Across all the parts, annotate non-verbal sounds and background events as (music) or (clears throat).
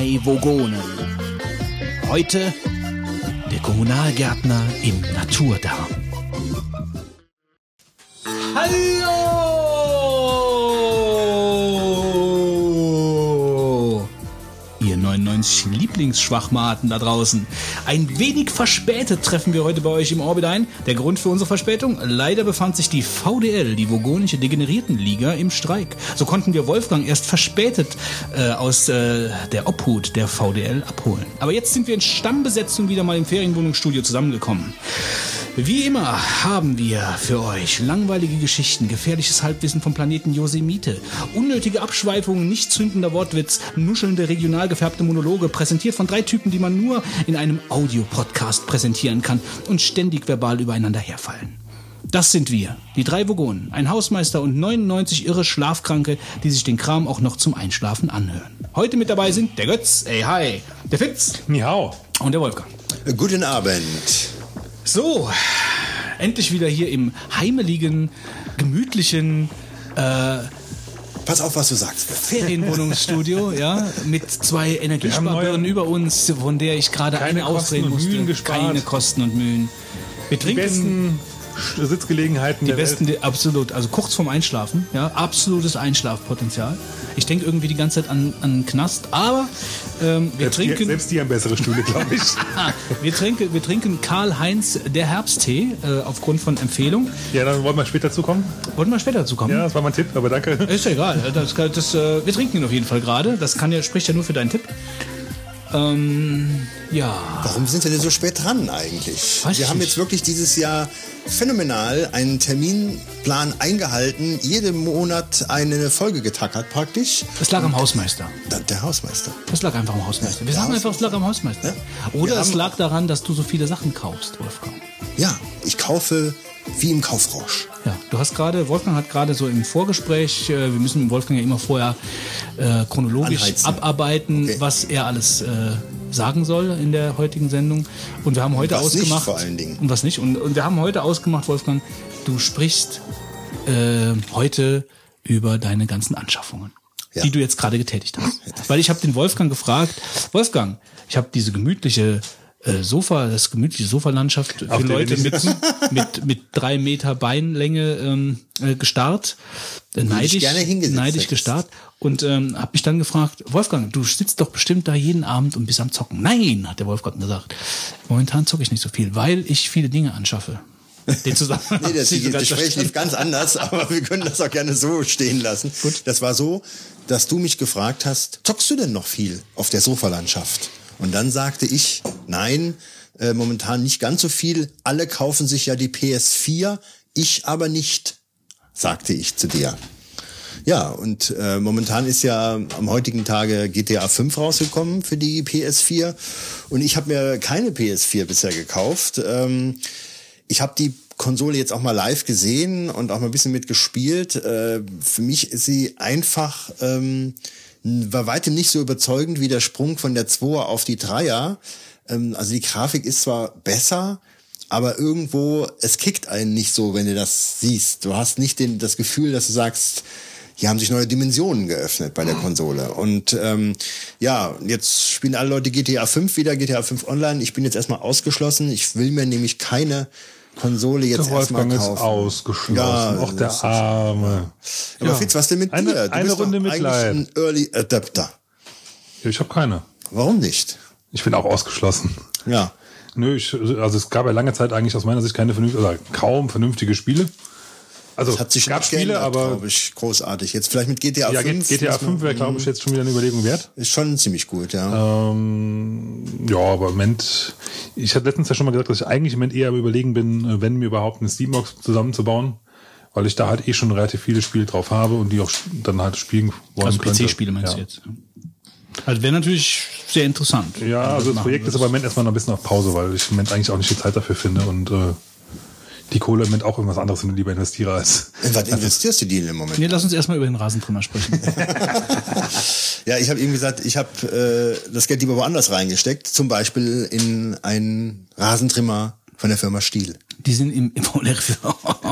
drei Vogonen. Heute der Kommunalgärtner im Naturdarm. Lieblingsschwachmaten da draußen. Ein wenig verspätet treffen wir heute bei euch im Orbit ein. Der Grund für unsere Verspätung? Leider befand sich die VDL, die Vogonische Degeneriertenliga, im Streik. So konnten wir Wolfgang erst verspätet äh, aus äh, der Obhut der VDL abholen. Aber jetzt sind wir in Stammbesetzung wieder mal im Ferienwohnungsstudio zusammengekommen. Wie immer haben wir für euch langweilige Geschichten, gefährliches Halbwissen vom Planeten Yosemite, unnötige Abschweifungen, nicht zündender Wortwitz, nuschelnde regional gefärbte Monologe, präsentiert von drei Typen, die man nur in einem Audiopodcast präsentieren kann und ständig verbal übereinander herfallen. Das sind wir, die drei Vogonen, ein Hausmeister und 99 irre Schlafkranke, die sich den Kram auch noch zum Einschlafen anhören. Heute mit dabei sind der Götz, ey hi, der Fitz Miau. und der Wolfgang. Guten Abend. So, endlich wieder hier im heimeligen, gemütlichen Pass auf, was du sagst. Ferienwohnungsstudio, (laughs) ja, mit zwei Energiesparbirnen über uns, von der ich gerade eine ausdrehen musste. Keine Kosten und Mühen. Wir trinken Sitzgelegenheiten die der besten, Welt. die, absolut, also kurz vorm Einschlafen, ja, absolutes Einschlafpotenzial. Ich denke irgendwie die ganze Zeit an, an Knast, aber ähm, wir Selbst die, trinken. selbst die haben bessere Stühle, glaube ich. (laughs) Wir trinken, wir trinken Karl-Heinz der Herbsttee äh, aufgrund von Empfehlung. ja, dann wollen wir später zukommen. Wollten wir später dazu kommen? Ja, das war mein Tipp, aber danke. Ist ja egal. Das, das, das, äh, wir trinken ihn auf jeden Fall gerade. Das kann ja, spricht ja nur für deinen Tipp. Ähm, ja. Warum sind wir denn so spät dran eigentlich? Weiß wir haben nicht. jetzt wirklich dieses Jahr phänomenal einen Terminplan eingehalten, jeden Monat eine Folge getackert praktisch. Das lag am Hausmeister. Der Hausmeister. Das lag einfach am Hausmeister. Wir Der sagen einfach, es lag am Hausmeister. Ja. Oder Wir es lag daran, dass du so viele Sachen kaufst, Wolfgang. Ja, ich kaufe wie im Kaufrausch. Ja, du hast gerade, Wolfgang hat gerade so im Vorgespräch, äh, wir müssen Wolfgang ja immer vorher äh, chronologisch Anheizen. abarbeiten, Okay. was er alles äh, sagen soll in der heutigen Sendung. Und wir haben heute was nicht ausgemacht. vor allen Dingen. Und was nicht. Und, und wir haben heute ausgemacht, Wolfgang, du sprichst äh, heute über deine ganzen Anschaffungen. Ja. Die du jetzt gerade getätigt hast. Weil ich habe den Wolfgang gefragt, Wolfgang, ich habe diese gemütliche äh, Sofa, das gemütliche Sofalandschaft für Auf Leute mit, mit, mit drei Meter Beinlänge ähm, äh, gestarrt. Äh, neidisch, neidisch gestarrt. Und ähm, habe mich dann gefragt, Wolfgang, du sitzt doch bestimmt da jeden Abend und bist am Zocken. Nein, hat der Wolfgang gesagt. Momentan zocke ich nicht so viel, weil ich viele Dinge anschaffe. Den Zusammenhang. (laughs) Nee, das, (laughs) Gespräch lief ganz anders, aber wir können das auch gerne so stehen lassen. Gut. Das war so, dass du mich gefragt hast, zockst du denn noch viel auf der Sofalandschaft? Und dann sagte ich, nein, äh, momentan nicht ganz so viel. Alle kaufen sich ja die PS4, ich aber nicht, sagte ich zu dir. Ja, und äh, momentan ist ja am heutigen Tage GTA 5 rausgekommen für die PS4 und ich habe mir keine PS4 bisher gekauft. Ähm, ich habe die Konsole jetzt auch mal live gesehen und auch mal ein bisschen mitgespielt. Äh, für mich ist sie einfach ähm, war weitem nicht so überzeugend wie der Sprung von der 2er auf die 3er. Ähm, also die Grafik ist zwar besser, aber irgendwo, es kickt einen nicht so, wenn du das siehst. Du hast nicht den, das Gefühl, dass du sagst, hier haben sich neue Dimensionen geöffnet bei der Konsole. Und ähm, ja, jetzt spielen alle Leute GTA 5 wieder, GTA 5 Online. Ich bin jetzt erstmal ausgeschlossen. Ich will mir nämlich keine Konsole jetzt Der erstmal Wolfgang ist kaufen. ausgeschlossen. Ja, Auch der ist- Arme. Aber Ja. Fitz, was denn mit Eine- dir? Du eine Runde eigentlich Mitleid. ein Early Adapter. Ja, Ich habe keine. Warum nicht? Ich bin auch ausgeschlossen. Ja. Nö, ich, also es gab ja lange Zeit eigentlich aus meiner Sicht keine vernünftige, oder kaum vernünftige Spiele. Also Das hat sich es gab schon Spiele, geändert, aber glaube ich, großartig. Jetzt vielleicht mit GTA ja, 5. GTA muss man- 5 wäre, glaube ich, jetzt schon wieder eine Überlegung wert. Ist schon ziemlich gut, ja. Ähm, ja, aber im Moment, ich hatte letztens ja schon mal gesagt, dass ich eigentlich im Moment eher am überlegen bin, äh, wenn mir überhaupt eine Steambox zusammenzubauen, weil ich da halt eh schon relativ viele Spiele drauf habe und die auch dann halt spielen wollen Also könnte. PC-Spiele meinst ja. du jetzt? Also wäre natürlich sehr interessant. Ja, also das Projekt ist aber im Moment erstmal noch ein bisschen auf Pause, weil ich im Moment eigentlich auch nicht die Zeit dafür finde und äh, die Kohle im Moment auch irgendwas anderes lieber investiere als. In was investierst du die denn im Moment? Nee, lass uns erstmal über den Rasentrümmer sprechen. (laughs) Ja, ich habe eben gesagt, ich habe äh, das Geld lieber woanders reingesteckt, zum Beispiel in einen Rasentrimmer von der Firma Stiel. Die sind im, im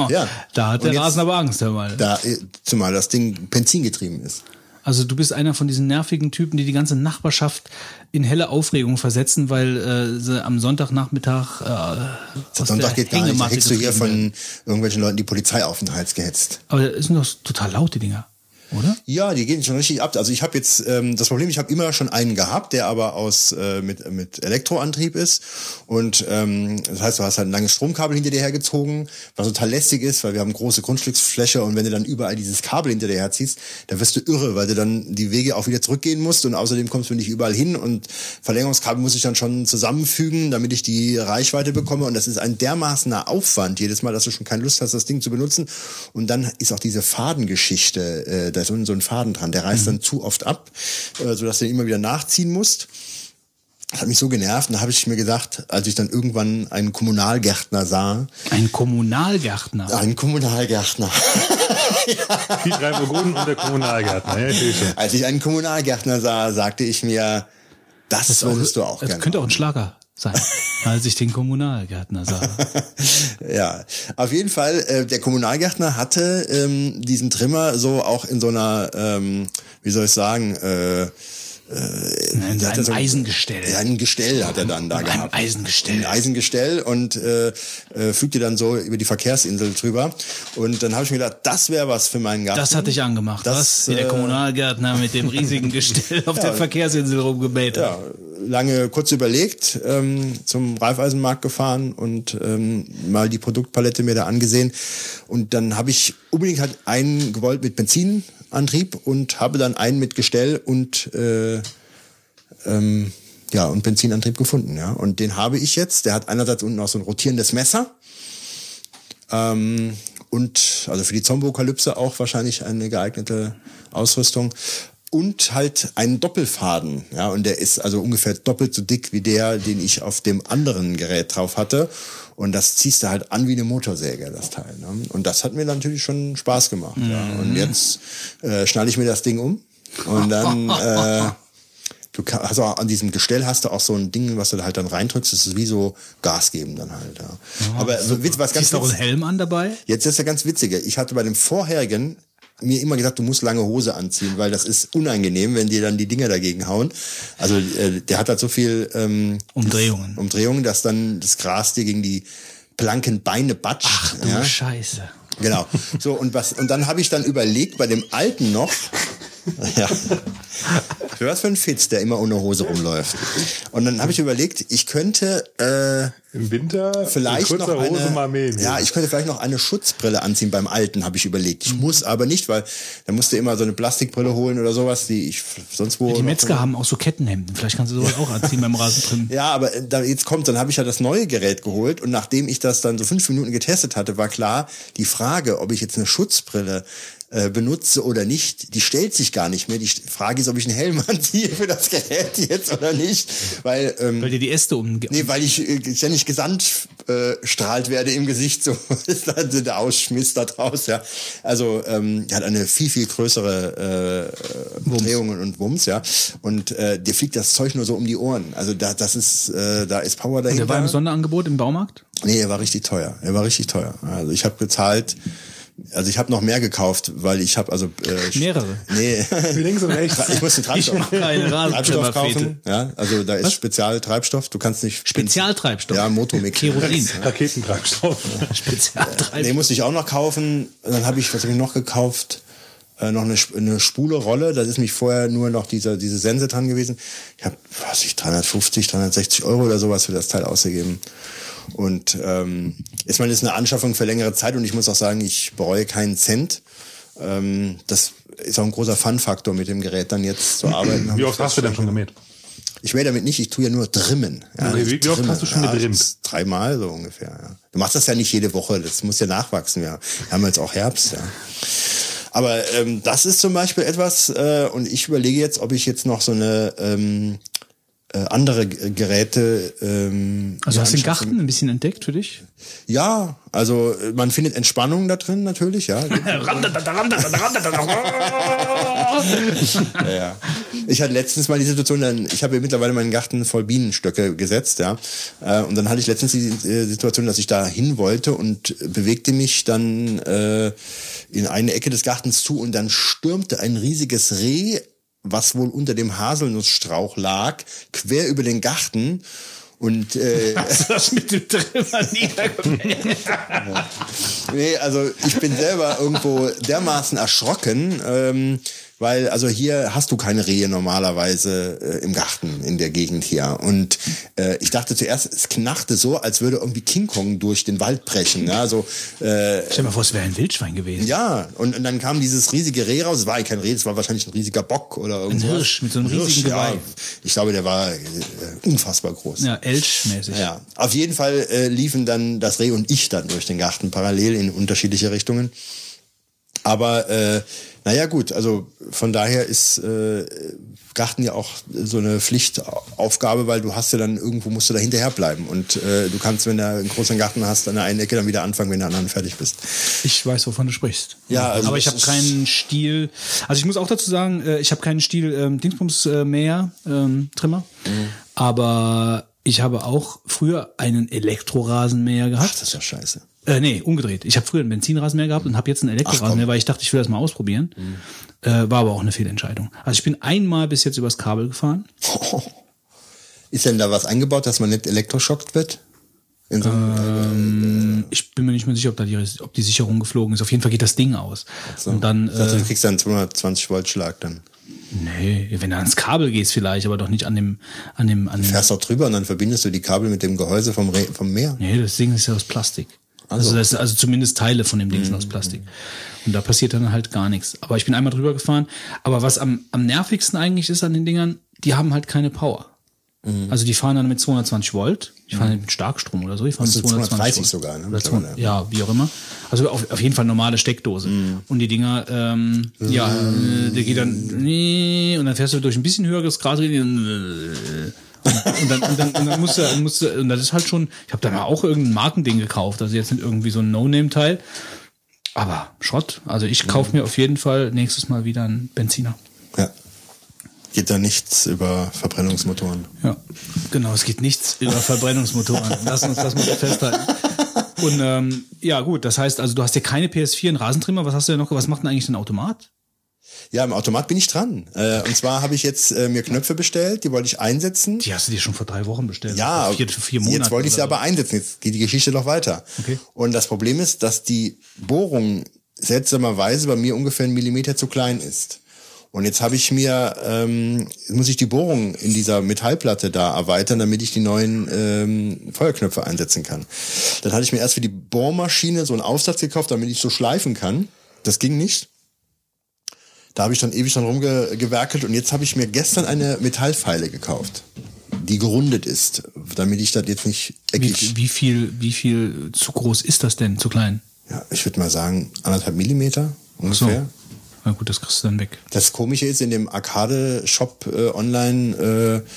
Ja. Da hat Und der jetzt- Rasen aber Angst, hör mal. Da, äh, zumal das Ding benzingetrieben ist. Also du bist einer von diesen nervigen Typen, die die ganze Nachbarschaft in helle Aufregung versetzen, weil äh, sie am Sonntagnachmittag äh, Sonntag geht gar nicht. Da kriegst du hier von irgendwelchen Leuten die Polizeiaufenthalts gehetzt. Aber das sind doch total laute Dinger, oder? Ja, die gehen schon richtig ab. Also ich habe jetzt ähm, das Problem, ich habe immer schon einen gehabt, der aber aus äh, mit mit Elektroantrieb ist und ähm, das heißt, du hast halt ein langes Stromkabel hinter dir hergezogen, was total lästig ist, weil wir haben große Grundstücksfläche und wenn du dann überall dieses Kabel hinter dir herziehst, dann wirst du irre, weil du dann die Wege auch wieder zurückgehen musst und außerdem kommst du nicht überall hin und Verlängerungskabel muss ich dann schon zusammenfügen, damit ich die Reichweite bekomme und das ist ein dermaßener Aufwand jedes Mal, dass du schon keine Lust hast, das Ding zu benutzen und dann ist auch diese Fadengeschichte, äh, da ist unten so ein Faden dran, der reißt dann zu oft ab, äh, sodass du ihn immer wieder nachziehen musst. Das hat mich so genervt und da habe ich mir gedacht, als ich dann irgendwann einen Kommunalgärtner sah, Ein Kommunalgärtner. einen Kommunalgärtner, (laughs) Piet Reiburguden und der Kommunalgärtner. Ja, ich als ich einen Kommunalgärtner sah, sagte ich mir, das, würdest du auch Das gerne. könnte auch ein Schlager sein, als ich den Kommunalgärtner sah. (laughs) Ja, auf jeden Fall, äh, der Kommunalgärtner hatte ähm, diesen Trimmer so auch in so einer, ähm, wie soll ich sagen, äh, In der hatte einem so- Eisengestell. Ja, ein Gestell hat er dann da In einem gehabt. Eisengestell. Ein Eisengestell und äh, äh, fügte dann so über die Verkehrsinsel drüber. Und dann habe ich mir gedacht, das wäre was für meinen Garten. Das hatte ich angemacht, Das, was? Wie der äh, Kommunalgärtner mit dem riesigen Gestell auf der (laughs) Verkehrsinsel rumgemäht hat. ja, lange kurz überlegt, ähm, zum Raiffeisenmarkt gefahren und ähm, mal die Produktpalette mir da angesehen. Und dann habe ich unbedingt halt einen gewollt mit Benzinantrieb und habe dann einen mit Gestell und äh, ähm, ja und Benzinantrieb gefunden. Ja, und den habe ich jetzt. Der hat einerseits unten auch so ein rotierendes Messer. Ähm, und also für die Zombokalypse auch wahrscheinlich eine geeignete Ausrüstung. Und halt einen Doppelfaden, ja, und der ist also ungefähr doppelt so dick wie der, den ich auf dem anderen Gerät drauf hatte. Und das ziehst du halt an wie eine Motorsäge, das Teil. Ne? Und das hat mir natürlich schon Spaß gemacht. Ja. Und jetzt äh, schnalle ich mir das Ding um und dann äh, (laughs) Du kann, also an diesem Gestell hast du auch so ein Ding, was du da halt dann reindrückst. Das ist wie so Gas geben dann halt. Ja. Aber so was ganz Ist auch ein Helm an dabei? jetzt ist der ganz witzige. Ich hatte bei dem vorherigen mir immer gesagt, du musst lange Hose anziehen, weil das ist unangenehm, wenn dir dann die Dinger dagegen hauen. Also äh, der hat halt so viel ähm, Umdrehungen. Umdrehungen, dass dann das Gras dir gegen die blanken Beine batscht. Ach du ja. Scheiße. Genau. So und was und dann habe ich dann überlegt bei dem alten noch. Ja. Für was für ein Fitz, der immer ohne Hose rumläuft. Und dann habe ich überlegt, ich könnte äh, Im Winter vielleicht noch eine, mal mähen. ja, ich könnte vielleicht noch eine Schutzbrille anziehen beim alten, habe ich überlegt. Ich muss aber nicht, weil da musst du immer so eine Plastikbrille holen oder sowas, die ich sonst wo Die noch- Metzger haben auch so Kettenhemden. Vielleicht kannst du sowas auch anziehen beim Rasentrimmen. ja, aber äh, da jetzt kommt, dann habe ich ja das neue Gerät geholt und nachdem ich das dann so fünf Minuten getestet hatte, war klar, die Frage, ob ich jetzt eine Schutzbrille äh, benutze oder nicht, die stellt sich gar nicht mehr. Die Frage ist, ob ich einen Helm (laughs) anziehe für das Gerät jetzt oder nicht, weil ähm, Weil dir die Äste um... Nee, weil ich äh, ständig gesandt äh, strahlt werde im Gesicht, so (laughs) ist dann der Ausschmiss da draus, ja. Also ähm, hat eine viel, viel größere äh, Drehungen und Wumms, ja. Und äh, dir fliegt das Zeug nur so um die Ohren. Also da, das ist, äh, da ist Power dahinter. Der war im Sonderangebot im Baumarkt? Nee, er war richtig teuer. Er war richtig teuer. Also ich habe gezahlt, also ich habe noch mehr gekauft, weil ich habe also äh, Mehrere? Nee. (laughs) Wie links und rechts. Ich muss den Treibstoff, Ich mache eine (laughs) Treibstoff kaufen. Ja, also da ist Spezialtreibstoff. Du kannst nicht Spezialtreibstoff? Ja, Motomix. Kerosin. Raketentreibstoff. (laughs) Spezialtreibstoff. Nee, musste ich auch noch kaufen. Dann habe ich, was habe ich noch gekauft? Äh, noch eine, eine spule Rolle. Da ist mich vorher nur noch dieser, diese Sense dran gewesen. Ich habe, was weiß ich, 350, 360 Euro oder sowas für das Teil ausgegeben. Und ähm, ich meine, das ist eine Anschaffung für längere Zeit und ich muss auch sagen, ich bereue keinen Cent. Ähm, das ist auch ein großer Fun-Faktor, mit dem Gerät dann jetzt zu arbeiten. Wie oft hast du denn schon gemäht? Ich mähe damit nicht, ich tue ja nur drimmen. Ja, Okay, ich wie- wie oft hast du schon ja, ist Dreimal so ungefähr, ja. Du machst das ja nicht jede Woche, das muss ja nachwachsen, ja. Wir haben jetzt auch Herbst, ja. Aber ähm, das ist zum Beispiel etwas, äh, und ich überlege jetzt, ob ich jetzt noch so eine, ähm, äh, andere G- Geräte. Ähm, Also hast du den. Garten ein bisschen entdeckt für dich? Ja, also äh, man findet Entspannung da drin natürlich, ja. ja, ja. Ich hatte letztens mal die Situation, dann, ich habe mittlerweile meinen Garten voll Bienenstöcke gesetzt, ja. Äh, Und dann hatte ich letztens die äh, Situation, dass ich da hin wollte und bewegte mich dann äh, in eine Ecke des Gartens zu und dann stürmte ein riesiges Reh, was wohl unter dem Haselnussstrauch lag, quer über den Garten. Und äh, (laughs) Hast du das mit dem Trimmer niedergemäht? (laughs) Nee, also ich bin selber irgendwo dermaßen erschrocken, ähm, weil also hier hast du keine Rehe normalerweise äh, im Garten in der Gegend hier. Und äh, ich dachte zuerst, es knachte so, als würde irgendwie King Kong durch den Wald brechen. Ja, also, äh, Stell dir mal vor, es wäre ein Wildschwein gewesen. ja, und, und dann kam dieses riesige Reh raus. Es war eigentlich kein Reh, es war wahrscheinlich ein riesiger Bock oder irgendwas. Hirsch mit so einem Ein riesigen ja. Geweih. Ich glaube, der war äh, unfassbar groß. Ja, Elch-mäßig. Ja, auf jeden Fall äh, liefen dann das Reh und ich dann durch den Garten parallel in unterschiedliche Richtungen. Aber äh, naja gut, also von daher ist äh, Garten ja auch so eine Pflichtaufgabe, weil du hast ja dann irgendwo musst du da hinterher bleiben und äh, du kannst, wenn du einen großen Garten hast, an der einen Ecke dann wieder anfangen, wenn du an der anderen fertig bist. Ich weiß, wovon du sprichst. Ja, also aber ich habe keinen Stiel. Also ich muss auch dazu sagen, äh, ich habe keinen Stiel ähm, Dingsbums äh, Mäher, ähm, Trimmer. Mhm. Aber ich habe auch früher einen Elektrorasenmäher Ach, gehabt. das ist ja scheiße. Äh, nee, umgedreht. Ich habe früher einen Benzinrasenmäher gehabt und habe jetzt einen Elektrorasenmäher, weil ich dachte, ich will das mal ausprobieren. Äh, war aber auch eine Fehlentscheidung. Also ich bin einmal bis jetzt übers Kabel gefahren. (laughs) Ist denn da was eingebaut, dass man nicht elektroschockt wird? So einem, Ich bin mir nicht mehr sicher, ob da die, ob die Sicherung geflogen ist. Auf jeden Fall geht das Ding aus. so. Und dann, dachte, äh, du kriegst dann 220 Volt Schlag dann. nee, wenn du ans Kabel gehst vielleicht, aber doch nicht an dem, an dem, an dem. Fährst auch drüber und dann verbindest du die Kabel mit dem Gehäuse vom, Re vom Meer. Nee, das Ding ist ja aus Plastik. Also, das, also zumindest Teile von dem Ding sind aus Plastik. Und da passiert dann halt gar nichts. Aber ich bin einmal drüber gefahren. Aber was am, am nervigsten eigentlich ist an den Dingern, die haben halt keine Power. Also die fahren dann mit 220 Volt. Die fahren nicht mit Starkstrom oder so. Die fahren Also mit 220 230 Volt. sogar, ne, Oder 200, mittlerweile. ja, wie auch immer. Also auf, auf jeden Fall normale Steckdose. Und die Dinger, ähm, ja, äh, der geht dann, nee, und dann fährst du durch ein bisschen höheres Gras und dann, und dann, und dann musst du, musst du, und das ist halt schon, ich habe da mal auch irgendein Markending gekauft, also jetzt nicht irgendwie so ein No-Name-Teil, aber Schrott. Also ich kaufe mir auf jeden Fall nächstes Mal wieder einen Benziner. Ja. Geht da nichts über Verbrennungsmotoren. Ja, genau, es geht nichts über Verbrennungsmotoren. (laughs) Lass uns das mal festhalten. Und ähm, ja, gut, das heißt, also du hast ja keine PS4, einen Rasentrimmer, was hast du denn noch, was macht denn eigentlich ein Automat? Ja, im Automat bin ich dran. Äh, und zwar habe ich jetzt äh, mir Knöpfe bestellt, die wollte ich einsetzen. Die hast du dir schon vor drei Wochen bestellt. Ja, vier, vier Monate. jetzt wollte ich sie oder aber einsetzen. Jetzt geht die Geschichte noch weiter. Okay. Und das Problem ist, dass die Bohrung seltsamerweise bei mir ungefähr einen Millimeter zu klein ist. Und jetzt habe ich mir, ähm, muss ich die Bohrung in dieser Metallplatte da erweitern, damit ich die neuen ähm, Feuerknöpfe einsetzen kann. Dann hatte ich mir erst für die Bohrmaschine so einen Aufsatz gekauft, damit ich so schleifen kann. Das ging nicht. Da habe ich dann ewig dran rumgewerkelt und jetzt habe ich mir gestern eine Metallpfeile gekauft, die gerundet ist, damit ich das jetzt nicht Wie, eckig. wie viel, wie viel zu groß ist das denn? Zu klein? Ja, ich würde mal sagen anderthalb Millimeter So. ungefähr. Na gut, das kriegst du dann weg. Das Komische ist, in dem Arcade-Shop äh, online, äh,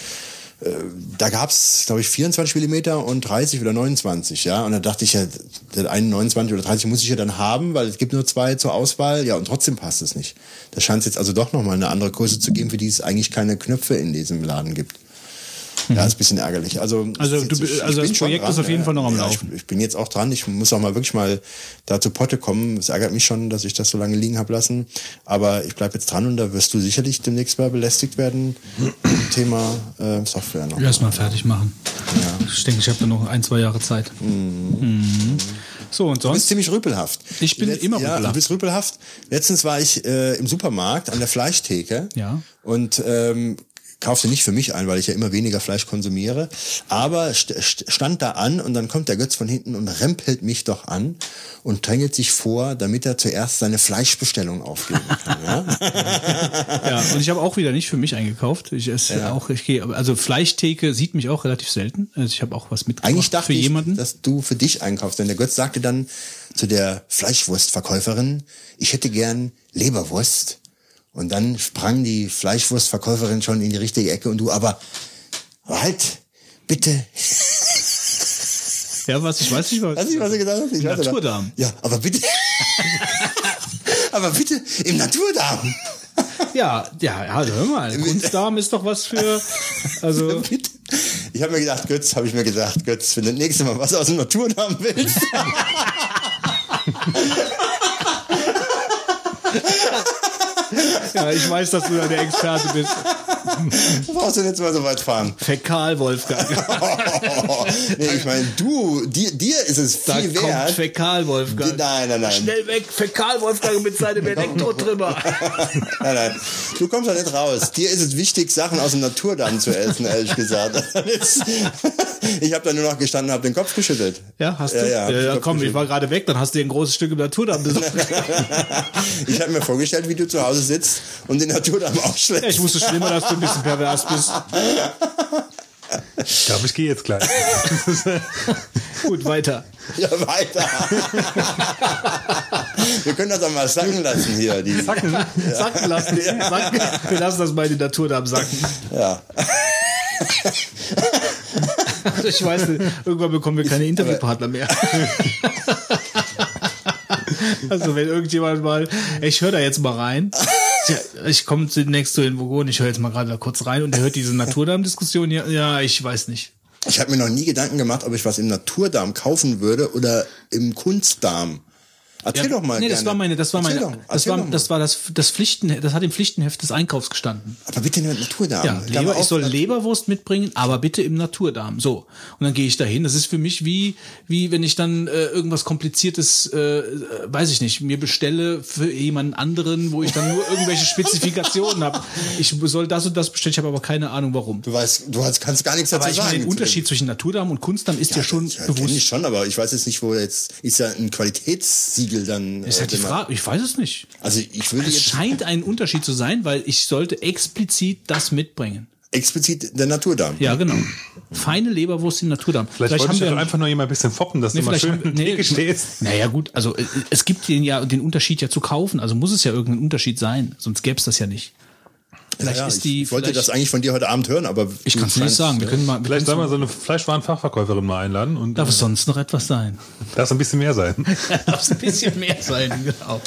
da gab's, glaube ich, 24 Millimeter und 30 oder 29, ja. Und da dachte ich ja, der einen 29 oder 30 muss ich ja dann haben, weil es gibt nur zwei zur Auswahl, ja, und trotzdem passt es nicht. Da scheint es jetzt also doch nochmal eine andere Größe zu geben, für die es eigentlich keine Knöpfe in diesem Laden gibt. Ja, ist ein bisschen ärgerlich. Also, Mhm. Also du- ich- ich also das Projekt ist auf jeden Fall noch am ja, Laufen. Ich, ich bin jetzt auch dran. Ich muss auch mal wirklich mal da zu Potte kommen. Es ärgert mich schon, dass ich das so lange liegen habe lassen. Aber ich bleib jetzt dran und da wirst du sicherlich demnächst mal belästigt werden. im Thema äh, Software noch. Erstmal fertig machen. Ich denke, ich habe da noch ein, zwei Jahre Zeit. Mhm. So, und Du bist sonst? ziemlich rüpelhaft. Ich bin immer ja, rüpelhaft. Du bist rüpelhaft. Letztens war ich äh, im Supermarkt an der Fleischtheke. Ja. Und ähm, kaufte nicht für mich ein, weil ich ja immer weniger Fleisch konsumiere. Aber st st stand da an und dann kommt der Götz von hinten und rempelt mich doch an und drängelt sich vor, damit er zuerst seine Fleischbestellung aufgeben kann. Ja? (laughs) Ja, und ich habe auch wieder nicht für mich eingekauft. Ich esse auch, ich gehe, also Fleischtheke sieht mich auch relativ selten. Also ich habe auch was mitgebracht Eigentlich dachte für ich, jemanden. dass du für dich einkaufst. Denn der Götz sagte dann zu der Fleischwurstverkäuferin, ich hätte gern Leberwurst. Und dann sprang die Fleischwurstverkäuferin schon in die richtige Ecke und du, aber Halt, bitte. Ja, was? Ich weiß nicht, was. Weißt du, was er gesagt hat? Ich weiß. Naturdarm. Ja, aber bitte. aber bitte im Naturdarm. Ja, ja, ja, hör mal. Kunstdarm ist doch was für. Also. (laughs) Ich habe mir gedacht, Götz, habe ich mir gesagt, Götz, wenn du das nächste Mal was aus dem Naturdarm willst. (laughs) (laughs) Ja, ich weiß, dass du da der Experte bist. brauchst du jetzt mal so weit fahren. Fäkal, Wolfgang. (laughs) nee, ich meine, du, dir, dir ist es Da viel kommt wert. Fäkal, Wolfgang. Nein, nein, nein. Schnell weg, Fäkal, Wolfgang mit seinem (laughs) Elektrotrimmer. Nein, nein. Du kommst da nicht raus. Dir ist es wichtig, Sachen aus dem Naturdarm zu essen, ehrlich gesagt. Ich habe da nur noch gestanden und habe den Kopf geschüttelt. Ja, hast du? Ja, Ja, ja, komm, ich war gerade weg, dann hast du dir ein großes Stück im Naturdarm besorgt. Ich habe mir vorgestellt, wie du zu Hause sitzt und den Naturdarm aufschlägst. Ja, ich wusste schon immer, dass du ein bisschen pervers bist. Ich glaube, ich gehe jetzt gleich. (laughs) Gut, weiter. Ja, weiter. Wir können das auch mal sacken lassen hier. Die, Sacken, sacken lassen. Sacken. Wir lassen das mal in den Naturdarm sacken. ja. (laughs) Also ich weiß nicht, irgendwann bekommen wir keine Interviewpartner mehr. (laughs) (laughs) Also wenn irgendjemand mal, ich höre da jetzt mal rein. Ich komme demnächst zu den Vogonen, ich höre jetzt mal gerade da kurz rein und der hört diese Naturdarm-Diskussion. Ja, ja, ich weiß nicht. Ich habe mir noch nie Gedanken gemacht, ob ich was im Naturdarm kaufen würde oder im Kunstdarm. Erzähl doch mal Nee, das gerne. war meine, das war Erzähl meine, doch, das erzähl war, das war das, das Pflichten, das hat im Pflichtenheft des Einkaufs gestanden. Aber bitte nur Naturdarm. Ja, war Leber, ich soll Leberwurst mitbringen, aber bitte im Naturdarm. So. Und dann gehe ich dahin. Das ist für mich wie, wie wenn ich dann äh, irgendwas Kompliziertes, äh, äh, weiß ich nicht, mir bestelle für jemanden anderen, wo ich dann nur irgendwelche Spezifikationen habe. Ich soll das und das bestellen, ich habe aber keine Ahnung warum. Du weißt, du kannst gar nichts dazu Aber ich sagen. meine, den Unterschied zwischen Naturdarm und Kunstdarm ist ja, schon ja, kenn bewusst. ich schon, aber ich weiß jetzt nicht, wo jetzt ist ja ein Qualitätssiegel dann. ist äh, halt die den man- Frage, ich weiß es nicht. Also ich würde Es jetzt scheint ein Unterschied zu sein, weil ich sollte explizit das mitbringen. explizit der Naturdarm. Ja, genau. Feine Leberwurst im Naturdarm. Vielleicht, wollte ich ja doch einfach nur jemand ein bisschen foppen, dass Nee, du mal vielleicht schön haben- (laughs) nee, Theke stehst. Naja, gut, also äh, es gibt den ja den Unterschied ja zu kaufen, also muss es ja irgendein Unterschied sein, sonst gäbe es das ja nicht. Vielleicht ja, ist die. ich wollte das eigentlich von dir heute Abend hören, aber ich kann es nicht sagen. Wir äh, können mal. Wir Vielleicht können soll man so eine Fleischwarenfachverkäuferin mal einladen und darf es sonst noch etwas sein? (laughs) darf ein bisschen mehr sein. (laughs) darf es ein bisschen mehr sein, genau.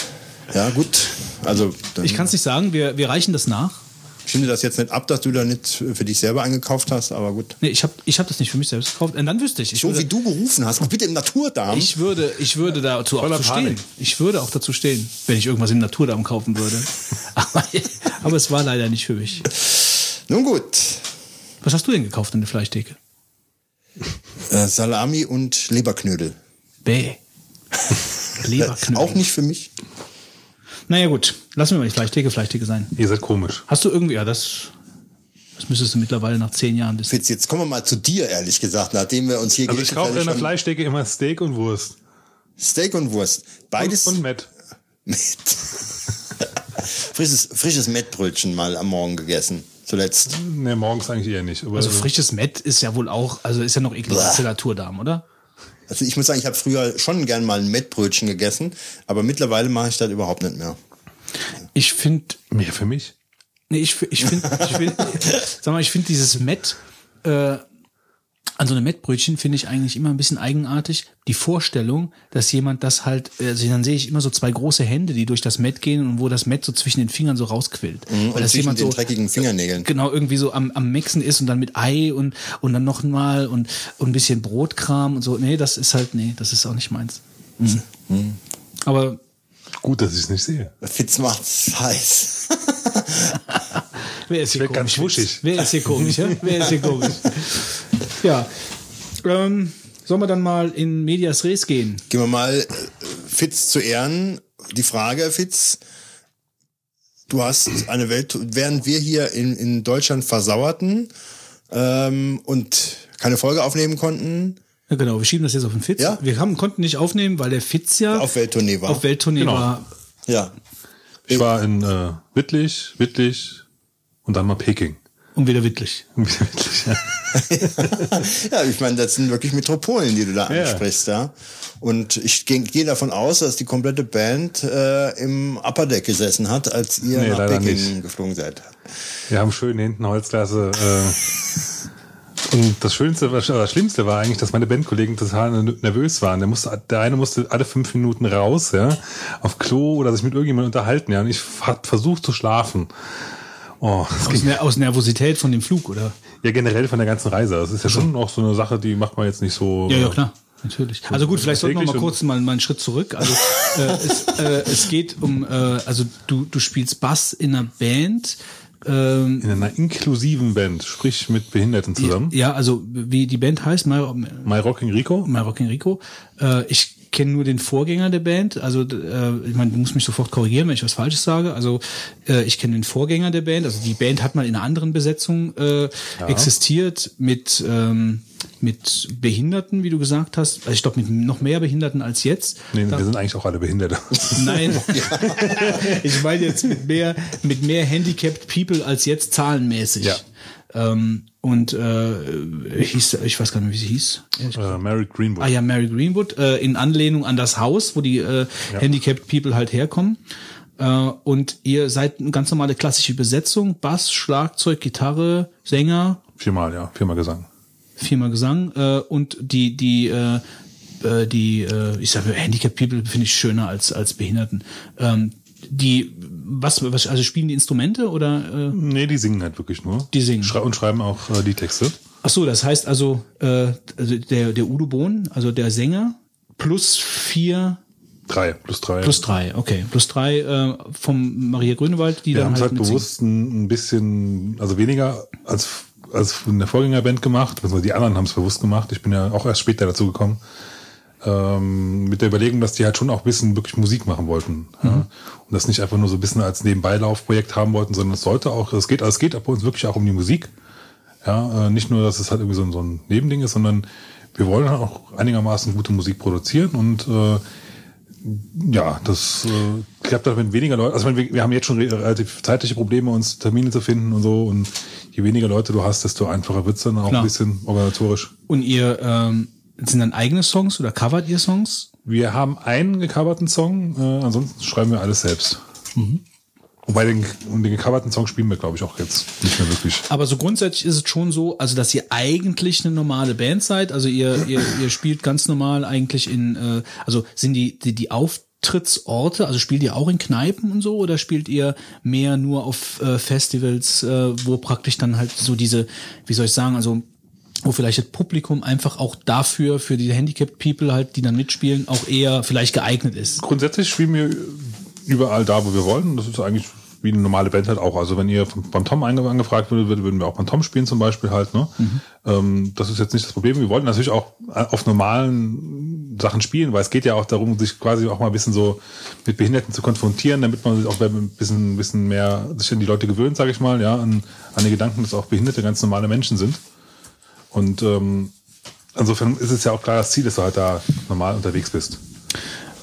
Ja, gut. Also dann Ich kann es nicht sagen. Wir, wir reichen das nach. Ich finde das jetzt nicht ab, dass du da nicht für dich selber eingekauft hast, aber gut. Nee, ich habe ich hab das nicht für mich selbst gekauft. Und dann wüsste ich. ich So würde, wie du gerufen hast, bitte im Naturdarm. Ich würde, ich würde dazu auch Voller zu stehen. Ich würde auch dazu stehen, wenn ich irgendwas im Naturdarm kaufen würde. (laughs) aber, aber es war leider nicht für mich. Nun gut. Was hast du denn gekauft in der Fleischtheke? Äh, Salami und Leberknödel. Bäh. (laughs) Leberknödel. Auch nicht für mich. Naja gut, lassen wir mal die Fleischtheke Fleischtheke sein. Ihr seid komisch. Hast du irgendwie, ja, das, das müsstest du mittlerweile nach zehn Jahren wissen. Fitz, jetzt kommen wir mal zu dir, ehrlich gesagt, nachdem wir uns hier Also ich kaufe in der Fleischdecke immer Steak und Wurst. Steak und Wurst. Beides Und Met. (laughs) mit. frisches, frisches Mettbrötchen mal am Morgen gegessen. Zuletzt. Ne, morgens eigentlich eher nicht. Aber Also frisches Met ist ja wohl auch, also ist ja noch ekelhaft Blah. Naturdarm, oder? Also ich muss sagen, ich habe früher schon gern mal ein Mettbrötchen gegessen, aber mittlerweile mache ich das überhaupt nicht mehr. Ich finde, mehr für mich. nee, ich, ich finde, ich find, (laughs) sag mal, ich finde dieses Met, äh, an so einem Mettbrötchen finde ich eigentlich immer ein bisschen eigenartig. Die Vorstellung, dass jemand das halt, also dann sehe ich immer so zwei große Hände, die durch das Met gehen und wo das Met so zwischen den Fingern so rausquillt. Mhm, Und Weil das zwischen jemand den so, dreckigen Fingernägeln. genau irgendwie so am, am Mixen ist und dann mit Ei und, und dann noch mal und, und ein bisschen Brotkram und so. Nee, das ist halt, nee, das ist auch nicht meins. Mhm. Aber Gut, dass ich es nicht sehe. Fitz macht's heiß. (laughs) wer ist hier Schmeckt ganz komisch? wuschig. Wer ist hier komisch? Ja? Wer ist hier komisch? Ja. Ähm, sollen wir dann mal in Medias Res gehen? Gehen wir mal äh, Fitz zu Ehren. Die Frage, Fitz, du hast eine Welt, während wir hier in, in Deutschland versauerten ähm, und keine Folge aufnehmen konnten, Ja, genau, wir schieben das jetzt auf den Fitz. Ja. Wir haben, konnten nicht aufnehmen, weil der Fitz ja auf Welttournee war. auf Welttournee Genau. war. ja. Ich war in äh, Wittlich, Wittlich und dann mal Peking. Und wieder wittlich. (laughs) Wittlich, ja. (laughs) ja, ich meine, das sind wirklich Metropolen, die du da Ja. ansprichst, ja. Und ich gehe geh davon aus, dass die komplette Band äh, im Upper Deck gesessen hat, als ihr Nee, nach Peking nicht. geflogen seid. Wir haben schön hinten Holzklasse äh, Und das Schönste, was- das Schlimmste war eigentlich, dass meine Bandkollegen total nervös waren. Der, musste, der eine musste alle fünf Minuten raus, ja, auf Klo oder sich mit irgendjemandem unterhalten, ja. Und ich hab versucht zu schlafen. Oh, Aus, ging Ner aus Nervosität von dem Flug, oder? ja generell von der ganzen Reise. Das ist ja schon auch so eine Sache, die macht man jetzt nicht so. Ja, ja, klar. Natürlich. Also gut, vielleicht sollten wir mal kurz mal, mal einen Schritt zurück. Also äh, es, äh, es geht um, äh, also du, du spielst Bass in einer Band. Ähm, In einer inklusiven Band, sprich mit Behinderten zusammen. ja, also wie die Band heißt, My, My Rocking Rico. My Rocking Rico. Äh, ich kenne nur den Vorgänger der Band. Also äh, ich meine, du musst mich sofort korrigieren, wenn ich was Falsches sage. Also äh, ich kenne den Vorgänger der Band. Also die Band hat mal in einer anderen Besetzung äh, existiert mit ähm, mit Behinderten, wie du gesagt hast. Also ich glaube mit noch mehr Behinderten als jetzt. Nee, Da- wir sind eigentlich auch alle Behinderte. (laughs) Nein, (laughs) ich meine jetzt mit mehr, mit mehr handicapped people als jetzt zahlenmäßig. Ja. Ähm, und äh, hieß, ich weiß gar nicht, wie sie hieß. äh, Mary Greenwood. Ah ja, Mary Greenwood, äh, in Anlehnung an das Haus, wo die äh, handicapped people halt herkommen. Äh, und ihr seid eine ganz normale klassische Besetzung, Bass, Schlagzeug, Gitarre, Sänger, Viermal, ja, viermal Gesang. viermal Gesang äh, und die die äh, äh, die äh, ich sage Handicap People finde ich schöner als als Behinderten. Ähm, die was was also spielen die Instrumente oder äh, Nee, die singen halt wirklich nur. Die singen. Schrei und schreiben auch äh, die Texte. Ach so, das heißt also äh, also der der Udo Bohn, also der Sänger plus vier Drei, plus drei. plus drei, okay, plus drei äh, vom Maria Grünewald, die Wir dann haben es halt, halt bewusst ein, ein bisschen, also weniger als, als in der Vorgängerband gemacht. Also die anderen haben es bewusst gemacht. Ich bin ja auch erst später dazu gekommen. Ähm, mit der Überlegung, dass die halt schon auch ein bisschen wirklich Musik machen wollten. Ja? Das nicht einfach nur so ein bisschen als Nebenbeilaufprojekt haben wollten, sondern es sollte auch, es geht, es geht bei uns wirklich auch um die Musik. Ja, äh, nicht nur, dass es halt irgendwie so, ein- so ein Nebending ist, sondern wir wollen halt auch einigermaßen gute Musik produzieren und äh, ja, das äh, klappt halt mit weniger Leuten. Also meine, wir, wir haben jetzt schon re relativ zeitliche Probleme, uns Termine zu finden und so. Und je weniger Leute du hast, desto einfacher wird's dann auch Klar. ein bisschen organisatorisch. Und ihr ähm, sind dann eigene Songs oder covert ihr Songs? Wir haben einen gecoverten Song, äh, ansonsten schreiben wir alles selbst. Wobei den, und den gecoverten Song spielen wir, glaube ich, auch jetzt nicht mehr wirklich. Aber so grundsätzlich ist es schon so, also dass ihr eigentlich eine normale Band seid. Also ihr, ihr, ihr spielt ganz normal eigentlich in, äh, also sind die, die, die Auftrittsorte, also spielt ihr auch in Kneipen und so oder spielt ihr mehr nur auf äh, Festivals, äh, wo praktisch dann halt so diese, wie soll ich sagen, also wo vielleicht das Publikum einfach auch dafür, für die Handicapped People halt, die dann mitspielen, auch eher vielleicht geeignet ist. Grundsätzlich spielen wir überall da, wo wir wollen. Das ist eigentlich wie eine normale Band halt auch. Also wenn ihr beim Tom ange- angefragt würde, würden wir auch beim Tom spielen zum Beispiel halt. Ne? Ähm, das ist jetzt nicht das Problem. Wir wollten natürlich auch auf normalen Sachen spielen, weil es geht ja auch darum, sich quasi auch mal ein bisschen so mit Behinderten zu konfrontieren, damit man sich auch ein bisschen, ein bisschen mehr sich an die Leute gewöhnt, sage ich mal, ja, an, an den Gedanken, dass auch Behinderte ganz normale Menschen sind. Und ähm, insofern ist es ja auch klar das Ziel, dass du halt da normal unterwegs bist.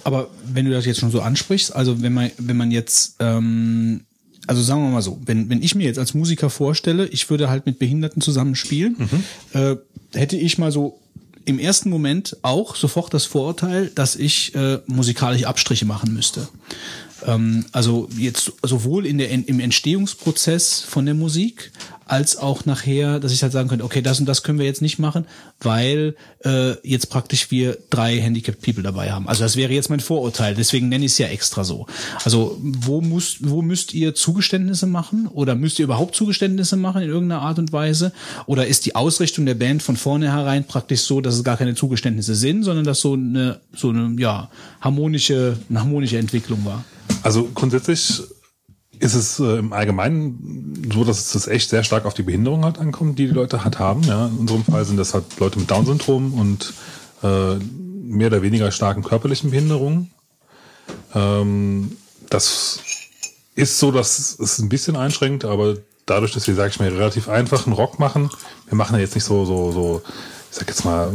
Aber wenn du das jetzt schon so ansprichst, also wenn man, wenn man jetzt, ähm, also sagen wir mal so, wenn, wenn ich mir jetzt als Musiker vorstelle, ich würde halt mit Behinderten zusammen spielen, äh, hätte ich mal so im ersten Moment auch sofort das Vorurteil, dass ich äh, musikalische Abstriche machen müsste. Ähm, also jetzt sowohl in der, im Entstehungsprozess von der Musik als auch nachher, dass ich halt sagen könnte, okay, das und das können wir jetzt nicht machen, weil äh, jetzt praktisch wir drei Handicapped People dabei haben. Also das wäre jetzt mein Vorurteil, deswegen nenne ich es ja extra so. Also wo muss, wo müsst ihr Zugeständnisse machen oder müsst ihr überhaupt Zugeständnisse machen in irgendeiner Art und Weise? Oder ist die Ausrichtung der Band von vornherein praktisch so, dass es gar keine Zugeständnisse sind, sondern dass so eine so eine ja harmonische eine harmonische Entwicklung war? Also grundsätzlich ist es äh, im Allgemeinen so, dass es das echt sehr stark auf die Behinderung halt ankommt, die die Leute halt haben. Ja, in unserem Fall sind das halt Leute mit Down-Syndrom und äh, mehr oder weniger starken körperlichen Behinderungen. Ähm, das ist so, dass es ein bisschen einschränkt, aber dadurch, dass wir, sag ich mal, relativ einfachen Rock machen, wir machen ja jetzt nicht so, so, so, ich sag jetzt mal,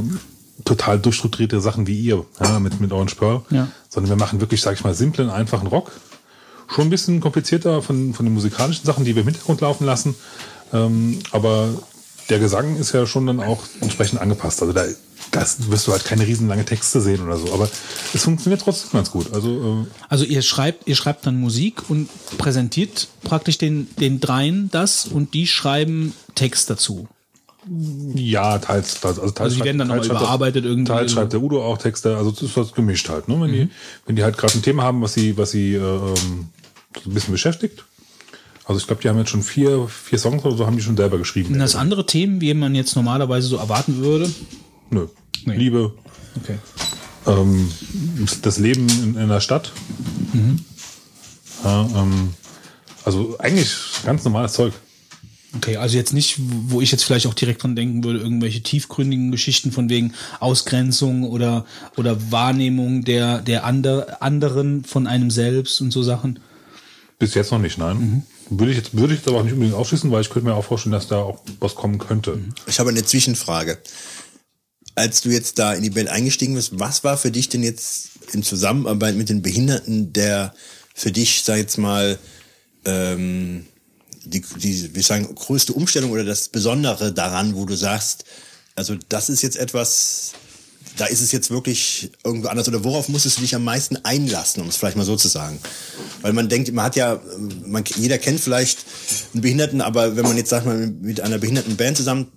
total durchstrukturierte Sachen wie ihr, ja, mit, mit Orange Pearl, Ja. sondern wir machen wirklich, sag ich mal, simplen, einfachen Rock. Schon ein bisschen komplizierter von, von den musikalischen Sachen, die wir im Hintergrund laufen lassen. Ähm, aber der Gesang ist ja schon dann auch entsprechend angepasst. Also da das wirst du halt keine riesenlange Texte sehen oder so. Aber es funktioniert trotzdem ganz gut. Also äh, Also ihr schreibt, ihr schreibt dann Musik und präsentiert praktisch den, den dreien das und die schreiben Text dazu. Ja, teils. teils also, teils Also die werden dann nochmal überarbeitet irgendwie. Teils schreibt der Udo auch Texte, also das ist das gemischt halt. Ne? Wenn, die, wenn die halt gerade ein Thema haben, was sie, was sie äh, ähm, ein bisschen beschäftigt. Also ich glaube, die haben jetzt schon vier, vier Songs oder so haben die schon selber geschrieben. Sind das andere Themen, wie man jetzt normalerweise so erwarten würde? Nö. Nee. Liebe, Okay. ähm, das Leben in, in der Stadt. Ja, ähm, also eigentlich ganz normales Zeug. Okay, also jetzt nicht, wo ich jetzt vielleicht auch direkt dran denken würde, irgendwelche tiefgründigen Geschichten von wegen Ausgrenzung oder, oder Wahrnehmung der, der ander, anderen von einem selbst und so Sachen. Bis jetzt noch nicht, nein. Würde ich jetzt, würde ich jetzt aber auch nicht unbedingt ausschließen, weil ich könnte mir auch vorstellen, dass da auch was kommen könnte. Ich habe eine Zwischenfrage. Als du jetzt da in die Band eingestiegen bist, was war für dich denn jetzt in Zusammenarbeit mit den Behinderten der für dich, sag ich jetzt mal, ähm, die, die, wie sagen, größte Umstellung oder das Besondere daran, wo du sagst, also das ist jetzt etwas, da ist es jetzt wirklich irgendwo anders oder worauf musstest du dich am meisten einlassen, um es vielleicht mal so zu sagen? Weil man denkt, man hat ja, man, jeder kennt vielleicht einen Behinderten, aber wenn man jetzt, sag mal, mit einer behinderten Band zusammen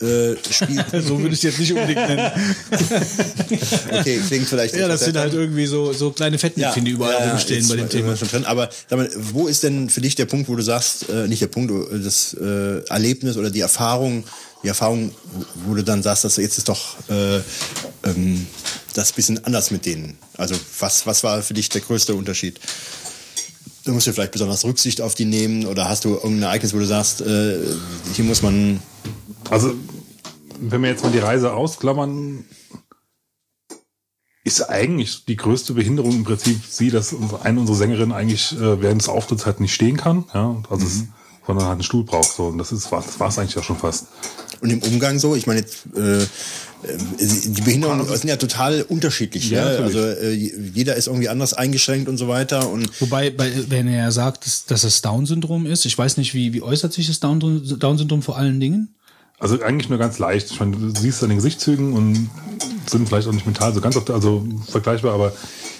äh, spielt, (laughs) So würde ich es jetzt nicht unbedingt nennen. (laughs) okay, klingt vielleicht ja, das sind halt irgendwie so, so kleine Fettnäpfchen, die überall rumstehen jetzt bei dem Thema. Schon drin. Aber sag mal, wo ist denn für dich der Punkt, wo du sagst, äh, nicht der Punkt, äh, das äh, Erlebnis oder die Erfahrung, die Erfahrung, wo du dann sagst, dass jetzt ist doch äh, ähm, das bisschen anders mit denen. Also was, was war für dich der größte Unterschied? Du musst du vielleicht besonders Rücksicht auf die nehmen oder hast du irgendein Ereignis, wo du sagst, äh, hier muss man Also, wenn wir jetzt mal die Reise ausklammern, ist eigentlich die größte Behinderung im Prinzip sie, dass eine unserer Sängerinnen eigentlich äh, während des Auftritts halt nicht stehen kann, ja, also es, sondern halt einen Stuhl braucht. So, und das ist das war's eigentlich auch schon fast. Und im Umgang so, ich meine jetzt, äh, die Behinderungen sind ja total unterschiedlich. Ja, Ja, natürlich. also äh, jeder ist irgendwie anders eingeschränkt und so weiter. Und Wobei, bei, wenn er ja sagt, dass, dass es Down-Syndrom ist, ich weiß nicht, wie, wie äußert sich das Down- Down-Syndrom vor allen Dingen? Also eigentlich nur ganz leicht. Ich meine, du siehst es an den Gesichtszügen und sind vielleicht auch nicht mental so ganz der, also vergleichbar, aber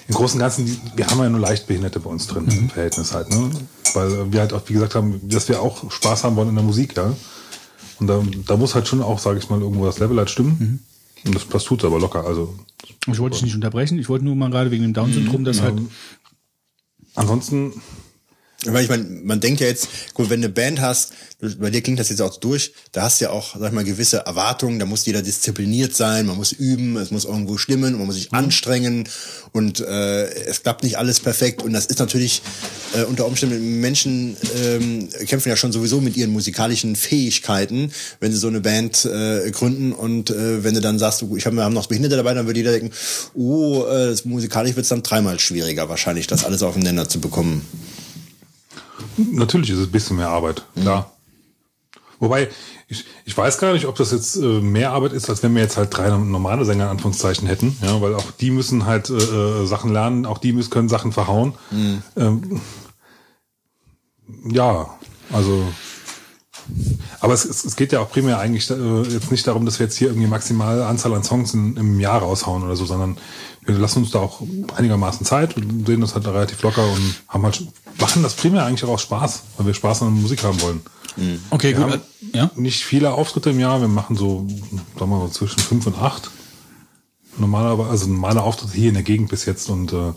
im Großen und Ganzen, wir haben ja nur leicht Behinderte bei uns drin im Verhältnis halt, ne? Weil wir halt auch, wie gesagt haben, dass wir auch Spaß haben wollen in der Musik, ja. Und da, da muss halt schon auch, sage ich mal, irgendwo das Level halt stimmen. Und das, das tut aber locker. Also Ich wollte dich nicht unterbrechen, ich wollte nur mal gerade wegen dem Down-Syndrom, das halt ansonsten, weil ich meine, man denkt ja jetzt, gut, wenn du eine Band hast, bei dir klingt das jetzt auch durch, da hast du ja auch, sag ich mal, gewisse Erwartungen, da muss jeder diszipliniert sein, man muss üben, es muss irgendwo stimmen, man muss sich anstrengen und äh, es klappt nicht alles perfekt und das ist natürlich äh, unter Umständen Menschen ähm, kämpfen ja schon sowieso mit ihren musikalischen Fähigkeiten, wenn sie so eine Band äh, gründen und äh, wenn du dann sagst, ich hab, wir haben noch Behinderte dabei, dann würde jeder denken, oh, äh, das musikalisch wird es dann dreimal schwieriger wahrscheinlich, das alles auf den Nenner zu bekommen. Natürlich ist es ein bisschen mehr Arbeit, klar. Wobei, ich, ich weiß gar nicht, ob das jetzt äh, mehr Arbeit ist, als wenn wir jetzt halt drei normale Sänger in Anführungszeichen hätten, ja, weil auch die müssen halt äh, äh, Sachen lernen, auch die müssen können Sachen verhauen. Ähm, ja, also aber es, es, es geht ja auch primär eigentlich äh, jetzt nicht darum, dass wir jetzt hier irgendwie maximale Anzahl an Songs in, im Jahr raushauen oder so, sondern wir lassen uns da auch einigermaßen Zeit und sehen das halt relativ locker und haben halt machen das primär eigentlich auch aus Spaß, weil wir Spaß an der Musik haben wollen. Okay, Wir gut. haben äh, Ja? nicht viele Auftritte im Jahr, wir machen so, sagen wir mal, zwischen fünf und acht. Normalerweise, also normale Auftritte hier in der Gegend bis jetzt und äh,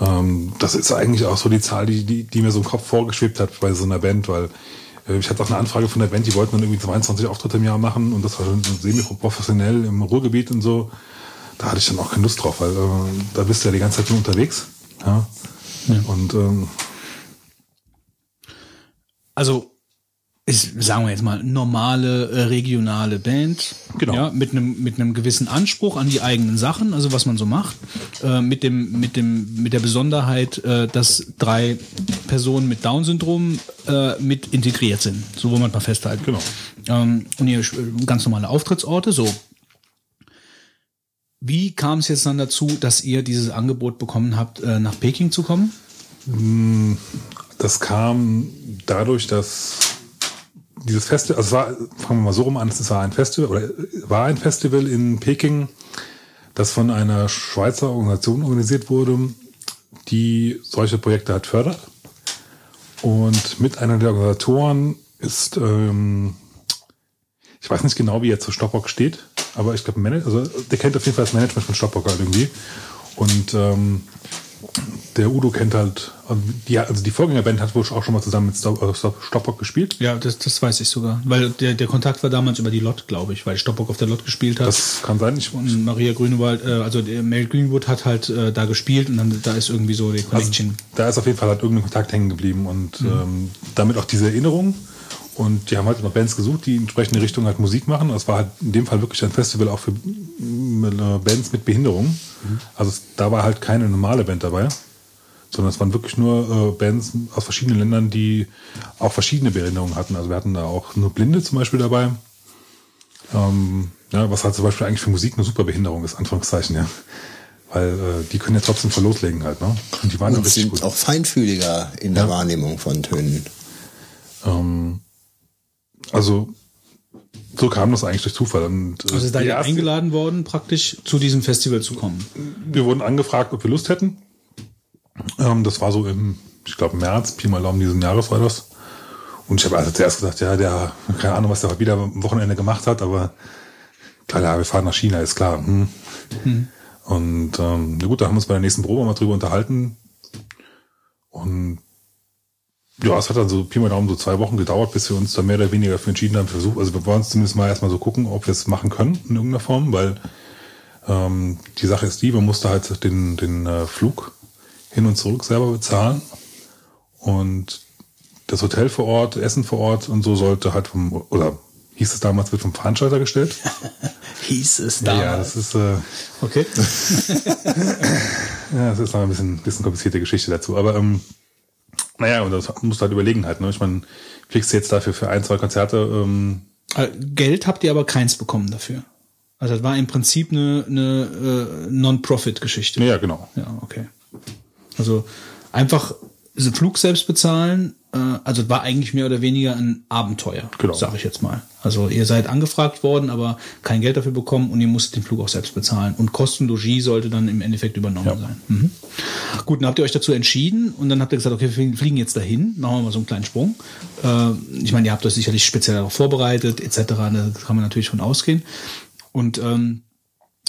ähm, das ist eigentlich auch so die Zahl, die, die, die mir so im Kopf vorgeschwebt hat bei so einer Band, weil äh, ich hatte auch eine Anfrage von der Band, die wollten dann irgendwie 22 Auftritte im Jahr machen und das war schon so semi-professionell im Ruhrgebiet und so. Da hatte ich dann auch keine Lust drauf, weil äh, da bist du ja die ganze Zeit nur unterwegs. Ja. Und ähm, Also, ist, sagen wir jetzt mal, normale äh, regionale Band. Genau. Ja, mit einem mit einem gewissen Anspruch an die eigenen Sachen, also was man so macht, äh, mit dem mit dem mit der Besonderheit, äh, dass drei Personen mit Down-Syndrom äh, mit integriert sind. So wollen wir mal festhalten. Genau. Ähm, und ihr äh, ganz normale Auftrittsorte, so. Wie kam es jetzt dann dazu, dass ihr dieses Angebot bekommen habt, äh, nach Peking zu kommen? Das kam dadurch, dass dieses Festival, also war, fangen wir mal so rum an, es war ein Festival, oder war ein Festival in Peking, das von einer Schweizer Organisation organisiert wurde, die solche Projekte halt fördert. Und mit einer der Organisatoren ist, ähm, Ich weiß nicht genau, wie er zu Stoppock steht, aber ich glaube, also der kennt auf jeden Fall das Management von Stoppock halt irgendwie. Und ähm, der Udo kennt halt, also die, also die Vorgängerband hat wohl auch schon mal zusammen mit Stoppock gespielt. Ja, das, das weiß ich sogar. Weil der, der Kontakt war damals über die Lot, glaube ich, weil Stoppock auf der Lot gespielt hat. Das kann sein. Ich und Maria Grünewald, äh, also Mel Greenwood hat halt äh, da gespielt und dann da ist irgendwie so die Connection. Also, da ist auf jeden Fall halt irgendein Kontakt hängen geblieben und mhm. ähm, damit auch diese Erinnerung. Und die haben halt noch Bands gesucht, die in entsprechende Richtung halt Musik machen. Das war halt in dem Fall wirklich ein Festival auch für äh, Bands mit Behinderung. Mhm. Also da war halt keine normale Band dabei, sondern es waren wirklich nur äh, Bands aus verschiedenen Ländern, die auch verschiedene Behinderungen hatten. Also wir hatten da auch nur Blinde zum Beispiel dabei. Ähm, ja, was halt zum Beispiel eigentlich für Musik eine super Behinderung ist, Anführungszeichen, ja. Weil äh, die können ja trotzdem voll loslegen halt, ne? Und die waren Und sind gut. auch feinfühliger in der ja. Wahrnehmung von Tönen. Ähm, also so kam das eigentlich durch Zufall. Und, äh, also ist da ja eingeladen worden, praktisch zu diesem Festival zu kommen? Wir wurden angefragt, ob wir Lust hätten. Ähm, das war so im, ich glaube, März, Pi mal Daumen diesen Jahres war das. Und ich habe also zuerst gesagt, ja, der, keine Ahnung, was der wieder am Wochenende gemacht hat, aber klar, ja, wir fahren nach China, ist klar. Hm. Hm. Und ähm, na gut, da haben wir uns bei der nächsten Probe mal drüber unterhalten. Und ja, es hat dann so Pi mal Daumen so zwei Wochen gedauert, bis wir uns da mehr oder weniger für entschieden haben, versucht, also wir wollen zumindest mal erstmal so gucken, ob wir es machen können in irgendeiner Form, weil ähm, die Sache ist die, man musste halt den, den äh, Flug hin und zurück selber bezahlen und das Hotel vor Ort, Essen vor Ort und so sollte halt vom, oder hieß es damals, wird vom Veranstalter gestellt. (laughs) hieß es damals. Ja, das ist, äh, okay. (laughs) ja, das ist noch ein bisschen, bisschen komplizierte Geschichte dazu, aber, ähm, naja, und das musst du halt überlegen halt, ne? Ich meine, fliegst du jetzt dafür für ein, zwei Konzerte, ähm, äh, Geld habt ihr aber keins bekommen dafür. Also das war im Prinzip eine, eine äh, Non-Profit-Geschichte. Ja, genau. Ja, okay. Also einfach Flug selbst bezahlen, äh, also war eigentlich mehr oder weniger ein Abenteuer, genau. sage ich jetzt mal. Also ihr seid angefragt worden, aber kein Geld dafür bekommen und ihr musstet den Flug auch selbst bezahlen. Und Kostenlogie sollte dann im Endeffekt übernommen ja. sein. Mhm. Gut, dann habt ihr euch dazu entschieden und dann habt ihr gesagt, okay, wir fliegen jetzt dahin, machen wir mal so einen kleinen Sprung. Äh, ich meine, ihr habt euch sicherlich speziell darauf vorbereitet, etc. Da kann man natürlich von ausgehen. Und ähm,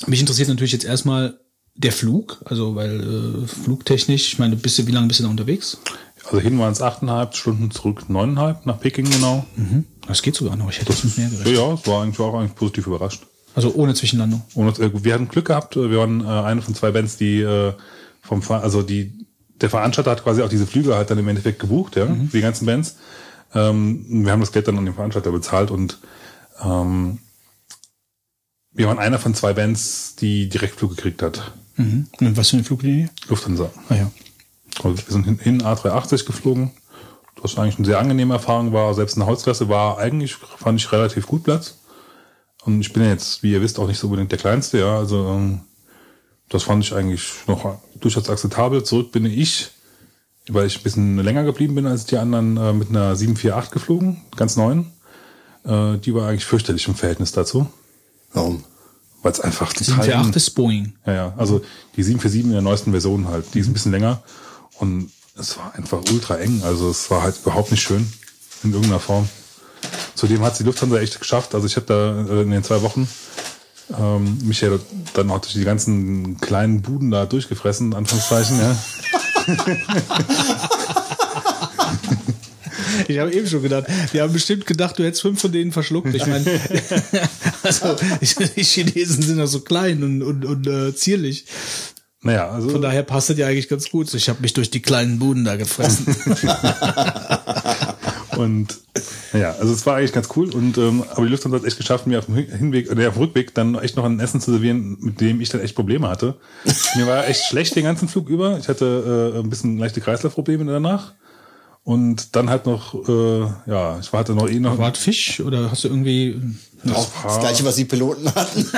mich interessiert natürlich jetzt erstmal, der Flug, also weil äh, flugtechnisch, ich meine, bist du, wie lange bist du da unterwegs? Also hin waren es achteinhalb Stunden, zurück neuneinhalb nach Peking genau. Mhm. Das geht sogar noch. Ich hätte das mit mehr gerechnet. Ja, es war eigentlich auch eigentlich positiv überrascht. Also ohne Zwischenlandung. Ohne, äh, wir hatten Glück gehabt. Wir waren äh, eine von zwei Bands, die äh, vom also die der Veranstalter hat quasi auch diese Flüge halt dann im Endeffekt gebucht, ja, mhm. die ganzen Bands. Ähm, wir haben das Geld dann an den Veranstalter bezahlt und ähm, wir waren einer von zwei Bands, die Direktflug gekriegt hat. Mhm. Und was für eine Fluglinie? Lufthansa. Ah ja. Also wir sind hin A380 geflogen, was eigentlich eine sehr angenehme Erfahrung war. Selbst eine Holzklasse war eigentlich, fand ich, relativ gut Platz. Und ich bin ja jetzt, wie ihr wisst, auch nicht so unbedingt der Kleinste, ja. Also ähm, das fand ich eigentlich noch durchaus akzeptabel. Zurück bin ich, weil ich ein bisschen länger geblieben bin als die anderen, äh, mit einer 748 geflogen, ganz neuen. Äh, die war eigentlich fürchterlich im Verhältnis dazu. Warum? Weil es einfach total... 748 ist Boeing. Ja, ja, also die 747 in der neuesten Version halt, die ist ein bisschen länger und es war einfach ultra eng, also es war halt überhaupt nicht schön in irgendeiner Form. Zudem hat die Lufthansa echt geschafft, also ich habe da äh, in den zwei Wochen ähm, mich ja dann auch durch die ganzen kleinen Buden da durchgefressen, Anführungszeichen, ja. (laughs) (laughs) Ich habe eben schon gedacht, die haben bestimmt gedacht, du hättest fünf von denen verschluckt. Ich meine, (laughs) also die Chinesen sind ja so klein und, und, und äh, zierlich. Naja, also. Von daher passt das ja eigentlich ganz gut. Ich habe mich durch die kleinen Buden da gefressen. (laughs) und ja, also es war eigentlich ganz cool. Und ähm, aber die Lufthansa hat echt geschafft, mir auf dem Hinweg oder auf dem Rückweg dann echt noch ein Essen zu servieren, mit dem ich dann echt Probleme hatte. mir war echt schlecht den ganzen Flug über. Ich hatte äh, ein bisschen leichte Kreislaufprobleme danach. Und dann halt noch, äh, ja, ich hatte noch eh noch. War Fisch oder hast du irgendwie. Das, auch das gleiche, was die Piloten hatten. (laughs)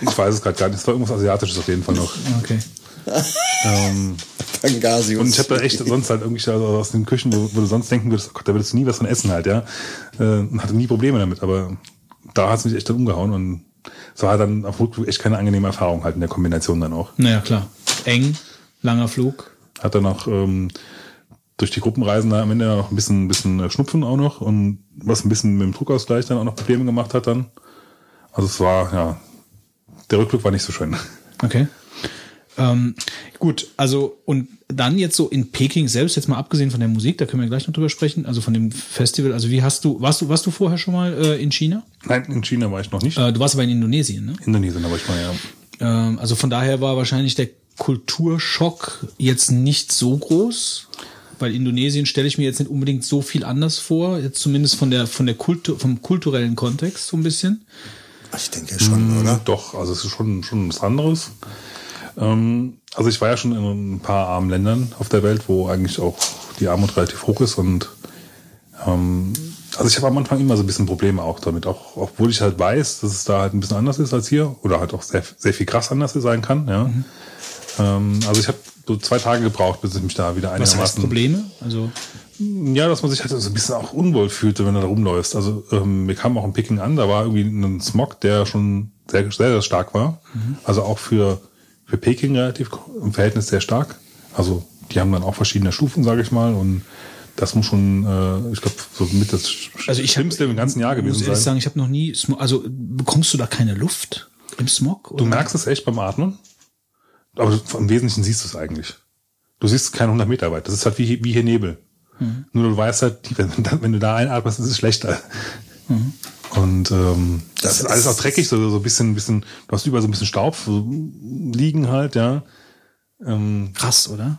ich weiß es gerade gar nicht. Es war irgendwas Asiatisches auf jeden Fall noch. Okay. ähm, Pangasius. Und ich habe da echt sonst halt irgendwie also aus den Küchen, wo, wo, du sonst denken würdest, oh Gott, da würdest du nie was von essen halt, ja. Äh, und hatte nie Probleme damit, aber da hat es mich echt dann umgehauen und es war dann auf echt keine angenehme Erfahrung halt in der Kombination dann auch. Naja, klar. Eng, langer Flug. Hat er noch ähm, durch die Gruppenreisen da am Ende noch ein bisschen, bisschen äh, Schnupfen auch noch und was ein bisschen mit dem Druckausgleich dann auch noch Probleme gemacht hat dann. Also es war, ja, der Rückblick war nicht so schön. Okay. Ähm, gut, also und dann jetzt so in Peking selbst, jetzt mal abgesehen von der Musik, da können wir gleich noch drüber sprechen, also von dem Festival, also wie hast du, warst du, warst du vorher schon mal äh, in China? Nein, in China war ich noch nicht. Äh, du warst aber in Indonesien, ne? Indonesien, aber ich war ja. Ähm, also von daher war wahrscheinlich der Kulturschock jetzt nicht so groß, weil Indonesien stelle ich mir jetzt nicht unbedingt so viel anders vor, jetzt zumindest von der von der Kultur, vom kulturellen Kontext so ein bisschen. Ich denke schon, Mm, oder? Doch, also es ist schon, schon was anderes. Ähm, also ich war ja schon in ein paar armen Ländern auf der Welt, wo eigentlich auch die Armut relativ hoch ist und ähm, also ich habe am Anfang immer so ein bisschen Probleme auch damit, auch obwohl ich halt weiß, dass es da halt ein bisschen anders ist als hier oder halt auch sehr, sehr viel krass anders sein kann. Ja. Ähm, also ich habe so zwei Tage gebraucht, bis ich mich da wieder Was heißt einigermaßen Probleme? Also ja, dass man sich halt so ein bisschen auch unwohl fühlte, wenn er da rumläuft. Also ähm, wir kamen auch in Peking an, da war irgendwie ein Smog, der schon sehr, sehr, sehr stark war. Also auch für, für Peking relativ im Verhältnis sehr stark. Also die haben dann auch verschiedene Stufen, sage ich mal. Und das muss schon, äh, ich glaube, so mit das Also ich hab- Schlimmste im ganzen Jahr ich muss gewesen ehrlich sein. sagen, ich habe noch nie Smog, also bekommst du da keine Luft im Smog? Du merkst es echt beim Atmen, aber im Wesentlichen siehst du es eigentlich. Du siehst keine 100 Meter weit. Das ist halt wie, wie hier Nebel. Nur du weißt halt, wenn, wenn du da einatmest, ist es schlechter. Und ähm, das, Das ist alles auch dreckig, so, so ein bisschen, bisschen, du hast überall so ein bisschen Staub so liegen halt, ja. Ähm, Krass, oder?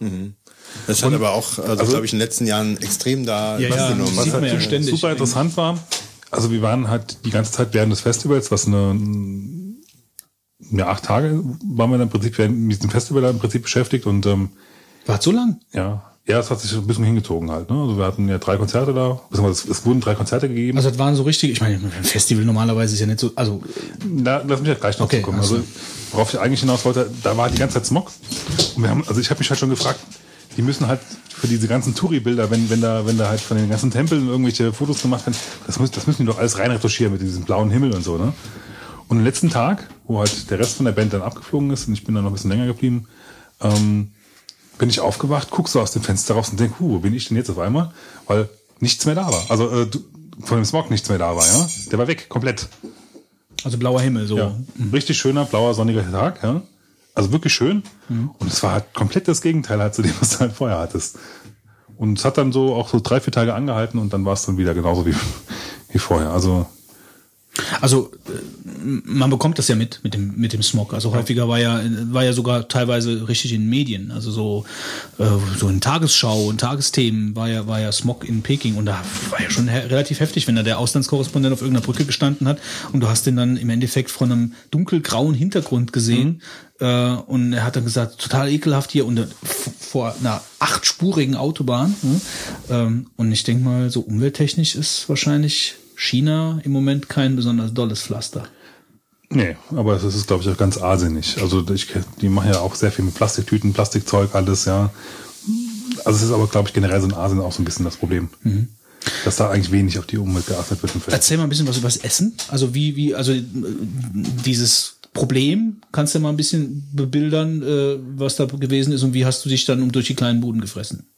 Das hat aber auch, also, glaube ich, in den letzten Jahren extrem da Ja, ja, genommen. das sieht man ja halt ständig. super interessant war, also wir waren halt die ganze Zeit während des Festivals, was eine, ja, acht Tage waren wir dann im Prinzip während diesem Festival da im Prinzip beschäftigt und ähm, War so lang? Ja, ja, es hat sich ein bisschen hingezogen halt. Ne? Also wir hatten ja drei Konzerte da, beziehungsweise es, es wurden drei Konzerte gegeben. Also das waren so richtig, ich meine, ein Festival normalerweise ist ja nicht so, also da, lass mich halt gleich noch Okay, zu kommen. ach so. Also worauf ich eigentlich hinaus wollte, da war die ganze Zeit Smog. Und wir haben, also ich habe mich halt schon gefragt, die müssen halt für diese ganzen Touri-Bilder, wenn, wenn da, wenn da halt von den ganzen Tempeln irgendwelche Fotos gemacht werden, das, muss, das müssen die doch alles rein retuschieren mit diesem blauen Himmel und so, ne? Und am letzten Tag, wo halt der Rest von der Band dann abgeflogen ist und ich bin dann noch ein bisschen länger geblieben, ähm, bin ich aufgewacht, guck so aus dem Fenster raus und denk, huh, wo bin ich denn jetzt auf einmal? Weil nichts mehr da war. Also äh, du, von dem Smog nichts mehr da war, ja. Der war weg, komplett. also blauer Himmel so. Ja. Richtig schöner, blauer, sonniger Tag, ja. Also wirklich schön. Und es war halt komplett das Gegenteil halt zu dem, was du halt vorher hattest. Und es hat dann so auch so drei, vier Tage angehalten und dann war es dann wieder genauso wie, wie vorher. Also Also äh, man bekommt das ja mit mit dem mit dem Smog. Also häufiger war ja war ja sogar teilweise richtig in Medien. Also so äh, so in Tagesschau und Tagesthemen war ja war ja Smog in Peking und da war ja schon he relativ heftig, wenn da der Auslandskorrespondent auf irgendeiner Brücke gestanden hat und du hast den dann im Endeffekt von einem dunkelgrauen Hintergrund gesehen. Äh, und er hat dann gesagt, total ekelhaft hier und vor einer achtspurigen Autobahn. Ne? Ähm, und ich denke mal, so umwelttechnisch ist wahrscheinlich China im Moment kein besonders dolles Pflaster. Nee, aber es ist, glaube ich, auch ganz arsinnig. Also ich, die machen ja auch sehr viel mit Plastiktüten, Plastikzeug, alles, ja. Also es ist aber, glaube ich, generell so in Asien auch so ein bisschen das Problem. Dass da eigentlich wenig auf die Umwelt geachtet wird. Erzähl mal ein bisschen was über das Essen. Also wie, wie, also dieses Problem, kannst du mal ein bisschen bebildern, äh, was da gewesen ist und wie hast du dich dann um durch die kleinen Buden gefressen?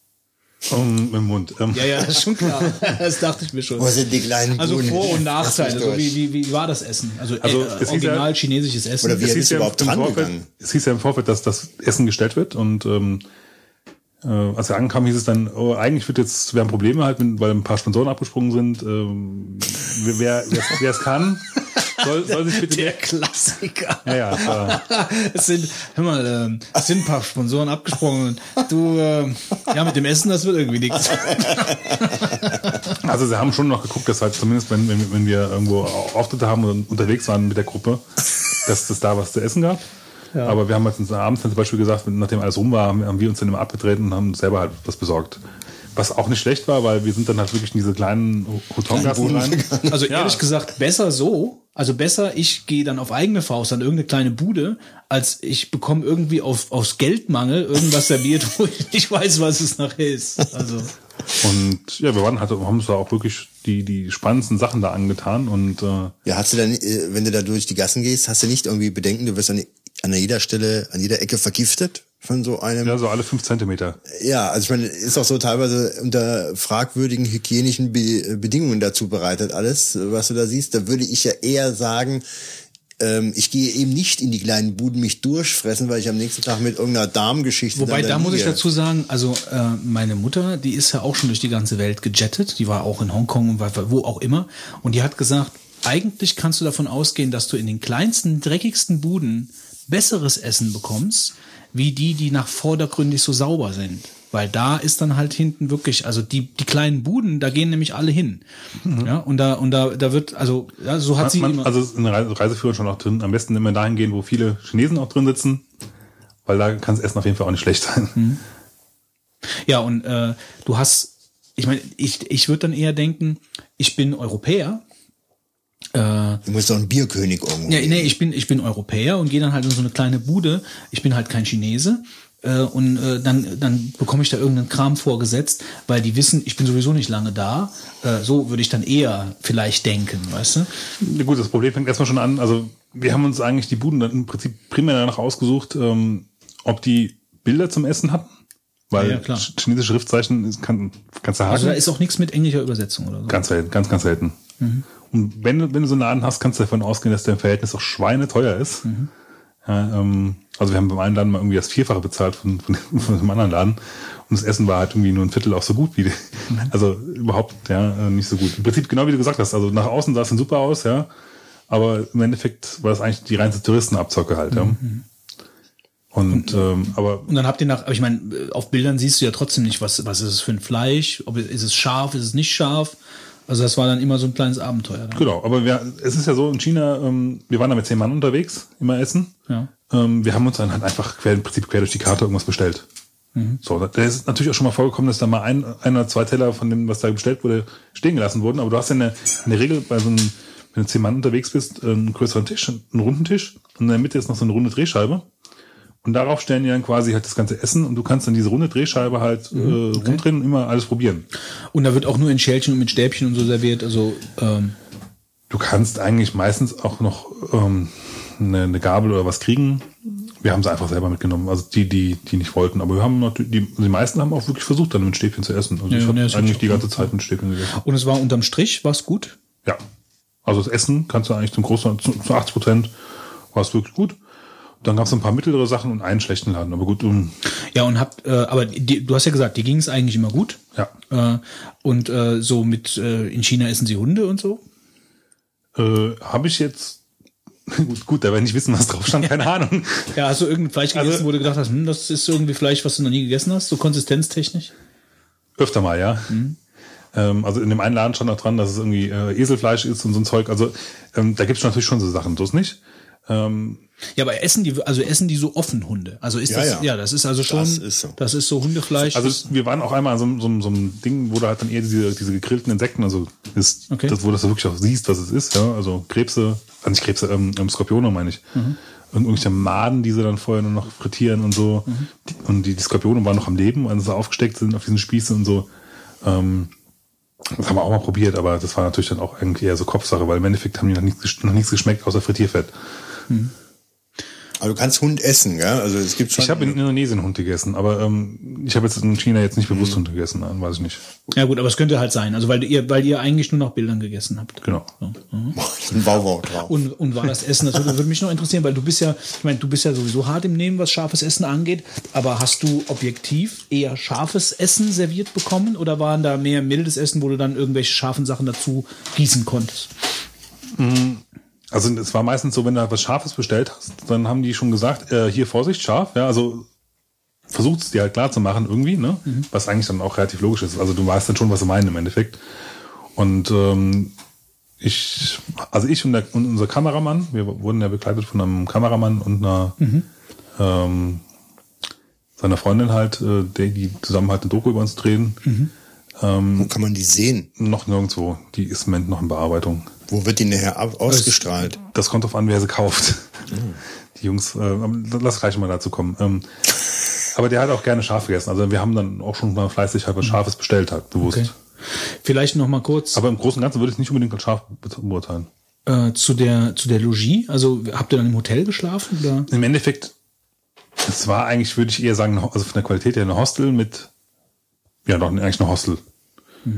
Um, Im Mund. Ähm, Ja, ja, das ist schon klar. das dachte ich mir schon. Wo sind die kleinen Also? Vor- und Nachteile. Also wie, wie, wie war das Essen? Also, Also, äh, original ja- chinesisches Essen. Oder wie- es hieß ja überhaupt im dran Vorfeld, gegangen? es hieß ja im Vorfeld, dass das Essen gestellt wird und ähm, äh, als wir ankamen, hieß es dann, oh, eigentlich wird jetzt, wir haben Probleme halt, weil ein paar Sponsoren abgesprungen sind. Ähm, wer es kann, soll, soll sich bitte... der Klassiker. Ja, ja, es sind, hör mal, ähm, es sind ein paar Sponsoren abgesprungen. Du, ähm, ja, mit dem Essen, das wird irgendwie nichts. Also sie haben schon noch geguckt, dass halt zumindest, wenn, wenn, wenn wir irgendwo Auftritte haben und unterwegs waren mit der Gruppe, dass es da was zu essen gab. Aber wir haben halt uns abends dann zum Beispiel gesagt, nachdem alles rum war, haben haben wir uns dann immer abgetreten und haben uns selber halt was besorgt. Was auch nicht schlecht war, weil wir sind dann halt wirklich in diese kleinen Hotongassen rein. Also Ja. ehrlich gesagt, besser so. Also besser, ich gehe dann auf eigene Faust an irgendeine kleine Bude, als ich bekomme irgendwie auf, aus Geldmangel irgendwas serviert, (laughs) wo ich nicht weiß, was es nachher ist. Also Und ja, wir waren halt, haben uns da auch wirklich die, die spannendsten Sachen da angetan und äh, Ja, hast du dann, äh, wenn du da durch die Gassen gehst, hast du nicht irgendwie Bedenken, du wirst an, an jeder Stelle, an jeder Ecke vergiftet von so einem. Ja, so alle fünf Zentimeter. Ja, also ich meine, ist auch so teilweise unter fragwürdigen hygienischen Be Bedingungen dazu bereitet alles, was du da siehst. Da würde ich ja eher sagen, ähm, ich gehe eben nicht in die kleinen Buden mich durchfressen, weil ich am nächsten Tag mit irgendeiner Darmgeschichte. Wobei, dann da muss ich dazu sagen, also äh, meine Mutter, die ist ja auch schon durch die ganze Welt gejettet, die war auch in Hongkong und war- wo auch immer. Und die hat gesagt, eigentlich kannst du davon ausgehen, dass du in den kleinsten, dreckigsten Buden besseres Essen bekommst, wie die, die nach vordergründig so sauber sind. Weil da ist dann halt hinten wirklich, also die, die kleinen Buden, da gehen nämlich alle hin. Ja, und da, und da, da wird, also, ja, so hat sie Man, immer. also ist in der Reise- Reiseführung schon auch drin. Am besten immer dahin gehen, wo viele Chinesen auch drin sitzen, weil da kann das Essen auf jeden Fall auch nicht schlecht sein. Mhm. Ja, und äh, du hast, ich meine, ich, ich würde dann eher denken, ich bin Europäer. Äh, Du musst doch ein Bierkönig irgendwo. ja, nee, ich bin, ich bin Europäer und gehe dann halt in so eine kleine Bude. Ich bin halt kein Chinese. Äh, und äh, dann, dann bekomme ich da irgendeinen Kram vorgesetzt, weil die wissen, ich bin sowieso nicht lange da. Äh, so würde ich dann eher vielleicht denken, weißt du? Ja, Gut, das Problem fängt erstmal schon an. Also wir haben uns eigentlich die Buden dann im Prinzip primär danach ausgesucht, ähm, ob die Bilder zum Essen hatten. Weil Ja, ja, chinesische Schriftzeichen ist- kann, kannst du haken. Also da ist auch nichts mit englischer Übersetzung oder so. Ganz selten, ganz, ganz selten. Und wenn du, wenn du so einen Laden hast, kannst du davon ausgehen, dass der im Verhältnis auch schweineteuer ist. Ja, ähm, also wir haben beim einen Laden mal irgendwie das Vierfache bezahlt von, von, (laughs) von dem anderen Laden. Und das Essen war halt irgendwie nur ein Viertel auch so gut wie die. Also überhaupt ja äh, nicht so gut. Im Prinzip genau wie du gesagt hast. Also nach außen sah es dann super aus, ja. Aber im Endeffekt war das eigentlich die reinste Touristenabzocke halt, ja. Und ähm, aber Und dann habt ihr nach, aber ich meine, auf Bildern siehst du ja trotzdem nicht, was, was ist es für ein Fleisch, ob ist es scharf, ist es nicht scharf. Also das war dann immer so ein kleines Abenteuer. Dann. Genau, aber wir, es ist ja so in China, ähm, wir waren da mit zehn Mann unterwegs, immer essen. Ja. Ähm, wir haben uns dann halt einfach quer, im Prinzip quer durch die Karte irgendwas bestellt. So, da ist natürlich auch schon mal vorgekommen, dass da mal ein, ein oder zwei Teller von dem, was da bestellt wurde, stehen gelassen wurden. Aber du hast ja in der, in der Regel bei so einem, wenn du zehn Mann unterwegs bist, einen größeren Tisch, einen runden Tisch und in der Mitte ist noch so eine runde Drehscheibe. Und darauf stellen die dann quasi halt das ganze Essen und du kannst dann diese runde Drehscheibe halt äh, rumdrehen und immer alles probieren. Und da wird auch nur in Schälchen und mit Stäbchen und so serviert. Also ähm, Du kannst eigentlich meistens auch noch ähm, eine, eine Gabel oder was kriegen. Wir haben sie einfach selber mitgenommen. Also die, die, die nicht wollten. Aber wir haben natürlich, die, die meisten haben auch wirklich versucht, dann mit Stäbchen zu essen. Also Ja, ich habe das eigentlich die ganze Zeit mit Stäbchen gegessen. und es war unterm Strich, war's gut. Ja. Also das Essen kannst du eigentlich zum großen, zu, zu 80 Prozent war es wirklich gut. Dann gab es ein paar mittlere Sachen und einen schlechten Laden. Aber gut, um, Ja, und habt, äh, aber die, du hast ja gesagt, dir ging es eigentlich immer gut. ja. Äh, und äh, so mit äh, in China essen sie Hunde und so. Äh, habe ich jetzt, (laughs) gut, gut, da werde ich nicht wissen, was drauf stand, keine (laughs) Ahnung. Ja, hast du irgendein Fleisch gegessen, Also- wo du gedacht hast, hm, das ist irgendwie Fleisch, was du noch nie gegessen hast, so konsistenztechnisch? Öfter mal, ja. Ähm, also in dem einen Laden stand noch dran, dass es irgendwie äh, Eselfleisch ist und so ein Zeug. Also ähm, da gibt es natürlich schon so Sachen, so ist nicht. Ähm, Ja, aber essen die, also essen die so offen Hunde? Also ist Ja, das, ja. ja. das ist also schon, Das ist so. das ist so Hundefleisch. also wir waren auch einmal an so, einem- so, so einem Ding, wo du halt dann eher diese, diese gegrillten Insekten, also ist, Okay. das, wo du das wirklich auch siehst, was es ist, ja. Also Krebse, also nicht Krebse, ähm, ähm, Skorpione meine ich. Mhm. Und irgendwelche Maden, die sie dann vorher nur noch frittieren und so. Mhm. Und die, die Skorpione waren noch am Leben, also so aufgesteckt sind auf diesen Spießen und so. Ähm, das haben wir auch mal probiert, aber das war natürlich dann auch irgendwie eher so Kopfsache, weil im Endeffekt haben die noch nichts, noch nichts geschmeckt außer Frittierfett. Aber du kannst Hund essen, gell? Also es gibt schon. Ich habe in Indonesien Hund gegessen, aber ähm, ich habe jetzt in China jetzt nicht bewusst Hund gegessen, nein, weiß ich nicht. ja gut, aber es könnte halt sein, also weil ihr, weil ihr eigentlich nur nach Bildern gegessen habt. Genau. (laughs) ein Wauwau drauf. Und, und war das Essen, das würde, würde mich noch interessieren, weil du bist ja, ich meine, du bist ja sowieso hart im Nehmen, was scharfes Essen angeht, aber hast du objektiv eher scharfes Essen serviert bekommen oder waren da mehr mildes Essen, wo du dann irgendwelche scharfen Sachen dazu gießen konntest? Also es war meistens so, wenn du was Scharfes bestellt hast, dann haben die schon gesagt, äh, hier Vorsicht, scharf, ja, also versucht es dir halt klar zu machen irgendwie, ne? Was eigentlich dann auch relativ logisch ist. Also du weißt dann schon, was sie meinen im Endeffekt. Und ähm, ich, also ich und, der, und unser Kameramann, wir wurden ja begleitet von einem Kameramann und einer ähm, seiner Freundin halt, äh, die, die zusammen halt eine Doku über uns drehen. Wo kann man die sehen? Noch nirgendwo. Die ist im Moment noch in Bearbeitung. Wo wird die nachher ausgestrahlt? Das kommt drauf an, wer sie kauft. Die Jungs, äh, lass gleich mal dazu kommen. Ähm, aber der hat auch gerne scharf gegessen. Also wir haben dann auch schon mal fleißig halt was Scharfes bestellt hat, bewusst. Okay. Vielleicht noch mal kurz Aber im Großen und Ganzen würde ich es nicht unbedingt als scharf be- beurteilen. äh, zu der zu der Logis. Also habt ihr dann im Hotel geschlafen oder? Im Endeffekt Es war eigentlich, würde ich eher sagen, also von der Qualität her eine Hostel mit, ja, doch eigentlich eine Hostel. So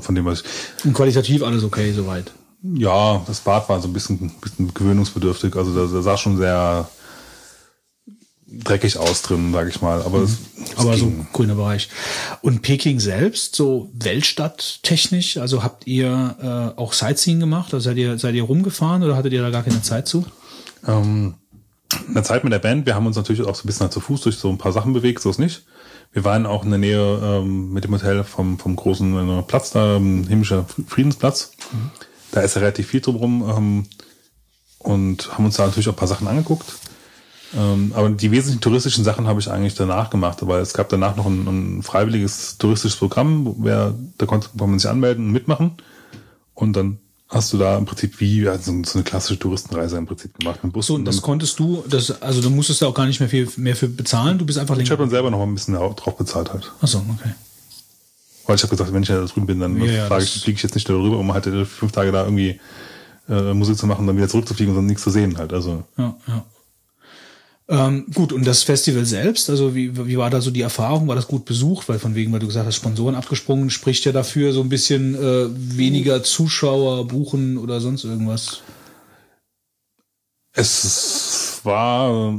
von dem, was Und qualitativ alles okay soweit. ja, das Bad war so ein bisschen, bisschen gewöhnungsbedürftig. Also da, da sah schon sehr dreckig aus drin, sage ich mal. Aber, es, es Aber so ging. grüner Bereich. Und Peking selbst, so Weltstadt-technisch, also habt ihr äh, auch Sightseeing gemacht? Also seid ihr, seid ihr rumgefahren oder hattet ihr da gar keine Zeit zu? Ähm, in der Zeit mit der Band, wir haben uns natürlich auch so ein bisschen halt zu Fuß durch so ein paar Sachen bewegt, so ist nicht. Wir waren auch in der Nähe ähm, mit dem Hotel vom, vom großen äh, Platz da, ähm, Himmlischer Friedensplatz. Da ist ja relativ viel drumherum ähm, und haben uns da natürlich auch ein paar Sachen angeguckt. Ähm, aber die wesentlichen touristischen Sachen habe ich eigentlich danach gemacht, weil es gab danach noch ein, ein freiwilliges touristisches Programm, wo wer, da konnte konnte man sich anmelden und mitmachen. Und dann hast du da im Prinzip wie ja, so, eine klassische Touristenreise im Prinzip gemacht. Mit Bus So, und das konntest du, das, also du musstest da auch gar nicht mehr viel mehr für bezahlen, du bist einfach Ich länger. habe dann selber noch mal ein bisschen drauf bezahlt halt. Achso, okay. Weil ich habe gesagt, wenn ich da drüben bin, dann Ja, ja, fliege ich, ich jetzt nicht darüber, um halt äh, fünf Tage da irgendwie äh, Musik zu machen, dann wieder zurückzufliegen und dann nichts zu sehen halt. Also Ja, ja. Ähm, gut, und das Festival selbst, also wie, wie war da so die Erfahrung? War das gut besucht? Weil von wegen, weil du gesagt hast, Sponsoren abgesprungen, spricht ja dafür so ein bisschen äh, weniger Zuschauer buchen oder sonst irgendwas. es war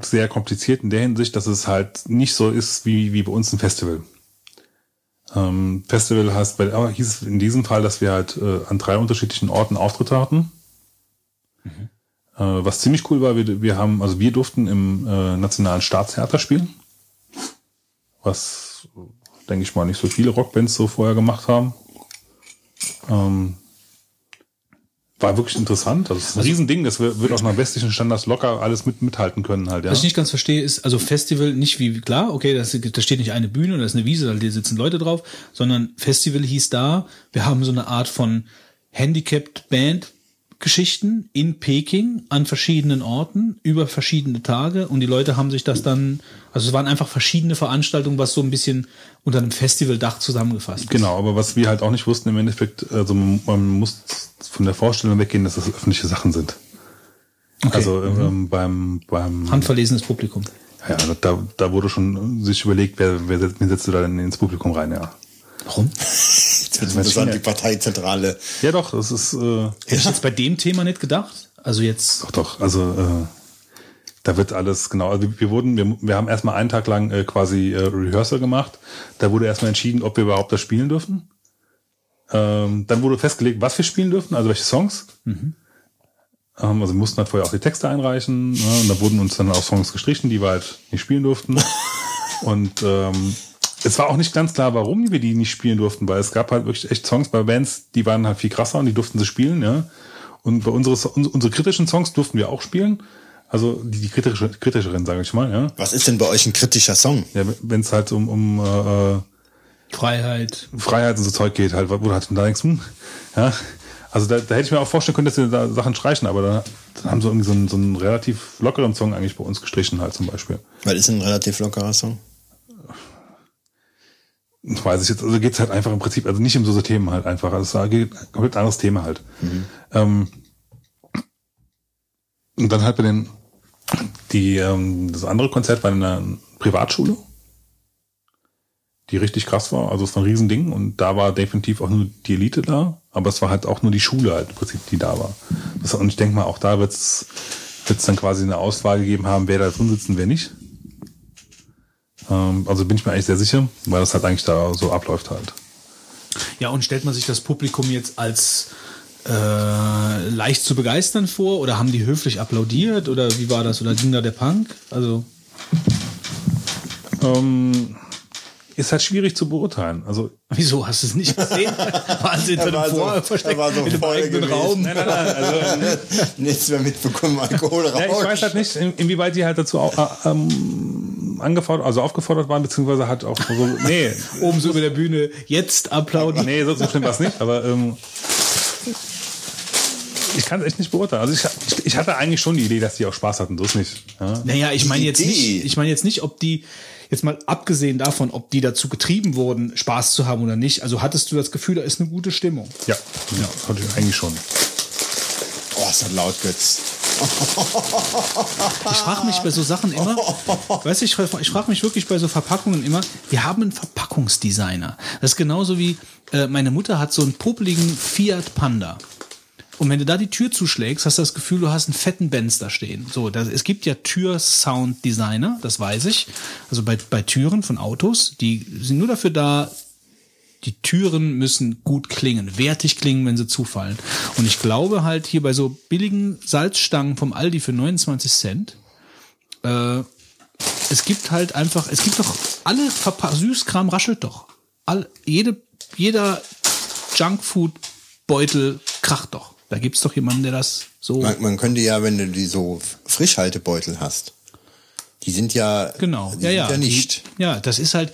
sehr kompliziert in der Hinsicht, dass es halt nicht so ist wie, wie bei uns ein Festival. Ähm, Festival heißt, bei, hieß es in diesem Fall, dass wir halt äh, an drei unterschiedlichen Orten Auftritte hatten. Äh, was ziemlich cool war, wir, wir haben, also wir durften im äh, Nationalen Staatstheater spielen. Was, denke ich mal, nicht so viele Rockbands so vorher gemacht haben. Ähm, war wirklich interessant. Also, das ist ein Riesending. Das wird auch nach westlichen Standards locker alles mit, mithalten können halt, ja. Was ich nicht ganz verstehe, ist, also Festival nicht wie, klar, okay, da steht nicht eine Bühne und da ist eine Wiese, da sitzen Leute drauf, sondern Festival hieß da, wir haben so eine Art von Handicapped Band Geschichten in Peking an verschiedenen Orten über verschiedene Tage und die Leute haben sich das dann, also es waren einfach verschiedene Veranstaltungen, was so ein bisschen unter einem Festivaldach zusammengefasst ist. Genau, aber was wir halt auch nicht wussten im Endeffekt, also man, muss von der Vorstellung weggehen, dass das öffentliche Sachen sind. Okay. Also ähm, beim, beim Handverlesenes Publikum. ja, da, da wurde schon sich überlegt, wer, wer setzt, wen setzt du da denn ins Publikum rein, ja. Warum? (laughs) Jetzt wird interessant, die Parteizentrale. Ja doch, das ist äh, Hätte ich jetzt bei dem Thema nicht gedacht. Also jetzt, doch doch, also äh, da wird alles genau, also wir, wir wurden, wir, wir haben erstmal einen Tag lang äh, quasi äh, Rehearsal gemacht. Da wurde erstmal entschieden, ob wir überhaupt das spielen dürfen. Ähm, dann wurde festgelegt, was wir spielen dürfen, also welche Songs. Ähm, also wir mussten halt vorher auch die Texte einreichen. Ne? Und da wurden uns dann auch Songs gestrichen, die wir halt nicht spielen durften. (laughs) und ähm, es war auch nicht ganz klar, warum wir die nicht spielen durften, weil es gab halt wirklich echt Songs bei Bands, die waren halt viel krasser und die durften sie spielen, ja. Und bei unsere, unsere kritischen Songs durften wir auch spielen. Also die, die kritische, kritischeren, sage ich mal, ja. Was ist denn bei euch ein kritischer Song? ja Wenn es halt um, um äh, Freiheit. Freiheit und so Zeug geht, halt, wo du halt da denkst, hm, ja. Also da, da hätte ich mir auch vorstellen können, dass sie da Sachen streichen, aber dann, dann haben sie irgendwie so einen, so einen relativ lockeren Song eigentlich bei uns gestrichen halt zum Beispiel. Weil ist ein relativ lockerer Song. Weiß ich jetzt, also geht's halt einfach im Prinzip, also nicht um so Themen halt einfach, also es geht ein komplett anderes Thema halt. Ähm, und dann halt bei den, die, ähm, das andere Konzert war in einer Privatschule, die richtig krass war, also es war ein Riesending und da war definitiv auch nur die Elite da, aber es war halt auch nur die Schule halt im Prinzip, die da war. Das, und ich denke mal, auch da wird's wird's dann quasi eine Auswahl gegeben haben, wer da drin sitzt und wer nicht. Ähm, also bin ich mir eigentlich sehr sicher, weil das halt eigentlich da so abläuft halt. Ja, und stellt man sich das Publikum jetzt als äh, leicht zu begeistern vor oder haben die höflich applaudiert oder wie war das oder ging da der Punk? Also Ähm, ist halt schwierig zu beurteilen. Also wieso hast du es nicht gesehen? Warst du hinter Er war dem so- er versteckt war so in dem eigenen. Raum? nein, nein, nein, also (laughs) Nichts mehr mitbekommen, Alkohol raus. ja, ich weiß halt nicht, in- inwieweit die halt dazu au- äh, ähm, angefordert, also aufgefordert waren, beziehungsweise halt auch so, (laughs) nee, Oben so über der Bühne, jetzt applaudieren. nee, so, so schlimm war es nicht, aber ähm, ich kann es echt nicht beurteilen. Also ich, ich, ich hatte eigentlich schon die Idee, dass die auch Spaß hatten, so ist nicht. Ja? Naja, ich meine jetzt nicht, ich meine jetzt nicht, ob die, jetzt mal abgesehen davon, ob die dazu getrieben wurden, Spaß zu haben oder nicht. Also hattest du das Gefühl, da ist eine gute Stimmung? Ja, ja, hatte ich eigentlich schon. Oh, ist das laut, Götz. Ich frage mich bei so Sachen immer, weißt du, ich, ich frage mich wirklich bei so Verpackungen immer, wir haben einen Verpackungsdesigner. Das ist genauso wie, äh, meine Mutter hat so einen popeligen Fiat Panda. Und wenn du da die Tür zuschlägst, hast du das Gefühl, du hast einen fetten Benz da stehen. So, das, es gibt ja Tür-Sound-Designer, das weiß ich. Also bei, bei Türen von Autos, die sind nur dafür da, die Türen müssen gut klingen, wertig klingen, wenn sie zufallen. Und ich glaube halt hier bei so billigen Salzstangen vom Aldi für 29 Cent, äh, es gibt halt einfach, es gibt doch alle Verpa Süßkram raschelt doch. All, jede, jeder Junkfood-Beutel kracht doch. Da gibt's doch jemanden, der das so. Man, man könnte ja, wenn du die so Frischhaltebeutel hast, die sind ja, Genau, die ja, sind ja. ja nicht. Die, ja, das ist halt,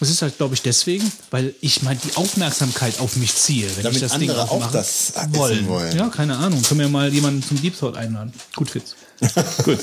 das ist halt, glaube ich, deswegen, weil ich mal die Aufmerksamkeit auf mich ziehe, wenn Damit ich das andere Ding auch aufmache. das essen wollen. Ja, keine Ahnung. Können wir mal jemanden zum Deep Thought einladen. Gut, Fitz. (laughs) Gut.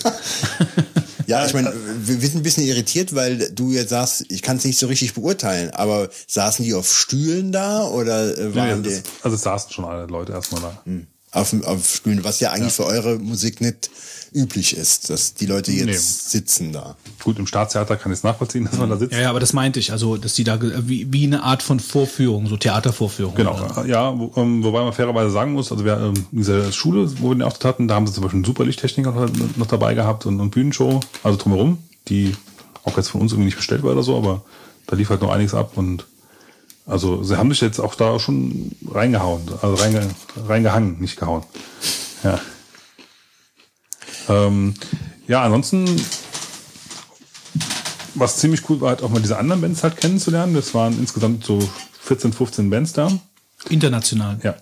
Ja, ich meine, wir sind ein bisschen irritiert, weil du jetzt sagst, ich kann es nicht so richtig beurteilen, aber saßen die auf Stühlen da oder äh, Nee, waren das, die also es saßen schon alle Leute erstmal da. auf, auf Stühlen, was ja eigentlich für eure Musik nicht üblich ist, dass die Leute jetzt Nee. sitzen da. Gut, im Staatstheater kann ich es nachvollziehen, dass man da sitzt. Ja, ja, aber das meinte ich. Also, dass die da wie, wie eine Art von Vorführung, so Theatervorführung. Genau, oder? ja, wo, ähm, wobei man fairerweise sagen muss, also wir ähm, in dieser Schule, wo wir den Auftritt hatten, da haben sie zum Beispiel einen Superlichttechniker noch, noch dabei gehabt und, und Bühnenshow, also drumherum, die auch jetzt von uns irgendwie nicht bestellt war oder so, aber da lief halt noch einiges ab und also sie haben sich jetzt auch da schon reingehauen, also reinge, reingehangen, nicht gehauen. Ja. Ähm, ja, ansonsten, was ziemlich cool war, halt auch mal diese anderen Bands halt kennenzulernen. Das waren insgesamt so 14, 15 Bands da. International. Ja.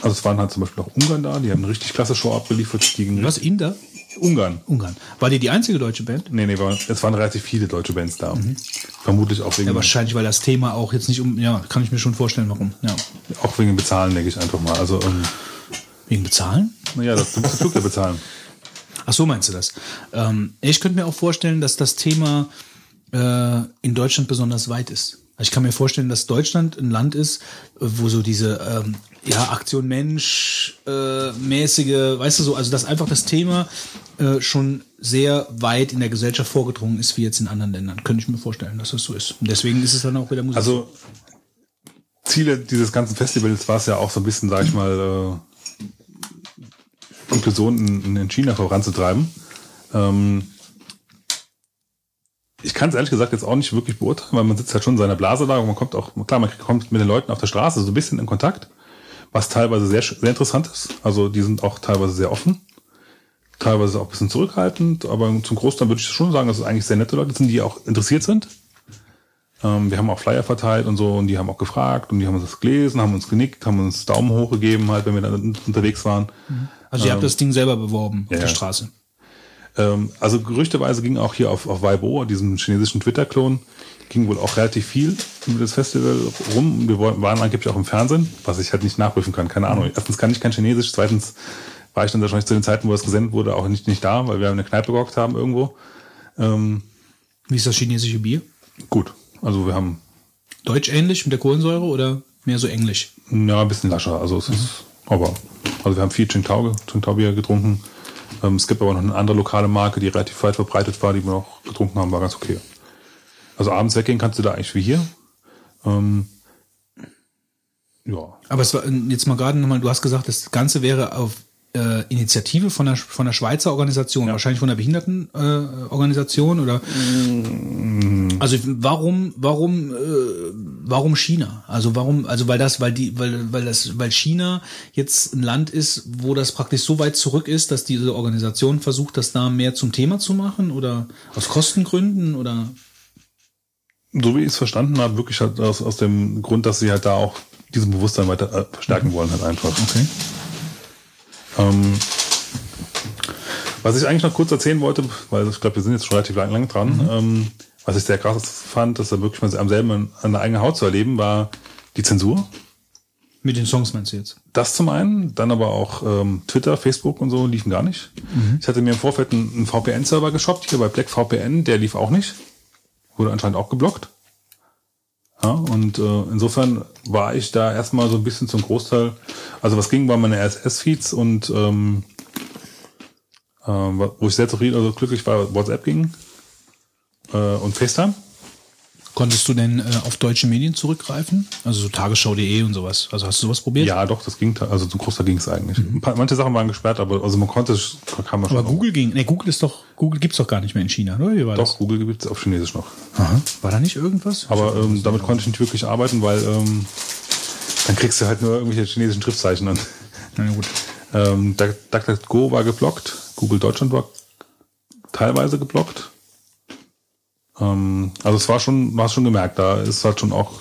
Also es waren halt zum Beispiel auch Ungarn da, die haben eine richtig klasse Show abgeliefert gegen Was, Inder? Ungarn. Ungarn. War die die einzige deutsche Band? Nee, nee, war, es waren relativ viele deutsche Bands da. Vermutlich auch wegen, Ja, wahrscheinlich, weil das Thema auch jetzt nicht um, ja, kann ich mir schon vorstellen, warum. Ja. auch wegen Bezahlen, denke ich einfach mal. Also, ähm, Wegen Bezahlen? naja, das, du musst den Flug ja bezahlen. Ach so meinst du das? Ähm, ich könnte mir auch vorstellen, dass das Thema äh, in Deutschland besonders weit ist. Also ich kann mir vorstellen, dass Deutschland ein Land ist, wo so diese ähm, ja Aktion Mensch äh, mäßige, weißt du so, also dass einfach das Thema äh, schon sehr weit in der Gesellschaft vorgedrungen ist, wie jetzt in anderen Ländern. Könnte ich mir vorstellen, dass das so ist. Und deswegen ist es dann auch wieder Musik. Also Ziele dieses ganzen Festivals war es ja auch so ein bisschen, sag ich mal, äh, Inklusion in, in China voranzutreiben. Ähm, ich kann es ehrlich gesagt jetzt auch nicht wirklich beurteilen, weil man sitzt halt schon in seiner Blase da und man kommt auch, klar, man kommt mit den Leuten auf der Straße so ein bisschen in Kontakt, was teilweise sehr, sehr interessant ist. Also die sind auch teilweise sehr offen, teilweise auch ein bisschen zurückhaltend, aber zum Großteil würde ich schon sagen, dass es eigentlich sehr nette Leute sind, die auch interessiert sind. Ähm, wir haben auch Flyer verteilt und so und die haben auch gefragt und die haben uns das gelesen, haben uns genickt, haben uns Daumen hoch gegeben, halt, wenn wir dann unterwegs waren. also ihr habt das Ding selber beworben auf ja. der Straße. Ähm, also gerüchteweise ging auch hier auf, auf Weibo, diesem chinesischen Twitter-Klon, ging wohl auch relativ viel über das Festival rum. Wir waren angeblich auch im Fernsehen, was ich halt nicht nachprüfen kann. Keine Ahnung. Erstens kann ich kein Chinesisch, zweitens war ich dann wahrscheinlich zu den Zeiten, wo es gesendet wurde, auch nicht, nicht da, weil wir in der Kneipe gehockt haben irgendwo. Ähm, Wie ist das chinesische Bier? gut. Also wir haben Deutsch ähnlich mit der Kohlensäure oder mehr so englisch? Ja, ein bisschen lascher. Also es ist, aber, also wir haben viel Tsingtao, Tsingtao Bier getrunken. Ähm, es gibt aber noch eine andere lokale Marke, die relativ weit verbreitet war, die wir noch getrunken haben, war ganz okay. Also abends weggehen kannst du da eigentlich wie hier. Ähm, ja. Aber es war jetzt mal gerade nochmal, du hast gesagt, das Ganze wäre auf äh, Initiative von der, von der Schweizer Organisation, wahrscheinlich von der Behindertenorganisation äh, oder also warum, warum, äh, warum China? Also warum, also weil das, weil die, weil, weil das, weil China jetzt ein Land ist, wo das praktisch so weit zurück ist, dass diese Organisation versucht, das da mehr zum Thema zu machen oder aus Kostengründen oder So wie ich es verstanden habe, wirklich halt aus, aus dem Grund, dass sie halt da auch diesen Bewusstsein weiter äh, verstärken wollen, halt einfach. okay. Ähm, was ich eigentlich noch kurz erzählen wollte, weil ich glaube, wir sind jetzt schon relativ lang, lang dran, ähm, was ich sehr krass fand, dass er wirklich mal am selben an, der eigenen Haut zu erleben, war die Zensur. Mit den Songs meinst du jetzt? Das zum einen, dann aber auch ähm, Twitter, Facebook und so liefen gar nicht. Ich hatte mir im Vorfeld einen, einen VPN-Server geshoppt, hier bei Black VPN, der lief auch nicht. Wurde anscheinend auch geblockt. Ja, und äh, insofern war ich da erstmal so ein bisschen zum Großteil, also was ging, waren meine RSS-Feeds und ähm, Ähm, wo ich sehr zufrieden, also glücklich war, WhatsApp ging äh, und FaceTime. Konntest du denn äh, auf deutsche Medien zurückgreifen? Also so Tagesschau.de und sowas. Also hast du sowas probiert? Ja, doch, das ging, also zum Großteil ging es eigentlich. Ein paar, manche Sachen waren gesperrt, aber also man konnte, kann man schon. Aber Google ging, ne, Google ist doch, Google gibt's doch gar nicht mehr in China, oder? Wie war Doch, das? Google gibt es auf Chinesisch noch. Aha. War da nicht irgendwas? Aber ähm, damit konnte ich nicht wirklich arbeiten, weil ähm, dann kriegst du halt nur irgendwelche chinesischen Schriftzeichen an. Na gut. Ähm, Duck- DuckDuckGo war geblockt, Google Deutschland war teilweise geblockt. Ähm, also es war schon, war schon gemerkt, da ist halt schon auch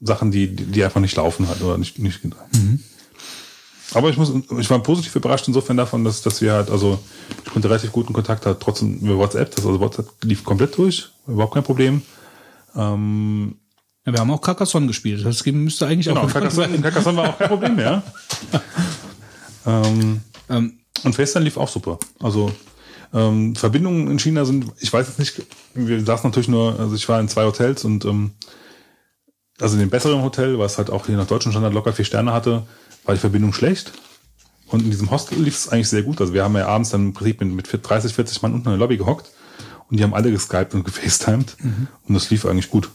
Sachen, die, die einfach nicht laufen halt oder nicht, nicht Aber ich muss, ich war positiv überrascht insofern davon, dass, dass wir halt, also ich konnte relativ guten Kontakt halt trotzdem über WhatsApp, das also WhatsApp lief komplett durch, überhaupt kein Problem. Ähm, Ja, wir haben auch Carcassonne gespielt. Das müsste eigentlich Genau, auch Carcassonne. Carcassonne war auch kein Problem mehr. (laughs) ähm, Ähm, und FaceTime lief auch super. Also ähm, Verbindungen in China sind, ich weiß jetzt nicht, wir saßen natürlich nur, also ich war in zwei Hotels und ähm, also in dem besseren Hotel, was halt auch hier nach deutschem Standard locker vier Sterne hatte, war die Verbindung schlecht. Und in diesem Hostel lief es eigentlich sehr gut. Also wir haben ja abends dann im Prinzip mit, mit 30, 40 Mann unten in der Lobby gehockt und die haben alle geskypt und (laughs) gefacetimed und das lief eigentlich gut.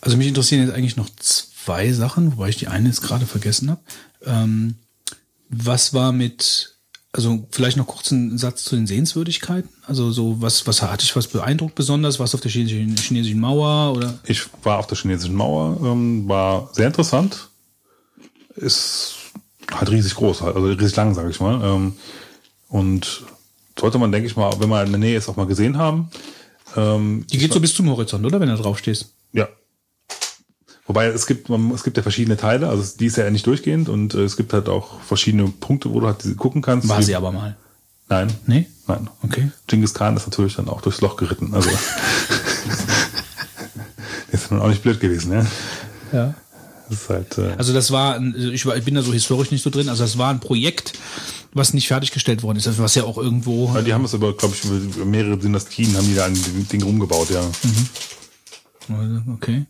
Also mich interessieren jetzt eigentlich noch zwei Sachen, wobei ich die eine jetzt gerade vergessen habe. Ähm, was war mit, also vielleicht noch kurz einen Satz zu den Sehenswürdigkeiten. Also so was, was hat dich was beeindruckt besonders? Was auf der chinesischen, chinesischen Mauer oder? Ich war auf der chinesischen Mauer, ähm, war sehr interessant. Ist halt riesig groß, halt, also riesig lang, sage ich mal. Ähm, und sollte man, denke ich mal, wenn man in der Nähe ist, auch mal gesehen haben. Ähm, Die geht so bis zum Horizont, oder? Wenn du drauf stehst. Wobei es gibt, man, es gibt ja verschiedene Teile, also die ist ja nicht durchgehend und äh, es gibt halt auch verschiedene Punkte, wo du halt gucken kannst. War sie aber mal. Nein. Nee? Nein. Okay. Genghis Khan ist natürlich dann auch durchs Loch geritten. Also (laughs) ist nun auch nicht blöd gewesen, ja. Ja. Das ist halt, äh, Also das war, ein- ich, war, ich bin da so historisch nicht so drin, also das war ein Projekt, was nicht fertiggestellt worden ist, also was ja auch irgendwo. Ja, die haben es über, glaube ich, über mehrere Dynastien haben die da dem Ding rumgebaut, ja. Okay.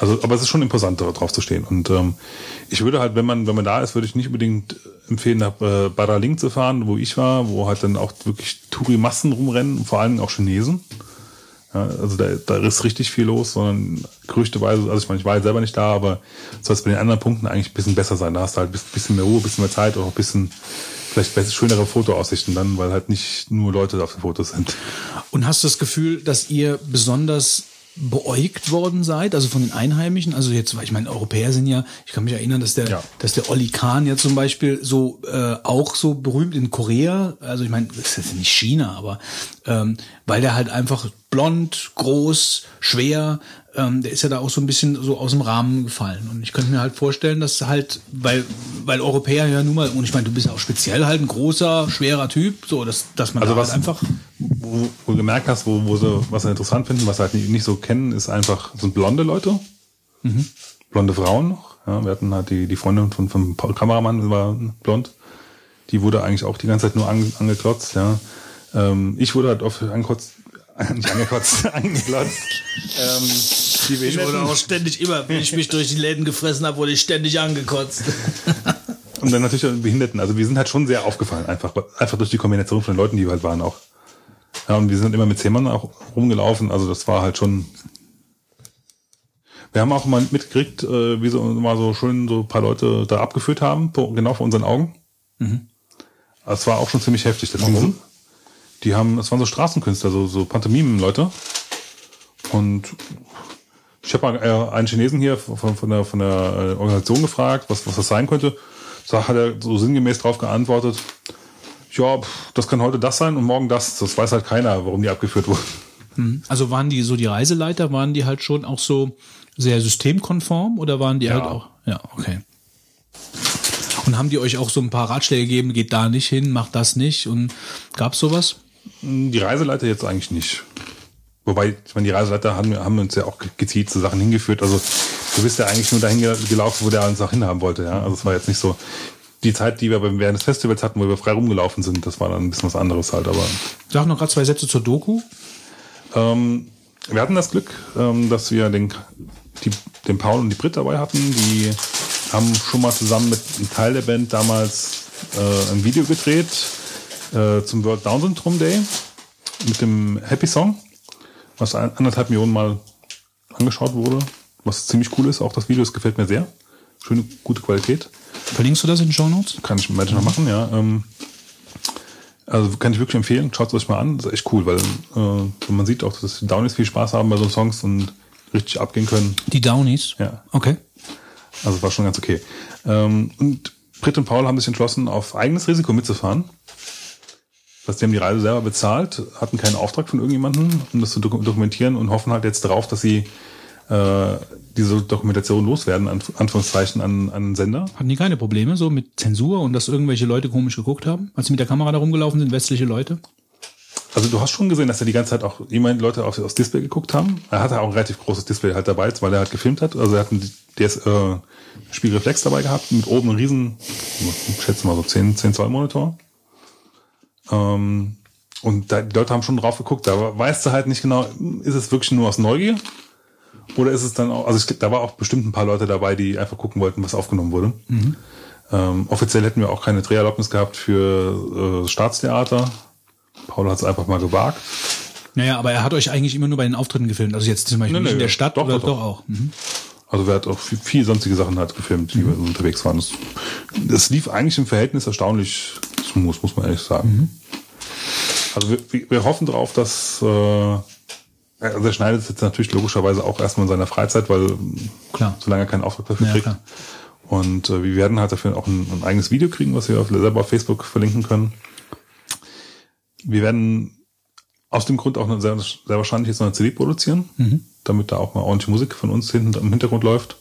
Also, aber es ist schon imposant, drauf zu stehen. Und ähm, ich würde halt, wenn man, wenn man da ist, würde ich nicht unbedingt empfehlen, nach äh, Badaling zu fahren, wo ich war, wo halt dann auch wirklich Touri-Massen rumrennen, vor allem auch Chinesen. Ja, also da, da ist richtig viel los, sondern gerüchteweise, also ich meine, ich war jetzt selber nicht da, aber soll es bei den anderen Punkten eigentlich ein bisschen besser sein. Da hast du halt ein bisschen mehr Ruhe, ein bisschen mehr Zeit, auch ein bisschen vielleicht besser, schönere Fotoaussichten dann, weil halt nicht nur Leute auf den Fotos sind. Und hast du das Gefühl, dass ihr besonders beäugt worden seid, also von den Einheimischen? Also jetzt, weil ich meine, Europäer sind ja, ich kann mich erinnern, dass der, Ja. dass der Olli Kahn ja zum Beispiel so äh, auch so berühmt in Korea, also ich meine, das ist jetzt nicht China, aber ähm, weil der halt einfach blond, groß, schwer, ähm, der ist ja da auch so ein bisschen so aus dem Rahmen gefallen. Und ich könnte mir halt vorstellen, dass halt, weil, weil Europäer ja nun mal, und ich meine, du bist ja auch speziell halt ein großer, schwerer Typ, so dass, dass man Also da was- halt einfach. wo, wo du gemerkt hast, wo, wo sie, was sie interessant finden, was sie halt nicht, nicht so kennen, ist einfach, sind blonde Leute. Blonde Frauen noch. Ja, wir hatten halt die, die Freundin von, vom Pa- Kameramann, die war blond. Die wurde eigentlich auch die ganze Zeit nur ange, angeklotzt, ja. Ähm, ich wurde halt oft angekotzt, nicht angekotzt, (laughs) angeklotzt. Ähm, die Ich wurde auch ständig immer, wenn ich mich durch die Läden gefressen habe, wurde ich ständig angekotzt. Und dann natürlich auch die Behinderten. Also wir sind halt schon sehr aufgefallen, einfach, einfach durch die Kombination von den Leuten, die wir halt waren auch. Ja, und wir sind immer mit zehn Mann auch rumgelaufen, also das war halt schon. Wir haben auch mal mitgekriegt, äh, wie sie uns mal so schön so ein paar Leute da abgeführt haben, genau vor unseren Augen. Das war auch schon ziemlich heftig. Das Warum? Die haben, das waren so Straßenkünstler, so, so Pantomimen-Leute. Und ich habe mal äh, einen Chinesen hier von, von der, von der äh, Organisation gefragt, was, was das sein könnte. Da hat er so sinngemäß drauf geantwortet, ja, das kann heute das sein und morgen das. Das weiß halt keiner, warum die abgeführt wurden. Also waren die so die Reiseleiter, waren die halt schon auch so sehr systemkonform oder waren die Ja. halt auch? Ja, okay. Und haben die euch auch so ein paar Ratschläge gegeben, geht da nicht hin, macht das nicht und gab's sowas? Die Reiseleiter jetzt eigentlich nicht. Wobei, ich meine, die Reiseleiter haben, haben uns ja auch gezielt zu Sachen hingeführt. Also du bist ja eigentlich nur dahin ge- gelaufen, wo der uns auch hinhaben wollte. Ja? Also es war jetzt nicht so die Zeit, die wir während des Festivals hatten, wo wir frei rumgelaufen sind. Das war dann ein bisschen was anderes halt. Aber Sag noch gerade zwei Sätze zur Doku. Ähm, wir hatten das Glück, ähm, dass wir den, die, den Paul und die Brit dabei hatten. Die haben schon mal zusammen mit einem Teil der Band damals äh, ein Video gedreht äh, zum World Down Syndrome Day mit dem Happy Song, was anderthalb Millionen Mal angeschaut wurde, was ziemlich cool ist. Auch das Video, das gefällt mir sehr. Schöne, gute Qualität. Verlinkst du das in den Show Notes? Kann ich mit noch machen, ja. Ähm, also kann ich wirklich empfehlen. Schaut es euch mal an. Das ist echt cool, weil äh, man sieht auch, dass die Downies viel Spaß haben bei so Songs und richtig abgehen können. Die Downies? Ja. Okay. Also war schon ganz okay. Ähm, und Britt und Paul haben sich entschlossen, auf eigenes Risiko mitzufahren. Das heißt, die haben die Reise selber bezahlt, hatten keinen Auftrag von irgendjemandem, um das zu doku- dokumentieren und hoffen halt jetzt darauf, dass sie äh, diese Dokumentation loswerden, an Anführungszeichen, an, an einen Sender. Hatten die keine Probleme so mit Zensur und dass irgendwelche Leute komisch geguckt haben, als sie mit der Kamera da rumgelaufen sind, westliche Leute? Also du hast schon gesehen, dass er die ganze Zeit auch jemand Leute aufs, aufs Display geguckt haben. Er hatte auch ein relativ großes Display halt dabei, weil er halt gefilmt hat. Also er hat einen DS, äh, Spiegelreflex dabei gehabt, mit oben einen riesen, ich schätze mal so 10, 10 Zoll Monitor. Ähm, und da, die Leute haben schon drauf geguckt. Da weißt du halt nicht genau, ist es wirklich nur aus Neugier? Oder ist es dann auch, also es da war auch bestimmt ein paar Leute dabei, die einfach gucken wollten, was aufgenommen wurde. Ähm, offiziell hätten wir auch keine Dreherlaubnis gehabt für äh, Staatstheater. Paul hat es einfach mal gewagt. Naja, aber er hat euch eigentlich immer nur bei den Auftritten gefilmt. Also jetzt zum Beispiel Nee, nicht nee, in der Stadt doch, oder doch, doch, auch. Mhm. Also wer hat auch viel, viel sonstige Sachen halt gefilmt, die wir unterwegs waren. Das, das lief eigentlich im Verhältnis erstaunlich smooth, muss man ehrlich sagen. Also wir, wir- hoffen darauf, dass äh, also er schneidet es jetzt natürlich logischerweise auch erstmal in seiner Freizeit, weil Klar. solange er keinen Auftrag dafür Ja, kriegt. klar. Und äh, wir werden halt dafür auch ein, ein eigenes Video kriegen, was wir auf, selber auf Facebook verlinken können. Wir werden aus dem Grund auch eine, sehr, sehr wahrscheinlich jetzt noch eine CD produzieren, damit da auch mal ordentliche Musik von uns hinten im Hintergrund läuft.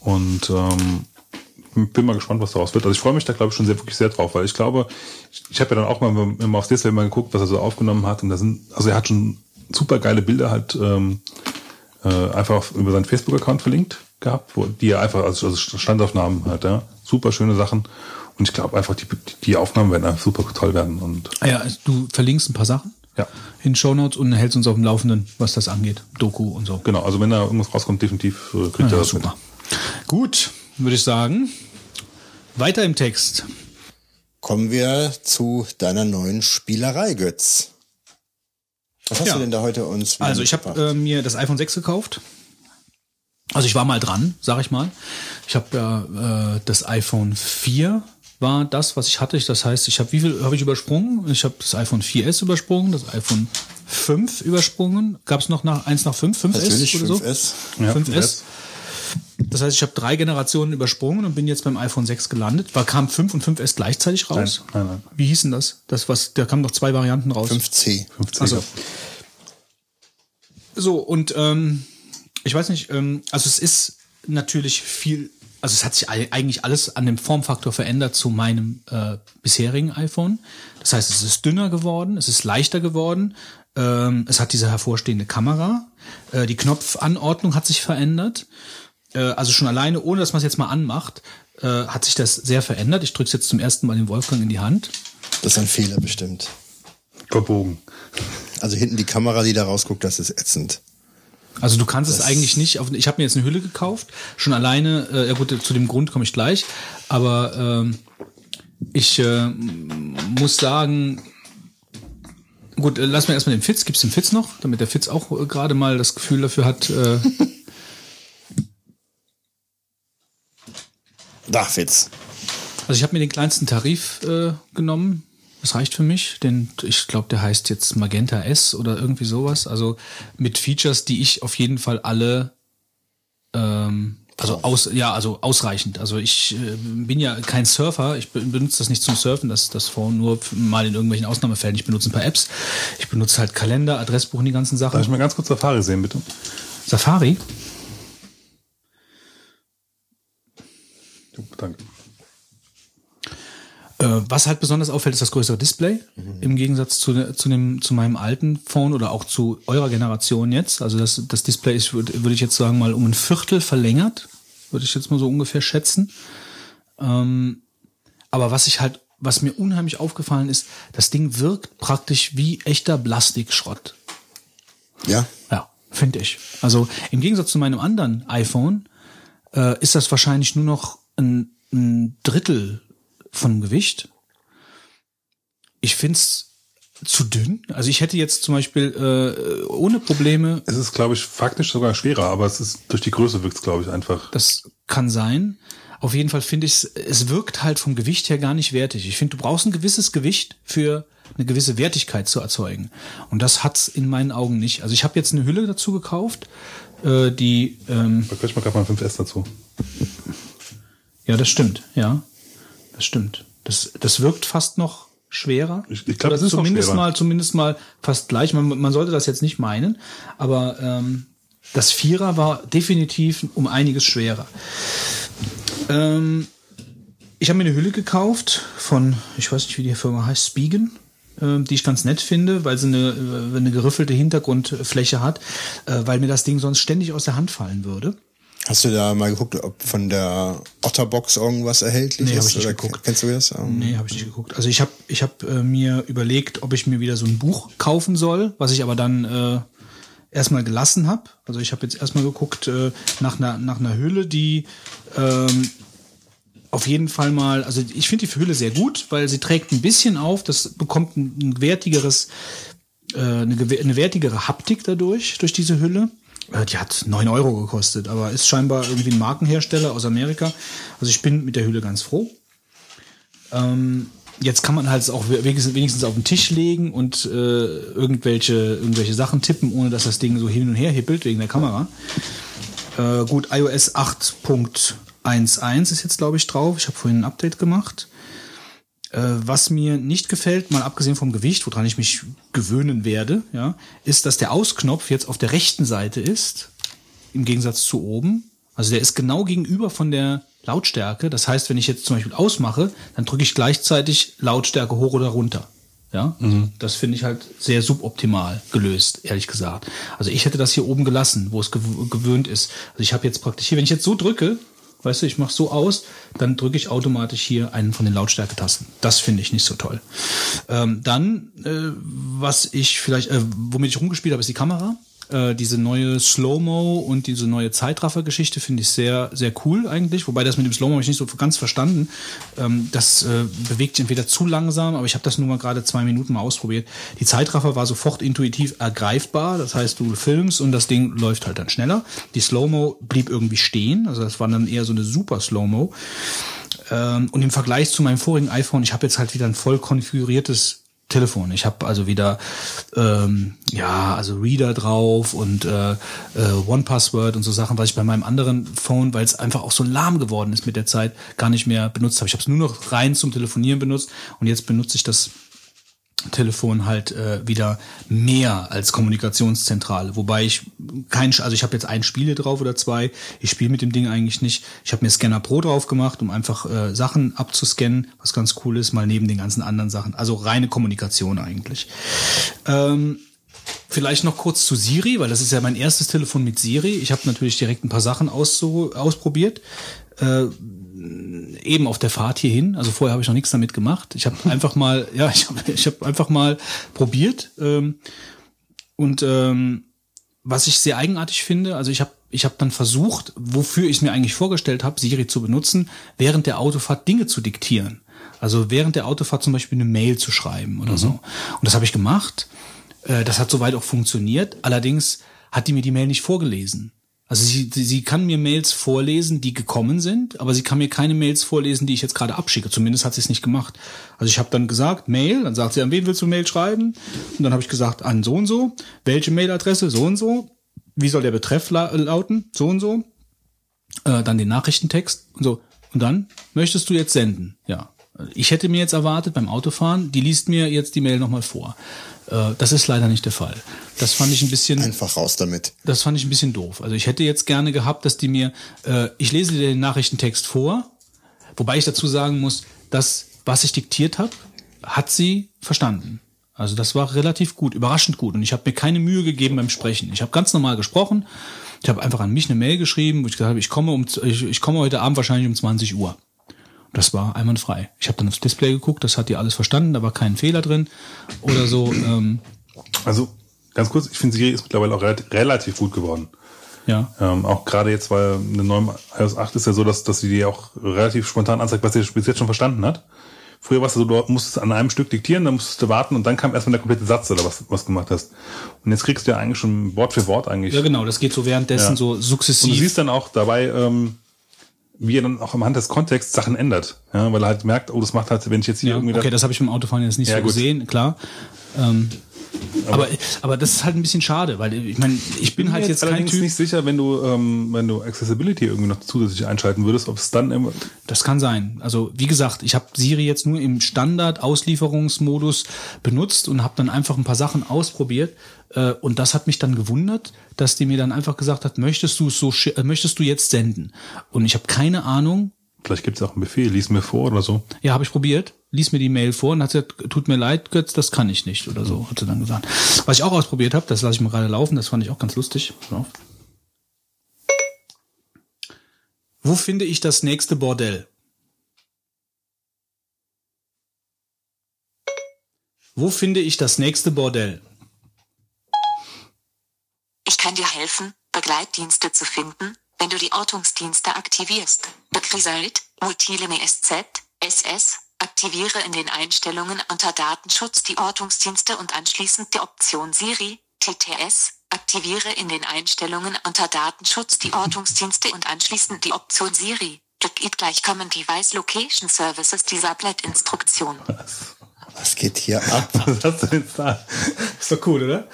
Und ähm, bin mal gespannt, was daraus wird. Also ich freue mich da, glaube ich, schon sehr, wirklich sehr drauf, weil ich glaube, ich, ich habe ja dann auch mal immer aufs Display mal geguckt, was er so aufgenommen hat. Und da sind, also er hat schon super geile Bilder halt ähm, äh, einfach über seinen Facebook-Account verlinkt gehabt, wo die er einfach, also, also Standaufnahmen hat, ja. Super schöne Sachen. Und ich glaube einfach, die, die Aufnahmen werden einfach super toll werden. Und Ah Ja, du verlinkst ein paar Sachen ja, in den Show Notes und hältst uns auf dem Laufenden, was das angeht. Doku und so. genau. Also wenn da irgendwas rauskommt, definitiv äh, kriegt er Ja, das super. Gut, würde ich sagen. Weiter im Text. Kommen wir zu deiner neuen Spielerei, Götz. Was hast Ja. du denn da heute uns Also ich habe äh, mir das iPhone 6 gekauft. Also ich war mal dran, sag ich mal. Ich habe ja äh, das iPhone 4 war das, was ich hatte. Ich- Das heißt, ich habe wie viel habe ich übersprungen? Ich habe das iPhone 4S übersprungen, das iPhone 5 übersprungen. Gab es noch nach eins nach 5, 5S Natürlich oder so? 5S. Ja, 5S. Das heißt, ich habe drei Generationen übersprungen und bin jetzt beim iPhone 6 gelandet. War kam 5 und 5S gleichzeitig raus? Nein, nein, nein. Wie hießen das? Das was da kamen noch zwei Varianten raus. 5C. 50 Also, so, und ähm, ich weiß nicht, ähm, also es ist natürlich viel, also es hat sich ei- eigentlich alles an dem Formfaktor verändert zu meinem äh, bisherigen iPhone. Das heißt, es ist dünner geworden, es ist leichter geworden, ähm, es hat diese hervorstehende Kamera, äh, die Knopfanordnung hat sich verändert. Äh, also schon alleine, ohne dass man es jetzt mal anmacht, äh, hat sich das sehr verändert. Ich drücke jetzt zum ersten Mal den Wolfgang in die Hand. Das ist ein Fehler bestimmt. verbogen. Also hinten die Kamera, die da rausguckt, das ist ätzend. Also du kannst es eigentlich nicht auf. Ich habe mir jetzt eine Hülle gekauft, schon alleine. Äh, ja gut, zu dem Grund komme ich gleich. Aber ähm, ich äh, muss sagen, gut, äh, lass mir erstmal den Fitz. Gibt's den Fitz noch, damit der Fitz auch äh, gerade mal das Gefühl dafür hat. Äh, (laughs) Da, Fitz. also ich habe mir den kleinsten Tarif äh, genommen. Das reicht für mich. Den, ich glaube, der heißt jetzt Magenta S oder irgendwie sowas. Also mit Features, die ich auf jeden Fall alle ähm, also aus, ja, also ausreichend. Also ich äh, bin ja kein Surfer, ich be- benutze das nicht zum Surfen, das, das Phone nur mal in irgendwelchen Ausnahmefällen. Ich benutze ein paar Apps. Ich benutze halt Kalender, Adressbuch und die ganzen Darf Sachen. ich mal ganz kurz Safari sehen, bitte? Safari? Danke. Äh, was halt besonders auffällt, ist das größere Display. Im Gegensatz zu, zu, dem, zu meinem alten Phone oder auch zu eurer Generation jetzt. Also das, das Display ist, würde würd ich jetzt sagen, mal um ein Viertel verlängert. Würde ich jetzt mal so ungefähr schätzen. Ähm, aber was ich halt, was mir unheimlich aufgefallen ist, das Ding wirkt praktisch wie echter Plastikschrott. Ja, Ja, finde ich. Also im Gegensatz zu meinem anderen iPhone äh, ist das wahrscheinlich nur noch ein, ein Drittel von Gewicht. Ich find's zu dünn. Also ich hätte jetzt zum Beispiel äh, ohne Probleme. Es ist, glaube ich, faktisch sogar schwerer, aber es ist durch die Größe wirkt es, glaube ich, einfach. Das kann sein. Auf jeden Fall finde ich es wirkt halt vom Gewicht her gar nicht wertig. Ich finde, du brauchst ein gewisses Gewicht für eine gewisse Wertigkeit zu erzeugen. Und das hat's in meinen Augen nicht. Also ich habe jetzt eine Hülle dazu gekauft, äh, die. Ähm, ich mal gerade mal 5S dazu. Ja, das stimmt. Ja, das stimmt. Das, das wirkt fast noch schwerer. Ich, ich glaube, das ist zumindest mal, zumindest mal fast gleich. Man, man sollte das jetzt nicht meinen, aber ähm, das Vierer war definitiv um einiges schwerer. Ähm, ich habe mir eine Hülle gekauft von, ich weiß nicht, wie die Firma heißt, Spigen, äh, die ich ganz nett finde, weil sie eine, äh, eine geriffelte Hintergrundfläche hat, äh, weil mir das Ding sonst ständig aus der Hand fallen würde. Hast du da mal geguckt, ob von der Otterbox irgendwas erhältlich nee, ist? Hab ich nicht Oder geguckt. Kennst du das? Um, nee, habe ich nicht geguckt. Also ich habe ich hab, äh, mir überlegt, ob ich mir wieder so ein Buch kaufen soll, was ich aber dann äh, erstmal gelassen habe. Also ich habe jetzt erstmal geguckt äh, nach einer nach einer Hülle, die ähm, auf jeden Fall mal, also ich finde die Hülle sehr gut, weil sie trägt ein bisschen auf, das bekommt ein, ein wertigeres, äh, eine, eine wertigere Haptik dadurch, durch diese Hülle. Äh, die hat neun Euro gekostet, aber ist scheinbar irgendwie ein Markenhersteller aus Amerika. Also ich bin mit der Hülle ganz froh. Ähm, jetzt kann man halt auch wenigstens auf den Tisch legen und äh, irgendwelche, irgendwelche Sachen tippen, ohne dass das Ding so hin und her hippelt wegen der Kamera. Äh, gut, iOS 8.11 ist jetzt, glaube ich, drauf. Ich habe vorhin ein Update gemacht. Äh, was mir nicht gefällt, mal abgesehen vom Gewicht, woran ich mich gewöhnen werde, ja, ist, dass der Ausknopf jetzt auf der rechten Seite ist, im Gegensatz zu oben. Also der ist genau gegenüber von der Lautstärke. Das heißt, wenn ich jetzt zum Beispiel ausmache, dann drücke ich gleichzeitig Lautstärke hoch oder runter. Ja, mhm. das finde ich halt sehr suboptimal gelöst, ehrlich gesagt. Also ich hätte das hier oben gelassen, wo es gewöhnt ist. Also ich habe jetzt praktisch hier, wenn ich jetzt so drücke, weißt du, ich mache so aus, dann drücke ich automatisch hier einen von den Lautstärketasten. Das finde ich nicht so toll. Ähm, dann, äh, was ich vielleicht, äh, womit ich rumgespielt habe, ist die Kamera. Äh, diese neue Slow-Mo und diese neue Zeitraffer-Geschichte finde ich sehr, sehr cool eigentlich. Wobei das mit dem Slow-Mo habe ich nicht so ganz verstanden. Ähm, das äh, bewegt sich entweder zu langsam, aber ich habe das nur mal gerade zwei Minuten mal ausprobiert. Die Zeitraffer war sofort intuitiv ergreifbar. Das heißt, du filmst und das Ding läuft halt dann schneller. Die Slow-Mo blieb irgendwie stehen. Also das war dann eher so eine super Slow-Mo. Ähm, und im Vergleich zu meinem vorigen iPhone, ich habe jetzt halt wieder ein voll konfiguriertes Telefon. Ich habe also wieder ähm, ja also Reader drauf und äh, äh, One Password und so Sachen, was ich bei meinem anderen Phone, weil es einfach auch so lahm geworden ist mit der Zeit, gar nicht mehr benutzt habe. Ich habe es nur noch rein zum Telefonieren benutzt und jetzt benutze ich das Telefon halt äh, wieder mehr als Kommunikationszentrale. Wobei ich kein, also ich habe jetzt ein Spiele drauf oder zwei. Ich spiele mit dem Ding eigentlich nicht. Ich habe mir Scanner Pro drauf gemacht, um einfach äh, Sachen abzuscannen, was ganz cool ist, mal neben den ganzen anderen Sachen. Also reine Kommunikation eigentlich. Ähm, Vielleicht noch kurz zu Siri, weil das ist ja mein erstes Telefon mit Siri. Ich habe natürlich direkt ein paar Sachen auszu ausprobiert. Äh, eben auf der Fahrt hierhin. Also vorher habe ich noch nichts damit gemacht. Ich habe einfach mal, (laughs) ja, ich habe ich hab einfach mal probiert. Ähm, und ähm, was ich sehr eigenartig finde, also ich habe ich hab dann versucht, wofür ich es mir eigentlich vorgestellt habe, Siri zu benutzen, während der Autofahrt Dinge zu diktieren. Also während der Autofahrt zum Beispiel eine Mail zu schreiben oder mhm. so. Und das habe ich gemacht. Äh, das hat soweit auch funktioniert. Allerdings hat die mir die Mail nicht vorgelesen. Also sie, sie kann mir Mails vorlesen, die gekommen sind, aber sie kann mir keine Mails vorlesen, die ich jetzt gerade abschicke. Zumindest hat sie es nicht gemacht. Also ich habe dann gesagt, Mail, dann sagt sie, an wen willst du Mail schreiben? Und dann habe ich gesagt, an so und so. Welche Mailadresse? So und so. Wie soll der Betreff la lauten? So und so. Äh, dann den Nachrichtentext und so. Und dann möchtest du jetzt senden? Ja. Ich hätte mir jetzt erwartet beim Autofahren, die liest mir jetzt die Mail nochmal vor. Äh, das ist leider nicht der Fall. Das fand ich ein bisschen. Einfach raus damit. Das fand ich ein bisschen doof. Also ich hätte jetzt gerne gehabt, dass die mir, äh, ich lese dir den Nachrichtentext vor, wobei ich dazu sagen muss, dass was ich diktiert habe, hat sie verstanden. Also das war relativ gut, überraschend gut. Und ich habe mir keine Mühe gegeben beim Sprechen. Ich habe ganz normal gesprochen. Ich habe einfach an mich eine Mail geschrieben, wo ich gesagt habe, ich komme um, ich, ich komme heute Abend wahrscheinlich um 20 Uhr. Das war einwandfrei. Ich habe dann aufs Display geguckt, das hat die alles verstanden, da war kein Fehler drin oder so. Ähm. Also ganz kurz, ich finde Siri ist mittlerweile auch relativ gut geworden. Ja. Ähm, auch gerade jetzt, weil eine neue iOS 8 ist ja so, dass, dass sie dir auch relativ spontan anzeigt, was sie bis jetzt schon verstanden hat. Früher war es so, du musstest an einem Stück diktieren, dann musstest du warten und dann kam erstmal der komplette Satz oder was, was du gemacht hast. Und jetzt kriegst du ja eigentlich schon Wort für Wort eigentlich. Ja, genau, das geht so währenddessen Ja. so Und du sukzessiv. siehst dann auch dabei, ähm, wie er dann auch am Hand des Kontexts Sachen ändert. Ja, weil er halt merkt, oh, das macht halt, wenn ich jetzt hier Ja, irgendwie okay, das habe ich beim Autofahren jetzt nicht Ja, so gut. gesehen, klar. Ähm, aber, aber das ist halt ein bisschen schade, weil ich meine, ich bin, bin halt mir jetzt kein Typ. nicht sicher, wenn du, ähm, wenn du Accessibility irgendwie noch zusätzlich einschalten würdest, ob es dann immer, Das kann sein. Also wie gesagt, ich habe Siri jetzt nur im Standard-Auslieferungsmodus benutzt und habe dann einfach ein paar Sachen ausprobiert. Äh, und das hat mich dann gewundert, dass die mir dann einfach gesagt hat, möchtest du es so, äh, möchtest du jetzt senden? Und ich habe keine Ahnung. vielleicht gibt es auch einen Befehl, lies mir vor oder so. Ja, habe ich probiert. Lies mir die Mail vor und hat gesagt, tut mir leid, Götz, das kann ich nicht oder so, hat sie dann gesagt. Was ich auch ausprobiert habe, das lasse ich mal gerade laufen, das fand ich auch ganz lustig. Auf. Wo finde ich das nächste Bordell? Wo finde ich das nächste Bordell? Ich kann dir helfen, Begleitdienste zu finden, wenn du die Ortungsdienste aktivierst. Begrisalt, Multileme SZ, SS, aktiviere in den Einstellungen unter Datenschutz die Ortungsdienste und anschließend die Option Siri, TTS, aktiviere in den Einstellungen unter Datenschutz die Ortungsdienste und anschließend die Option Siri. Click gleich kommen Device Location Services dieser Blättinstruktion. Was geht hier (laughs) ab? Was hast du denn da? Ist doch cool, oder?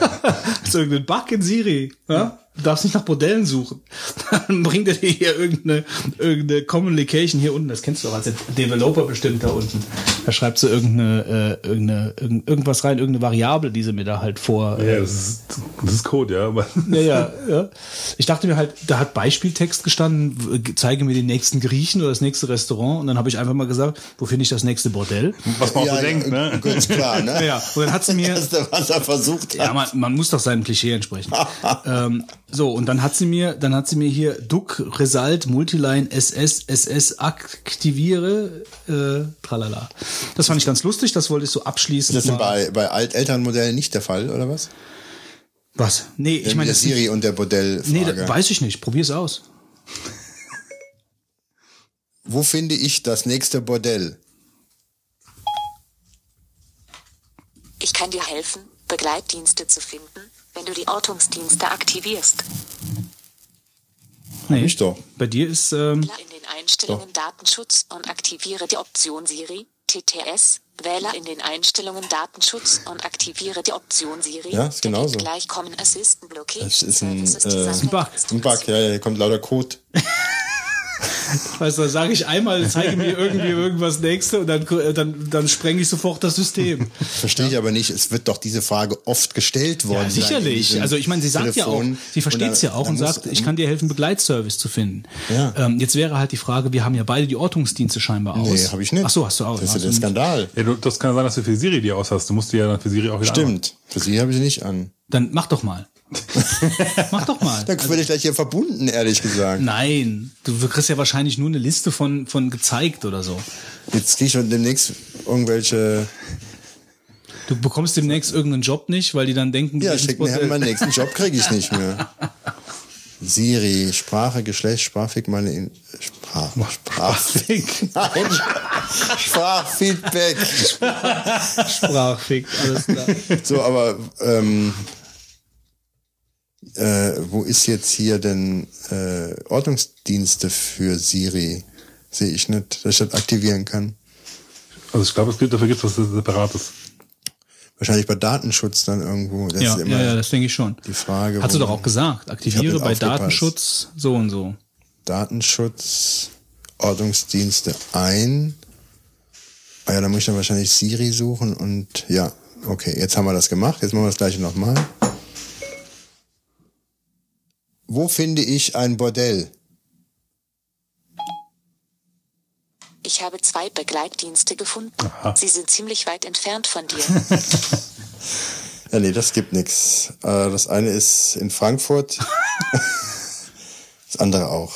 (laughs) ist irgendein Bug in Siri. Ja? Du darfst nicht nach Bordellen suchen. (laughs) Dann bringt er dir hier irgendeine, irgendeine Common Location hier unten. Das kennst du auch als Developer bestimmt da unten. Da schreibst du irgendeine, äh, irgendeine, irgend, irgendwas rein, irgendeine Variable, die sie mir da halt vor. äh, Ja, das ist, das ist Code, ja. (laughs) Ja, ja, ja. Ich dachte mir halt, da hat Beispieltext gestanden, zeige mir den nächsten Griechen oder das nächste Restaurant. Und dann habe ich einfach mal gesagt, wo finde ich das nächste Bordell? Was man auch so denkt, ne? Ganz klar, ne? Ja, und dann hat sie mir, (laughs) Das ist, was er versucht hat. Ja, man, man muss doch seinem Klischee entsprechen. ähm, so, und dann hat sie mir, dann hat sie mir hier Duck, Result, Multiline, SS, SS, aktiviere, äh, tralala. Das fand ich ganz lustig, das wollte ich so abschließen. Das ist bei, bei Alt-Elternmodellen nicht der Fall, oder was? Was? Nee, ich meine, der das Siri und der Bordellfrage. nee, das weiß ich nicht. Probier's aus. (laughs) Wo finde ich das nächste Bordell? Ich kann dir helfen, Begleitdienste zu finden, wenn du die Ortungsdienste aktivierst. Nee, ich doch. Bei dir ist, ähm, In den Einstellungen Datenschutz und aktiviere die Option Siri, TTS, wähle in den Einstellungen Datenschutz und aktiviere die Option Siri. Ja, ist genauso. Gleich kommen Assistant Location Das ist ein, äh, ein Bug. Ein Bug, ja, ja, hier kommt lauter Code. (laughs) weißt du, sage ich einmal, zeige mir irgendwie irgendwas nächste und dann, äh, dann, dann sprenge ich sofort das System. Verstehe ich aber nicht. Es wird doch diese Frage oft gestellt worden. Ja, sicherlich. Also ich meine, sie sagt ja auch, Telefon. sie versteht es ja auch und sagt, ich kann dir helfen, Begleitservice zu finden. Ja. Ähm, jetzt wäre halt die Frage, wir haben ja beide die Ortungsdienste scheinbar aus. Nee, habe ich nicht. Ach so, hast du auch. Das ist ja Hast der Skandal. Ja, du, das kann sein, dass du für Siri die aus hast. Du musst die ja dann für Siri auch wieder Stimmt. Für sie habe ich sie nicht an. Dann mach doch mal. Mach doch mal. (laughs) Dann werde ich gleich hier verbunden, ehrlich gesagt. Nein, du kriegst ja wahrscheinlich nur eine Liste von, von gezeigt oder so. Jetzt kriege ich schon demnächst irgendwelche. Du bekommst demnächst irgendeinen Job nicht, weil die dann denken, du Ja, schick mir meinen nächsten Job kriege ich nicht mehr. (laughs) Siri, Sprache, Geschlecht, Sprachfeedback, meine In Sprach, (laughs) Sprachfeedback. Nein, Sprachfeedback. Sprachfick, alles klar. So, aber ähm, äh, wo ist jetzt hier denn äh, Ordnungsdienste für Siri? Sehe ich nicht, dass ich das aktivieren kann. Also ich glaube, es gibt dafür gibt es was Separates. Wahrscheinlich bei Datenschutz dann irgendwo. Das Ja, ist immer ja, ja, das denke ich schon. die Frage. Hast du doch auch gesagt, aktiviere bei aufgepasst. Datenschutz so und so. Datenschutz, Ordnungsdienste ein. Ah ja, da muss ich dann wahrscheinlich Siri suchen und ja, okay, jetzt haben wir das gemacht. Jetzt machen wir das gleiche nochmal. Wo finde ich ein Bordell? Ich habe zwei Begleitdienste gefunden. Sie sind ziemlich weit entfernt von dir. (laughs) Ja, nee, das gibt nix. Äh, Das eine ist in Frankfurt. (laughs) das andere auch.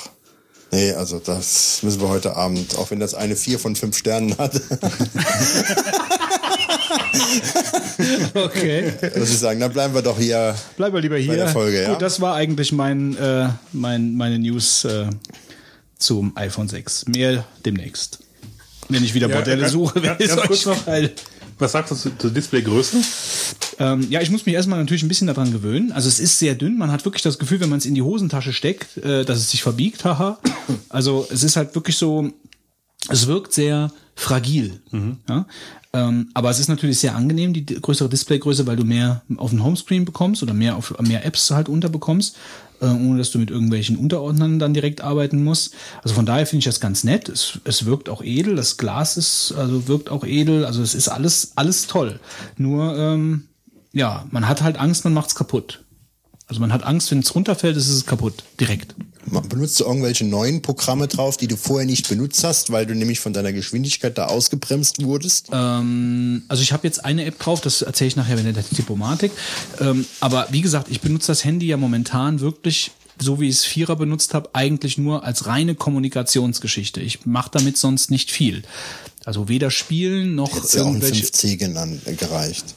Nee, also das müssen wir heute Abend, auch wenn das eine vier von fünf Sternen hat. (laughs) (laughs) Okay. Muss ich sagen, dann bleiben wir doch hier. Bleiben wir lieber hier. Bei der Folge, ja. Gut, das war eigentlich mein, äh, mein, meine News äh, zum iPhone 6. Mehr demnächst. Wenn ich wieder Ja, ganz- suche, werde (laughs) ich kurz noch. verteilen. Was sagst du zu- zur Displaygröße? Ähm, ja, ich muss mich erstmal natürlich ein bisschen daran gewöhnen. Also es ist sehr dünn. Man hat wirklich das Gefühl, wenn man es in die Hosentasche steckt, äh, dass es sich verbiegt. Haha. Also es ist halt wirklich so, es wirkt sehr fragil. Ja? Ähm, aber es ist natürlich sehr angenehm, die größere Displaygröße, weil du mehr auf den Homescreen bekommst oder mehr auf mehr Apps halt unterbekommst, äh, ohne dass du mit irgendwelchen Unterordnern dann direkt arbeiten musst. Also von daher finde ich das ganz nett. Es, es wirkt auch edel, das Glas ist, also wirkt auch edel, also es ist alles, alles toll. Nur, ähm, ja, man hat halt Angst, man macht's kaputt. Also man hat Angst, wenn es runterfällt, ist es kaputt, direkt. Benutzt du irgendwelche neuen Programme drauf, die du vorher nicht benutzt hast, weil du nämlich von deiner Geschwindigkeit da ausgebremst wurdest? Ähm, also ich habe jetzt eine App drauf, das erzähle ich nachher in der Diplomatik. Ähm, aber wie gesagt, ich benutze das Handy ja momentan wirklich, so wie ich es Vierer benutzt habe, eigentlich nur als reine Kommunikationsgeschichte. Ich mache damit sonst nicht viel. Also weder spielen noch Hättest ja auch ein irgendwelche. 5C genannt, äh, gereicht.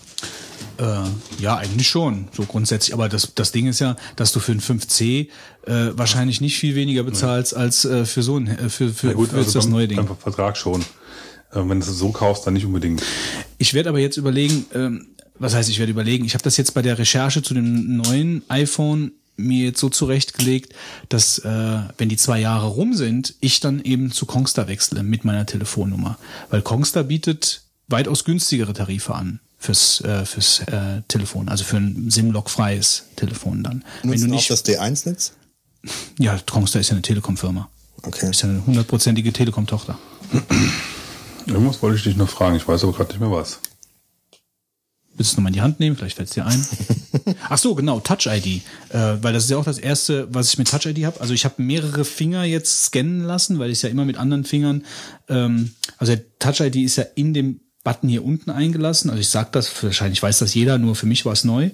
Äh, ja, eigentlich schon, so grundsätzlich. Aber das, das Ding ist ja, dass du für ein 5C äh, wahrscheinlich nicht viel weniger bezahlst als äh, für so ein äh, für, für, Ja gut, für jetzt das beim, neue Ding. beim Vertrag schon. Äh, wenn du es so kaufst, dann nicht unbedingt. Ich werde aber jetzt überlegen, ähm, was heißt, ich werde überlegen, ich habe das jetzt bei der Recherche zu dem neuen iPhone mir jetzt so zurechtgelegt, dass äh, wenn die zwei Jahre rum sind, ich dann eben zu Kongstar wechsle mit meiner Telefonnummer. Weil Kongstar bietet weitaus günstigere Tarife an fürs, äh, fürs äh, Telefon, also für ein SIM-Log-freies Telefon dann. wenn Nutzen du auch nicht, das D1-Netz? ja, Kongstar ist ja eine Telekom-Firma. Okay. Ist ja eine hundertprozentige Telekom-Tochter. Irgendwas wollte ich dich noch fragen, ich weiß aber gerade nicht mehr was. Willst du es nochmal in die Hand nehmen? Vielleicht fällt es dir ein. (laughs) Ach so, genau, Touch-ID. Äh, weil das ist ja auch das Erste, was ich mit Touch-ID habe. Also ich habe mehrere Finger jetzt scannen lassen, weil ich ja immer mit anderen Fingern... Ähm, also der Touch-ID ist ja in dem Button hier unten eingelassen. Also ich sag das, wahrscheinlich weiß das jeder, nur für mich war es neu.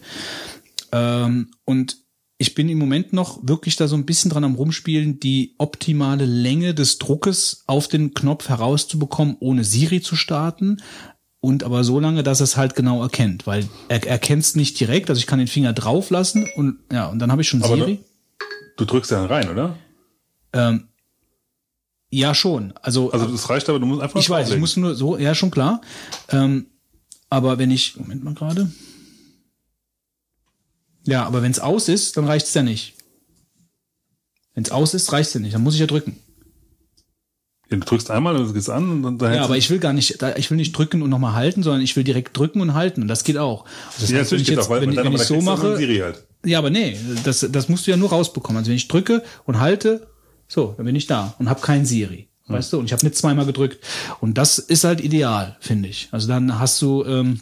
Ähm, und ich bin im Moment noch wirklich da so ein bisschen dran am rumspielen, die optimale Länge des Druckes auf den Knopf herauszubekommen, ohne Siri zu starten. Und aber so lange, dass es halt genau erkennt, weil er erkennt es nicht direkt, also ich kann den Finger drauf lassen und ja, und dann habe ich schon Aber Siri. Du drückst ja dann rein, oder? Ähm, ja, schon. Also, Also das reicht aber, du musst einfach ich weiß, ich drauflegen. muss nur so, ja, schon klar. Ähm, aber wenn ich, Moment mal gerade. Ja, aber wenn es aus ist, dann reicht's ja nicht. Wenn es aus ist, reicht's ja nicht. Dann muss ich ja drücken. Ja, du drückst einmal, dann geht's an und dann, dann Ja, aber ich will gar nicht, da- ich will nicht drücken und nochmal halten, sondern ich will direkt drücken und halten. Und das geht auch. Also das Ja, heißt, wenn natürlich ich geht jetzt, auch, weil wenn, wenn ich so mache, halt. ja, aber nee, das, das musst du ja nur rausbekommen. Also wenn ich drücke und halte, so, dann bin ich da und habe kein Siri. Weißt du? Und ich habe nicht zweimal gedrückt. Und das ist halt ideal, finde ich. Also dann hast du, ähm,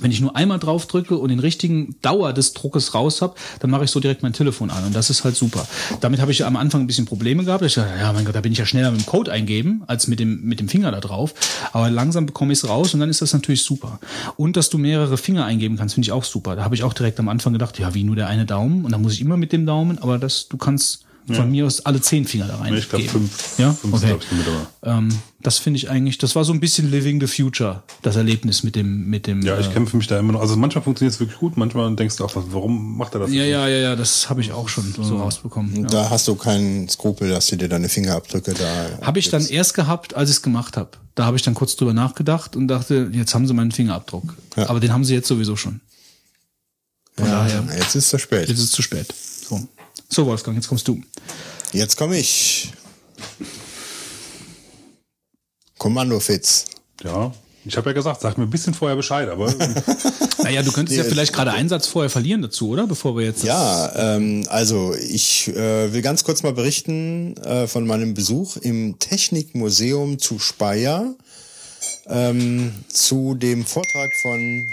wenn ich nur einmal drauf drücke und den richtigen Dauer des Druckes raus habe, dann mache ich so direkt mein Telefon an. Und das ist halt super. Damit habe ich am Anfang ein bisschen Probleme gehabt. Ich dachte, ja, mein Gott, da bin ich ja schneller mit dem Code eingeben, als mit dem, mit dem Finger da drauf. Aber langsam bekomme ich es raus und dann ist das natürlich super. Und dass du mehrere Finger eingeben kannst, finde ich auch super. Da habe ich auch direkt am Anfang gedacht, ja, wie nur der eine Daumen. Und dann muss ich immer mit dem Daumen, aber das, du kannst von mir aus alle zehn Finger da rein. Ich glaube fünf. Ja, fünf okay. glaub ich, mit dabei. Ähm, das finde ich eigentlich, das war so ein bisschen Living the Future, das Erlebnis mit dem, mit dem. Ja, ich äh, kämpfe mich da immer noch. Also manchmal funktioniert es wirklich gut, manchmal denkst du auch, warum macht er das? ja, ja, ja, ja, das habe ich auch schon so rausbekommen. Ja. Da hast du keinen Skrupel, dass du dir deine Fingerabdrücke da. Habe ich dann erst gehabt, als ich es gemacht habe. Da habe ich dann kurz drüber nachgedacht und dachte, jetzt haben sie meinen Fingerabdruck. Ja. Aber den haben sie jetzt sowieso schon. Von ja, daher, Jetzt ist es spät. jetzt ist es zu spät. So. So, Wolfgang, jetzt kommst du. Jetzt komme ich. Kommando Fitz. Ja. Ich habe ja gesagt, sag mir ein bisschen vorher Bescheid, aber (laughs) Naja, du könntest ja vielleicht gerade einen Satz vorher verlieren dazu, oder? Bevor wir jetzt. Ja, ähm, also ich äh, will ganz kurz mal berichten äh, von meinem Besuch im Technikmuseum zu Speyer ähm, zu dem Vortrag von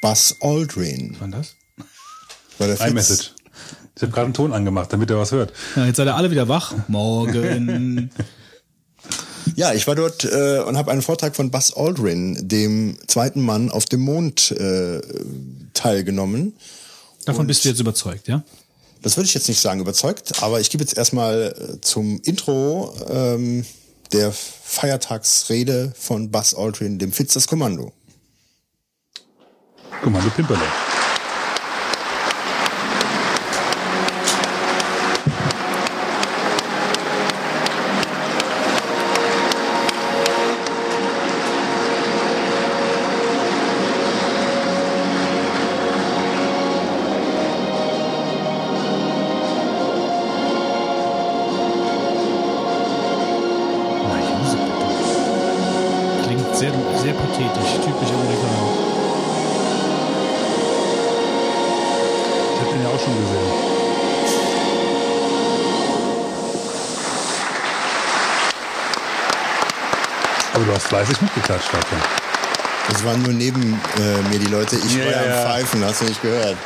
Buzz Aldrin. Wann das? War der Fitz? iMessage. Ich habe gerade einen Ton angemacht, damit er was hört. Ja, jetzt seid ihr alle wieder wach. Morgen. (laughs) Ja, ich war dort äh, und habe einen Vortrag von Buzz Aldrin, dem zweiten Mann auf dem Mond, äh, teilgenommen. Davon bist du jetzt überzeugt, ja? Das würde ich jetzt nicht sagen überzeugt, aber ich gebe jetzt erstmal äh, zum Intro ähm, der Feiertagsrede von Buzz Aldrin, dem Fitz das Kommando. Kommando Pimperle. Stadtchen. Das waren nur neben äh, mir die Leute. Ich Ja, war am. Pfeifen, hast du nicht gehört.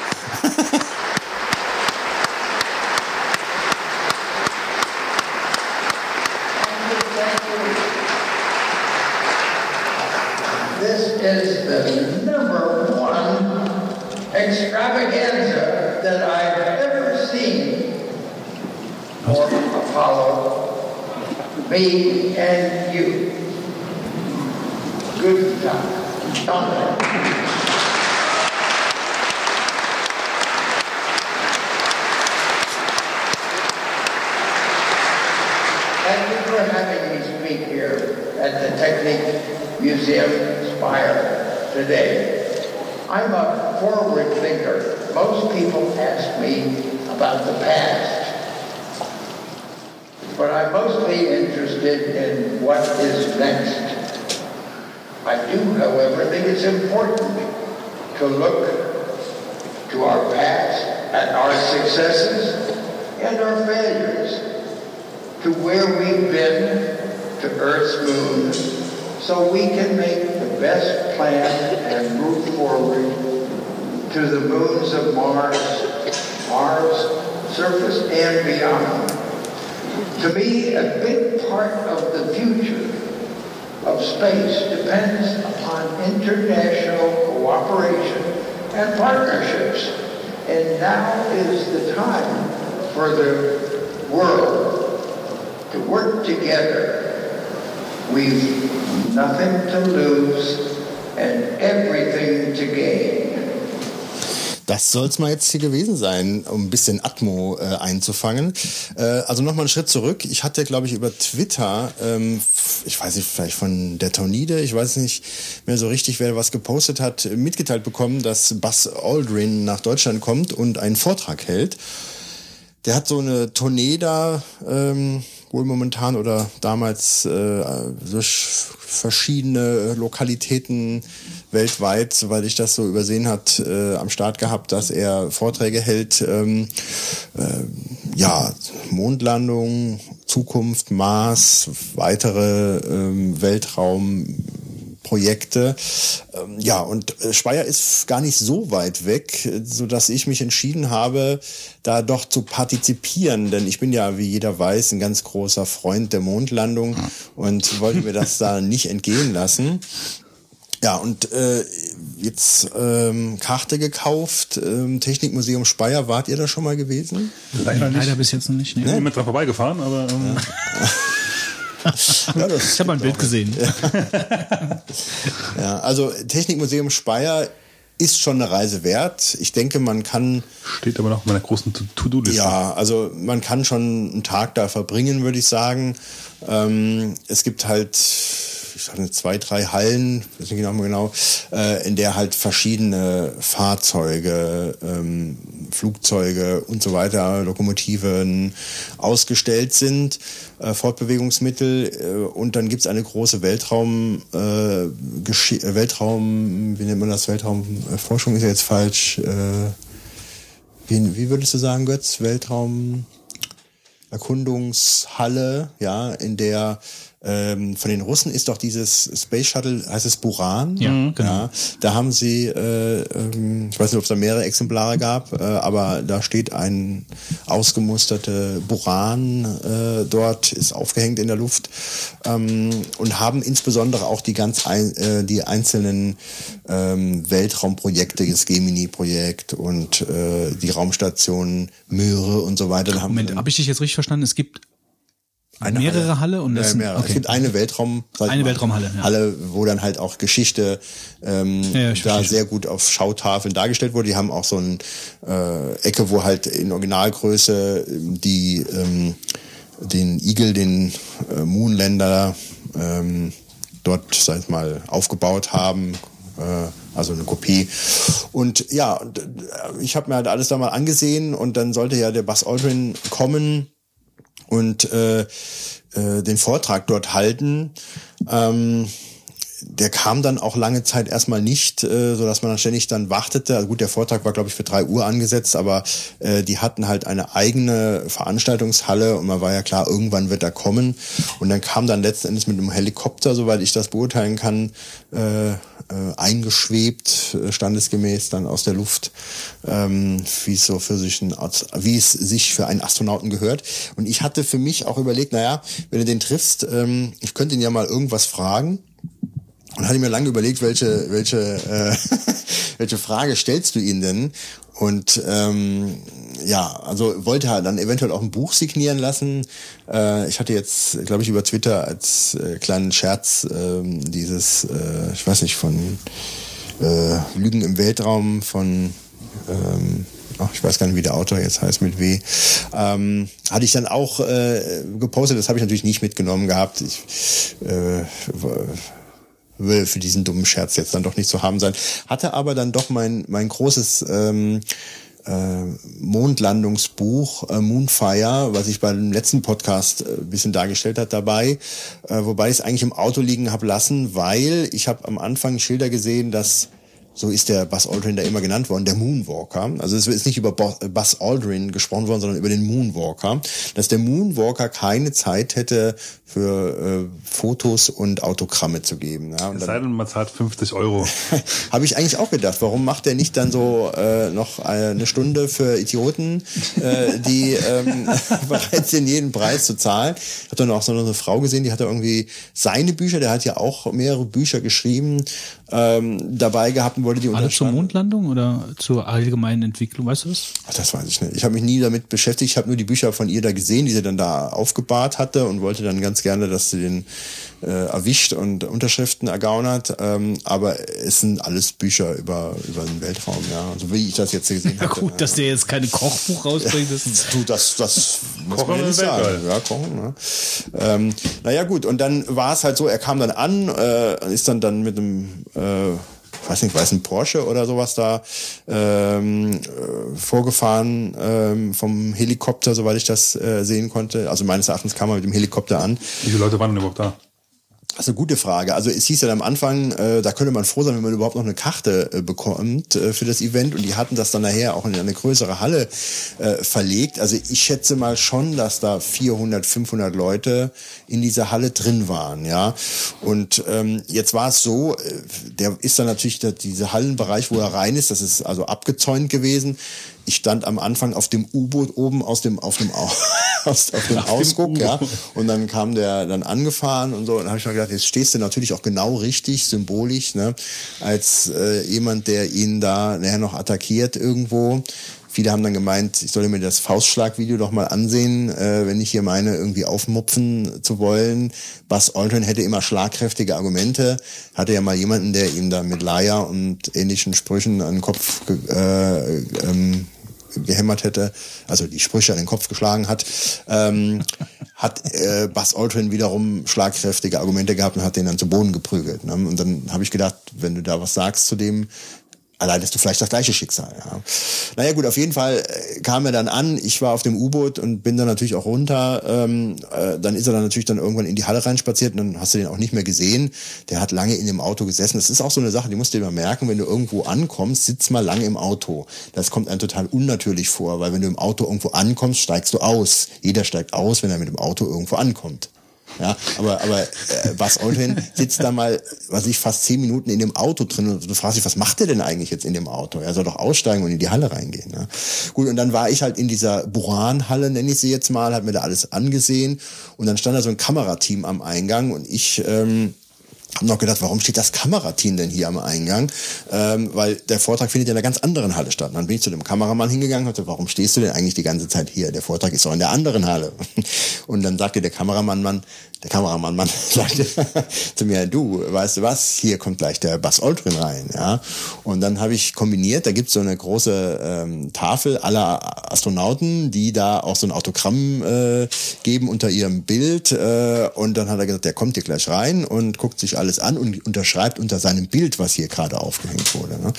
Space depends upon international cooperation and partnerships. And now is the time for the world to work together. We've nothing to lose and everything to gain. Das soll's mal jetzt hier gewesen sein, um ein bisschen Atmo äh, einzufangen. Äh, also nochmal einen Schritt zurück. Ich hatte, glaube ich, über Twitter, ähm, ich weiß nicht, vielleicht von der Tonide, ich weiß nicht mehr so richtig, wer was gepostet hat, mitgeteilt bekommen, dass Buzz Aldrin nach Deutschland kommt und einen Vortrag hält. Der hat so eine Tournee da, ähm, wohl momentan oder damals äh, durch verschiedene Lokalitäten weltweit, soweit ich das so übersehen hat, äh, am Start gehabt, dass er Vorträge hält, ähm, äh, ja, Mondlandung, Zukunft, Mars, weitere ähm, Weltraumprojekte. Ähm, ja, und äh, Speyer ist gar nicht so weit weg, äh, so dass ich mich entschieden habe, da doch zu partizipieren, denn ich bin ja, wie jeder weiß, ein ganz großer Freund der Mondlandung und wollte mir das da nicht entgehen lassen. Ja, und äh, jetzt ähm, Karte gekauft, ähm, Technikmuseum Speyer, wart ihr da schon mal gewesen? Leider nicht. Leider bis jetzt noch nicht. Ich Ne? bin mit dran vorbeigefahren, aber ähm, Ja, (laughs) das Ich habe ein Bild gesehen. (laughs) Ja, also Technikmuseum Speyer ist schon eine Reise wert. Ich denke, man kann steht aber noch auf meiner großen To- To-Do-Liste. Ja, also man kann schon einen Tag da verbringen, würde ich sagen. Ähm, es gibt halt, nicht, zwei, drei Hallen, weiß nicht genau, genau äh, in der halt verschiedene Fahrzeuge, ähm, Flugzeuge und so weiter, Lokomotiven ausgestellt sind, äh, Fortbewegungsmittel äh, und dann gibt's eine große Weltraum, äh, äh, Weltraum, wie nennt man das, Weltraumforschung ist ja jetzt falsch, äh, wie, wie würdest du sagen, Götz? Weltraum Erkundungshalle, ja, in der ähm, von den Russen ist doch dieses Space Shuttle, heißt es Buran? Ja, genau. Ja, da haben sie, äh, ähm, ich weiß nicht, ob es da mehrere Exemplare gab, äh, aber da steht ein ausgemusterte Buran äh, dort, ist aufgehängt in der Luft ähm, und haben insbesondere auch die ganz ein, äh, die einzelnen ähm, Weltraumprojekte, das Gemini-Projekt und äh, die Raumstation Möhre und so weiter. Moment, habe ich dich jetzt richtig verstanden? Es gibt Eine mehrere Halle, und das ja, mehrere. okay. Es gibt eine Weltraum, Eine mal, Weltraumhalle, ja. Halle, wo dann halt auch Geschichte ähm, Ja, da sehr gut auf Schautafeln dargestellt wurde. Die haben auch so eine äh, Ecke, wo halt in Originalgröße ähm, die ähm, den Eagle, den äh, Moonlander ähm, dort, sag ich mal, aufgebaut haben. Äh, also eine Kopie. Und ja, ich habe mir halt alles da mal angesehen und dann sollte ja der Buzz Aldrin kommen und äh, äh, den Vortrag dort halten. Ähm, der kam dann auch lange Zeit erstmal nicht, äh, so dass man dann ständig dann wartete. Also gut, der Vortrag war glaube ich für drei Uhr angesetzt, aber äh, die hatten halt eine eigene Veranstaltungshalle und man war ja klar, irgendwann wird er kommen. Und dann kam dann letzten Endes mit einem Helikopter, soweit ich das beurteilen kann, äh, äh, eingeschwebt, äh, standesgemäß dann aus der Luft, ähm, wie es so für sich ein, wie es sich für einen Astronauten gehört. Und ich hatte für mich auch überlegt, naja, wenn du den triffst, ähm, ich könnte ihn ja mal irgendwas fragen. Und hatte mir lange überlegt, welche, welche, äh, (laughs) welche Frage stellst du ihnen denn? Und ähm, ja, also wollte halt dann eventuell auch ein Buch signieren lassen. Äh, ich hatte jetzt, glaube ich, über Twitter als äh, kleinen Scherz ähm, dieses, äh, ich weiß nicht, von äh, Lügen im Weltraum von ähm, ach, ich weiß gar nicht, wie der Autor jetzt heißt, mit W, ähm, hatte ich dann auch äh, gepostet. Das habe ich natürlich nicht mitgenommen gehabt. Ich äh, will für diesen dummen Scherz jetzt dann doch nicht zu haben sein. Hatte aber dann doch mein, mein großes ähm, äh, Mondlandungsbuch äh, Moonfire, was ich beim letzten Podcast äh, bisschen dargestellt hat, dabei, äh, wobei ich es eigentlich im Auto liegen habe lassen, weil ich habe am Anfang Schilder gesehen, dass so ist der Buzz Aldrin da immer genannt worden, der Moonwalker. Also es ist nicht über Buzz Aldrin gesprochen worden, sondern über den Moonwalker. Dass der Moonwalker keine Zeit hätte für äh, Fotos und Autogramme zu geben. Ja, und Es sei denn, man zahlt 50 Euro. (laughs) habe ich eigentlich auch gedacht, warum macht er nicht dann so äh, noch eine Stunde für Idioten, äh, die ähm, (laughs) bereit sind, jeden Preis zu zahlen. Ich habe dann auch so eine Frau gesehen, die hat da irgendwie seine Bücher, der hat ja auch mehrere Bücher geschrieben, ähm, dabei gehabt und wollte die Alle zur. Mondlandung oder zur allgemeinen Entwicklung, weißt du das? Ach, das weiß ich nicht. Ich habe mich nie damit beschäftigt. Ich habe nur die Bücher von ihr da gesehen, die sie dann da aufgebahrt hatte und wollte dann ganz gerne, dass sie den äh, erwischt und Unterschriften ergaunert. Ähm, aber es sind alles Bücher über, über den Weltraum, ja. Also wie ich das jetzt gesehen Ja habe. gut, dass der jetzt keine Kochbuch rausbringt, das ist (laughs) Du, das, das muss Kochen man ja nicht sagen. Weltall. Ja, kochen, ne? ähm, Naja, gut, und dann war es halt so, er kam dann an, äh, ist dann dann mit einem, äh, weiß nicht, weiß ein Porsche oder sowas da ähm, äh, vorgefahren ähm, vom Helikopter, soweit ich das äh, sehen konnte. Also meines Erachtens kam er mit dem Helikopter an. Wie viele Leute waren denn überhaupt da? Das ist eine gute Frage. Also es hieß ja am Anfang, äh, da könnte man froh sein, wenn man überhaupt noch eine Karte äh, bekommt äh, für das Event. Und die hatten das dann nachher auch in eine größere Halle äh, verlegt. Also ich schätze mal schon, dass da 400, 500 Leute in dieser Halle drin waren. Ja. Und ähm, jetzt war es so, äh, der ist dann natürlich der, dieser Hallenbereich, wo er rein ist, das ist also abgezäunt gewesen. Ich stand am Anfang auf dem U-Boot oben aus dem auf dem Au- (laughs) aus, auf dem Ausguck, ja. Und dann kam der dann angefahren und so. Und dann habe ich mir gedacht, jetzt stehst du natürlich auch genau richtig, symbolisch, ne, als äh, jemand, der ihn da nachher noch attackiert irgendwo. Viele haben dann gemeint, ich solle mir das Faustschlagvideo doch mal ansehen, äh, wenn ich hier meine, irgendwie aufmupfen zu wollen. Buzz Aldrin hätte immer schlagkräftige Argumente. Hatte ja mal jemanden, der ihm da mit Leier und ähnlichen Sprüchen an den Kopf äh, ähm, gehämmert hätte, also die Sprüche an den Kopf geschlagen hat, ähm, hat äh, Buzz Aldrin wiederum schlagkräftige Argumente gehabt und hat den dann zu Boden geprügelt. Ne? Und dann habe ich gedacht, wenn du da was sagst zu dem, erleidest du vielleicht das gleiche Schicksal. Ja. Naja gut, auf jeden Fall äh, kam er dann an. Ich war auf dem U-Boot und bin dann natürlich auch runter. Ähm, äh, dann ist er dann natürlich dann irgendwann in die Halle reinspaziert und dann hast du den auch nicht mehr gesehen. Der hat lange in dem Auto gesessen. Das ist auch so eine Sache, die musst du mal merken, wenn du irgendwo ankommst, sitz mal lange im Auto. Das kommt einem total unnatürlich vor, weil wenn du im Auto irgendwo ankommst, steigst du aus. Jeder steigt aus, wenn er mit dem Auto irgendwo ankommt. Ja, aber, aber äh, Buzz Aldrin sitzt da mal, was ich, fast zehn Minuten in dem Auto drin und du fragst dich, was macht der denn eigentlich jetzt in dem Auto? Er soll doch aussteigen und in die Halle reingehen. Ne? Gut, und dann war ich halt in dieser Buran-Halle, nenne ich sie jetzt mal, hab mir da alles angesehen und dann stand da so ein Kamerateam am Eingang und ich ähm, Hab noch gedacht, warum steht das Kamerateam denn hier am Eingang? Ähm, weil der Vortrag findet ja in einer ganz anderen Halle statt. Dann bin ich zu dem Kameramann hingegangen und sagte, warum stehst du denn eigentlich die ganze Zeit hier? Der Vortrag ist doch in der anderen Halle. (laughs) Und dann sagte der Kameramann, Mann, der Kameramann, Mann, (laughs) sagte zu mir, du, weißt du was, hier kommt gleich der Buzz Aldrin rein. Ja? Und dann habe ich kombiniert, da gibt's so eine große ähm, Tafel aller Astronauten, die da auch so ein Autogramm äh, geben unter ihrem Bild. Äh, und dann hat er gesagt, der kommt hier gleich rein und guckt sich alles an und unterschreibt unter seinem Bild, was hier gerade aufgehängt wurde. Ne?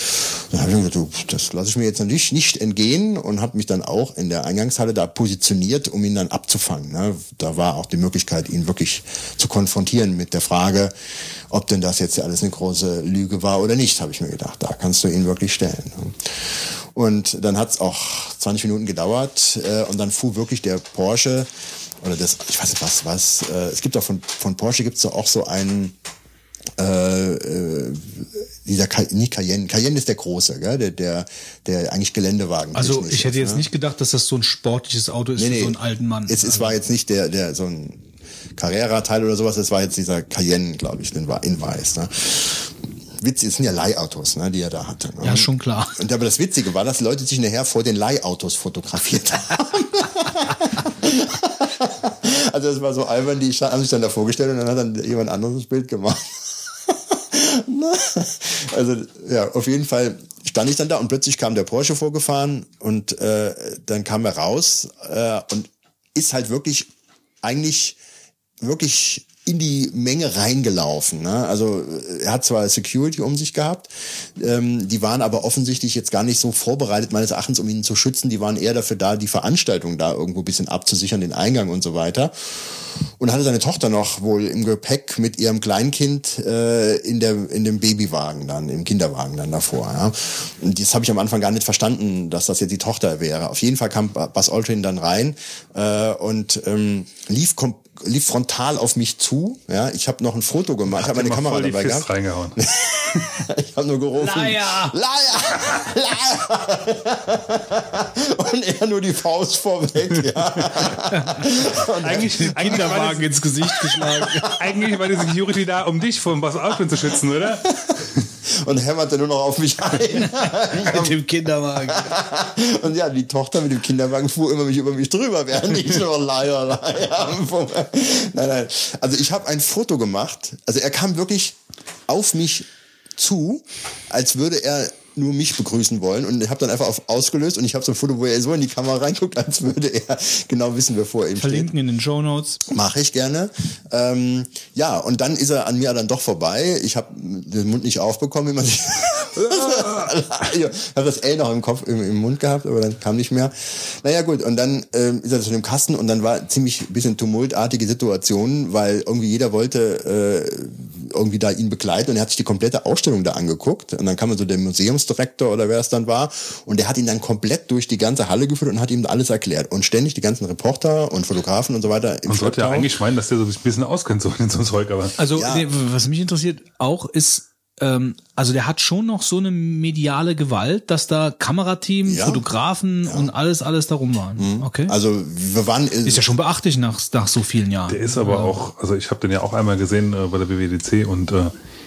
Dann habe ich gesagt, du, das lasse ich mir jetzt natürlich nicht entgehen und habe mich dann auch in der Eingangshalle da positioniert, um ihn dann abzufangen. Ne? Da war auch die Möglichkeit, ihn wirklich zu konfrontieren mit der Frage, ob denn das jetzt alles eine große Lüge war oder nicht, habe ich mir gedacht. Da kannst du ihn wirklich stellen. Ne? Und dann hat es auch 20 Minuten gedauert äh, und dann fuhr wirklich der Porsche oder das, ich weiß nicht was, was, äh, es gibt auch von, von Porsche gibt es auch so einen, äh, äh, dieser Ka nicht Cayenne, Cayenne ist der große, gell? Der, der, der eigentlich Geländewagen. Also ich hätte jetzt ne? nicht gedacht, dass das so ein sportliches Auto ist Nee, für nee. so einen alten Mann. Es, es war jetzt nicht der, der so ein Carrera-Teil oder sowas, es war jetzt dieser Cayenne, glaube ich, den war in weiß. Ne? Witz, es sind ja Leihautos, ne, die er da hatte. Ne? Ja, schon klar. Und aber das Witzige war, dass Leute sich nachher vor den Leihautos fotografiert haben. (laughs) also das war so albern, die haben sich dann da vorgestellt und dann hat dann jemand anderes das Bild gemacht. (laughs) Ne? also ja, auf jeden Fall stand ich dann da und plötzlich kam der Porsche vorgefahren und äh, dann kam er raus äh, und ist halt wirklich eigentlich wirklich in die Menge reingelaufen. Ne? Also äh, er hat zwar Security um sich gehabt, ähm, die waren aber offensichtlich jetzt gar nicht so vorbereitet, meines Erachtens, um ihn zu schützen. Die waren eher dafür da, die Veranstaltung da irgendwo bisschen abzusichern, den Eingang und so weiter. Und hatte seine Tochter noch wohl im Gepäck mit ihrem Kleinkind äh, in, der, in dem Babywagen dann, im Kinderwagen dann davor. Ja? Und das habe ich am Anfang gar nicht verstanden, dass das jetzt die Tochter wäre. Auf jeden Fall kam Buzz Aldrin dann rein äh, und ähm, lief kom lief frontal auf mich zu. Ja, ich habe noch ein Foto gemacht, habe meine Kamera voll die dabei Fist gehabt. reingehauen. (laughs) Ich habe nur gerufen. Liar! Liar! Liar! Und er nur die Faust vorweg, ja. (laughs) Eigentlich, eigentlich, war Kinderwagen ins Gesicht geschlagen. (laughs) eigentlich war die Security da, um dich vor dem Buzz Aldrin zu schützen, oder? (laughs) Und hämmerte nur noch auf mich ein. (laughs) Mit dem Kinderwagen. Und ja, die Tochter mit dem Kinderwagen fuhr immer mich über mich drüber, während ich nur Liar, Liar. Nein, nein. Also ich habe ein Foto gemacht. Also er kam wirklich auf mich zu, als würde er nur mich begrüßen wollen und ich habe dann einfach auf ausgelöst und ich habe so ein Foto, wo er so in die Kamera reinguckt, als würde er genau wissen, wer vor ihm steht. Verlinken in den Show Notes. Mache ich gerne. Ähm, ja, und dann ist er an mir dann doch vorbei. Ich habe den Mund nicht aufbekommen, wie man sich. (laughs) ich habe das L noch im Kopf, im, im Mund gehabt, aber dann kam nicht mehr. Naja, gut, und dann ähm, ist er zu dem Kasten und dann war ziemlich ein bisschen tumultartige Situation, weil irgendwie jeder wollte äh, irgendwie da ihn begleiten und er hat sich die komplette Ausstellung da angeguckt. Und dann kam so der Museumsdirektor oder wer es dann war und der hat ihn dann komplett durch die ganze Halle geführt und hat ihm alles erklärt. Und ständig die ganzen Reporter und Fotografen und so weiter im Man sollte ja eigentlich meinen, dass der so ein bisschen auskennt so in so einem Zeug, aber. Also, Ja. nee, was mich interessiert auch ist, ähm, also der hat schon noch so eine mediale Gewalt, dass da Kamerateam, Ja. Fotografen und alles, alles darum waren. Okay. Also wir waren ist ja schon beachtlich nach, nach so vielen Jahren. Der ist aber auch, also ich habe den ja auch einmal gesehen äh, bei der WWDC und äh,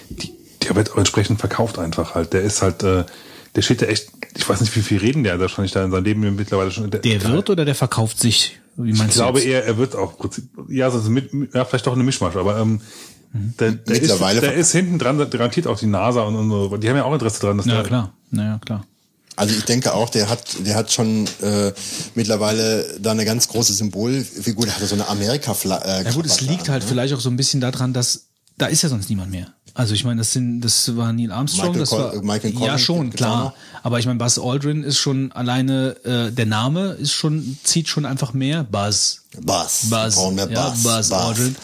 die, der wird auch entsprechend verkauft einfach halt. Der ist halt, äh, der steht da echt, ich weiß nicht, wie viel reden der wahrscheinlich da in seinem Leben mittlerweile schon. der wird oder der verkauft sich? Wie Ich meinst glaube du jetzt? eher, er wird auch, ja, so mit, ja, vielleicht doch eine Mischmasch, aber ähm, der, der, Mittlerweile ist, der ist hinten dran, garantiert auch die NASA und, und so. Die haben ja auch Interesse dran, dass Ja, der, klar. Naja, klar. Also ich denke auch, der hat, der hat schon äh, mittlerweile da eine ganz große Symbolfigur. Der hatte so eine amerika äh, Ja gut, es liegt halt vielleicht auch so ein bisschen daran, dass da ist ja sonst niemand mehr. Also ich meine, das sind, das war Neil Armstrong, Michael das Col- war Michael ja Collins schon gibt's auch klar. Aber ich meine, Buzz Aldrin ist schon alleine äh, der Name ist schon zieht schon einfach mehr Buzz. Buzz. Buzz, mehr ja, Buzz. Buzz, Buzz. Aldrin.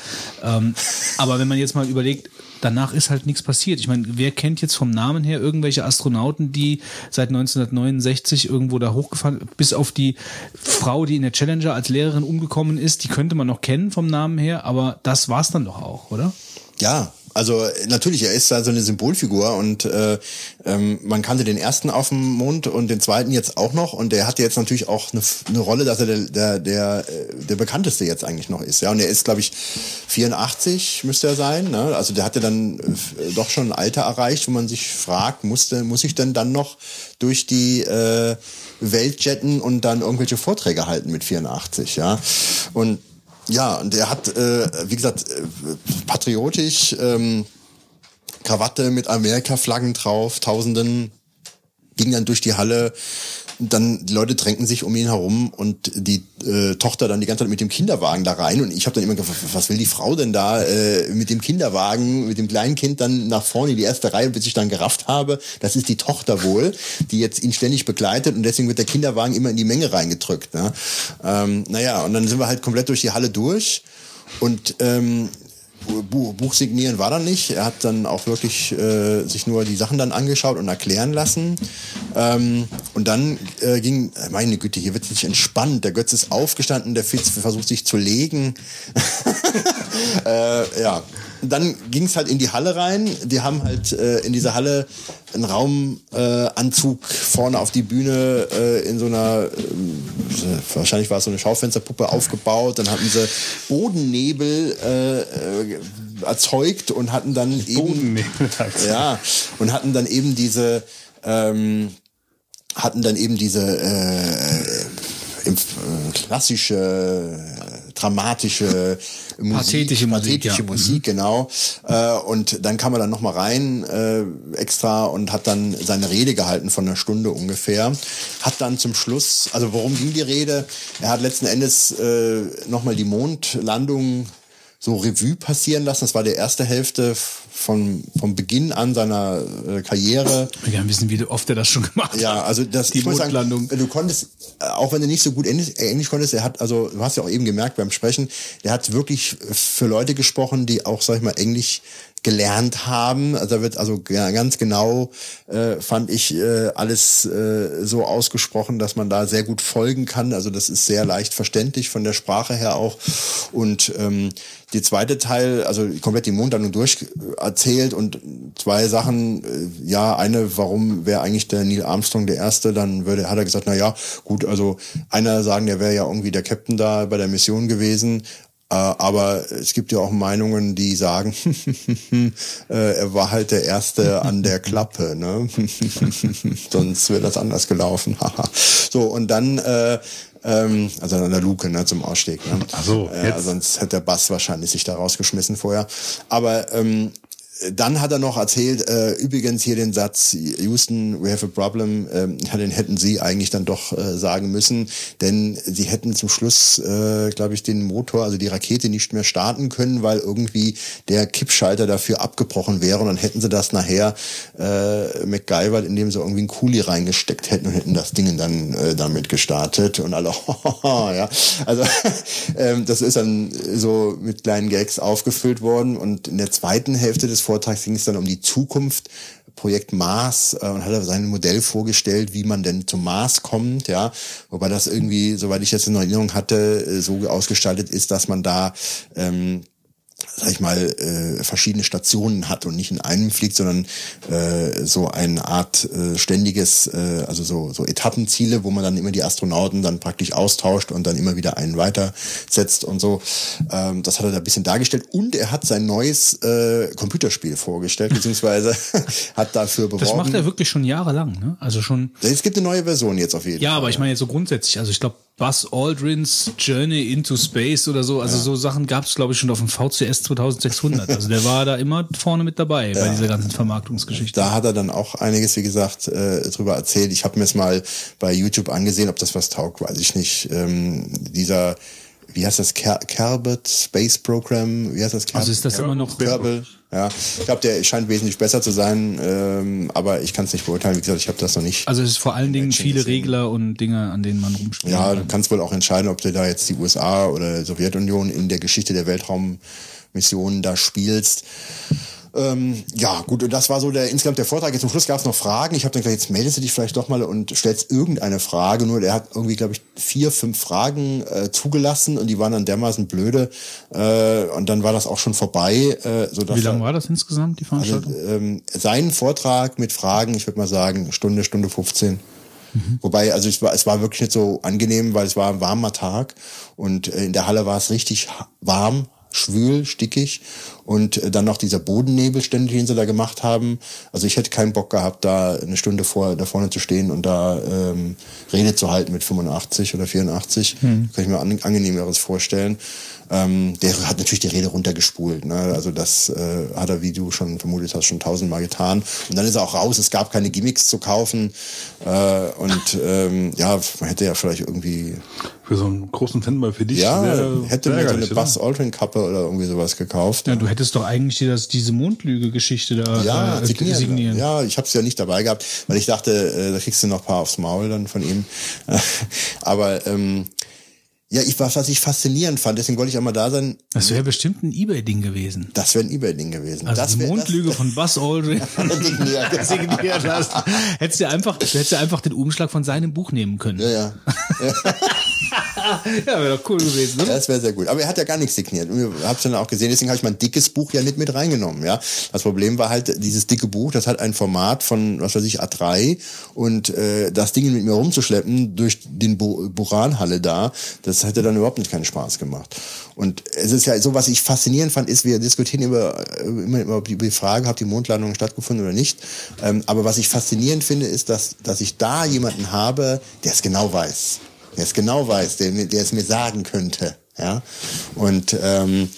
Ähm, aber wenn man jetzt mal überlegt, danach ist halt nichts passiert. Ich meine, wer kennt jetzt vom Namen her irgendwelche Astronauten, die seit 1969 irgendwo da hochgefahren, bis auf die Frau, die in der Challenger als Lehrerin umgekommen ist, die könnte man noch kennen vom Namen her, aber das war's dann doch auch, oder? Ja, Also natürlich, er ist da so eine Symbolfigur und äh, ähm, man kannte den ersten auf dem Mond und den zweiten jetzt auch noch und der hatte jetzt natürlich auch eine, eine Rolle, dass er der, der, der, äh, der bekannteste jetzt eigentlich noch ist. Ja, und er ist, glaube ich, 84 müsste er sein. Ne? Also der hatte dann äh, doch schon ein Alter erreicht, wo man sich fragt, musste, muss ich denn dann noch durch die äh, Welt jetten und dann irgendwelche Vorträge halten mit 84, ja. Und ja, und er hat, äh, wie gesagt, äh, patriotisch, ähm, Krawatte mit Amerika-Flaggen drauf, Tausenden, ging dann durch die Halle. Dann die Leute drängten sich um ihn herum und die äh, Tochter dann die ganze Zeit mit dem Kinderwagen da rein und ich habe dann immer gefragt, was will die Frau denn da äh, mit dem Kinderwagen, mit dem kleinen Kind dann nach vorne in die erste Reihe, bis ich dann gerafft habe, das ist die Tochter wohl, die jetzt ihn ständig begleitet und deswegen wird der Kinderwagen immer in die Menge reingedrückt. Ne? Ähm, naja, und dann sind wir halt komplett durch die Halle durch und ähm, Buch, signieren war dann nicht. Er hat dann auch wirklich äh, sich nur die Sachen dann angeschaut und erklären lassen. Ähm, und dann äh, ging, meine Güte, hier wird sich entspannt. Der Götz ist aufgestanden, der Fitz versucht sich zu legen. (laughs) äh, ja. Dann ging es halt in die Halle rein. Die haben halt äh, in dieser Halle einen Raumanzug Anzug vorne auf die Bühne äh, in so einer, äh, wahrscheinlich war es so eine Schaufensterpuppe aufgebaut. Dann hatten sie Bodennebel äh, äh, erzeugt und hatten dann eben Bodennebel (laughs) ja und hatten dann eben diese ähm, hatten dann eben diese äh, äh, klassische dramatische (laughs) Musik, Pathetische Musik, pathetische ja. Mhm. Musik genau. Äh, und dann kam er dann noch mal rein äh, extra und hat dann seine Rede gehalten von einer Stunde ungefähr. Hat dann zum Schluss, also worum ging die Rede? Er hat letzten Endes äh, noch mal die Mondlandung so Revue passieren lassen. Das war die erste Hälfte von vom Beginn an seiner äh, Karriere. Ich will gerne wissen, wie oft er das schon gemacht hat. Ja, also das Die ich muss Mondlandung. Sagen, du konntest, äh, auch wenn du nicht so gut Englisch, äh, Englisch konntest, er hat, also du hast ja auch eben gemerkt beim Sprechen, der hat wirklich für Leute gesprochen, die auch, sag ich mal, Englisch gelernt haben. Also da wird also ganz genau, äh, fand ich, äh, alles äh, so ausgesprochen, dass man da sehr gut folgen kann. Also das ist sehr leicht verständlich von der Sprache her auch. Und ähm, die zweite Teil, also komplett die Mondlandung durch äh, erzählt und zwei Sachen, äh, ja, eine, warum wäre eigentlich der Neil Armstrong der Erste, dann würde, hat er gesagt, na ja, gut, also einer sagen, der wäre ja irgendwie der Captain da bei der Mission gewesen, aber es gibt ja auch Meinungen, die sagen, (laughs) äh, er war halt der Erste an der (laughs) Klappe, ne? (laughs) Sonst wäre das anders gelaufen. so, und dann, äh, ähm, also an der Luke, ne, zum Ausstieg. Ne? Ach so, äh, jetzt. sonst hätte der Bass wahrscheinlich sich da rausgeschmissen vorher. Aber ähm, dann hat er noch erzählt, äh, übrigens hier den Satz, Houston, we have a problem, ähm, ja, (laughs) den hätten sie eigentlich dann doch äh, sagen müssen, denn sie hätten zum Schluss, äh, glaube ich, den Motor, also die Rakete nicht mehr starten können, weil irgendwie der Kippschalter dafür abgebrochen wäre. Und dann hätten sie das nachher äh, MacGyver, indem sie irgendwie einen Kuli reingesteckt hätten und hätten das Ding dann äh, damit gestartet. Und alle, (laughs) ja, also (laughs) ähm, das ist dann so mit kleinen Gags aufgefüllt worden. Und in der zweiten Hälfte des Vortrags ging es dann um die Zukunft, Projekt Mars äh, und hat er sein Modell vorgestellt, wie man denn zum Mars kommt, ja, wobei das irgendwie, soweit ich jetzt in Erinnerung hatte, äh, so ausgestaltet ist, dass man da ähm, sag ich mal, äh, verschiedene Stationen hat und nicht in einem fliegt, sondern äh, so eine Art äh, ständiges, äh, also so, so Etappenziele, wo man dann immer die Astronauten dann praktisch austauscht und dann immer wieder einen weitersetzt und so. Ähm, das hat er da ein bisschen dargestellt und er hat sein neues äh, Computerspiel vorgestellt, beziehungsweise (laughs) hat dafür beworben. Das macht er wirklich schon jahrelang, ne? Also schon. Es gibt eine neue Version jetzt auf jeden Ja, Fall. aber ich meine jetzt so grundsätzlich. Also ich glaube, Buzz Aldrins Journey into Space oder so. Also so Sachen gab es, glaube ich, schon auf dem VCS 2600. Also der war da immer vorne mit dabei bei dieser ganzen Vermarktungsgeschichte. Da hat er dann auch einiges, wie gesagt, äh, drüber erzählt. Ich habe mir es mal bei YouTube angesehen, ob das was taugt, weiß ich nicht. Ähm, dieser, wie heißt das, Ker Space Program, wie heißt das? Ker Also ist das immer noch- Kerbal? Ja, ich glaube, der scheint wesentlich besser zu sein, ähm, aber ich kann es nicht beurteilen. Wie gesagt, ich habe das noch nicht. Also es ist vor allen Dingen viele gesehen. Regler und Dinge, an denen man rumspielt. Ja, du kannst wohl auch entscheiden, ob du da jetzt die USA oder Sowjetunion in der Geschichte der Weltraummissionen da spielst. Ähm, ja, gut, und das war so der insgesamt der Vortrag. Jetzt zum Schluss gab es noch Fragen. Ich habe dann gesagt, jetzt meldest du dich vielleicht doch mal und stellst irgendeine Frage. Nur der hat irgendwie, glaube ich, vier, fünf Fragen äh, zugelassen und die waren dann dermaßen blöde. Äh, und dann war das auch schon vorbei. Äh, sodass Wie lange war das insgesamt, die also, Veranstaltung? ähm, sein Vortrag mit Fragen, ich würde mal sagen, Stunde, Stunde 15. Wobei, also es war, es war wirklich nicht so angenehm, weil es war ein warmer Tag und äh, in der Halle war es richtig warm, schwül, stickig und äh, dann noch dieser Bodennebel ständig, den sie da gemacht haben. Also ich hätte keinen Bock gehabt, da eine Stunde vor, da vorne zu stehen und da ähm, Rede zu halten mit 85 oder 84. Kann ich mir an, angenehmeres vorstellen. Ähm, der hat natürlich die Rede runtergespult. Ne? Also das äh, hat er, wie du schon vermutet hast, schon tausendmal getan. Und dann ist er auch raus. Es gab keine Gimmicks zu kaufen. Äh, und ähm, ja, man hätte ja vielleicht irgendwie, Für so einen großen Fanboy für dich ja, hätte man so eine? Buzz Aldrin Kappe oder irgendwie sowas gekauft. Ja, du hättest doch eigentlich dir das, diese Mondlüge-Geschichte da Ja, äh, signieren. signieren. Ja, ich habe es ja nicht dabei gehabt, weil ich dachte, äh, da kriegst du noch ein paar aufs Maul dann von ihm. (laughs) Aber ähm, ja, ich was, was ich faszinierend fand, deswegen wollte ich auch mal da sein. Das wäre bestimmt ein Ebay-Ding gewesen. Das wäre ein Ebay-Ding gewesen. Also das die Mondlüge von Buzz Aldrin (laughs) Signiert. signiert hast. Hättest du einfach, du hättest ja einfach den Umschlag von seinem Buch nehmen können. Ja, ja. (laughs) Ja, (laughs) wäre doch cool gewesen, oder? Das wäre sehr gut. Aber er hat ja gar nichts signiert. Hab's dann auch gesehen, deswegen habe ich mein dickes Buch ja nicht mit reingenommen. Ja, Das Problem war halt, dieses dicke Buch, das hat ein Format von, was weiß ich, A3 und äh, das Ding mit mir rumzuschleppen durch den Bu- Buranhalle da, das hätte dann überhaupt nicht keinen Spaß gemacht. Und es ist ja so, was ich faszinierend fand, ist, wir diskutieren über, äh, immer über die die Frage, hat die Mondlandung stattgefunden oder nicht. Ähm, aber was ich faszinierend finde, ist, dass, dass ich da jemanden habe, der es genau weiß der es genau weiß, der, der es mir sagen könnte. Ja? Und ähm,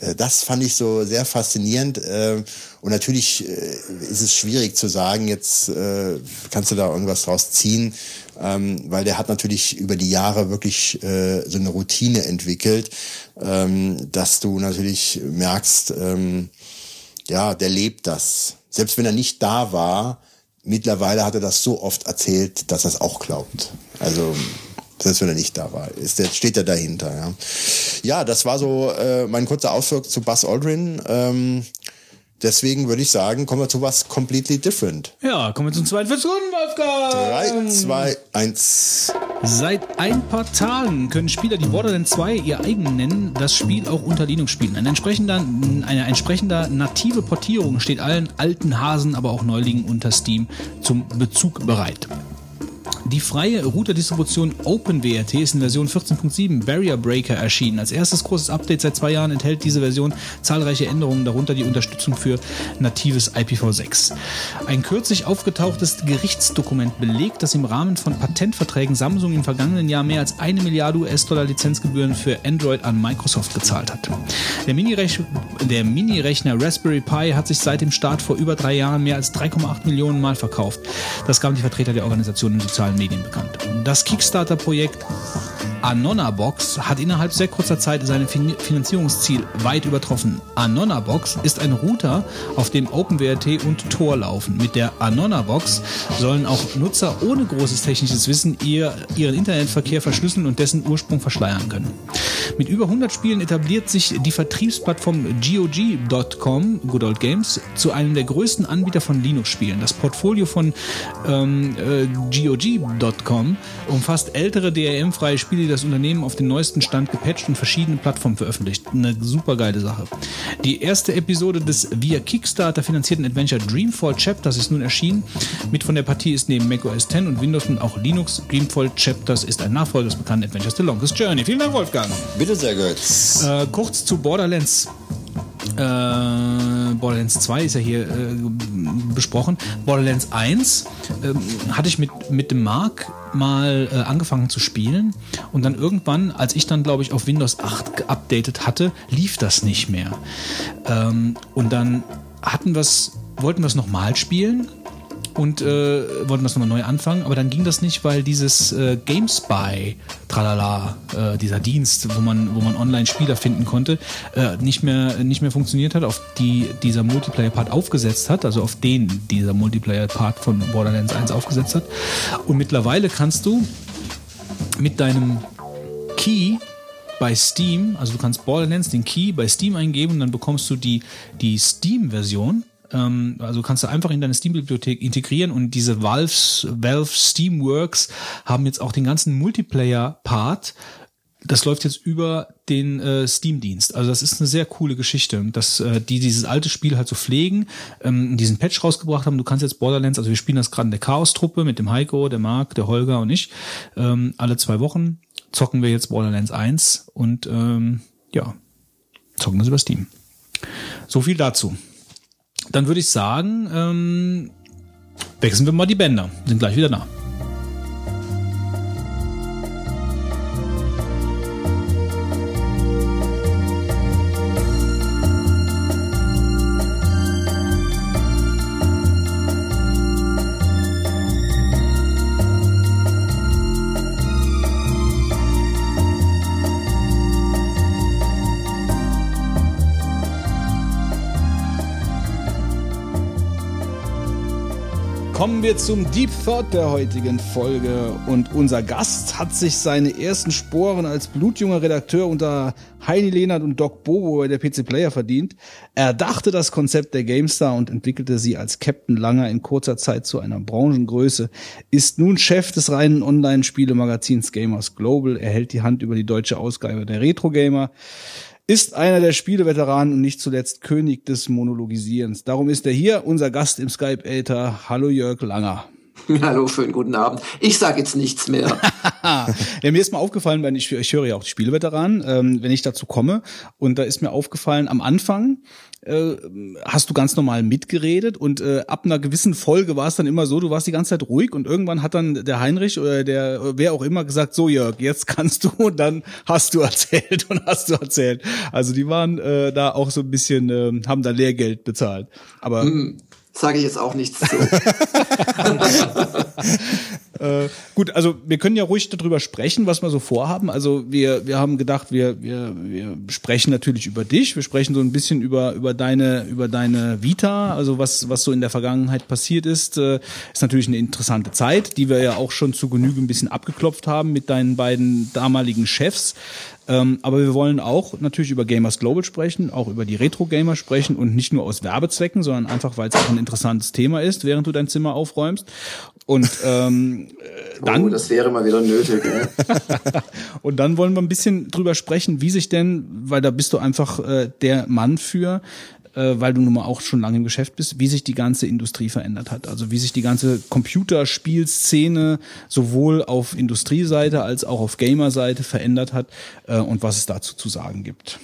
äh, das fand ich so sehr faszinierend. ähm, und natürlich äh, ist es schwierig zu sagen, jetzt äh, kannst du da irgendwas draus ziehen, ähm, weil der hat natürlich über die Jahre wirklich äh, so eine Routine entwickelt, ähm, dass du natürlich merkst, ähm, ja, der lebt das. Selbst wenn er nicht da war, mittlerweile hat er das so oft erzählt, dass er es auch glaubt. Also selbst wenn er nicht da war, ist der, steht er dahinter. Ja, ja das war so äh, mein kurzer Ausflug zu Buzz Aldrin. Ähm, deswegen würde ich sagen, kommen wir zu was completely different. Ja, kommen wir zum zweiten Runden, Wolfgang. Drei, zwei, eins. Seit ein paar Tagen können Spieler, die Borderlands 2 ihr eigen nennen, das Spiel auch unter Linux spielen. Ein entsprechender, eine entsprechende native Portierung steht allen alten Hasen, aber auch Neulingen unter Steam zum Bezug bereit. Die freie Router-Distribution OpenWRT ist in Version 14.7 Barrier Breaker erschienen. Als erstes großes Update seit zwei Jahren enthält diese Version zahlreiche Änderungen, darunter die Unterstützung für natives IPv6. Ein kürzlich aufgetauchtes Gerichtsdokument belegt, dass im Rahmen von Patentverträgen Samsung im vergangenen Jahr mehr als eine Milliarde US-Dollar Lizenzgebühren für Android an Microsoft gezahlt hat. Der Mini-Rech- der Mini-Rechner Raspberry Pi hat sich seit dem Start vor über drei Jahren mehr als 3,8 Millionen Mal verkauft. Das gaben die Vertreter der Organisation in sozialen Medien bekannt. Das Kickstarter-Projekt Anonabox hat innerhalb sehr kurzer Zeit sein fin Finanzierungsziel weit übertroffen. Anonabox ist ein Router, auf dem OpenWRT und Tor laufen. Mit der Anonabox sollen auch Nutzer ohne großes technisches Wissen ihr, ihren Internetverkehr verschlüsseln und dessen Ursprung verschleiern können. Mit über 100 Spielen etabliert sich die Vertriebsplattform GOG.com, Good Old Games, zu einem der größten Anbieter von Linux-Spielen. Das Portfolio von ähm, äh, GOG.com umfasst ältere DRM-freie Spiele, die das Unternehmen auf den neuesten Stand gepatcht und verschiedene Plattformen veröffentlicht. Eine super geile Sache. Die erste Episode des via Kickstarter finanzierten Adventure Dreamfall Chapters ist nun erschienen. Mit von der Partie ist neben macOS X und Windows und auch Linux. Dreamfall Chapters ist ein Nachfolger des bekannten Adventures The Longest Journey. Vielen Dank, Wolfgang. Bitte sehr, Götz. Äh, kurz zu Borderlands. Äh, Borderlands 2 ist ja hier äh, besprochen. Borderlands 1 ähm, hatte ich mit, mit dem Mark mal äh, angefangen zu spielen und dann irgendwann, als ich dann glaube ich auf Windows 8 geupdatet hatte, lief das nicht mehr. Ähm, und dann hatten wir's, wollten wir es nochmal spielen und äh, wollten das nochmal neu anfangen, aber dann ging das nicht, weil dieses äh, GameSpy, tralala, äh, dieser Dienst, wo man, wo man Online-Spieler finden konnte, äh, nicht mehr nicht mehr funktioniert hat, auf die dieser Multiplayer-Part aufgesetzt hat, also auf den dieser Multiplayer-Part von Borderlands 1 aufgesetzt hat. Und mittlerweile kannst du mit deinem Key bei Steam, also du kannst Borderlands, den Key bei Steam eingeben und dann bekommst du die, die Steam-Version. Ähm, also kannst du einfach in deine Steam-Bibliothek integrieren und diese Valve's, Valve Steamworks haben jetzt auch den ganzen Multiplayer-Part das läuft jetzt über den äh, Steam-Dienst. Also das ist eine sehr coole Geschichte, dass äh, die dieses alte Spiel halt so pflegen, ähm, diesen Patch rausgebracht haben. Du kannst jetzt Borderlands, also wir spielen das gerade in der Chaos-Truppe mit dem Heiko, der Marc, der Holger und ich. Ähm, alle zwei Wochen zocken wir jetzt Borderlands 1 und ähm, ja, zocken das über Steam. So viel dazu. Dann würde ich sagen, ähm, wechseln wir mal die Bänder. Sind gleich wieder da. Kommen wir zum Deep Thought der heutigen Folge. Und unser Gast hat sich seine ersten Sporen als blutjunger Redakteur unter Heini Lehnert und Doc Bobo bei der PC Player verdient. Er dachte das Konzept der GameStar und entwickelte sie als Captain Langer in kurzer Zeit zu einer Branchengröße. Ist nun Chef des reinen Online-Spielemagazins Gamers Global. Er hält die Hand über die deutsche Ausgabe der Retro Gamer ist einer der Spieleveteranen und nicht zuletzt König des Monologisierens. Darum ist er hier, unser Gast im Skype-Äther. Hallo Jörg Langer. (laughs) Hallo, schönen guten Abend. Ich sage jetzt nichts mehr. (laughs) ja, mir ist mal aufgefallen, wenn ich, ich höre ja auch die Spieleveteranen, ähm, wenn ich dazu komme, und da ist mir aufgefallen, am Anfang äh, hast du ganz normal mitgeredet und äh, ab einer gewissen Folge war es dann immer so, du warst die ganze Zeit ruhig und irgendwann hat dann der Heinrich oder der wer auch immer gesagt, so Jörg, jetzt kannst du und dann hast du (laughs) erzählt und hast du erzählt. Also die waren äh, da auch so ein bisschen, äh, haben da Lehrgeld bezahlt. Aber hm sage ich jetzt auch nichts zu. (laughs) (laughs) äh, gut, also wir können ja ruhig darüber sprechen, was wir so vorhaben. Also wir, wir haben gedacht, wir, wir, wir sprechen natürlich über dich, wir sprechen so ein bisschen über, über deine, über deine Vita, also was, was so in der Vergangenheit passiert ist. Äh, ist natürlich eine interessante Zeit, die wir ja auch schon zu Genüge ein bisschen abgeklopft haben mit deinen beiden damaligen Chefs. Ähm, aber wir wollen auch natürlich über Gamers Global sprechen, auch über die Retro-Gamer sprechen und nicht nur aus Werbezwecken, sondern einfach, weil es auch ein interessantes Thema ist, während du dein Zimmer aufräumst. Und ähm, (laughs) dann. Oh, das wäre mal wieder nötig. Ne? (laughs) und dann wollen wir ein bisschen drüber sprechen, wie sich denn, weil da bist du einfach äh, der Mann für, äh, weil du nun mal auch schon lange im Geschäft bist, wie sich die ganze Industrie verändert hat. Also wie sich die ganze Computerspielszene sowohl auf Industrieseite als auch auf Gamerseite verändert hat äh, und was es dazu zu sagen gibt.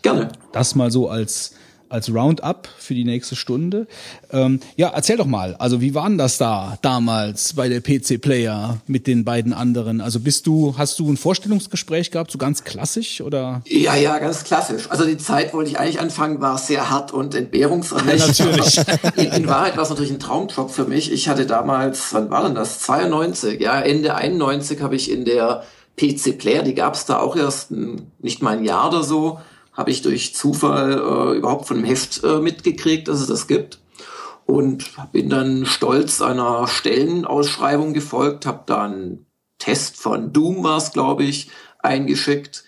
Gerne. Das mal so als als Roundup für die nächste Stunde. Ähm, ja, erzähl doch mal, also wie war denn das da damals bei der PC Player mit den beiden anderen? Also bist du, hast du ein Vorstellungsgespräch gehabt, so ganz klassisch oder? Ja, ja, ganz klassisch. Also die Zeit, wollte ich eigentlich anfangen, war sehr hart und entbehrungsreich. Ja, natürlich. (laughs) in, in, Wahrheit war es natürlich ein Traumjob für mich. Ich hatte damals, wann war denn das? 92, ja, Ende 91 habe ich in der PC Player, die gab es da auch erst ein, nicht mal ein Jahr oder so, habe ich durch Zufall äh, überhaupt von dem Heft äh, mitgekriegt, dass es das gibt. Und bin dann stolz einer Stellenausschreibung gefolgt, habe dann Test von Doom war es, glaube ich, eingeschickt,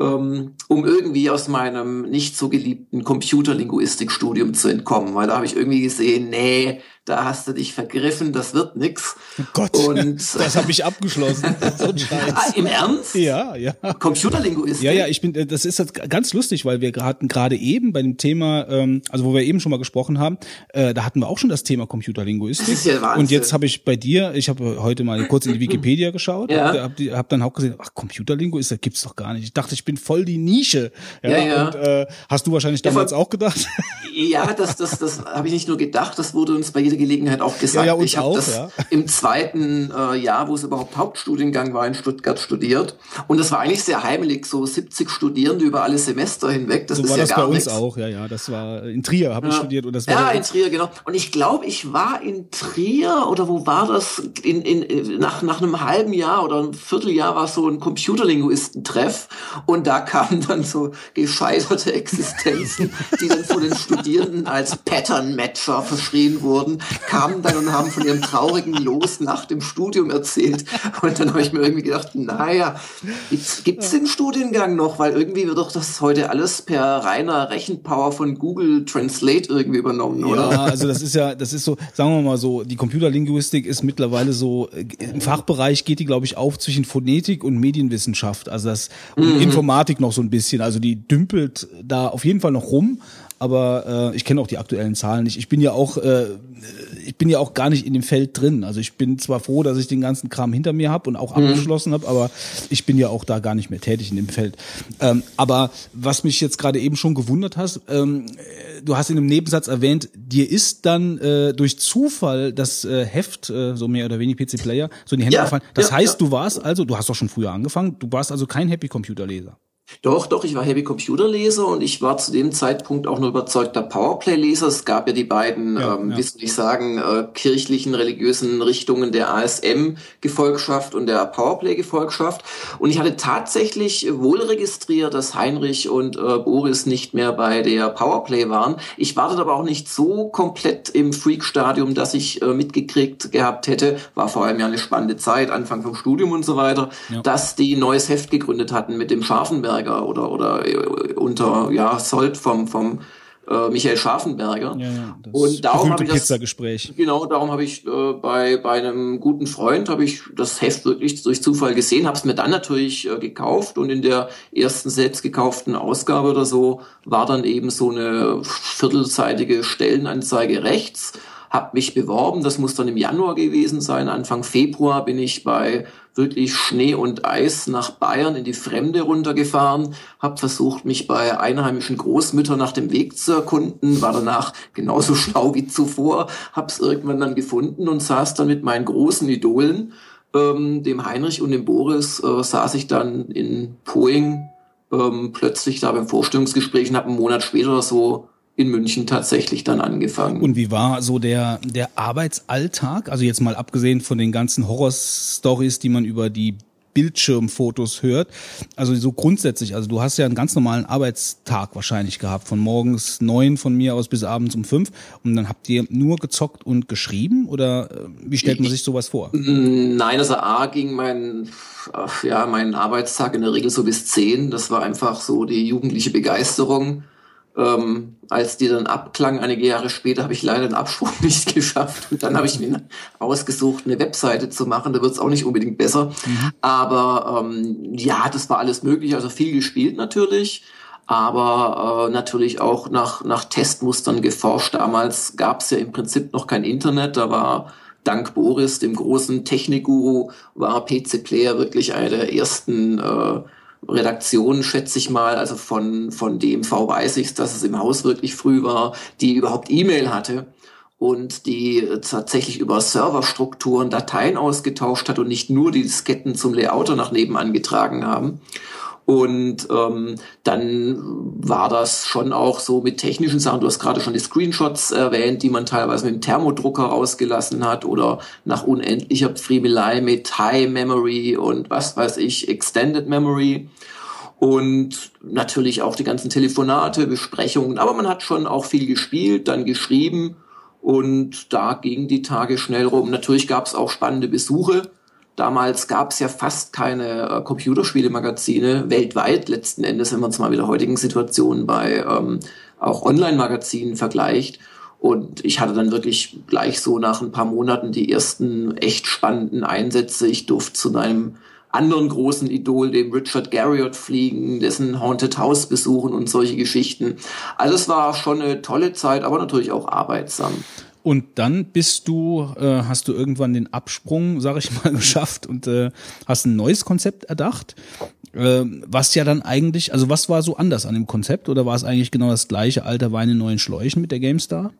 ähm, um irgendwie aus meinem nicht so geliebten Computerlinguistikstudium zu entkommen, weil da habe ich irgendwie gesehen, nee, da hast du dich vergriffen, das wird nix. Oh Gott, und (laughs) das habe ich abgeschlossen. (laughs) so. Ah, Im Ernst? Ja, ja. Computerlinguistik? Ja, ja, ich bin, äh, das ist jetzt ganz lustig, weil wir hatten gerade eben bei dem Thema, ähm, also wo wir eben schon mal gesprochen haben, äh, da hatten wir auch schon das Thema Computerlinguistik. Das ist ja Wahnsinn. Und jetzt habe ich bei dir, ich habe heute mal kurz in die Wikipedia geschaut, ja. habe hab, hab dann auch gesehen, ach, Computerlinguistik gibt's doch gar nicht. Ich dachte, ich bin voll die Nische. Ja, ja. ja. Und, äh, hast du wahrscheinlich damals ja, auch gedacht? Ja, das, das, das habe ich nicht nur gedacht, das wurde uns bei jeder Gelegenheit auch gesagt. Ja, ja, ich habe das ja. im zweiten äh, Jahr, wo es überhaupt Hauptstudiengang war, in Stuttgart studiert. Und das war eigentlich sehr heimelig, so 70 Studierende über alle Semester hinweg. Das so ist war ja das gar bei uns nichts. auch, ja, ja. Das war in Trier, habe ich studiert. Und das war ja, in Trier, genau. Und ich glaube, ich war in Trier oder wo war das? In, in, nach, nach einem halben Jahr oder einem Vierteljahr war so ein Computerlinguistentreff. Und da kamen dann so gescheiterte Existenzen, die dann von den Studierenden als Pattern-Matcher verschrien wurden. Kamen dann und haben von ihrem traurigen Los nach dem Studium erzählt. Und dann habe ich mir irgendwie gedacht, naja, gibt's, es den Studiengang noch? Weil irgendwie wird doch das heute alles per reiner Rechenpower von Google Translate irgendwie übernommen, oder? Ja, also das ist ja, das ist so, sagen wir mal so, die Computerlinguistik ist mittlerweile so, äh, im Fachbereich geht die, glaube ich, auf zwischen Phonetik und Medienwissenschaft. Also das, und mhm. Informatik noch so ein bisschen. Also die dümpelt da auf jeden Fall noch rum aber äh, ich kenne auch die aktuellen Zahlen nicht. Ich bin ja auch, äh, ich bin ja auch gar nicht in dem Feld drin. Also ich bin zwar froh, dass ich den ganzen Kram hinter mir habe und auch mhm. abgeschlossen habe, aber ich bin ja auch da gar nicht mehr tätig in dem Feld. Ähm, aber was mich jetzt gerade eben schon gewundert hast, ähm, du hast in einem Nebensatz erwähnt, dir ist dann äh, durch Zufall das äh, Heft, äh, so mehr oder weniger PC Player, so in die Hände ja, gefallen. Das ja, heißt, ja. du warst also, du hast doch schon früher angefangen, du warst also kein Happy Computer Leser. Doch, doch, ich war Heavy Computer Leser und ich war zu dem Zeitpunkt auch nur überzeugter Powerplay Leser. Es gab ja die beiden, ja, ähm, ja. wie soll ich sagen, äh, kirchlichen, religiösen Richtungen der ASM-Gefolgschaft und der Powerplay-Gefolgschaft. Und ich hatte tatsächlich wohl registriert, dass Heinrich und äh, Boris nicht mehr bei der Powerplay waren. Ich war dort aber auch nicht so komplett im Freak-Stadium, dass ich äh, mitgekriegt gehabt hätte, war vor allem ja eine spannende Zeit, Anfang vom Studium und so weiter, ja. dass die neues Heft gegründet hatten mit dem Scharfenberg Scharfenberger oder, oder äh, unter ja, Sold vom, vom äh, Michael Scharfenberger. Ja, ja, und darum habe ich das Pizzagespräch. genau darum habe ich äh, bei bei einem guten Freund habe ich das Heft wirklich durch Zufall gesehen, habe es mir dann natürlich äh, gekauft und in der ersten selbst gekauften Ausgabe oder so war dann eben so eine viertelseitige Stellenanzeige rechts habe mich beworben, das muss dann im Januar gewesen sein. Anfang Februar bin ich bei wirklich Schnee und Eis nach Bayern in die Fremde runtergefahren, habe versucht, mich bei einheimischen Großmüttern nach dem Weg zu erkunden, war danach genauso (laughs) schlau wie zuvor, habe es irgendwann dann gefunden und saß dann mit meinen großen Idolen, ähm, dem Heinrich und dem Boris, äh, saß ich dann in Poing ähm, plötzlich da beim Vorstellungsgespräch und habe einen Monat später so in München tatsächlich dann angefangen. Und wie war so der, der Arbeitsalltag? Also jetzt mal abgesehen von den ganzen Horrorstories, die man über die Bildschirmfotos hört. Also so grundsätzlich, also du hast ja einen ganz normalen Arbeitstag wahrscheinlich gehabt, von morgens neun von mir aus bis abends um fünf. Und dann habt ihr nur gezockt und geschrieben oder äh, wie stellt man sich sowas vor? Nein, also A ging mein, ja, mein Arbeitstag in der Regel so bis zehn. Das war einfach so die jugendliche Begeisterung ähm, als die dann abklang, einige Jahre später, habe ich leider den Absprung (laughs) nicht geschafft. Und dann habe ich mir ausgesucht, eine Webseite zu machen. Da wird es auch nicht unbedingt besser. Mhm. Aber ähm, ja, das war alles möglich. Also viel gespielt natürlich. Aber äh, natürlich auch nach, nach Testmustern geforscht. Damals gab es ja im Prinzip noch kein Internet. Da war dank Boris, dem großen Technikguru, war PC Player wirklich eine der ersten äh, Redaktion, schätze ich mal, also von, von DMV weiß ich dass es im Haus wirklich früh war, die überhaupt E-Mail hatte und die tatsächlich über Serverstrukturen Dateien ausgetauscht hat und nicht nur die Disketten zum Layouter nach nebenan getragen haben. Und ähm, dann war das schon auch so mit technischen Sachen. Du hast gerade schon die Screenshots erwähnt, die man teilweise mit dem Thermodrucker rausgelassen hat oder nach unendlicher Friemelei mit High Memory und was weiß ich, Extended Memory. Und natürlich auch die ganzen Telefonate, Besprechungen. Aber man hat schon auch viel gespielt, dann geschrieben. Und da gingen die Tage schnell rum. Natürlich gab es auch spannende Besuche Damals gab es ja fast keine äh, Computerspielemagazine weltweit, letzten Endes, wenn man es mal mit der heutigen Situation bei ähm, auch Online-Magazinen vergleicht. Und ich hatte dann wirklich gleich so nach ein paar Monaten die ersten echt spannenden Einsätze. Ich durfte zu einem anderen großen Idol, dem Richard Garriott, fliegen, dessen Haunted House besuchen und solche Geschichten. Also es war schon eine tolle Zeit, aber natürlich auch arbeitsam. Und dann bist du, äh, hast du irgendwann den Absprung, sag ich mal, (laughs) geschafft und äh, hast ein neues Konzept erdacht. Äh, was ja dann eigentlich, also was war so anders an dem Konzept oder war es eigentlich genau das gleiche alter Wein in neuen Schläuchen mit der GameStar?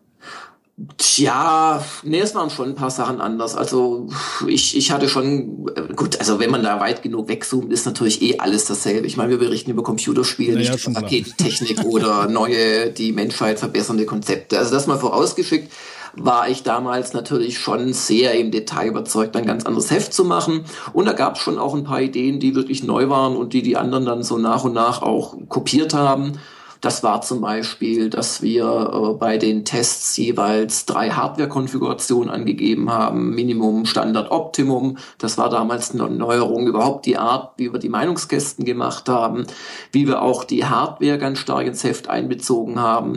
Tja, nee, es waren schon ein paar Sachen anders. Also ich, ich hatte schon, gut, also wenn man da weit genug wegzoomt, ist natürlich eh alles dasselbe. Ich meine, wir berichten über Computerspiele, naja, nicht über Raketentechnik oder neue, die Menschheit verbessernde Konzepte. Also das mal vorausgeschickt war ich damals natürlich schon sehr im Detail überzeugt, ein ganz anderes Heft zu machen. Und da gab es schon auch ein paar Ideen, die wirklich neu waren und die die anderen dann so nach und nach auch kopiert haben. Das war zum Beispiel, dass wir äh, bei den Tests jeweils drei Hardware-Konfigurationen angegeben haben. Minimum, Standard, Optimum. Das war damals eine Neuerung. Überhaupt die Art, wie wir die Meinungskästen gemacht haben. Wie wir auch die Hardware ganz stark ins Heft einbezogen haben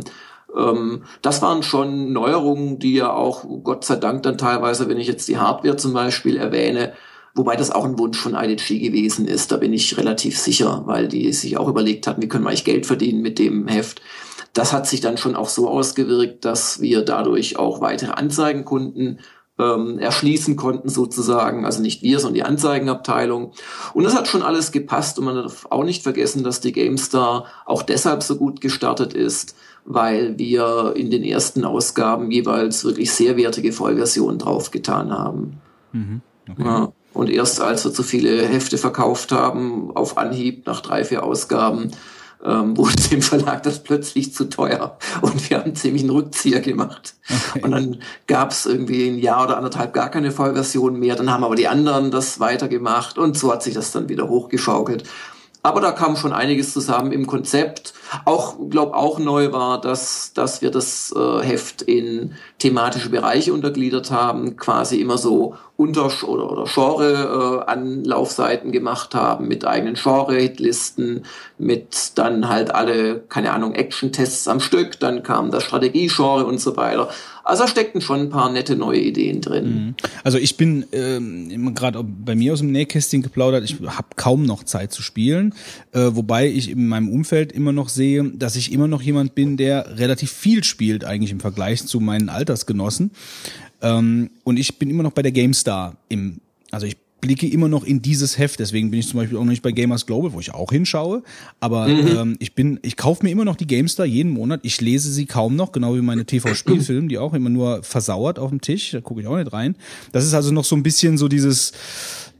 ähm, das waren schon Neuerungen, die ja auch Gott sei Dank dann teilweise, wenn ich jetzt die Hardware zum Beispiel erwähne, Wobei das auch ein Wunsch von IDG gewesen ist, da bin ich relativ sicher, weil die sich auch überlegt hatten, wie können wir eigentlich Geld verdienen mit dem Heft. Das hat sich dann schon auch so ausgewirkt, dass wir dadurch auch weitere Anzeigenkunden ähm, erschließen konnten sozusagen. Also nicht wir, sondern die Anzeigenabteilung. Und das hat schon alles gepasst und man darf auch nicht vergessen, dass die GameStar auch deshalb so gut gestartet ist, weil wir in den ersten Ausgaben jeweils wirklich sehr wertige Vollversionen draufgetan haben. Mhm. Okay. Ja. Und erst als wir zu viele Hefte verkauft haben, auf Anhieb nach drei, vier Ausgaben, ähm, wurde (laughs) dem Verlag das plötzlich zu teuer. Und wir haben ziemlich einen Rückzieher gemacht. Okay. Und dann gab es irgendwie ein Jahr oder anderthalb gar keine Vollversion mehr. Dann haben aber die anderen das weitergemacht und so hat sich das dann wieder hochgeschaukelt. Aber da kam schon einiges zusammen im Konzept. Auch, glaube auch neu war, dass, dass wir das äh, Heft in thematische Bereiche untergliedert haben, quasi immer so unter oder, oder Genre äh, gemacht haben mit eigenen Genre Hitlisten mit dann halt alle keine Ahnung Action Tests am Stück dann kam das Strategie Genre und so weiter also da steckten schon ein paar nette neue Ideen drin mhm. also ich bin ähm, gerade bei mir aus dem Nähkästchen geplaudert ich habe kaum noch Zeit zu spielen äh, wobei ich in meinem Umfeld immer noch sehe dass ich immer noch jemand bin der relativ viel spielt eigentlich im Vergleich zu meinen Altersgenossen ähm, und ich bin immer noch bei der GameStar im, also ich blicke immer noch in dieses Heft, deswegen bin ich zum Beispiel auch noch nicht bei Gamers Global, wo ich auch hinschaue. Aber mhm. ähm, ich bin, ich kaufe mir immer noch die GameStar jeden Monat. Ich lese sie kaum noch, genau wie meine TV-Spielfilme, die auch immer nur versauert auf dem Tisch. Da gucke ich auch nicht rein. Das ist also noch so ein bisschen so dieses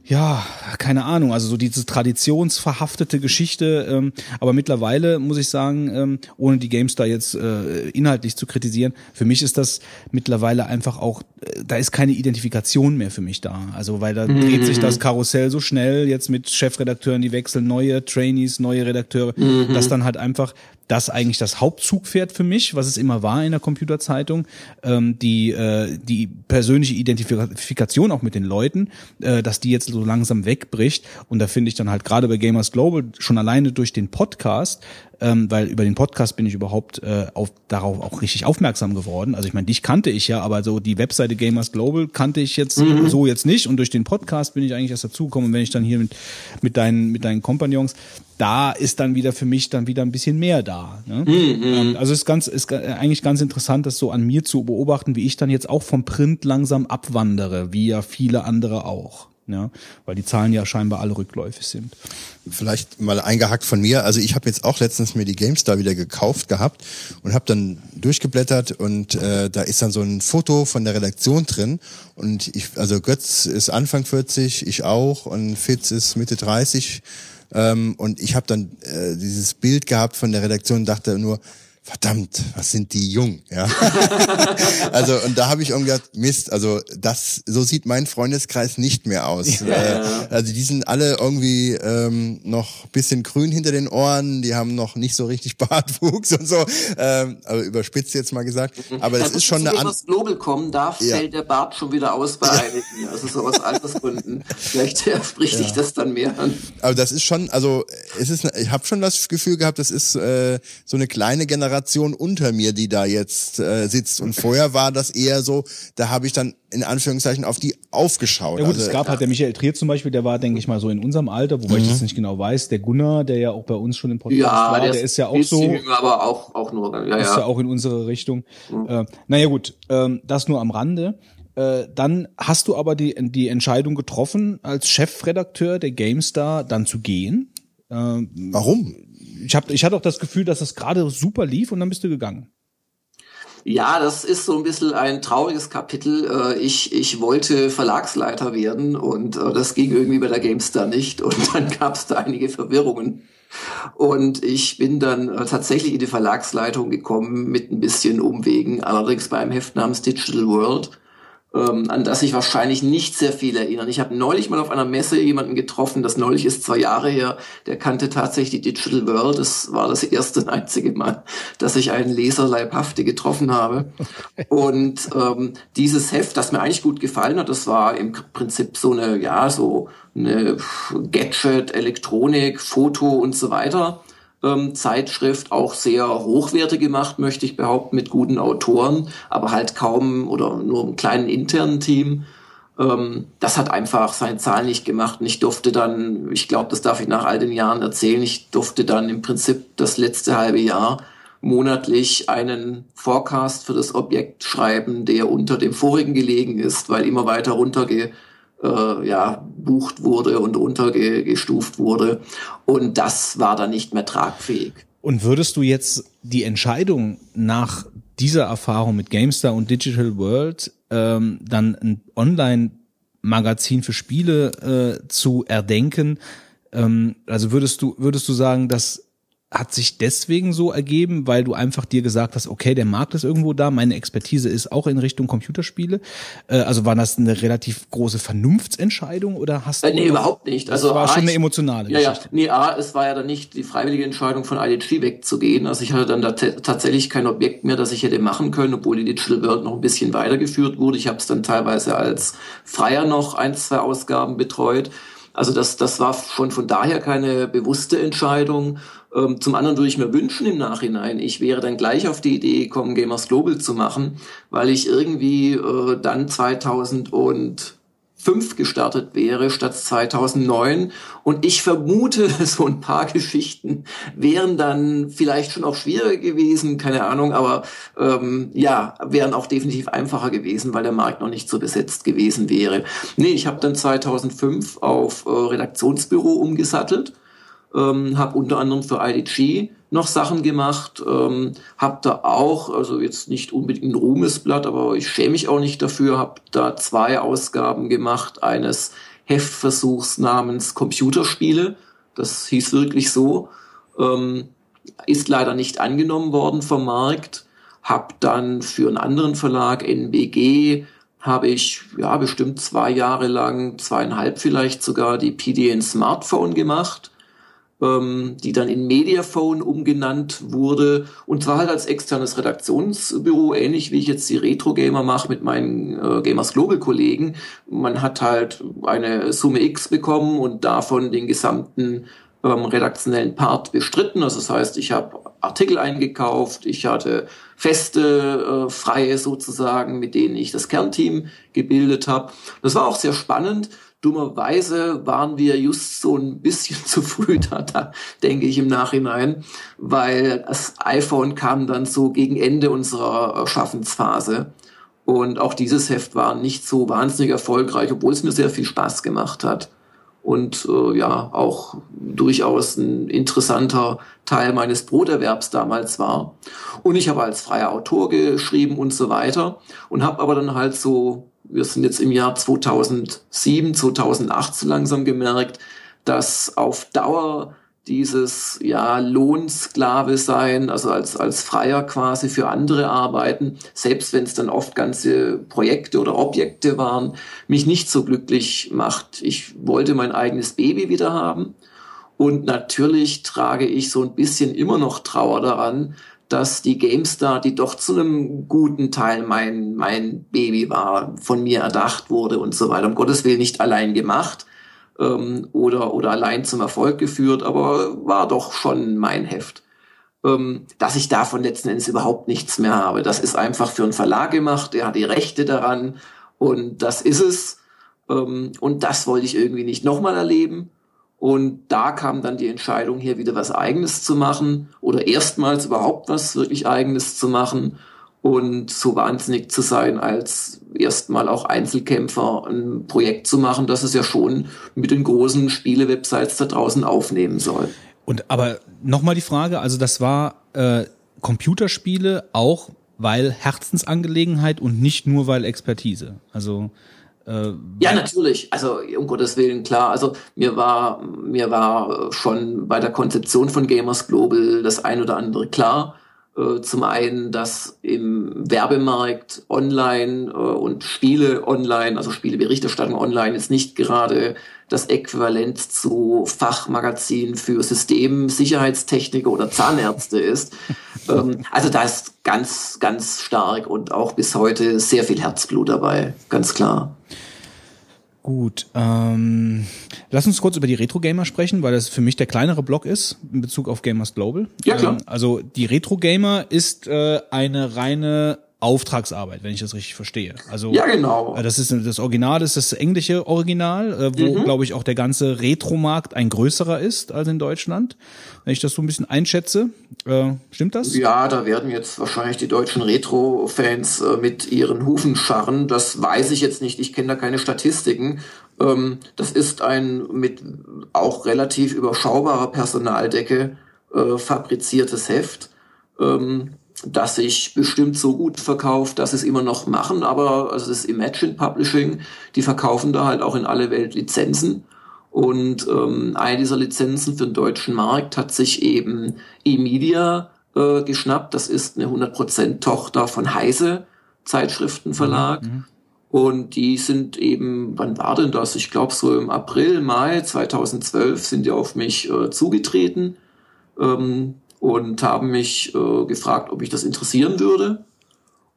ja, keine Ahnung, also so diese traditionsverhaftete Geschichte. Ähm, aber mittlerweile muss ich sagen, ähm, ohne die GameStar jetzt äh, inhaltlich zu kritisieren, für mich ist das mittlerweile einfach auch, äh, da ist keine Identifikation mehr für mich da. Also weil da mhm. dreht sich das Karussell so schnell jetzt mit Chefredakteuren, die wechseln, neue Trainees, neue Redakteure, mhm. dass dann halt einfach das eigentlich das Hauptzugpferd für mich, was es immer war in der Computerzeitung, ähm, die äh, die persönliche Identifikation auch mit den Leuten, äh, dass die jetzt so langsam wegbricht. Und da finde ich dann halt gerade bei Gamers Global schon alleine durch den Podcast ähm, weil über den Podcast bin ich überhaupt äh, auf, darauf auch richtig aufmerksam geworden. Also ich meine, dich kannte ich ja, aber so die Webseite Gamers Global kannte ich jetzt mhm. so jetzt nicht und durch den Podcast bin ich eigentlich erst dazugekommen. Und wenn ich dann hier mit, mit, deinen, mit deinen Kompagnons, da ist dann wieder für mich dann wieder ein bisschen mehr da. Ne? Mhm. Ähm, also es ist ganz, ist eigentlich ganz interessant, das so an mir zu beobachten, wie ich dann jetzt auch vom Print langsam abwandere, wie ja viele andere auch ja, weil die Zahlen ja scheinbar alle rückläufig sind. Vielleicht mal eingehackt von mir. Also ich habe jetzt auch letztens mir die GameStar wieder gekauft gehabt und habe dann durchgeblättert und äh, da ist dann so ein Foto von der Redaktion drin und ich, also Götz ist Anfang 40, ich auch und Fitz ist Mitte 30 ähm, und ich habe dann äh, dieses Bild gehabt von der Redaktion und dachte nur, verdammt, was sind die jung, ja. (laughs) also und da habe ich irgendwie gedacht, Mist, also das so sieht mein Freundeskreis nicht mehr aus. Ja. Äh, also die sind alle irgendwie ähm, noch bisschen grün hinter den Ohren, die haben noch nicht so richtig (laughs) Bartwuchs und so, ähm, also überspitzt jetzt mal gesagt. Aber das ist schon eine andere. Global kommen darf, ja. fällt der Bart schon wieder aus bei einigen, also so aus Altersgründen. Vielleicht spricht ja. sich das dann mehr an. Aber das ist schon, also es ist, ich habe schon das Gefühl gehabt, das ist äh, so eine kleine Generation Generation unter mir, die da jetzt äh, sitzt. Und vorher war das eher so, da habe ich dann in Anführungszeichen auf die aufgeschaut. Ja gut, also, es gab ja. halt der Michael Trier zum Beispiel, der war, denke ich mal, so in unserem Alter, wobei mhm. ich das nicht genau weiß. Der Gunnar, der ja auch bei uns schon im Podcast ja, war, der, der ist ja auch so. Jünger, aber auch, auch nur, ja, ist ja. ja auch in unsere Richtung. Mhm. Äh, naja gut, ähm, das nur am Rande. Äh, dann hast du aber die, die Entscheidung getroffen, als Chefredakteur der GameStar dann zu gehen. Äh, Warum? Ich, hab, ich hatte auch das Gefühl, dass es gerade super lief und dann bist du gegangen. Ja, das ist so ein bisschen ein trauriges Kapitel. Äh, ich, ich wollte Verlagsleiter werden und äh, das ging irgendwie bei der GameStar nicht und (laughs) dann gab es da einige Verwirrungen. Und ich bin dann äh, tatsächlich in die Verlagsleitung gekommen mit ein bisschen Umwegen, allerdings bei einem Heft namens Digital World ähm, an das sich wahrscheinlich nicht sehr viel erinnern. Ich habe neulich mal auf einer Messe jemanden getroffen, das neulich ist zwei Jahre her, der kannte tatsächlich die Digital World. Das war das erste und einzige Mal, dass ich einen Leser leibhaftig getroffen habe. Und ähm, dieses Heft, das mir eigentlich gut gefallen hat, das war im Prinzip so eine, ja, so eine Gadget, Elektronik, Foto und so weiter ähm, Zeitschrift auch sehr hochwertig gemacht, möchte ich behaupten, mit guten Autoren, aber halt kaum oder nur einem kleinen internen Team. Ähm, das hat einfach seine Zahlen nicht gemacht. Und ich durfte dann, ich glaube, das darf ich nach all den Jahren erzählen, ich durfte dann im Prinzip das letzte halbe Jahr monatlich einen Forecast für das Objekt schreiben, der unter dem vorigen gelegen ist, weil immer weiter runterge äh, ja, bucht wurde und untergestuft wurde. Und das war dann nicht mehr tragfähig. Und würdest du jetzt die Entscheidung nach dieser Erfahrung mit GameStar und Digital World ähm, dann ein Online-Magazin für Spiele äh, zu erdenken? Ähm, also würdest du würdest du sagen, dass hat sich deswegen so ergeben, weil du einfach dir gesagt hast, okay, der Markt ist irgendwo da, meine Expertise ist auch in Richtung Computerspiele. Äh, also war das eine relativ große Vernunftsentscheidung oder hast äh, du? Äh, nee, überhaupt nicht. Also das war A, schon eine emotionale ja, Geschichte. Ja, nee, A, es war ja dann nicht die freiwillige Entscheidung von IDG wegzugehen. Also ich hatte dann da tatsächlich kein Objekt mehr, das ich hätte machen können, obwohl die Digital World noch ein bisschen weitergeführt wurde. Ich habe es dann teilweise als Freier noch ein, zwei Ausgaben betreut. Also das, das war schon von daher keine bewusste Entscheidung. Ähm, zum anderen würde ich mir wünschen im Nachhinein, ich wäre dann gleich auf die Idee gekommen, Gamers Global zu machen, weil ich irgendwie äh, dann 2000 und 5 gestartet wäre statt 2009. Und ich vermute, (laughs) so ein paar Geschichten wären dann vielleicht schon auch schwieriger gewesen, keine Ahnung, aber ähm, ja, wären auch definitiv einfacher gewesen, weil der Markt noch nicht so besetzt gewesen wäre. Nee, ich habe dann 2005 auf äh, Redaktionsbüro umgesattelt, ähm, habe unter anderem für IDG noch Sachen gemacht, ähm, habe da auch, also jetzt nicht unbedingt ein Ruhmesblatt, aber ich schäme mich auch nicht dafür, habe da zwei Ausgaben gemacht eines Heftversuchs namens Computerspiele. Das hieß wirklich so. Ähm, ist leider nicht angenommen worden vom Markt. Hab dann für einen anderen Verlag, NBG, habe ich ja bestimmt zwei Jahre lang, zweieinhalb vielleicht sogar, die PDN Smartphone gemacht ähm, die dann in Mediaphone umgenannt wurde und zwar halt als externes Redaktionsbüro, ähnlich wie ich jetzt die Retro Gamer mache mit meinen äh, Gamers Global Kollegen. Man hat halt eine Summe X bekommen und davon den gesamten ähm, redaktionellen Part bestritten. Also das heißt, ich habe Artikel eingekauft, ich hatte feste äh, freie sozusagen, mit denen ich das Kernteam gebildet habe. Das war auch sehr spannend Dummerweise waren wir just so ein bisschen (laughs) zu früh da, da denke ich im Nachhinein, weil das iPhone kam dann so gegen Ende unserer Schaffensphase. Und auch dieses Heft war nicht so wahnsinnig erfolgreich, obwohl es mir sehr viel Spaß gemacht hat. Und äh, ja, auch durchaus ein interessanter Teil meines Broterwerbs damals war. Und ich habe als freier Autor geschrieben und so weiter und habe aber dann halt so wir sind jetzt im Jahr 2007, 2008 so langsam gemerkt, dass auf Dauer dieses ja Lohnsklave sein, also als als Freier quasi für andere arbeiten, selbst wenn es dann oft ganze Projekte oder Objekte waren, mich nicht so glücklich macht. Ich wollte mein eigenes Baby wieder haben und natürlich trage ich so ein bisschen immer noch Trauer daran, dass die GameStar, die doch zu einem guten Teil mein, mein Baby war, von mir erdacht wurde und so weiter. Um Gottes Willen nicht allein gemacht ähm, oder, oder allein zum Erfolg geführt, aber war doch schon mein Heft. Ähm, dass ich davon letzten Endes überhaupt nichts mehr habe. Das ist einfach für einen Verlag gemacht, der hat die Rechte daran und das ist es. Ähm, und das wollte ich irgendwie nicht nochmal erleben. Und da kam dann die Entscheidung, hier wieder was Eigenes zu machen oder erstmals überhaupt was wirklich Eigenes zu machen und so wahnsinnig zu sein, als erstmal auch Einzelkämpfer ein Projekt zu machen, das es ja schon mit den großen Spiele-Websites da draußen aufnehmen soll. Und aber nochmal die Frage, also das war äh, Computerspiele auch weil Herzensangelegenheit und nicht nur weil Expertise. Also äh, ja, natürlich. Also um Gottes Willen, klar. Also mir war mir war schon bei der Konzeption von Gamers Global das ein oder andere klar. Äh, zum einen, dass im Werbemarkt online äh, und Spiele online, also Spieleberichterstattung online, ist nicht gerade das Äquivalent zu Fachmagazin für Systemsicherheitstechniker oder Zahnärzte ist. (laughs) ähm, also da ist ganz, ganz stark und auch bis heute sehr viel Herzblut dabei, ganz klar. Gut, ähm, lass uns kurz über die Retro-Gamer sprechen, weil das für mich der kleinere Block ist in Bezug auf Gamers Global. Ja, klar. Ähm, also die Retro-Gamer ist äh, eine reine Auftragsarbeit, wenn ich das richtig verstehe. Also ja, genau. Äh, das ist das Original, das ist das englische Original, äh, wo mhm. glaube ich auch der ganze Retro-Markt ein größerer ist als in Deutschland, wenn ich das so ein bisschen einschätze. Äh, stimmt das? Ja, da werden jetzt wahrscheinlich die deutschen Retro-Fans äh, mit ihren Hufen scharren. Das weiß ich jetzt nicht. Ich kenne da keine Statistiken. Ähm, das ist ein mit auch relativ überschaubarer Personaldecke fabriziertes Heft. Ähm, das sich bestimmt so gut verkauft, dass sie es immer noch machen, aber also das Imagine Publishing, die verkaufen da halt auch in alle Welt Lizenzen. Und ähm, eine dieser Lizenzen für den deutschen Markt hat sich eben eMedia äh, geschnappt. Das ist eine 100% Tochter von Heise Zeitschriftenverlag. Mhm. Und die sind eben, wann war denn das? Ich glaube so im April, Mai 2012 sind die auf mich äh, zugetreten. Ähm, und haben mich äh, gefragt, ob ich das interessieren würde.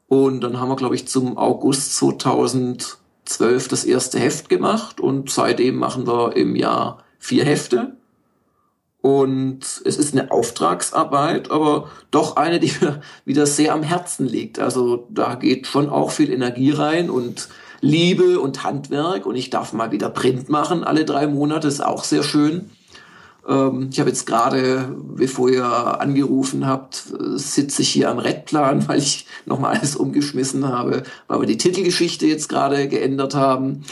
Und dann haben wir, glaube ich, zum August 2012 das erste Heft gemacht und seitdem machen wir im Jahr vier Hefte. Und es ist eine Auftragsarbeit, aber doch eine, die (laughs) mir wieder sehr am Herzen liegt. Also da geht schon auch viel Energie rein und Liebe und Handwerk. Und ich darf mal wieder Print machen alle drei Monate, ist auch sehr schön. Ähm, ich habe jetzt gerade, bevor ihr angerufen habt, sitze ich hier am Redplan, (laughs) weil ich nochmal alles umgeschmissen habe, weil wir die Titelgeschichte jetzt gerade geändert haben.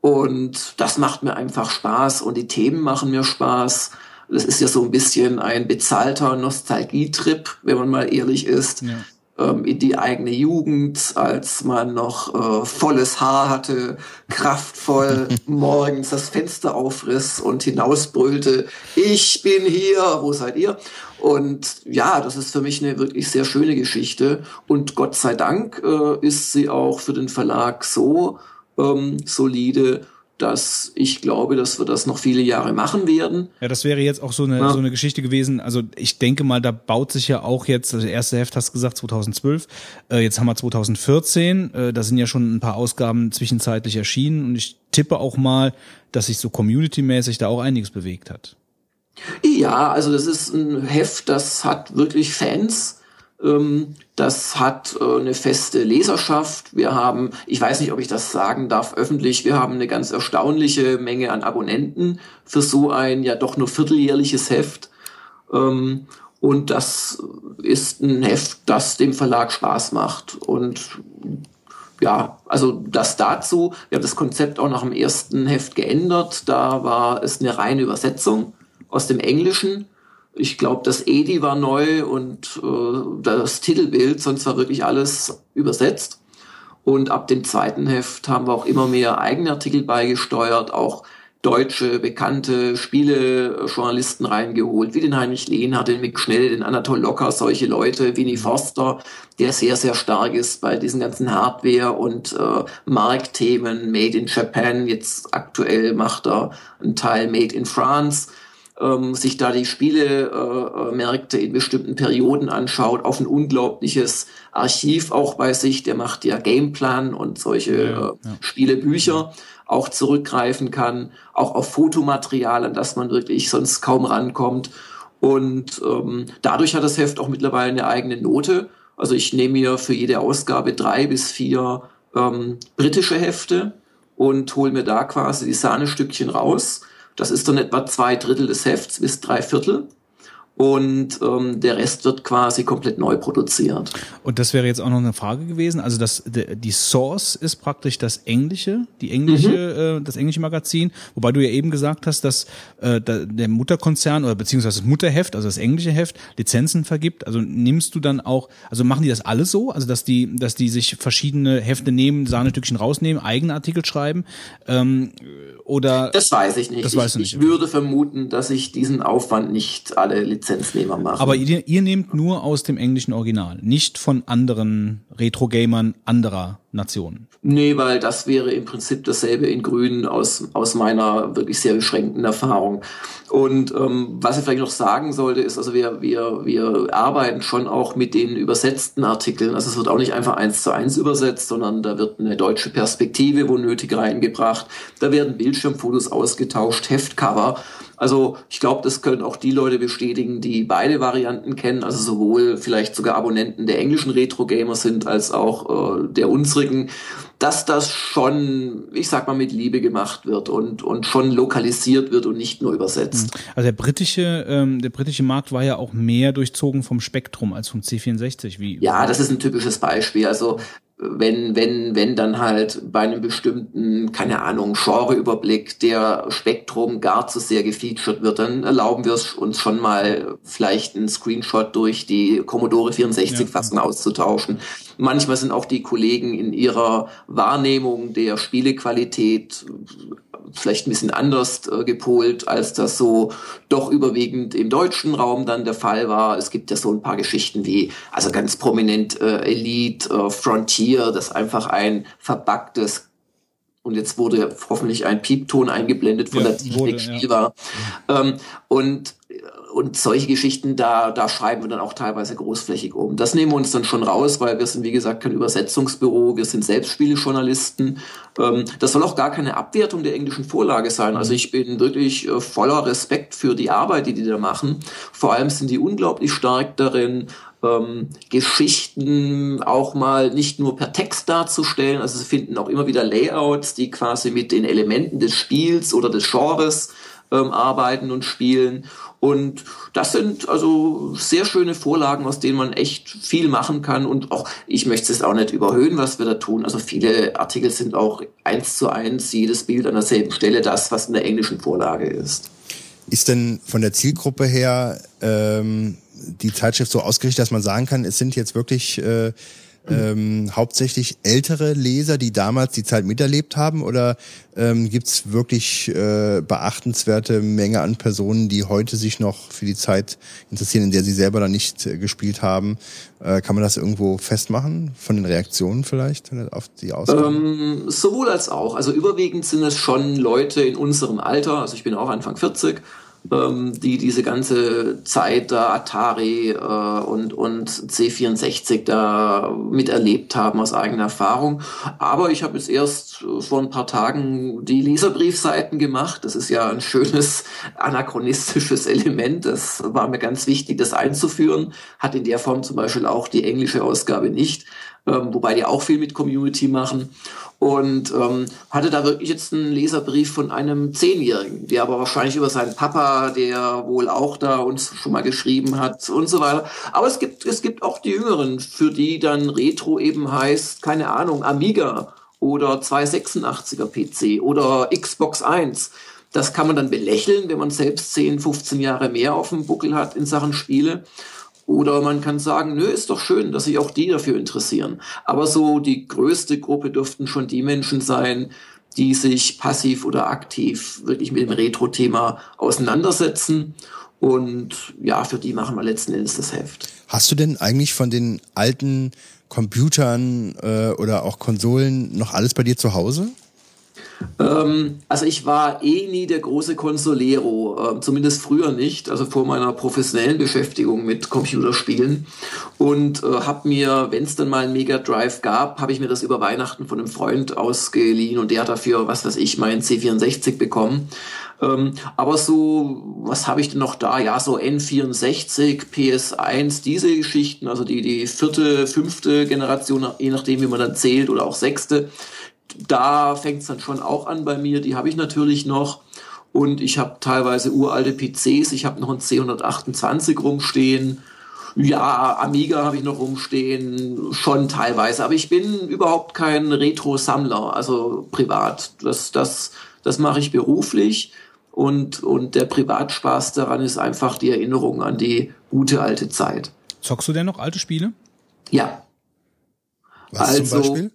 Und das macht mir einfach Spaß und die Themen machen mir Spaß. Das ist ja so ein bisschen ein bezahlter Nostalgietrip, wenn man mal ehrlich ist. Ja in die eigene Jugend, als man noch äh, volles Haar hatte, kraftvoll (laughs) morgens das Fenster aufriss und hinausbrüllte, ich bin hier, wo seid ihr? Und ja, das ist für mich eine wirklich sehr schöne Geschichte. Und Gott sei Dank äh, ist sie auch für den Verlag so ähm, solide, dass ich glaube, dass wir das noch viele Jahre machen werden. Ja, das wäre jetzt auch so eine, ja. so eine Geschichte gewesen. Also ich denke mal, da baut sich ja auch jetzt, also erste Heft hast du gesagt 2012, äh, jetzt haben wir 2014, äh, da sind ja schon ein paar Ausgaben zwischenzeitlich erschienen und ich tippe auch mal, dass sich so community-mäßig da auch einiges bewegt hat. Ja, also das ist ein Heft, das hat wirklich Fans das hat äh, eine feste Leserschaft. Wir haben, ich weiß nicht, ob ich das sagen darf öffentlich, wir haben eine ganz erstaunliche Menge an Abonnenten für so ein ja doch nur vierteljährliches Heft. Ähm, und das ist ein Heft, das dem Verlag Spaß macht. Und ja, also das dazu. Wir haben das Konzept auch nach dem ersten Heft geändert. Da war es eine reine Übersetzung aus dem Englischen ich glaube, das Edi war neu und äh, das Titelbild, sonst war wirklich alles übersetzt. Und ab dem zweiten Heft haben wir auch immer mehr eigene Artikel beigesteuert, auch deutsche bekannte Spielejournalisten reingeholt, wie den Heinrich Lehnhardt, den Mick Schnell, den Anatol Locker, solche Leute, Winnie Forster, der sehr, sehr stark ist bei diesen ganzen Hardware- und äh, Marktthemen, Made in Japan, jetzt aktuell macht er einen Teil Made in France ähm, sich da die Spielemärkte äh, in bestimmten Perioden anschaut, auf ein unglaubliches Archiv auch bei sich, der macht ja Gameplan und solche ja, ja. Äh, Spielebücher auch zurückgreifen kann, auch auf Fotomaterial, an das man wirklich sonst kaum rankommt. Und ähm, dadurch hat das Heft auch mittlerweile eine eigene Note. Also ich nehme mir für jede Ausgabe drei bis vier ähm, britische Hefte und hole mir da quasi die Sahnestückchen raus das ist dann etwa zwei Drittel des Hefts bis drei Viertel und ähm, der Rest wird quasi komplett neu produziert. Und das wäre jetzt auch noch eine Frage gewesen. Also das die Source ist praktisch das englische, die englische, mhm. äh, das englische Magazin, wobei du ja eben gesagt hast, dass äh, der Mutterkonzern oder beziehungsweise das Mutterheft, also das englische Heft, Lizenzen vergibt. Also nimmst du dann auch, also machen die das alles so, also dass die, dass die sich verschiedene Hefte nehmen, Sahnestückchen rausnehmen, eigene Artikel schreiben, ähm, oder? Das weiß ich nicht. Das weißt ich, du nicht. Ich würde vermuten, dass ich diesen Aufwand nicht alle Lizenzen Lizenznehmer machen. Aber ihr, ihr nehmt nur aus dem englischen Original, nicht von anderen Retro-Gamern anderer Nationen. Nee, weil das wäre im Prinzip dasselbe in Grün aus, aus meiner wirklich sehr beschränkten Erfahrung. Und ähm, was ich vielleicht noch sagen sollte, ist, also wir, wir, wir arbeiten schon auch mit den übersetzten Artikeln. Also es wird auch nicht einfach eins zu eins übersetzt, sondern da wird eine deutsche Perspektive, wo nötig, reingebracht. Da werden Bildschirmfotos ausgetauscht, Heftcover. Also ich glaube, das können auch die Leute bestätigen, die beide Varianten kennen, also sowohl vielleicht sogar Abonnenten der englischen Retro-Gamer sind, als auch äh, der unsrigen, dass das schon, ich sag mal, mit Liebe gemacht wird und, und schon lokalisiert wird und nicht nur übersetzt. Also der britische, ähm, der britische Markt war ja auch mehr durchzogen vom Spektrum als vom C64. Wie Ja, das ist ein typisches Beispiel. Also wenn, wenn, wenn dann halt bei einem bestimmten, keine Ahnung, Genreüberblick der Spektrum gar zu sehr gefeatured wird, dann erlauben wir es uns schon mal vielleicht einen Screenshot durch die Commodore 64 Fassung ja. auszutauschen. Manchmal sind auch die Kollegen in ihrer Wahrnehmung der Spielequalität vielleicht ein bisschen anders äh, gepolt, als das so doch überwiegend im deutschen Raum dann der Fall war. Es gibt ja so ein paar Geschichten wie, also ganz prominent äh, Elite, äh, Frontier, das einfach ein verbacktes und jetzt wurde hoffentlich ein Piepton eingeblendet von ja, der Technik ja. war. Ähm, und und solche Geschichten, da, da schreiben wir dann auch teilweise großflächig um. Das nehmen wir uns dann schon raus, weil wir sind, wie gesagt, kein Übersetzungsbüro, wir sind selbst Spielejournalisten. Ähm, das soll auch gar keine Abwertung der englischen Vorlage sein. Also ich bin wirklich äh, voller Respekt für die Arbeit, die die da machen. Vor allem sind die unglaublich stark darin, ähm, Geschichten auch mal nicht nur per Text darzustellen, also sie finden auch immer wieder Layouts, die quasi mit den Elementen des Spiels oder des Genres ähm, arbeiten und spielen. Und das sind also sehr schöne Vorlagen, aus denen man echt viel machen kann. Und auch, ich möchte es auch nicht überhöhen, was wir da tun. Also viele Artikel sind auch eins zu eins, jedes Bild an derselben Stelle, das, was in der englischen Vorlage ist. Ist denn von der Zielgruppe her ähm, die Zeitschrift so ausgerichtet, dass man sagen kann, es sind jetzt wirklich äh, ähm, hauptsächlich ältere Leser, die damals die Zeit miterlebt haben? Oder ähm, gibt es wirklich äh, beachtenswerte Menge an Personen, die heute sich noch für die Zeit interessieren, in der sie selber dann nicht äh, gespielt haben? Äh, kann man das irgendwo festmachen? Von den Reaktionen vielleicht auf die Ausgabe? Ähm, sowohl als auch. Also überwiegend sind es schon Leute in unserem Alter, also ich bin auch Anfang 40, ähm, die diese ganze Zeit da Atari äh, und, und C64 da miterlebt haben aus eigener Erfahrung. Aber ich habe jetzt erst vor ein paar Tagen die Leserbriefseiten gemacht. Das ist ja ein schönes anachronistisches (laughs) Element. Das war mir ganz wichtig, das einzuführen. Hat in der Form zum Beispiel auch die englische Ausgabe nicht ähm, wobei die auch viel mit Community machen. Und ähm, hatte da wirklich jetzt einen Leserbrief von einem Zehnjährigen, der aber wahrscheinlich über seinen Papa, der wohl auch da uns schon mal geschrieben hat und so weiter. Aber es gibt, es gibt auch die Jüngeren, für die dann Retro eben heißt, keine Ahnung, Amiga oder 286er PC oder Xbox 1. Das kann man dann belächeln, wenn man selbst 10, 15 Jahre mehr auf dem Buckel hat in Sachen Spiele. Oder man kann sagen, nö, ist doch schön, dass sich auch die dafür interessieren. Aber so die größte Gruppe dürften schon die Menschen sein, die sich passiv oder aktiv wirklich mit dem Retro-Thema auseinandersetzen. Und ja, für die machen wir letzten Endes das Heft. Hast du denn eigentlich von den alten Computern äh, oder auch Konsolen noch alles bei dir zu Hause? Ähm, also ich war eh nie der große Consolero, äh, zumindest früher nicht, also vor meiner professionellen Beschäftigung mit Computerspielen und äh, habe mir, wenn es dann mal ein Mega Drive gab, habe ich mir das über Weihnachten von einem Freund ausgeliehen und der hat dafür, was weiß ich, meinen C64 bekommen. Ähm, aber so, was habe ich denn noch da? Ja, so N64, PS1, diese Geschichten, also die, die vierte, fünfte Generation, je nachdem, wie man dann zählt, oder auch sechste da fängt es dann schon auch an bei mir. Die habe ich natürlich noch. Und ich habe teilweise uralte PCs. Ich habe noch ein C128 rumstehen. Ja, Amiga habe ich noch rumstehen, schon teilweise. Aber ich bin überhaupt kein Retro-Sammler, also privat. Das, das, das mache ich beruflich. Und, und der Privatspaß daran ist einfach die Erinnerung an die gute alte Zeit. Zockst du denn noch alte Spiele? Ja. Was also, zum Beispiel?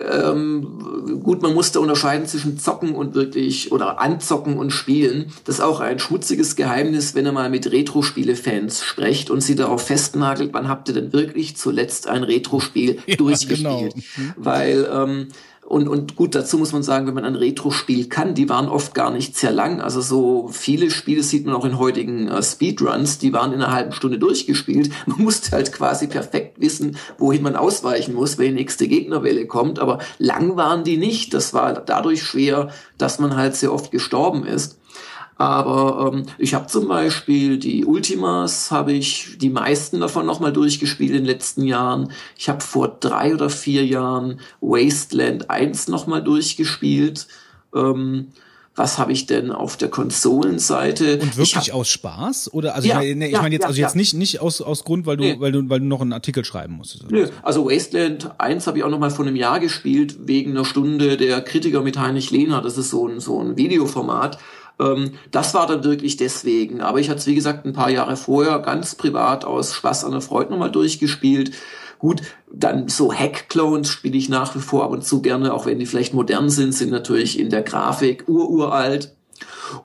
Ähm, gut, man musste unterscheiden zwischen Zocken und wirklich oder Anzocken und Spielen. Das ist auch ein schmutziges Geheimnis, wenn ihr mal mit Retro-Spiele-Fans sprecht und sie darauf festnagelt, wann habt ihr denn wirklich zuletzt ein Retro-Spiel (laughs) ja, durchgespielt? Genau. Mhm. Weil ähm, und, und gut, dazu muss man sagen, wenn man ein Retro-Spiel kann, die waren oft gar nicht sehr lang. Also so viele Spiele sieht man auch in heutigen äh, Speedruns, die waren in einer halben Stunde durchgespielt. (laughs) Man musste halt quasi perfekt wissen, wohin man ausweichen muss, wenn die nächste Gegnerwelle kommt. Aber lang waren die nicht. Das war dadurch schwer, dass man halt sehr oft gestorben ist. Aber ähm, ich habe zum Beispiel die Ultimas, habe ich die meisten davon nochmal durchgespielt in den letzten Jahren. Ich habe vor drei oder vier Jahren Wasteland 1 nochmal durchgespielt. Ähm, was habe ich denn auf der Konsolenseite? Und wirklich hab, aus Spaß? Oder also ja, ich meine, ich ja, meine jetzt, also jetzt nicht, nicht aus, aus Grund, weil du, nee. weil du, weil du noch einen Artikel schreiben musstest. Nö, also Wasteland 1 habe ich auch noch mal vor einem Jahr gespielt, wegen einer Stunde der Kritiker mit Heinrich Lehner. Das ist so ein, so ein Videoformat. Ähm, das war dann wirklich deswegen. Aber ich hatte es, wie gesagt, ein paar Jahre vorher ganz privat aus Spaß an der Freude nochmal durchgespielt. Gut, dann so Hack-Clones spiele ich nach wie vor ab und zu gerne, auch wenn die vielleicht modern sind, sind natürlich in der Grafik ururalt.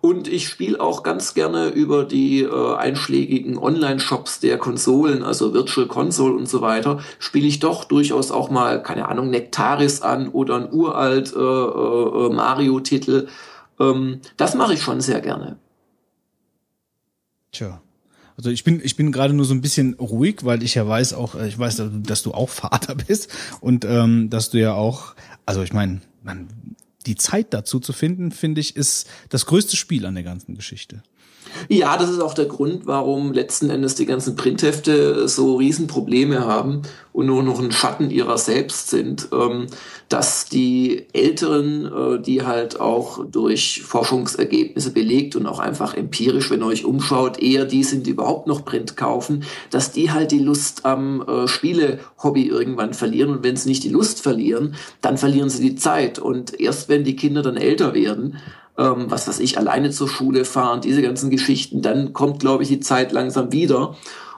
Und ich spiele auch ganz gerne über die äh, einschlägigen Online-Shops der Konsolen, also Virtual Console und so weiter, spiele ich doch durchaus auch mal, keine Ahnung, Nectaris an oder ein uralt äh, äh, Mario-Titel. Ähm, das mache ich schon sehr gerne. Tja. Also ich bin ich bin gerade nur so ein bisschen ruhig, weil ich ja weiß auch, äh, ich weiß, dass du auch Vater (laughs) bist und ähm, dass du ja auch, also ich meine, man die Zeit dazu zu finden, finde ich, ist das größte Spiel an der ganzen Geschichte. Ja, das ist auch der Grund, warum letzten Endes die ganzen Printhefte so Riesenprobleme haben und nur noch ein Schatten ihrer selbst sind, ähm, dass die Älteren, äh, die halt auch durch Forschungsergebnisse belegt und auch einfach empirisch, wenn ihr euch umschaut, eher die sind, die überhaupt noch Print kaufen, dass die halt die Lust am äh, Spiele-Hobby irgendwann verlieren. Und wenn sie nicht die Lust verlieren, dann verlieren sie die Zeit. Und erst wenn die Kinder dann älter werden, ähm, was weiß ich, alleine zur Schule fahren, diese ganzen Geschichten, dann kommt, glaube ich, die Zeit langsam wieder.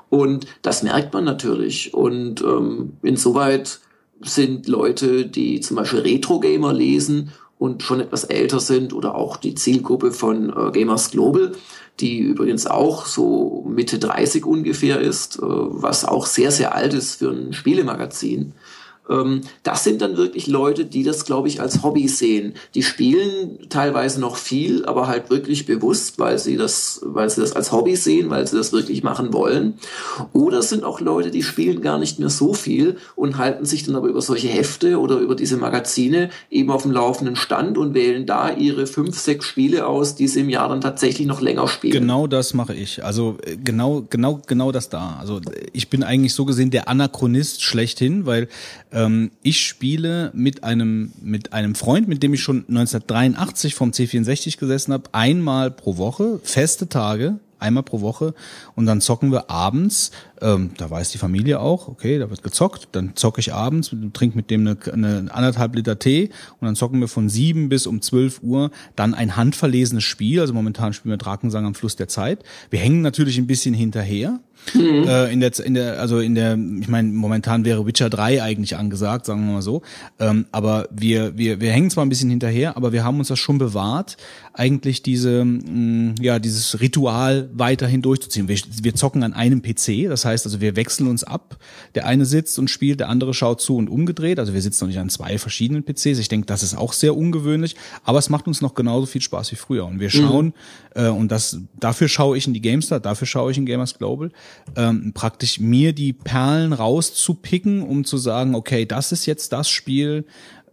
Und das merkt man natürlich. Und ähm, insoweit sind Leute, die zum Beispiel Retro-Gamer lesen und schon etwas älter sind oder auch die Zielgruppe von äh, Gamers Global, die übrigens auch so Mitte 30 ungefähr ist, äh, was auch sehr, sehr alt ist für ein Spielemagazin. Ähm, das sind dann wirklich Leute, die das, glaube ich, als Hobby sehen. Die spielen teilweise noch viel, aber halt wirklich bewusst, weil sie das, weil sie das als Hobby sehen, weil sie das wirklich machen wollen. Oder es sind auch Leute, die spielen gar nicht mehr so viel und halten sich dann aber über solche Hefte oder über diese Magazine eben auf dem laufenden Stand und wählen da ihre fünf, sechs Spiele aus, die sie im Jahr dann tatsächlich noch länger spielen. Genau das mache ich. Also äh, genau, genau, genau das da. Also ich bin eigentlich so gesehen der Anachronist schlechthin, weil ähm, ich spiele mit einem, mit einem Freund, mit dem ich schon 1983 vom C64 gesessen habe, einmal pro Woche, feste Tage, einmal pro Woche. Und dann zocken wir abends, ähm, da weiß die Familie auch, okay, da wird gezockt, dann zocke ich abends, trinke mit dem eine, eine anderthalb Liter Tee. Und dann zocken wir von sieben bis um zwölf Uhr dann ein handverlesenes Spiel, also momentan spielen wir Drakensang am Fluss der Zeit. Wir hängen natürlich ein bisschen hinterher, Mhm. Äh, in der, in der, also in der, ich meine, momentan wäre Witcher 3 eigentlich angesagt, sagen wir mal so. Ähm, aber wir, wir, wir hängen zwar ein bisschen hinterher, aber wir haben uns das schon bewahrt, eigentlich diese, mh, mm, ja, dieses Ritual weiterhin durchzuziehen. Wir, wir zocken an einem PC, das heißt also, wir wechseln uns ab. Der eine sitzt und spielt, der andere schaut zu und umgedreht. Also wir sitzen noch nicht an zwei verschiedenen PCs. Ich denke, das ist auch sehr ungewöhnlich, aber es macht uns noch genauso viel Spaß wie früher. Und wir schauen, mhm. äh, und das, dafür schaue ich in die GameStar, dafür schaue ich in Gamers Global ähm, praktisch mir die Perlen rauszupicken, um zu sagen, okay, das ist jetzt das Spiel,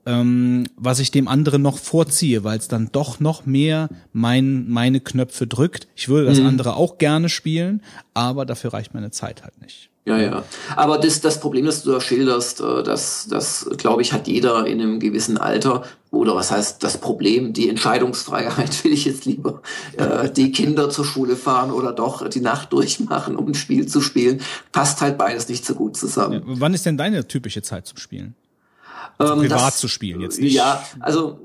ähm, was ich dem anderen noch vorziehe, weil es dann doch noch mehr mein, meine Knöpfe drückt. Ich würde das mhm. andere auch gerne spielen, aber dafür reicht meine Zeit halt nicht. Ja, ja. Aber das, das Problem, das du da schilderst, äh, das, das glaube ich, hat jeder in einem gewissen Alter. Oder was heißt das Problem? Die Entscheidungsfreiheit (laughs) will ich jetzt lieber äh, die Kinder zur Schule fahren oder doch die Nacht durchmachen, um ein Spiel zu spielen. Passt halt beides nicht so gut zusammen. Ja, wann ist denn deine typische Zeit zum Spielen? Also ähm, privat das, zu spielen, jetzt nicht. Ja, also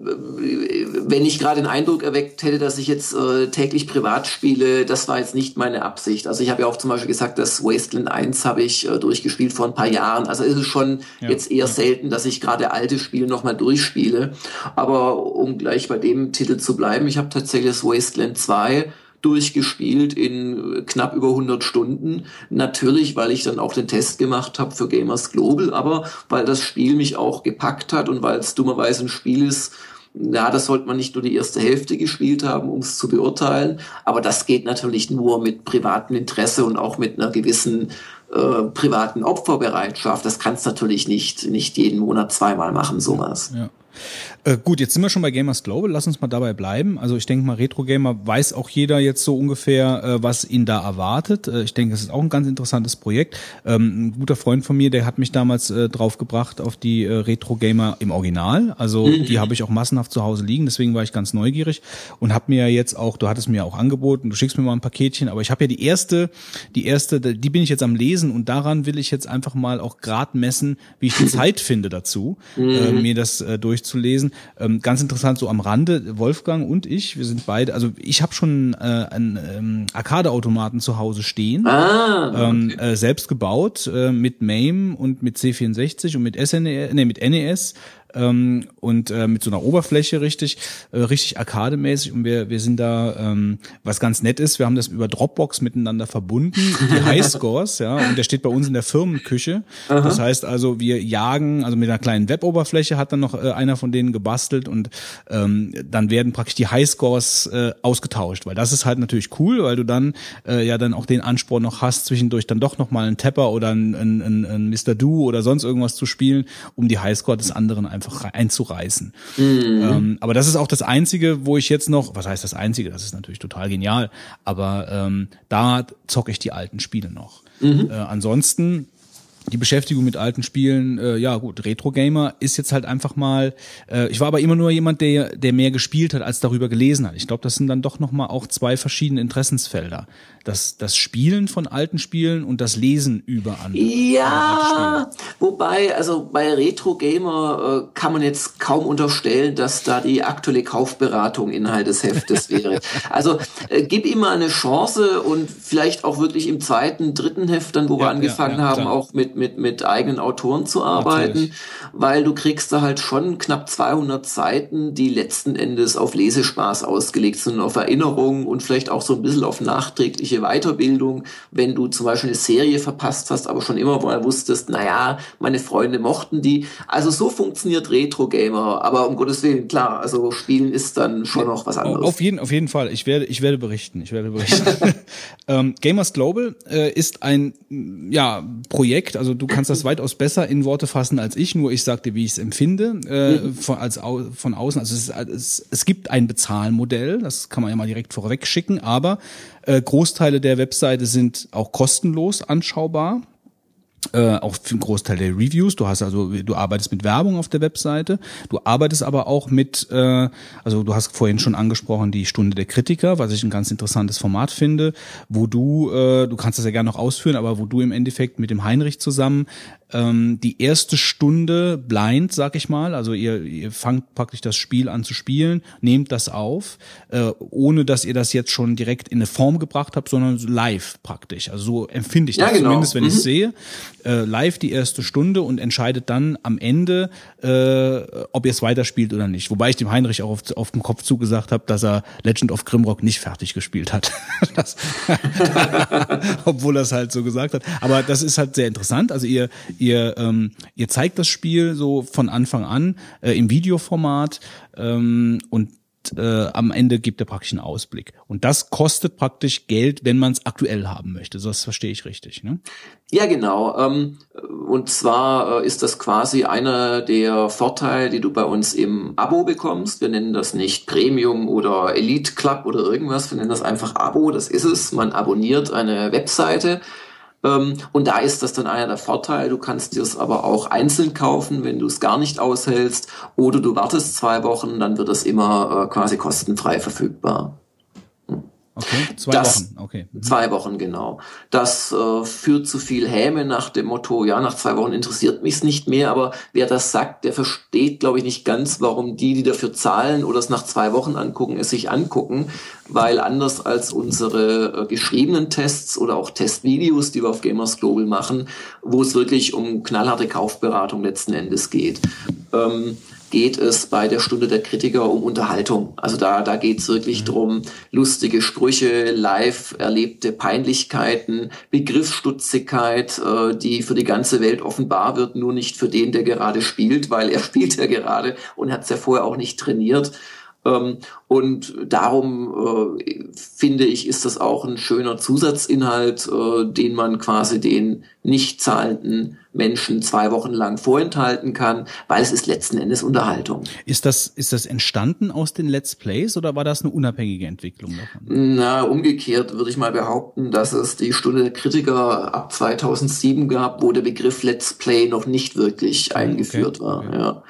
wenn ich gerade den Eindruck erweckt hätte, dass ich jetzt äh, täglich privat spiele, das war jetzt nicht meine Absicht. Also ich habe ja auch zum Beispiel gesagt, das Wasteland 1 habe ich äh, durchgespielt vor ein paar Jahren. Also ist es schon ja, jetzt eher ja. selten, dass ich gerade alte Spiele nochmal durchspiele. Aber um gleich bei dem Titel zu bleiben, ich habe tatsächlich das Wasteland 2 durchgespielt in knapp über 100 Stunden. Natürlich, weil ich dann auch den Test gemacht habe für Gamers Global, aber weil das Spiel mich auch gepackt hat und weil es dummerweise ein Spiel ist, ja, das sollte man nicht nur die erste Hälfte gespielt haben, um es zu beurteilen, aber das geht natürlich nur mit privatem Interesse und auch mit einer gewissen äh, privaten Opferbereitschaft. Das kannst natürlich nicht, nicht jeden Monat zweimal machen, sowas. Ja. Äh, gut, jetzt sind wir schon bei Gamers Global. Lass uns mal dabei bleiben. Also ich denke mal, Retro Gamer weiß auch jeder jetzt so ungefähr, äh, was ihn da erwartet. Äh, ich denke, es ist auch ein ganz interessantes Projekt. Ähm, ein guter Freund von mir, der hat mich damals äh, draufgebracht auf die äh, Retro Gamer im Original. Also mhm. die habe ich auch massenhaft zu Hause liegen. Deswegen war ich ganz neugierig und habe mir jetzt auch, du hattest mir auch angeboten, du schickst mir mal ein Paketchen. Aber ich habe ja die erste, die erste, die bin ich jetzt am Lesen und daran will ich jetzt einfach mal auch grad messen, wie ich die (laughs) Zeit finde dazu, mhm. mir das durchzulesen. Ähm, ganz interessant so am Rande, Wolfgang und ich, wir sind beide, also ich habe schon äh, einen ähm, Arcade-Automaten zu Hause stehen, ah, ähm, okay. ähm, äh, selbst gebaut äh, mit MAME und mit C64 und mit SNES, nee, mit NES ähm, und äh, mit so einer Oberfläche richtig, äh, richtig arkademäßig und wir, wir sind da, ähm, was ganz nett ist, wir haben das über Dropbox miteinander verbunden, die (laughs) Highscores, ja, und der steht bei uns in der Firmenküche. Aha. Das heißt also, wir jagen, also mit einer kleinen Weboberfläche hat dann noch äh, einer von denen gebastelt und ähm, dann werden praktisch die Highscores äh, ausgetauscht, weil das ist halt natürlich cool, weil du dann äh, ja dann auch den Ansporn noch hast, zwischendurch dann doch noch mal einen Tapper oder ein, ein, ein, ein Mr. Do oder sonst irgendwas zu spielen, um die Highscore des anderen einfach einfach einzureißen. Mhm. Ähm, aber das ist auch das Einzige, wo ich jetzt noch, was heißt das Einzige, das ist natürlich total genial, aber ähm, da zocke ich die alten Spiele noch. Mhm. Äh, ansonsten die Beschäftigung mit alten Spielen, äh, ja gut, Retro-Gamer ist jetzt halt einfach mal, äh, ich war aber immer nur jemand, der, der mehr gespielt hat, als darüber gelesen hat. Ich glaube, das sind dann doch nochmal auch zwei verschiedene Interessensfelder das, das Spielen von alten Spielen und das Lesen über andere. Ja, wobei, also bei Retro Gamer äh, kann man jetzt kaum unterstellen, dass da die aktuelle Kaufberatung Inhalt des Heftes (laughs) wäre. Also äh, gib ihm mal eine Chance und vielleicht auch wirklich im zweiten, dritten Heft, dann wo ja, wir angefangen ja, ja, haben, auch mit, mit, mit eigenen Autoren zu arbeiten, Natürlich. weil du kriegst da halt schon knapp 200 Seiten, die letzten Endes auf Lesespaß ausgelegt sind, auf Erinnerungen und vielleicht auch so ein bisschen auf nachträgliche Weiterbildung, wenn du zum Beispiel eine Serie verpasst hast, aber schon immer mal wusstest, naja, meine Freunde mochten die. Also so funktioniert Retro-Gamer, aber um Gottes Willen, klar, also Spielen ist dann schon noch was anderes. Auf jeden, auf jeden Fall, ich werde, ich werde berichten, ich werde berichten. (laughs) ähm, Gamers Global äh, ist ein ja, Projekt, also du kannst das weitaus besser in Worte fassen als ich, nur ich sagte, wie ich es empfinde, äh, mhm. von, als, von außen. Also es, es, es gibt ein Bezahlmodell, das kann man ja mal direkt vorweg schicken, aber äh, Großteile der Webseite sind auch kostenlos anschaubar äh, auch für einen Großteil der Reviews. Du hast also, du arbeitest mit Werbung auf der Webseite. Du arbeitest aber auch mit, äh, also du hast vorhin schon angesprochen die Stunde der Kritiker, was ich ein ganz interessantes Format finde, wo du, äh, du kannst das ja gerne noch ausführen, aber wo du im Endeffekt mit dem Heinrich zusammen ähm, die erste Stunde blind, sag ich mal, also ihr, ihr fangt praktisch das Spiel an zu spielen, nehmt das auf, äh, ohne dass ihr das jetzt schon direkt in eine Form gebracht habt, sondern live praktisch. Also so empfinde ich das ja, genau. zumindest, wenn mhm. ich es sehe äh, live die erste Stunde und entscheidet dann am Ende, äh, ob ihr es weiterspielt oder nicht. Wobei ich dem Heinrich auch auf, auf den Kopf zugesagt habe, dass er Legend of Grimrock nicht fertig gespielt hat. (laughs) das, (laughs) obwohl er es halt so gesagt hat. Aber das ist halt sehr interessant. Also ihr, ihr, ähm, ihr zeigt das Spiel so von Anfang an äh, im Videoformat ähm, und äh, am Ende gibt er praktisch einen Ausblick. Und das kostet praktisch Geld, wenn man es aktuell haben möchte. So, das verstehe ich richtig. Ne? Ja, genau. Ähm, und zwar äh, ist das quasi einer der Vorteile, die du bei uns im Abo bekommst. Wir nennen das nicht Premium oder Elite Club oder irgendwas. Wir nennen das einfach Abo. Das ist es. Man abonniert eine Webseite ähm, und da ist das dann einer der Vorteile. Du kannst dir es aber auch einzeln kaufen, wenn du es gar nicht aushältst. Oder du wartest zwei Wochen, dann wird es immer äh, quasi kostenfrei verfügbar. Okay, zwei das, Wochen, okay. Mhm. Zwei Wochen, genau. Das äh, führt zu viel Häme nach dem Motto, ja, nach zwei Wochen interessiert mich's nicht mehr, aber wer das sagt, der versteht, glaube ich, nicht ganz, warum die, die dafür zahlen oder es nach zwei Wochen angucken, es sich angucken, weil anders als unsere äh, geschriebenen Tests oder auch Testvideos, die wir auf Gamers Global machen, wo es wirklich um knallharte Kaufberatung letzten Endes geht, ähm, geht es bei der Stunde der Kritiker um Unterhaltung. Also da, da geht es wirklich mhm. drum, lustige Sprüche, live erlebte Peinlichkeiten, Begriffsstutzigkeit, äh, die für die ganze Welt offenbar wird, nur nicht für den, der gerade spielt, weil er (laughs) spielt ja gerade und hat es ja vorher auch nicht trainiert. Ähm, und darum äh, finde ich, ist das auch ein schöner Zusatzinhalt, äh, den man quasi den nicht zahlenden Menschen zwei Wochen lang vorenthalten kann, weil es ist letzten Endes Unterhaltung. Ist das, ist das entstanden aus den Let's Plays oder war das eine unabhängige Entwicklung davon? Na, umgekehrt würde ich mal behaupten, dass es die Stunde der Kritiker ab 2007 gab, wo der Begriff Let's Play noch nicht wirklich eingeführt okay. war. Okay. Ja.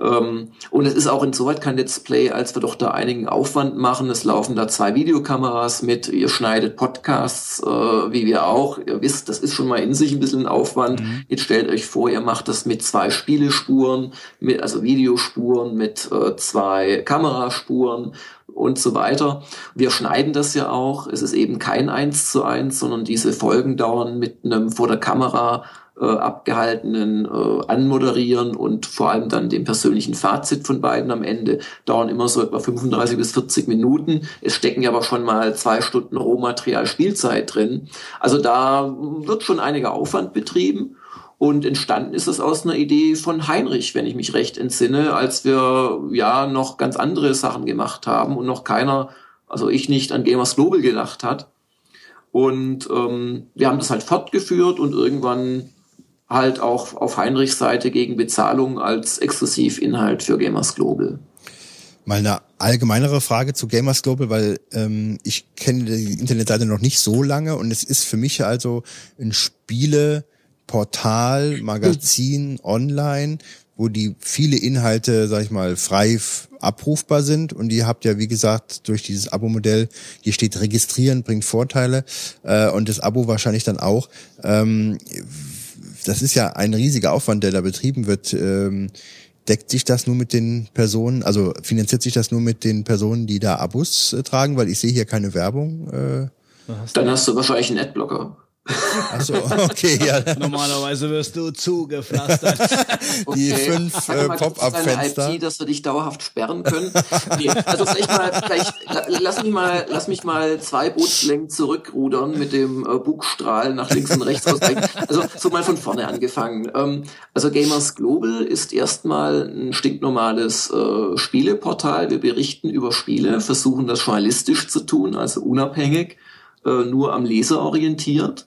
Ähm, und es ist auch insoweit kein Let's Play, als wir doch da einigen Aufwand machen. Es laufen da zwei Videokameras mit, ihr schneidet Podcasts, äh, wie wir auch. Ihr wisst, das ist schon mal in sich ein bisschen Aufwand. Mhm. Jetzt stellt euch vor, ihr macht das mit zwei Spielespuren, mit, also Videospuren, mit äh, zwei Kameraspuren und so weiter. Wir schneiden das ja auch. Es ist eben kein eins zu eins, sondern diese Folgen dauern mit einem vor der Kamera äh, abgehaltenen äh, Anmoderieren und vor allem dann dem persönlichen Fazit von beiden am Ende dauern immer so etwa 35 bis 40 Minuten. Es stecken ja aber schon mal zwei Stunden Rohmaterial Spielzeit drin. Also da wird schon einiger Aufwand betrieben. Und entstanden ist es aus einer Idee von Heinrich, wenn ich mich recht entsinne, als wir ja noch ganz andere Sachen gemacht haben und noch keiner, also ich nicht an Gamers Global gedacht hat. Und ähm, wir haben das halt fortgeführt und irgendwann halt auch auf Heinrichs Seite gegen Bezahlung als Exklusivinhalt für Gamers Global. Mal eine allgemeinere Frage zu Gamers Global, weil ähm, ich kenne die Internetseite noch nicht so lange und es ist für mich also ein Spiele Portal, Magazin, online, wo die viele Inhalte, sag ich mal, frei abrufbar sind. Und ihr habt ja, wie gesagt, durch dieses Abo-Modell, hier steht registrieren, bringt Vorteile äh, und das Abo wahrscheinlich dann auch. Ähm, das ist ja ein riesiger Aufwand, der da betrieben wird. Ähm, deckt sich das nur mit den Personen, also finanziert sich das nur mit den Personen, die da Abos äh, tragen? Weil ich sehe hier keine Werbung. Äh. Dann hast du wahrscheinlich einen Adblocker. Achso, (laughs) okay, ja. Normalerweise wirst du zugepflastert. (laughs) Die okay. fünf äh, Pop-up-Fenster. Dass wir dich dauerhaft sperren können. Nee, also vielleicht mal, vielleicht lass mich mal, lass mich mal zwei Bootslängen zurückrudern mit dem äh, Bugstrahl nach links und rechts. Also so mal von vorne angefangen. Ähm, also Gamers Global ist erstmal ein stinknormales äh, Spieleportal. Wir berichten über Spiele, versuchen das journalistisch zu tun, also unabhängig, äh, nur am Leser orientiert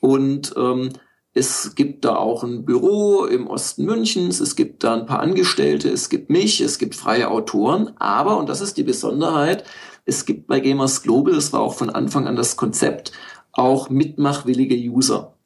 und ähm, es gibt da auch ein Büro im Osten Münchens, es gibt da ein paar Angestellte, es gibt mich, es gibt freie Autoren, aber, und das ist die Besonderheit, es gibt bei Gamers Global, das war auch von Anfang an das Konzept, auch mitmachwillige User.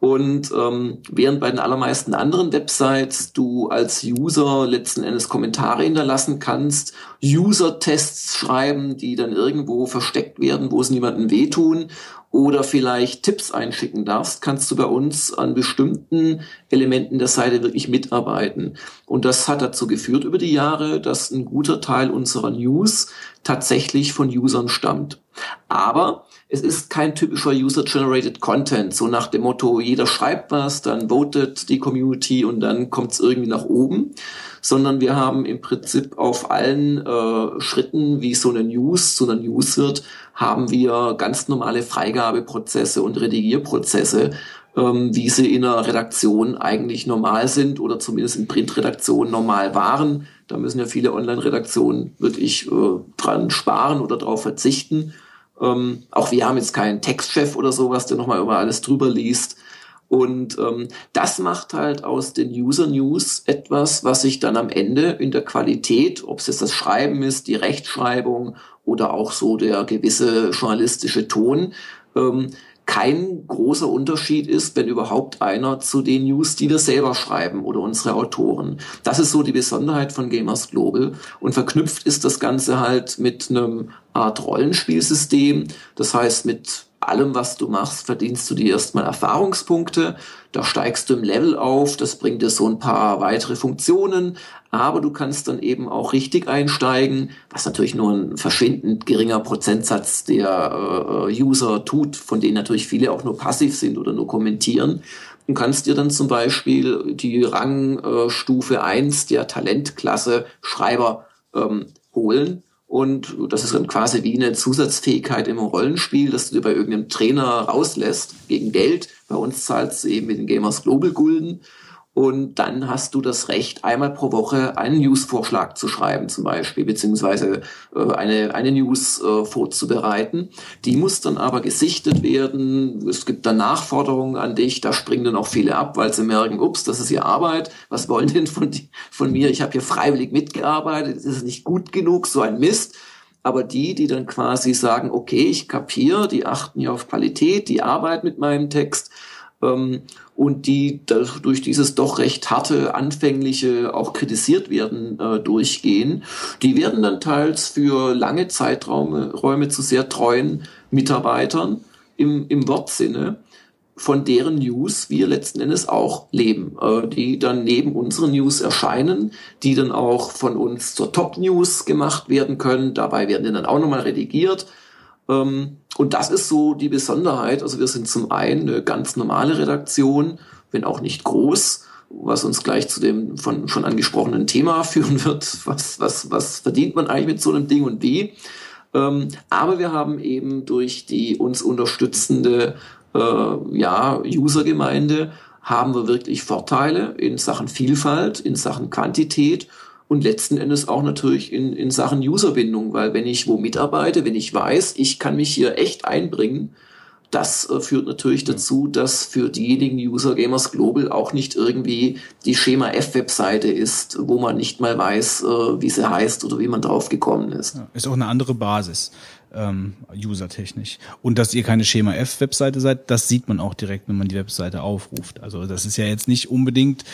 Und ähm, während bei den allermeisten anderen Websites du als User letzten Endes Kommentare hinterlassen kannst, User-Tests schreiben, die dann irgendwo versteckt werden, wo es niemandem wehtun oder vielleicht Tipps einschicken darfst, kannst du bei uns an bestimmten Elementen der Seite wirklich mitarbeiten. Und das hat dazu geführt über die Jahre, dass ein guter Teil unserer News tatsächlich von Usern stammt. Aber es ist kein typischer User-Generated Content, so nach dem Motto, jeder schreibt was, dann votet die Community und dann kommt es irgendwie nach oben, sondern wir haben im Prinzip auf allen äh, Schritten, wie so eine News so eine News wird, haben wir ganz normale Freigabeprozesse und Redigierprozesse, ähm, wie sie in einer Redaktion eigentlich normal sind oder zumindest in Printredaktionen normal waren. Da müssen ja viele Online-Redaktionen wirklich äh, dran sparen oder darauf verzichten. Ähm, auch wir haben jetzt keinen Textchef oder sowas, der nochmal über alles drüber liest. Und ähm, das macht halt aus den User News etwas, was sich dann am Ende in der Qualität, ob es jetzt das Schreiben ist, die Rechtschreibung oder auch so der gewisse journalistische Ton, ähm, kein großer Unterschied ist, wenn überhaupt einer zu den News, die wir selber schreiben oder unsere Autoren. Das ist so die Besonderheit von Gamers Global und verknüpft ist das Ganze halt mit einem Art Rollenspielsystem, das heißt mit allem, was du machst, verdienst du dir erstmal Erfahrungspunkte. Da steigst du im Level auf. Das bringt dir so ein paar weitere Funktionen. Aber du kannst dann eben auch richtig einsteigen, was natürlich nur ein verschwindend geringer Prozentsatz der äh, User tut, von denen natürlich viele auch nur passiv sind oder nur kommentieren. Du kannst dir dann zum Beispiel die Rangstufe äh, 1 der Talentklasse Schreiber ähm, holen und das ist dann quasi wie eine Zusatzfähigkeit im Rollenspiel, dass du dir bei irgendeinem Trainer rauslässt gegen Geld. Bei uns zahlst du eben mit den Gamers Global Gulden. Und dann hast du das Recht, einmal pro Woche einen News-Vorschlag zu schreiben, zum Beispiel, beziehungsweise äh, eine, eine News äh, vorzubereiten. Die muss dann aber gesichtet werden. Es gibt dann Nachforderungen an dich. Da springen dann auch viele ab, weil sie merken, ups, das ist ja Arbeit. Was wollen denn von, von mir? Ich habe hier freiwillig mitgearbeitet. Das ist nicht gut genug, so ein Mist. Aber die, die dann quasi sagen, okay, ich kapiere, die achten ja auf Qualität, die arbeiten mit meinem Text, ähm, und die durch dieses doch recht harte, anfängliche, auch kritisiert werden, äh, durchgehen, die werden dann teils für lange Zeiträume Räume zu sehr treuen Mitarbeitern im, im Wortsinne, von deren News wir letzten Endes auch leben, äh, die dann neben unseren News erscheinen, die dann auch von uns zur Top-News gemacht werden können. Dabei werden die dann auch nochmal redigiert ähm, und das ist so die Besonderheit. Also wir sind zum einen eine ganz normale Redaktion, wenn auch nicht groß, was uns gleich zu dem von schon angesprochenen Thema (laughs) führen wird. Was, was, was verdient man eigentlich mit so einem Ding und wie? Ähm, aber wir haben eben durch die uns unterstützende äh, ja, Usergemeinde haben wir wirklich Vorteile in Sachen Vielfalt, in Sachen Quantität und letzten Endes auch natürlich in, in Sachen Userbindung, weil wenn ich wo mitarbeite, wenn ich weiß, ich kann mich hier echt einbringen, das äh, führt natürlich dazu, dass für diejenigen User Gamers Global auch nicht irgendwie die Schema F Webseite ist, wo man nicht mal weiß, äh, wie sie heißt oder wie man drauf gekommen ist. Ja, ist auch eine andere Basis ähm, usertechnisch. Und dass ihr keine Schema F Webseite seid, das sieht man auch direkt, wenn man die Webseite aufruft. Also das ist ja jetzt nicht unbedingt,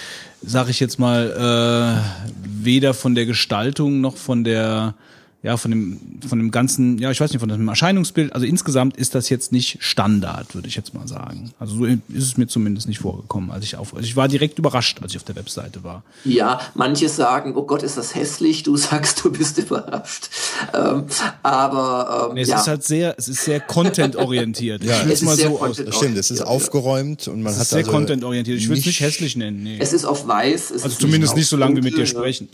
sag ich jetzt mal, äh, weder von der Gestaltung noch von der ja, von dem, von dem ganzen, ja, ich weiß nicht, von dem Erscheinungsbild, also insgesamt ist das jetzt nicht Standard, würde ich jetzt mal sagen. Also so ist es mir zumindest nicht vorgekommen, als ich auf, also ich war direkt überrascht, als ich auf der Webseite war. Ja, manche sagen, oh Gott, ist das hässlich, du (laughs) sagst, du bist überrascht. Ähm, aber, ähm, nee, es ja. ist halt sehr, es ist sehr content-orientiert. (laughs) ja, ich es mal ist so aus. Das stimmt, es ist aufgeräumt und man es hat ist sehr also content-orientiert. Ich würde es nicht hässlich nennen, nee. Es ist auf weiß. Es also ist zumindest nicht so lange wie mit dir ne? sprechen.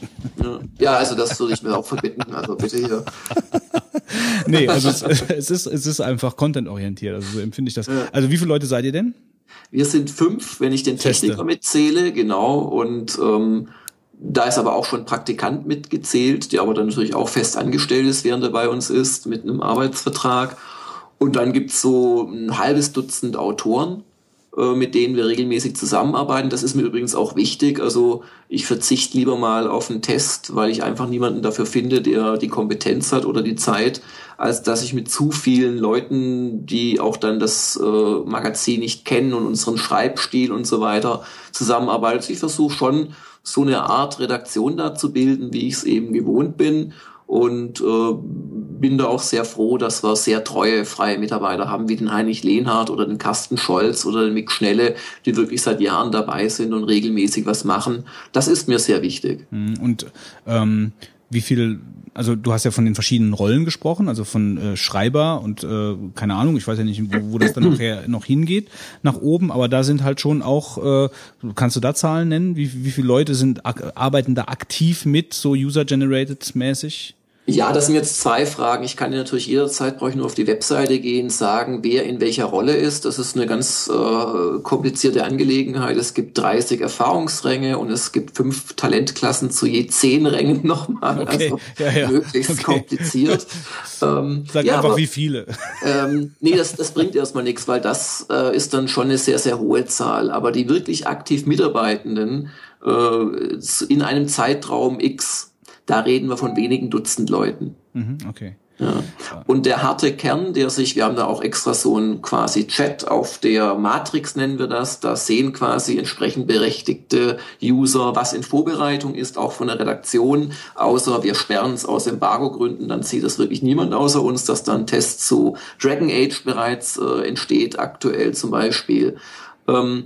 Ja. also das würde ich mir auch verbitten, also bitte (laughs) hier. (laughs) nee, also es, (laughs) es, ist, es ist einfach content-orientiert. Also so empfinde ich das. Also wie viele Leute seid ihr denn? Wir sind fünf, wenn ich den Feste. Techniker mitzähle, genau. Und ähm, da ist aber auch schon Praktikant mitgezählt, der aber dann natürlich auch fest angestellt ist, während er bei uns ist, mit einem Arbeitsvertrag. Und dann gibt's so ein halbes Dutzend Autoren, mit denen wir regelmäßig zusammenarbeiten. Das ist mir übrigens auch wichtig. Also ich verzichte lieber mal auf einen Test, weil ich einfach niemanden dafür finde, der die Kompetenz hat oder die Zeit, als dass ich mit zu vielen Leuten, die auch dann das äh, Magazin nicht kennen und unseren Schreibstil und so weiter zusammenarbeite. Also ich versuche schon so eine Art Redaktion da zu bilden, wie ich es eben gewohnt bin und äh, bin da auch sehr froh, dass wir sehr treue freie Mitarbeiter haben, wie den Heinrich Lehnhardt oder den Carsten Scholz oder den Mick Schnelle, die wirklich seit Jahren dabei sind und regelmäßig was machen. Das ist mir sehr wichtig. Mhm. Und ähm, wie viel, also du hast ja von den verschiedenen Rollen gesprochen, also von äh, Schreiber und äh, keine Ahnung, ich weiß ja nicht, wo, wo das dann (clears throat) nachher noch hingeht, nach oben, aber da sind halt schon auch, äh, kannst du da Zahlen nennen? Wie, wie viele Leute sind arbeiten da aktiv mit, so user-generated mäßig? Ja, das sind jetzt zwei Fragen. Ich kann dir natürlich jederzeit, brauche ich nur auf die Webseite gehen, sagen, wer in welcher Rolle ist. Das ist eine ganz äh, komplizierte Angelegenheit. Es gibt 30 Erfahrungsränge und es gibt fünf Talentklassen zu je zehn Rängen (laughs) nochmal. Okay. Also Ja, ja. möglichst Okay. kompliziert. ähm, Sag ja, einfach, aber- wie viele. ähm, nee, das, das bringt erstmal nichts, weil das äh, ist dann schon eine sehr, sehr hohe Zahl. Aber die wirklich aktiv Mitarbeitenden äh, in einem Zeitraum X, da reden wir von wenigen Dutzend Leuten. Mhm, okay. Ja. Und der harte Kern, der sich, wir haben da auch extra so ein quasi Chat auf der Matrix nennen wir das, da sehen quasi entsprechend berechtigte User, was in Vorbereitung ist, auch von der Redaktion, außer wir sperren es aus Embargo-Gründen, dann sieht das wirklich niemand außer uns, dass dann Test zu Dragon Age bereits äh, entsteht, aktuell zum Beispiel. Ähm,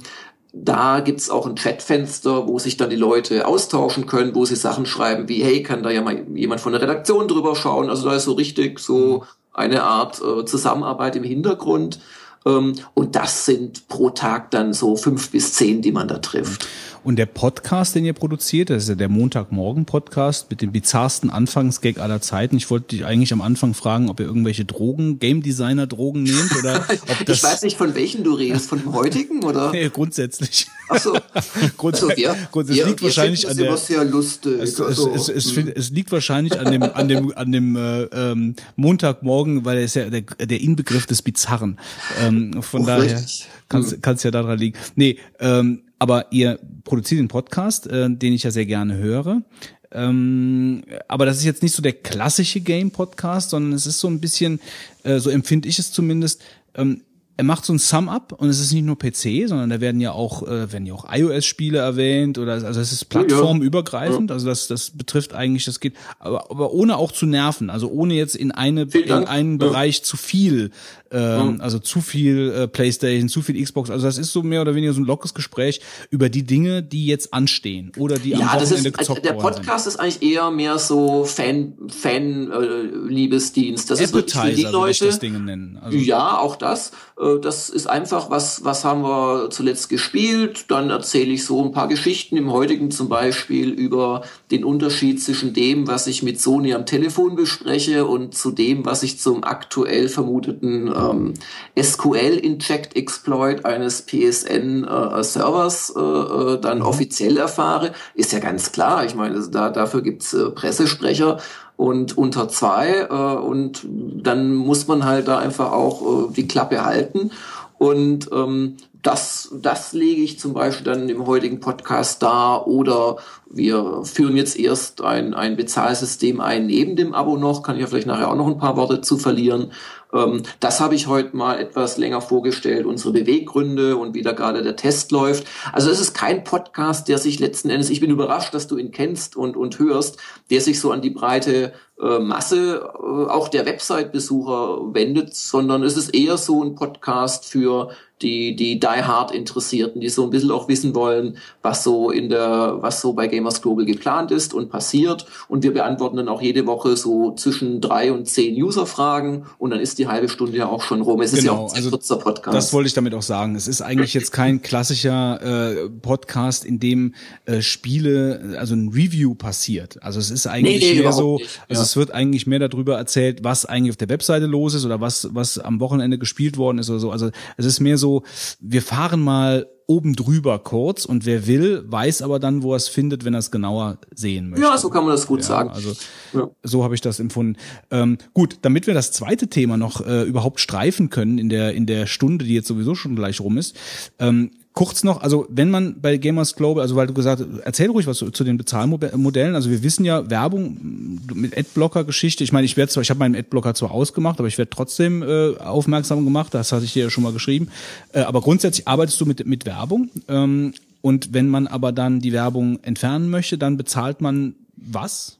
da gibt's auch ein Chatfenster, wo sich dann die Leute austauschen können, wo sie Sachen schreiben wie, hey, kann da ja mal jemand von der Redaktion drüber schauen? Also da ist so richtig so eine Art äh, Zusammenarbeit im Hintergrund. Ähm, und das sind pro Tag dann so fünf bis zehn, die man da trifft. Und der Podcast, den ihr produziert, das ist ja der Montagmorgen-Podcast mit dem bizarrsten Anfangsgag aller Zeiten. Ich wollte dich eigentlich am Anfang fragen, ob ihr irgendwelche Drogen, Game Designer Drogen nehmt oder (laughs) ob das. ich weiß nicht, von welchen du redest, von dem heutigen oder? (laughs) Nee, grundsätzlich. Ach so. (laughs) Grund, Also wir, es wir, liegt wir wahrscheinlich an der. sehr lustig. Es, es, also, es, es, find- es liegt wahrscheinlich an dem, an dem, an dem äh, ähm, Montagmorgen, weil er ist ja der, der Inbegriff des Bizarren. Ähm, von Oh, daher richtig. kannst kann's ja daran liegen. Nee, ähm, aber ihr produziert den Podcast, äh, den ich ja sehr gerne höre. Ähm, aber das ist jetzt nicht so der klassische Game-Podcast, sondern es ist so ein bisschen, äh, so empfinde ich es zumindest, ähm, er macht so ein Sum-Up und es ist nicht nur PC, sondern da werden ja auch, äh, werden ja auch iOS-Spiele erwähnt oder also es ist plattformübergreifend, also das, das betrifft eigentlich, das geht, aber, aber ohne auch zu nerven, also ohne jetzt in eine Vielen in Dank. einen Ja. Bereich zu viel, ähm, also zu viel äh, Playstation, zu viel Xbox, also das ist so mehr oder weniger so ein lockeres Gespräch über die Dinge, die jetzt anstehen oder die am ja, das Wochenende ist, gezockt der worden sind. Podcast ist eigentlich eher mehr so Fan, Fan, äh, Liebesdienst. Das ist wirklich für die Appetizer, würde ich Leute. das Ding nennen. Also, Ja, auch das. Äh, Das ist einfach, was, was haben wir zuletzt gespielt. Dann erzähle ich so ein paar Geschichten im heutigen zum Beispiel über den Unterschied zwischen dem, was ich mit Sony am Telefon bespreche und zu dem, was ich zum aktuell vermuteten ähm, SQL-Inject-Exploit eines PSN-Servers äh, äh, dann offiziell erfahre. Ist ja ganz klar. Ich meine, da, dafür gibt's äh, Pressesprecher und unter zwei äh, und dann muss man halt da einfach auch äh, die Klappe halten und ähm, das, das lege ich zum Beispiel dann im heutigen Podcast dar oder wir führen jetzt erst ein, ein Bezahlsystem ein neben dem Abo noch, kann ich ja vielleicht nachher auch noch ein paar Worte zu verlieren. Ähm, das habe ich heute mal etwas länger vorgestellt, unsere Beweggründe und wie da gerade der Test läuft. Also es ist kein Podcast, der sich letzten Endes, ich bin überrascht, dass du ihn kennst und, und hörst, der sich so an die breite äh, Masse äh, auch der Website-Besucher wendet, sondern es ist eher so ein Podcast für die, die Die Hard Interessierten, die so ein bisschen auch wissen wollen, was so in der, was so bei Gamers Global geplant ist und passiert. Und wir beantworten dann auch jede Woche so zwischen drei und zehn User-Fragen und dann ist die halbe Stunde ja auch schon rum. Es ist ja Genau, auch ein also kurzer Podcast. Das wollte ich damit auch sagen. Es ist eigentlich jetzt kein klassischer äh, Podcast, in dem äh, Spiele, also ein Review passiert. Also es ist eigentlich Nee, nee, überhaupt so, nicht. also Ja. Es wird eigentlich mehr darüber erzählt, was eigentlich auf der Webseite los ist oder was was am Wochenende gespielt worden ist oder so. Also es ist mehr so, wir fahren mal oben drüber kurz und wer will, weiß aber dann, wo er es findet, wenn er es genauer sehen möchte. ja, so kann man das gut Ja, sagen. Also Ja. so habe ich das empfunden. Ähm, gut, damit wir das zweite Thema noch äh, überhaupt streifen können in der in der Stunde, die jetzt sowieso schon gleich rum ist. Ähm, kurz noch, also wenn man bei Gamers Global, also weil du gesagt hast, erzähl ruhig was zu, den Bezahlmodellen. Also wir wissen ja Werbung mit Adblocker-Geschichte. Ich meine, ich werde zwar, ich habe meinen Adblocker zwar ausgemacht, aber ich werde trotzdem äh, aufmerksam gemacht. Das hatte ich dir ja schon mal geschrieben. Äh, aber grundsätzlich arbeitest du mit mit Werbung. Ähm, und wenn man aber dann die Werbung entfernen möchte, dann bezahlt man was?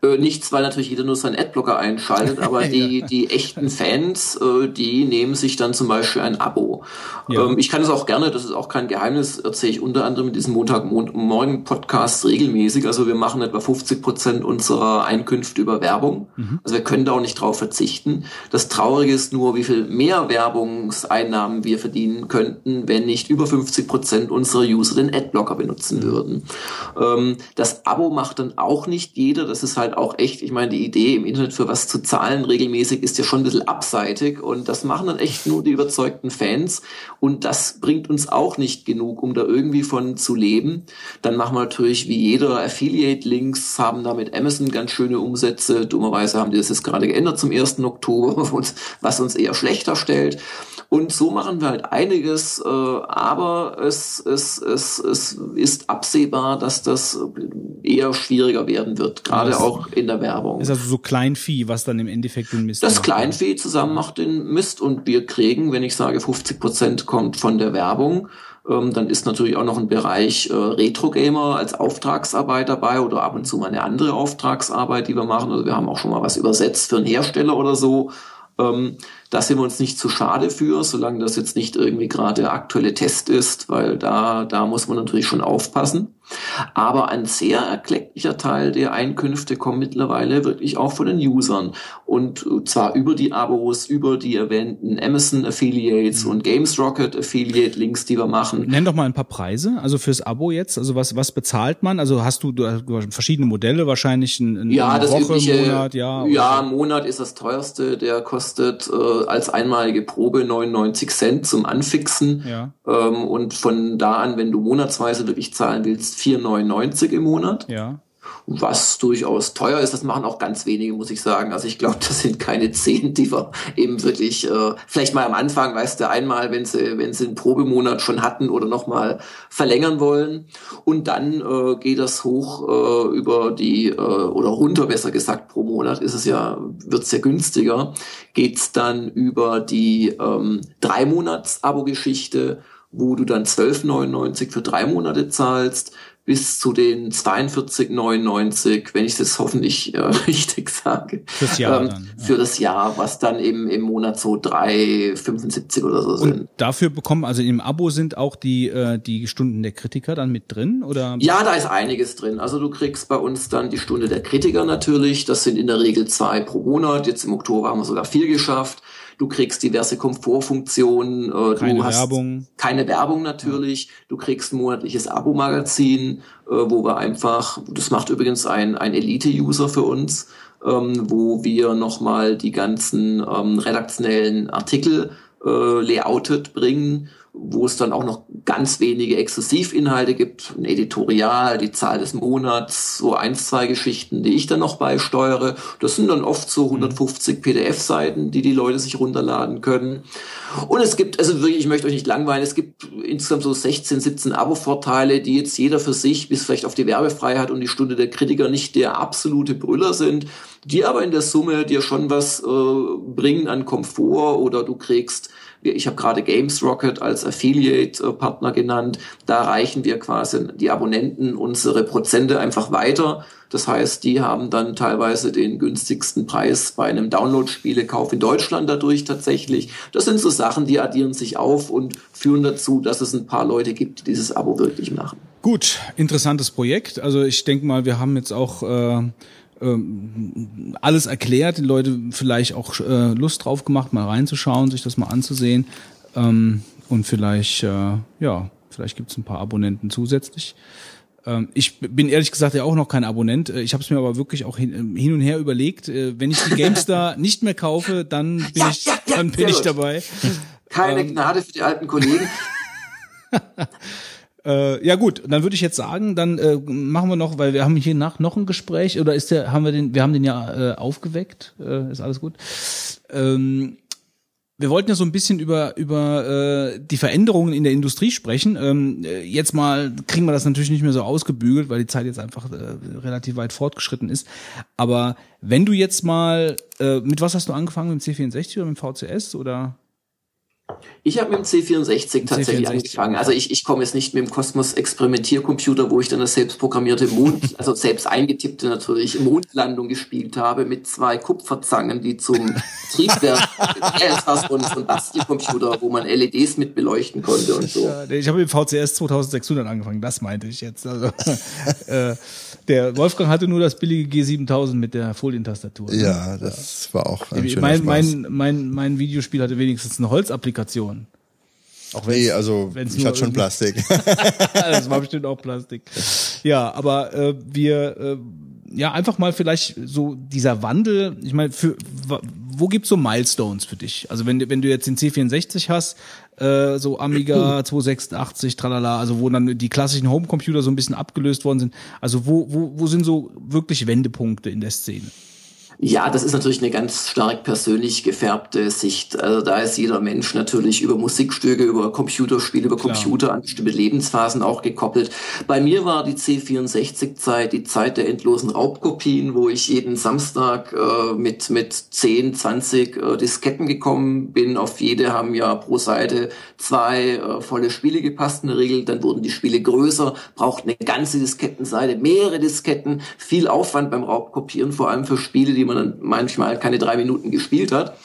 Äh, nichts, weil natürlich jeder nur seinen Adblocker einschaltet, aber (laughs) die, die echten Fans, äh, die nehmen sich dann zum Beispiel ein Abo. Ja. Ähm, ich kann es auch gerne, das ist auch kein Geheimnis, erzähle ich unter anderem in diesem Montagmorgen-Podcast regelmäßig. Also wir machen etwa 50 Prozent unserer Einkünfte über Werbung. Also wir können da auch nicht drauf verzichten. Das Traurige ist nur, wie viel mehr Werbungseinnahmen wir verdienen könnten, wenn nicht über 50 Prozent unserer User den Adblocker benutzen würden. Ähm, das Abo macht dann auch nicht jeder. Das ist halt auch echt, ich meine, die Idee im Internet für was zu zahlen regelmäßig ist ja schon ein bisschen abseitig und das machen dann echt nur die überzeugten Fans und das bringt uns auch nicht genug, um da irgendwie von zu leben. Dann machen wir natürlich wie jeder Affiliate-Links, haben da mit Amazon ganz schöne Umsätze. Dummerweise haben die das jetzt gerade geändert zum 1. Oktober, (laughs) was uns eher schlechter stellt. Und so machen wir halt einiges, äh, aber es, es, es, es ist absehbar, dass das eher schwieriger werden wird, gerade Das auch in der Werbung. Ist also so Kleinvieh, was dann im Endeffekt den Mist Das macht. Kleinvieh zusammen macht den Mist und wir kriegen, wenn ich sage 50 Prozent kommt von der Werbung, ähm, dann ist natürlich auch noch ein Bereich äh, Retro-Gamer als Auftragsarbeit dabei oder ab und zu mal eine andere Auftragsarbeit, die wir machen. Also wir haben auch schon mal was übersetzt für einen Hersteller oder so. Ähm, da sind wir uns nicht zu schade für, solange das jetzt nicht irgendwie gerade der aktuelle Test ist, weil da, da muss man natürlich schon aufpassen. Aber ein sehr erklecklicher Teil der Einkünfte kommt mittlerweile wirklich auch von den Usern. Und zwar über die Abos, über die erwähnten Amazon Affiliates und Games Rocket Affiliate Links, die wir machen. Nenn doch mal ein paar Preise, also fürs Abo jetzt, also was was bezahlt man? Also hast du, du hast verschiedene Modelle wahrscheinlich in, in Ja, das Woche, übliche, Monat, ja. oder- ja, im Monat ist das teuerste. Der kostet äh, als einmalige Probe 99 Cent zum Anfixen. Ja. Ähm, und von da an, wenn du monatsweise wirklich zahlen willst, 4,99 im Monat. Ja. Was durchaus teuer ist, das machen auch ganz wenige, muss ich sagen. Also ich glaube, (laughs) das sind keine zehn, die wir eben wirklich, äh, vielleicht mal am Anfang, weißt du, einmal, wenn sie, wenn sie einen Probemonat schon hatten oder nochmal verlängern wollen. Und dann äh, geht das hoch äh, über die, äh, oder runter, besser gesagt, pro Monat ist es ja, wird's ja günstiger, geht's dann über die ähm, drei Monats Abo-Geschichte, wo du dann 12,99 für drei Monate zahlst bis zu den 42,99, wenn ich das hoffentlich äh, (laughs) richtig sage. Fürs Jahr ähm, dann, ja. Für das Jahr, was dann eben im Monat so 3,75 oder so sind. Und dafür bekommen, also im Abo sind auch die äh, die Stunden der Kritiker dann mit drin oder? Ja, da ist einiges drin. Also du kriegst bei uns dann die Stunde der Kritiker natürlich. Das sind in der Regel zwei pro Monat. Jetzt im Oktober haben wir sogar vier geschafft. Du kriegst diverse Komfortfunktionen. Äh, Keine du hast Werbung. Keine Werbung natürlich. Du kriegst ein monatliches Abo-Magazin, äh, wo wir einfach, das macht übrigens ein, ein Elite-User für uns, ähm, wo wir nochmal die ganzen ähm, redaktionellen Artikel äh, layoutet bringen, wo es dann auch noch ganz wenige Exklusivinhalte gibt, ein Editorial, die Zahl des Monats, so eins, zwei Geschichten, die ich dann noch beisteuere. Das sind dann oft so 150 PDF-Seiten, die die Leute sich runterladen können. Und es gibt, also wirklich, ich möchte euch nicht langweilen, es gibt insgesamt so 16, 17 Abo-Vorteile, die jetzt jeder für sich bis vielleicht auf die Werbefreiheit und die Stunde der Kritiker nicht der absolute Brüller sind, die aber in der Summe dir schon was äh, bringen an Komfort oder du kriegst ich habe gerade Games Rocket als Affiliate-Partner genannt. Da reichen wir quasi die Abonnenten unsere Prozente einfach weiter. Das heißt, die haben dann teilweise den günstigsten Preis bei einem Download-Spielekauf in Deutschland dadurch tatsächlich. Das sind so Sachen, die addieren sich auf und führen dazu, dass es ein paar Leute gibt, die dieses Abo wirklich machen. Gut, interessantes Projekt. Also ich denke mal, wir haben jetzt auch äh, ähm, alles erklärt, die Leute vielleicht auch äh, Lust drauf gemacht, mal reinzuschauen, sich das mal anzusehen. Ähm, und vielleicht, äh, ja, vielleicht gibt's ein paar Abonnenten zusätzlich. Ähm, ich bin ehrlich gesagt ja auch noch kein Abonnent. Äh, Ich habe es mir aber wirklich auch hin, hin und her überlegt. Äh, Wenn ich die GameStar (laughs) nicht mehr kaufe, dann bin Ja, ich, ja, ja, dann bin ich dabei. Keine Ähm. Gnade für die alten Kollegen. (laughs) Äh, ja gut, dann würde ich jetzt sagen, dann äh, machen wir noch, weil wir haben hier nach noch ein Gespräch oder ist der, haben wir den, wir haben den ja äh, aufgeweckt, äh, ist alles gut. Ähm, wir wollten ja so ein bisschen über über äh, die Veränderungen in der Industrie sprechen. Ähm, äh, jetzt mal kriegen wir das natürlich nicht mehr so ausgebügelt, weil die Zeit jetzt einfach äh, relativ weit fortgeschritten ist. Aber wenn du jetzt mal, äh, mit was hast du angefangen, mit dem C64 oder mit dem VCS oder? Ich habe mit dem C64 tatsächlich C64. angefangen. Also ich, ich komme jetzt nicht mit dem Kosmos Experimentiercomputer, wo ich dann das selbstprogrammierte Mond, (laughs) also selbst eingetippte natürlich Mondlandung gespielt habe mit zwei Kupferzangen, die zum Triebwerk, (laughs) ja, das war so ein, so ein Bastelcomputer, wo man LEDs mit beleuchten konnte und so. Ja, ich habe mit dem VCS 2600 angefangen, das meinte ich jetzt. Also, (laughs) äh, der Wolfgang hatte nur das billige G7000 mit der Folientastatur. Ja, das war auch ein schöner mein, mein, mein, mein Videospiel hatte wenigstens eine Holzapplikation. Auch wenn's- nee, also ich hatte schon Plastik. (laughs) das war bestimmt auch Plastik. Ja, aber äh, wir äh, ja einfach mal vielleicht so dieser Wandel. Ich meine, für wo gibt's so Milestones für dich? Also wenn du- wenn du jetzt den C64 hast, äh, so Amiga (clears throat) 286, tralala, also wo dann die klassischen Homecomputer so ein bisschen abgelöst worden sind. Also wo wo wo sind so wirklich Wendepunkte in der Szene? Ja, das ist natürlich eine ganz stark persönlich gefärbte Sicht. Also da ist jeder Mensch natürlich über Musikstücke, über Computerspiele, über Klar. Computer an bestimmte Lebensphasen auch gekoppelt. Bei mir war die C64-Zeit die Zeit der endlosen Raubkopien, wo ich jeden Samstag äh, mit, mit 10, 20 äh, Disketten gekommen bin. Auf jede haben ja pro Seite zwei äh, volle Spiele gepasst in der Regel. Dann wurden die Spiele größer, braucht eine ganze Diskettenseite, mehrere Disketten, viel Aufwand beim Raubkopieren, vor allem für Spiele, die man dann manchmal keine drei Minuten gespielt hat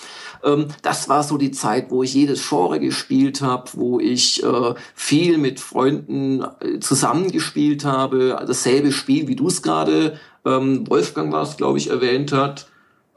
ähm, das war so die Zeit, wo ich jedes Genre gespielt habe, wo ich äh, viel mit Freunden äh, zusammengespielt habe. Dasselbe Spiel, wie du es gerade, ähm, Wolfgang war es, glaube ich, erwähnt hat,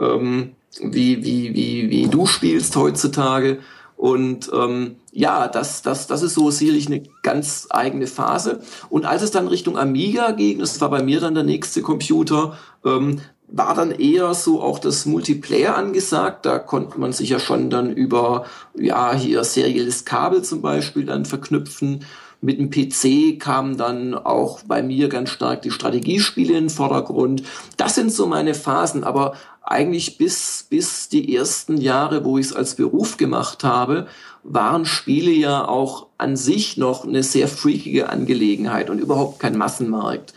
ähm, wie, wie, wie, wie du spielst heutzutage. Und ähm, ja, das, das, das ist so sicherlich eine ganz eigene Phase. Und als es dann Richtung Amiga ging, das war bei mir dann der nächste Computer, ähm, war dann eher so auch das Multiplayer angesagt. Da konnte man sich ja schon dann über, ja, hier serielles Kabel zum Beispiel dann verknüpfen. Mit dem PC kamen dann auch bei mir ganz stark die Strategiespiele in den Vordergrund. Das sind so meine Phasen, aber eigentlich bis, bis die ersten Jahre, wo ich es als Beruf gemacht habe, waren Spiele ja auch an sich noch eine sehr freakige Angelegenheit und überhaupt kein Massenmarkt.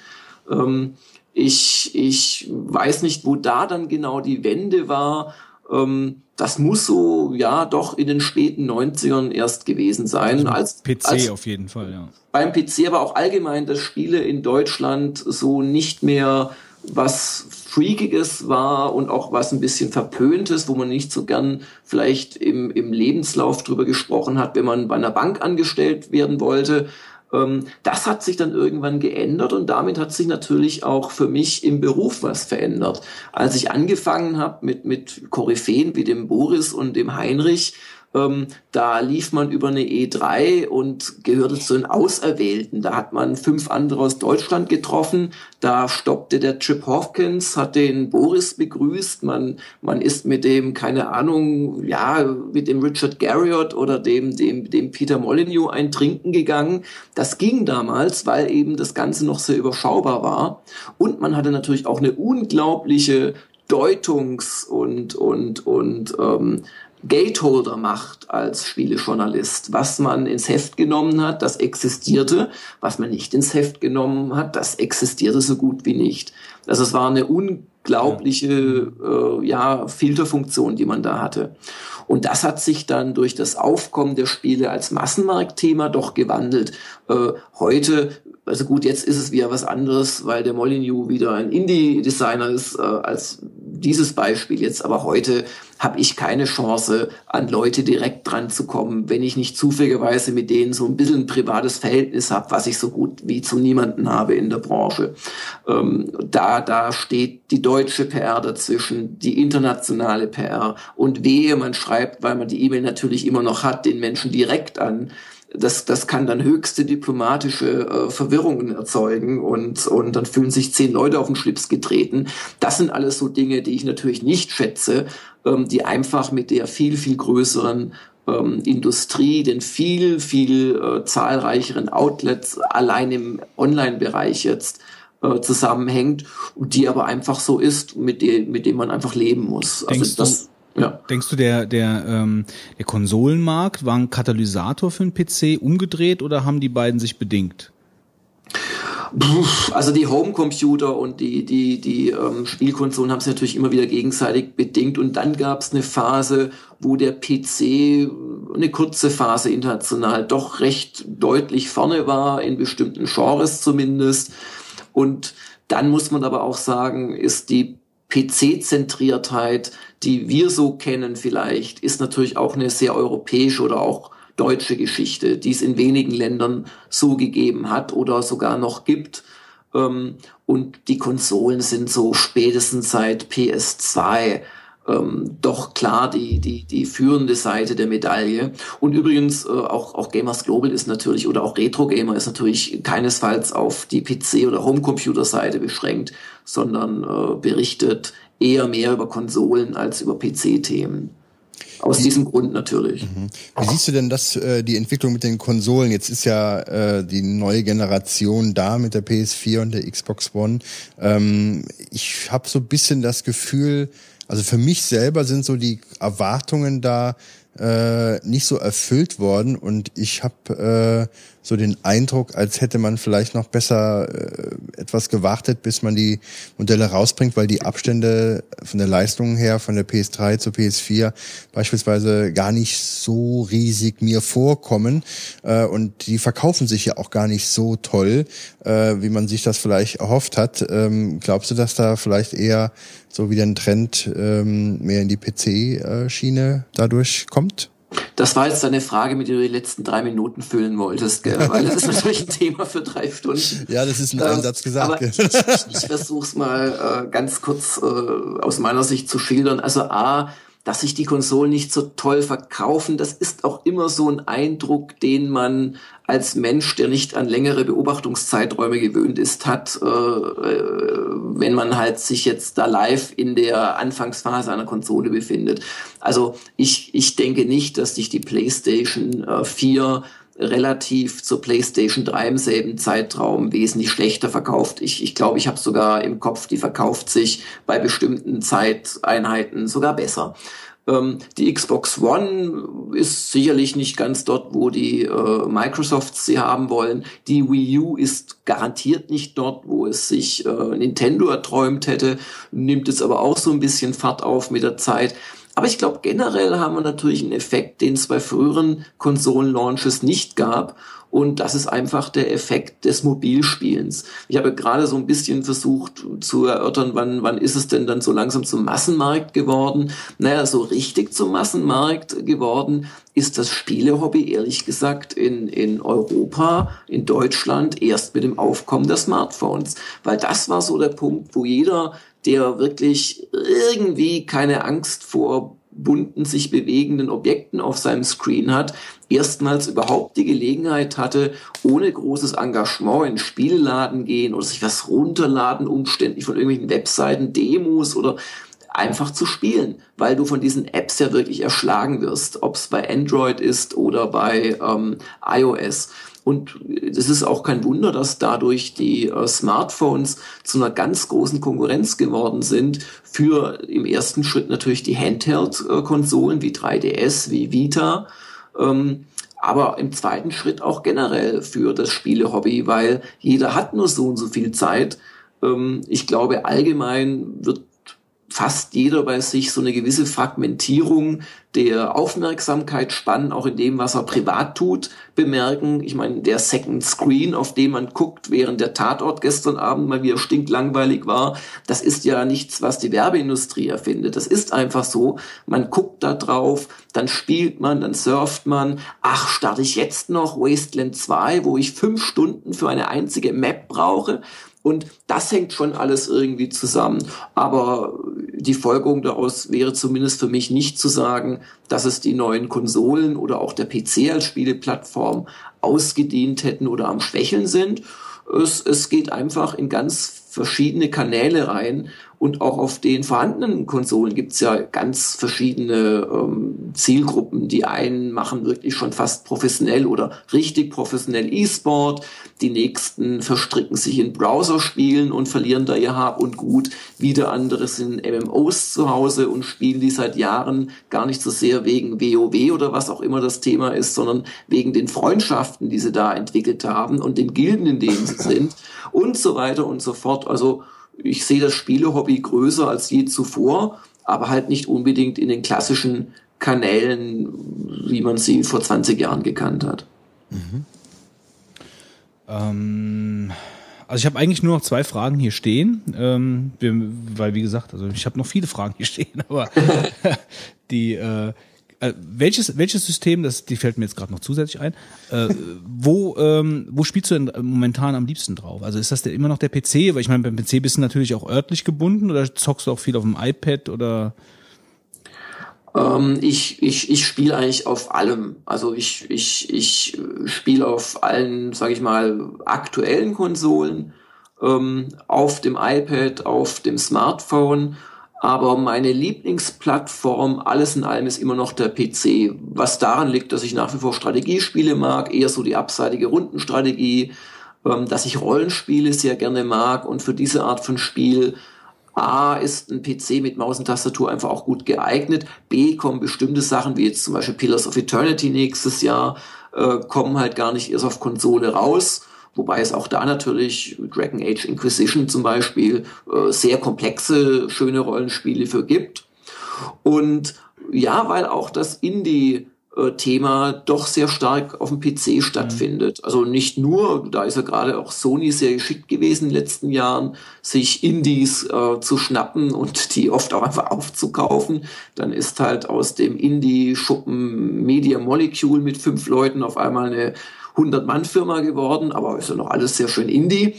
Ähm, ich, ich weiß nicht, wo da dann genau die Wende war. Ähm, das muss so, ja, doch in den späten 90ern erst gewesen sein. Also als PC als, auf jeden Fall, ja. Beim PC, aber auch allgemein, dass Spiele in Deutschland so nicht mehr was Freakiges war und auch was ein bisschen Verpöntes, wo man nicht so gern vielleicht im, im Lebenslauf drüber gesprochen hat, wenn man bei einer Bank angestellt werden wollte. Ähm, das hat sich dann irgendwann geändert und damit hat sich natürlich auch für mich im Beruf was verändert. Als ich angefangen habe mit, mit Koryphäen wie dem Boris und dem Heinrich, ähm, da lief man über eine E3 und gehörte zu den Auserwählten. Da hat man fünf andere aus Deutschland getroffen. Da stoppte der Chip Hawkins, hat den Boris begrüßt. Man, man ist mit dem, keine Ahnung, ja, mit dem Richard Garriott oder dem, dem, dem Peter Molyneux ein Trinken gegangen. Das ging damals, weil eben das Ganze noch sehr überschaubar war. Und man hatte natürlich auch eine unglaubliche Deutungs- und, und, und ähm, Gateholder macht als Spielejournalist. Was man ins Heft genommen hat, das existierte. Was man nicht ins Heft genommen hat, das existierte so gut wie nicht. Also es war eine unglaubliche äh, ja, Filterfunktion, die man da hatte. Und das hat sich dann durch das Aufkommen der Spiele als Massenmarktthema doch gewandelt. Äh, heute also gut, jetzt ist es wieder was anderes, weil der Molyneux wieder ein Indie-Designer ist äh, als dieses Beispiel jetzt. Aber heute habe ich keine Chance, an Leute direkt dran zu kommen, wenn ich nicht zufälligerweise mit denen so ein bisschen ein privates Verhältnis habe, was ich so gut wie zu niemanden habe in der Branche. Ähm, da, da steht die deutsche PR dazwischen, die internationale PR und wehe, man schreibt, weil man die E-Mail natürlich immer noch hat, den Menschen direkt an das, das kann dann höchste diplomatische äh, Verwirrungen erzeugen und, und dann fühlen sich zehn Leute auf den Schlips getreten. Das sind alles so Dinge, die ich natürlich nicht schätze, die einfach mit der viel, viel größeren ähm, Industrie, den viel, viel äh, zahlreicheren Outlets allein im Online-Bereich jetzt äh, zusammenhängt, die aber einfach so ist, mit dem, mit dem man einfach leben muss. Also Denkst also das, ja. Denkst du, der, der, ähm, der Konsolenmarkt war ein Katalysator für einen PC umgedreht oder haben die beiden sich bedingt? Also die Homecomputer und die, die, die ähm, Spielkonsolen haben sich natürlich immer wieder gegenseitig bedingt und dann gab es eine Phase, wo der PC eine kurze Phase international doch recht deutlich vorne war, in bestimmten Genres zumindest. Und dann muss man aber auch sagen, ist die PC-Zentriertheit die wir so kennen vielleicht, ist natürlich auch eine sehr europäische oder auch deutsche Geschichte, die es in wenigen Ländern so gegeben hat oder sogar noch gibt. Ähm, und die Konsolen sind so spätestens seit PS2 ähm, doch klar die, die, die führende Seite der Medaille. Und übrigens äh, auch, auch Gamers Global ist natürlich oder auch Retro Gamer ist natürlich keinesfalls auf die PC- oder Homecomputer-Seite beschränkt, sondern äh, berichtet eher mehr über Konsolen als über PC-Themen. Aus diesem Grund natürlich. Mhm. Wie siehst du denn das, äh, die Entwicklung mit den Konsolen? Jetzt ist ja äh, die neue Generation da mit der PS4 und der Xbox One. Ähm, ich habe so ein bisschen das Gefühl, also für mich selber sind so die Erwartungen da äh, nicht so erfüllt worden und ich habe äh, so den Eindruck, als hätte man vielleicht noch besser äh, etwas gewartet, bis man die Modelle rausbringt, weil die Abstände von der Leistung her von der PS3 zur PS4 beispielsweise gar nicht so riesig mir vorkommen äh, und die verkaufen sich ja auch gar nicht so toll, äh, wie man sich das vielleicht erhofft hat. Ähm, glaubst du, dass da vielleicht eher so wieder ein Trend ähm, mehr in die PC-Schiene dadurch kommt? Das war jetzt eine Frage, mit der du die letzten drei Minuten füllen wolltest, gell? weil das ist (laughs) natürlich ein Thema für drei Stunden. Ja, das ist ein Einsatz gesagt. Aber ich, ich versuche es mal äh, ganz kurz äh, aus meiner Sicht zu schildern. Also A, dass sich die Konsolen nicht so toll verkaufen, das ist auch immer so ein Eindruck, den man als Mensch, der nicht an längere Beobachtungszeiträume gewöhnt ist, hat, äh, äh, wenn man halt sich jetzt da live in der Anfangsphase einer Konsole befindet. Also ich, ich denke nicht, dass sich die PlayStation äh, 4 relativ zur PlayStation 3 im selben Zeitraum wesentlich schlechter verkauft. Ich, ich glaube, ich habe sogar im Kopf, die verkauft sich bei bestimmten Zeiteinheiten sogar besser. Ähm, die Xbox One ist sicherlich nicht ganz dort, wo die äh, Microsofts sie haben wollen. Die Wii U ist garantiert nicht dort, wo es sich äh, Nintendo erträumt hätte, nimmt es aber auch so ein bisschen Fahrt auf mit der Zeit. Aber ich glaube, generell haben wir natürlich einen Effekt, den es bei früheren Konsolen-Launches nicht gab. Und das ist einfach der Effekt des Mobilspielens. Ich habe gerade so ein bisschen versucht zu erörtern, wann, wann ist es denn dann so langsam zum Massenmarkt geworden? Naja, so richtig zum Massenmarkt geworden ist das Spielehobby ehrlich gesagt in, in Europa, in Deutschland erst mit dem Aufkommen der Smartphones. Weil das war so der Punkt, wo jeder, der wirklich irgendwie keine Angst vor bunten, sich bewegenden Objekten auf seinem Screen hat, erstmals überhaupt die Gelegenheit hatte, ohne großes Engagement in Spielladen gehen oder sich was runterladen, umständlich von irgendwelchen Webseiten, Demos oder einfach zu spielen, weil du von diesen Apps ja wirklich erschlagen wirst, ob es bei Android ist oder bei ähm, iOS. Und es ist auch kein Wunder, dass dadurch die äh, Smartphones zu einer ganz großen Konkurrenz geworden sind für im ersten Schritt natürlich die Handheld-Konsolen wie 3DS, wie Vita. Ähm, aber im zweiten Schritt auch generell für das Spielehobby, weil jeder hat nur so und so viel Zeit. Ähm, ich glaube, allgemein wird fast jeder bei sich so eine gewisse Fragmentierung der Aufmerksamkeitsspannen, auch in dem, was er privat tut, bemerken. Ich meine, der Second Screen, auf dem man guckt, während der Tatort gestern Abend mal wieder stinklangweilig war, das ist ja nichts, was die Werbeindustrie erfindet. Das ist einfach so. Man guckt da drauf, dann spielt man, dann surft man. Ach, starte ich jetzt noch Wasteland 2, wo ich fünf Stunden für eine einzige Map brauche? Und das hängt schon alles irgendwie zusammen. Aber die Folgerung daraus wäre zumindest für mich nicht zu sagen, dass es die neuen Konsolen oder auch der PC als Spieleplattform ausgedient hätten oder am Schwächeln sind. Es, es geht einfach in ganz verschiedene Kanäle rein und auch auf den vorhandenen Konsolen gibt's ja ganz verschiedene ähm, Zielgruppen. Die einen machen wirklich schon fast professionell oder richtig professionell E-Sport. Die nächsten verstricken sich in Browserspielen und verlieren da ihr Hab und Gut. Wieder andere sind MMOs zu Hause und spielen die seit Jahren gar nicht so sehr wegen WoW oder was auch immer das Thema ist, sondern wegen den Freundschaften, die sie da entwickelt haben und den Gilden, in denen sie (laughs) sind und so weiter und so fort. Also ich sehe das Spielehobby größer als je zuvor, aber halt nicht unbedingt in den klassischen Kanälen, wie man sie vor 20 Jahren gekannt hat. Mhm. Ähm, also ich habe eigentlich nur noch zwei Fragen hier stehen, ähm, weil wie gesagt, also ich habe noch viele Fragen hier stehen, (laughs) aber (laughs) die äh, äh, welches, welches System, das die fällt mir jetzt gerade noch zusätzlich ein, äh, wo, ähm, wo spielst du denn momentan am liebsten drauf? Also ist das denn immer noch der PC? Weil ich meine, beim PC bist du natürlich auch örtlich gebunden oder zockst du auch viel auf dem iPad oder? Ähm, ich ich, ich spiele eigentlich auf allem. Also ich, ich, ich spiele auf allen, sage ich mal, aktuellen Konsolen, ähm, auf dem iPad, auf dem Smartphone Aber meine Lieblingsplattform, alles in allem, ist immer noch der PC. Was daran liegt, dass ich nach wie vor Strategiespiele mag, eher so die abseitige Rundenstrategie, ähm, dass ich Rollenspiele sehr gerne mag und für diese Art von Spiel A ist ein PC mit Maus und Tastatur einfach auch gut geeignet. B kommen bestimmte Sachen wie jetzt zum Beispiel Pillars of Eternity nächstes Jahr, äh, kommen halt gar nicht erst auf Konsole raus. Wobei es auch da natürlich Dragon Age Inquisition zum Beispiel äh, sehr komplexe, schöne Rollenspiele für gibt. Und ja, weil auch das Indie äh, Thema doch sehr stark auf dem PC stattfindet. Mhm. Also nicht nur, da ist ja gerade auch Sony sehr geschickt gewesen in den letzten Jahren, sich Indies äh, zu schnappen und die oft auch einfach aufzukaufen. Dann ist halt aus dem Indie-Schuppen Media Molecule mit fünf Leuten auf einmal eine 100-Mann-Firma geworden, aber ist ja noch alles sehr schön Indie.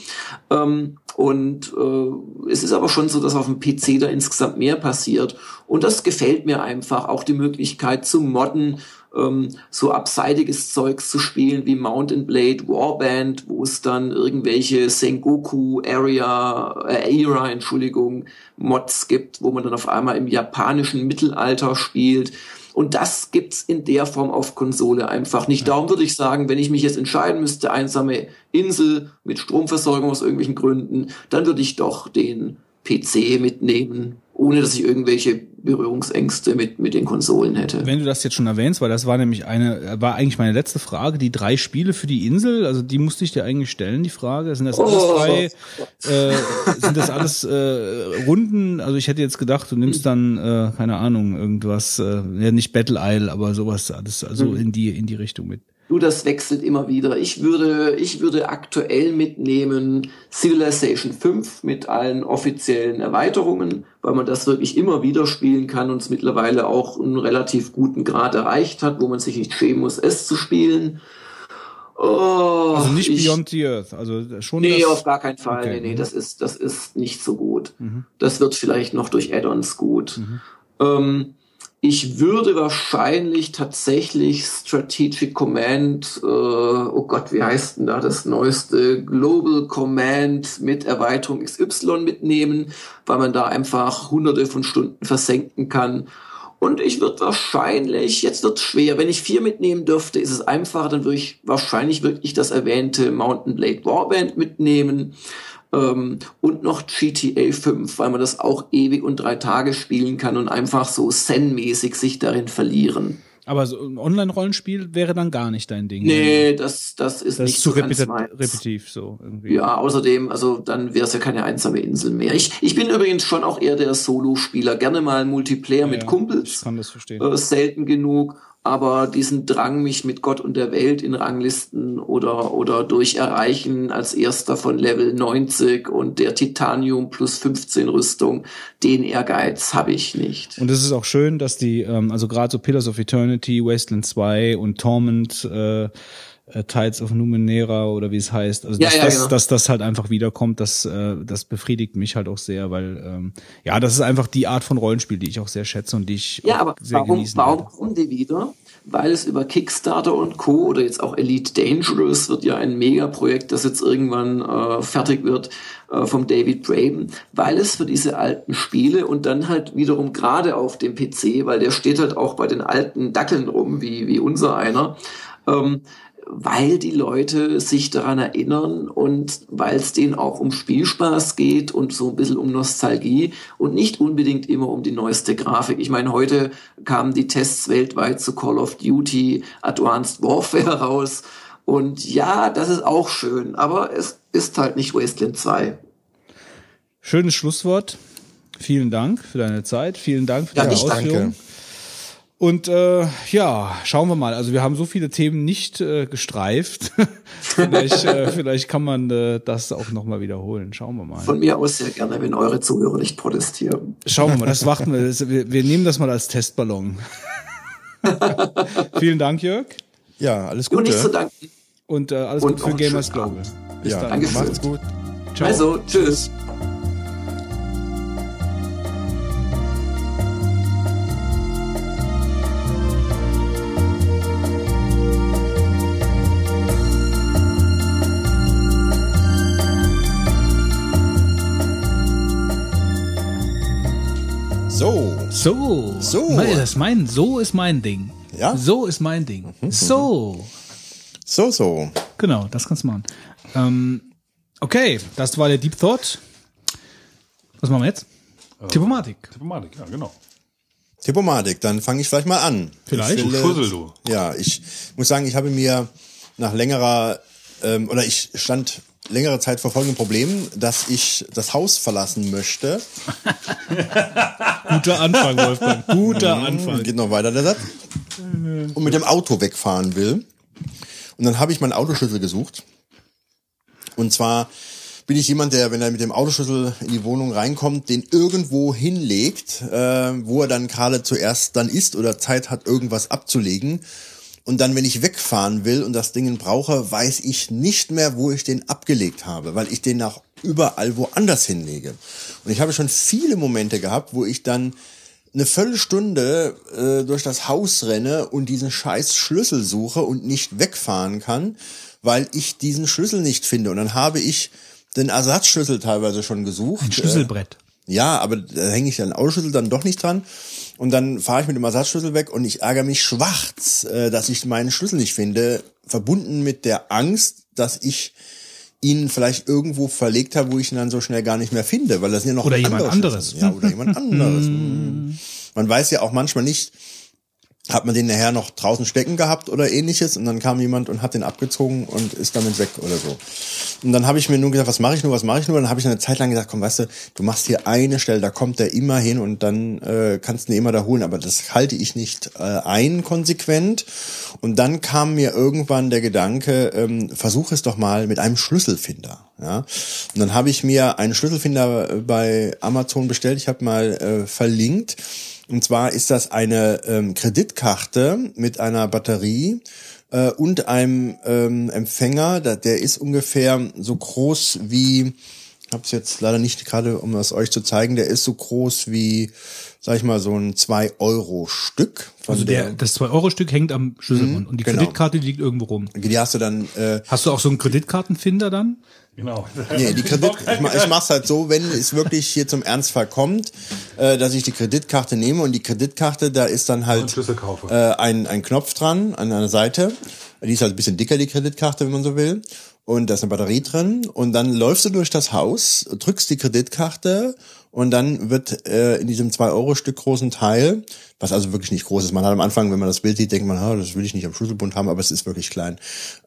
Ähm, und äh, es ist aber schon so, dass auf dem PC da insgesamt mehr passiert. Und das gefällt mir einfach. Auch die Möglichkeit zu modden, ähm, so abseitiges Zeugs zu spielen wie Mountain Blade Warband, wo es dann irgendwelche Sengoku Area, äh, Era, Entschuldigung, Mods gibt, wo man dann auf einmal im japanischen Mittelalter spielt. Und das gibt's in der Form auf Konsole einfach nicht. Darum würde ich sagen, wenn ich mich jetzt entscheiden müsste, einsame Insel mit Stromversorgung aus irgendwelchen Gründen, dann würde ich doch den PC mitnehmen ohne dass ich irgendwelche Berührungsängste mit, mit den Konsolen hätte. Wenn du das jetzt schon erwähnst, weil das war nämlich eine, war eigentlich meine letzte Frage, die drei Spiele für die Insel, also die musste ich dir eigentlich stellen, die Frage. Sind das alles oh. drei, äh, sind das alles äh, Runden? Also ich hätte jetzt gedacht, du nimmst dann, äh, keine Ahnung, irgendwas, äh, ja nicht Battle Isle, aber sowas, alles, also mhm. in die, in die Richtung mit. Du, das wechselt immer wieder. Ich würde, ich würde aktuell mitnehmen Civilization 5 mit allen offiziellen Erweiterungen, weil man das wirklich immer wieder spielen kann und es mittlerweile auch einen relativ guten Grad erreicht hat, wo man sich nicht schämen muss, es zu spielen. Oh, also nicht ich, Beyond the Earth, also schon. Nee, auf gar keinen Fall. Okay. Nee, nee, das ist, das ist nicht so gut. Mhm. Das wird vielleicht noch durch Add-ons gut. Mhm. Ähm, ich würde wahrscheinlich tatsächlich Strategic Command, äh, oh Gott, wie heißt denn da das neueste Global Command mit Erweiterung XY mitnehmen, weil man da einfach hunderte von Stunden versenken kann. Und ich würde wahrscheinlich, jetzt wird schwer, wenn ich vier mitnehmen dürfte, ist es einfacher, dann würde ich wahrscheinlich wirklich das erwähnte Mountain Blade Warband mitnehmen ähm, und noch GTA 5, weil man das auch ewig und drei Tage spielen kann und einfach so Zen-mäßig sich darin verlieren. Aber so ein Online-Rollenspiel wäre dann gar nicht dein Ding. Nee, das, das ist das nicht ist zu so repeti repetitiv so irgendwie. Ja, außerdem, also dann wäre es ja keine einsame Insel mehr. Ich, ich bin übrigens schon auch eher der Solo-Spieler. Gerne mal Multiplayer ja, mit Kumpels. Ich kann das verstehen. Äh, selten genug aber diesen Drang, mich mit Gott und der Welt in Ranglisten oder, oder durch Erreichen als erster von Level 90 und der Titanium plus 15 Rüstung, den Ehrgeiz habe ich nicht. Und es ist auch schön, dass die, ähm, also gerade so Pillars of Eternity, Wasteland 2 und Torment, äh, äh, Tides of Numenera oder wie es heißt. Also dass, ja, ja, das, genau. dass das halt einfach wiederkommt, das, äh, das befriedigt mich halt auch sehr, weil ähm, ja, das ist einfach die Art von Rollenspiel, die ich auch sehr schätze und die ich ja, aber sehr warum, genießen warum kommen die wieder? Weil es über Kickstarter und Co. oder jetzt auch Elite Dangerous wird ja ein Megaprojekt, das jetzt irgendwann äh, fertig wird äh, vom David Braben, weil es für diese alten Spiele und dann halt wiederum gerade auf dem PC, weil der steht halt auch bei den alten Dackeln rum, wie, wie unser einer, ähm, weil die Leute sich daran erinnern und weil es denen auch um Spielspaß geht und so ein bisschen um Nostalgie und nicht unbedingt immer um die neueste Grafik. Ich meine, heute kamen die Tests weltweit zu Call of Duty Advanced Warfare (laughs) raus und ja, das ist auch schön, aber es ist halt nicht Wasteland 2. Schönes Schlusswort. Vielen Dank für deine Zeit. Vielen Dank für ja, deine Ausführungen. Danke. Und äh, ja, schauen wir mal. Also wir haben so viele Themen nicht äh, gestreift. (laughs) vielleicht, äh, vielleicht kann man äh, das auch nochmal wiederholen. Schauen wir mal. Von mir aus sehr gerne, wenn eure Zuhörer nicht protestieren. Schauen wir mal, das warten wir. Das, wir. Wir nehmen das mal als Testballon. (laughs) Vielen Dank, Jörg. Ja, alles Gute. Und nicht zu danken. Und äh, alles Und Gute für Gamers Global. Bis ja, dann. Danke Macht's gut. Ciao. Also, tschüss. So. So. So. Nein, Das ist mein, so ist mein Ding. Ja? So ist mein Ding. So. So, so. Genau, das kannst du machen. Ähm, okay, das war der Deep Thought. Was machen wir jetzt? Diplomatik. Diplomatik, ja, genau. Diplomatik, dann fange ich vielleicht mal an. Vielleicht. Ich Du will, Schussel, du. Ja, ich muss sagen, ich habe mir nach längerer, ähm, oder ich stand längere Zeit vor folgendem Problem, dass ich das Haus verlassen möchte. (laughs) Guter Anfang, Wolfgang. Guter Anfang. Geht noch weiter der Satz. Und mit dem Auto wegfahren will. Und dann habe ich meinen Autoschlüssel gesucht. Und zwar bin ich jemand, der, wenn er mit dem Autoschlüssel in die Wohnung reinkommt, den irgendwo hinlegt, äh, wo er dann gerade zuerst dann ist oder Zeit hat, irgendwas abzulegen. Und dann, wenn ich wegfahren will und das Ding brauche, weiß ich nicht mehr, wo ich den abgelegt habe, weil ich den nach überall woanders hinlege. Und ich habe schon viele Momente gehabt, wo ich dann eine Viertelstunde äh, durch das Haus renne und diesen scheiß Schlüssel suche und nicht wegfahren kann, weil ich diesen Schlüssel nicht finde. Und dann habe ich den Ersatzschlüssel teilweise schon gesucht. Ein Schlüsselbrett. Ja, aber da hänge ich den Autoschlüssel dann doch nicht dran. Und dann fahre ich mit dem Ersatzschlüssel weg und ich ärgere mich schwarz, äh, dass ich meinen Schlüssel nicht finde, verbunden mit der Angst, dass ich ihn vielleicht irgendwo verlegt habe, wo ich ihn dann so schnell gar nicht mehr finde, weil das sind ja noch Oder jemand andere anderes. Ja, oder jemand (laughs) anderes. Hm. Man weiß ja auch manchmal nicht, hat man den nachher noch draußen stecken gehabt oder ähnliches und dann kam jemand und hat den abgezogen und ist damit weg oder so. Und dann habe ich mir nur gesagt, was mache ich nur, was mache ich nur? Und dann habe ich eine Zeit lang gesagt, komm, weißt du, du machst hier eine Stelle, da kommt der immer hin und dann äh, kannst du ihn immer da holen. Aber das halte ich nicht äh, ein konsequent. Und dann kam mir irgendwann der Gedanke, ähm, versuch es doch mal mit einem Schlüsselfinder. Ja? Und dann habe ich mir einen Schlüsselfinder äh, bei Amazon bestellt. Ich habe mal äh, verlinkt. Und zwar ist das eine ähm, Kreditkarte mit einer Batterie äh, und einem ähm, Empfänger. Da, der ist ungefähr so groß wie, ich habe es jetzt leider nicht gerade, um das euch zu zeigen, der ist so groß wie, sag ich mal, so ein 2-Euro-Stück. Von Also der, das 2-Euro-Stück hängt am Schlüsselbund und die genau. Kreditkarte die liegt irgendwo rum. die hast du dann äh, Hast du auch so einen Kreditkartenfinder dann? Genau. Nee, die Kredit, ich, ich mach's halt so, wenn es wirklich hier zum Ernstfall kommt, äh, dass ich die Kreditkarte nehme und die Kreditkarte, da ist dann halt äh, ein, ein Knopf dran an einer Seite. Die ist halt ein bisschen dicker, die Kreditkarte, wenn man so will. Und da ist eine Batterie drin. Und dann läufst du durch das Haus, drückst die Kreditkarte und dann wird äh, in diesem 2-Euro-Stück großen Teil, was also wirklich nicht groß ist, man hat am Anfang, wenn man das Bild sieht, denkt man, ah, das will ich nicht am Schlüsselbund haben, aber es ist wirklich klein.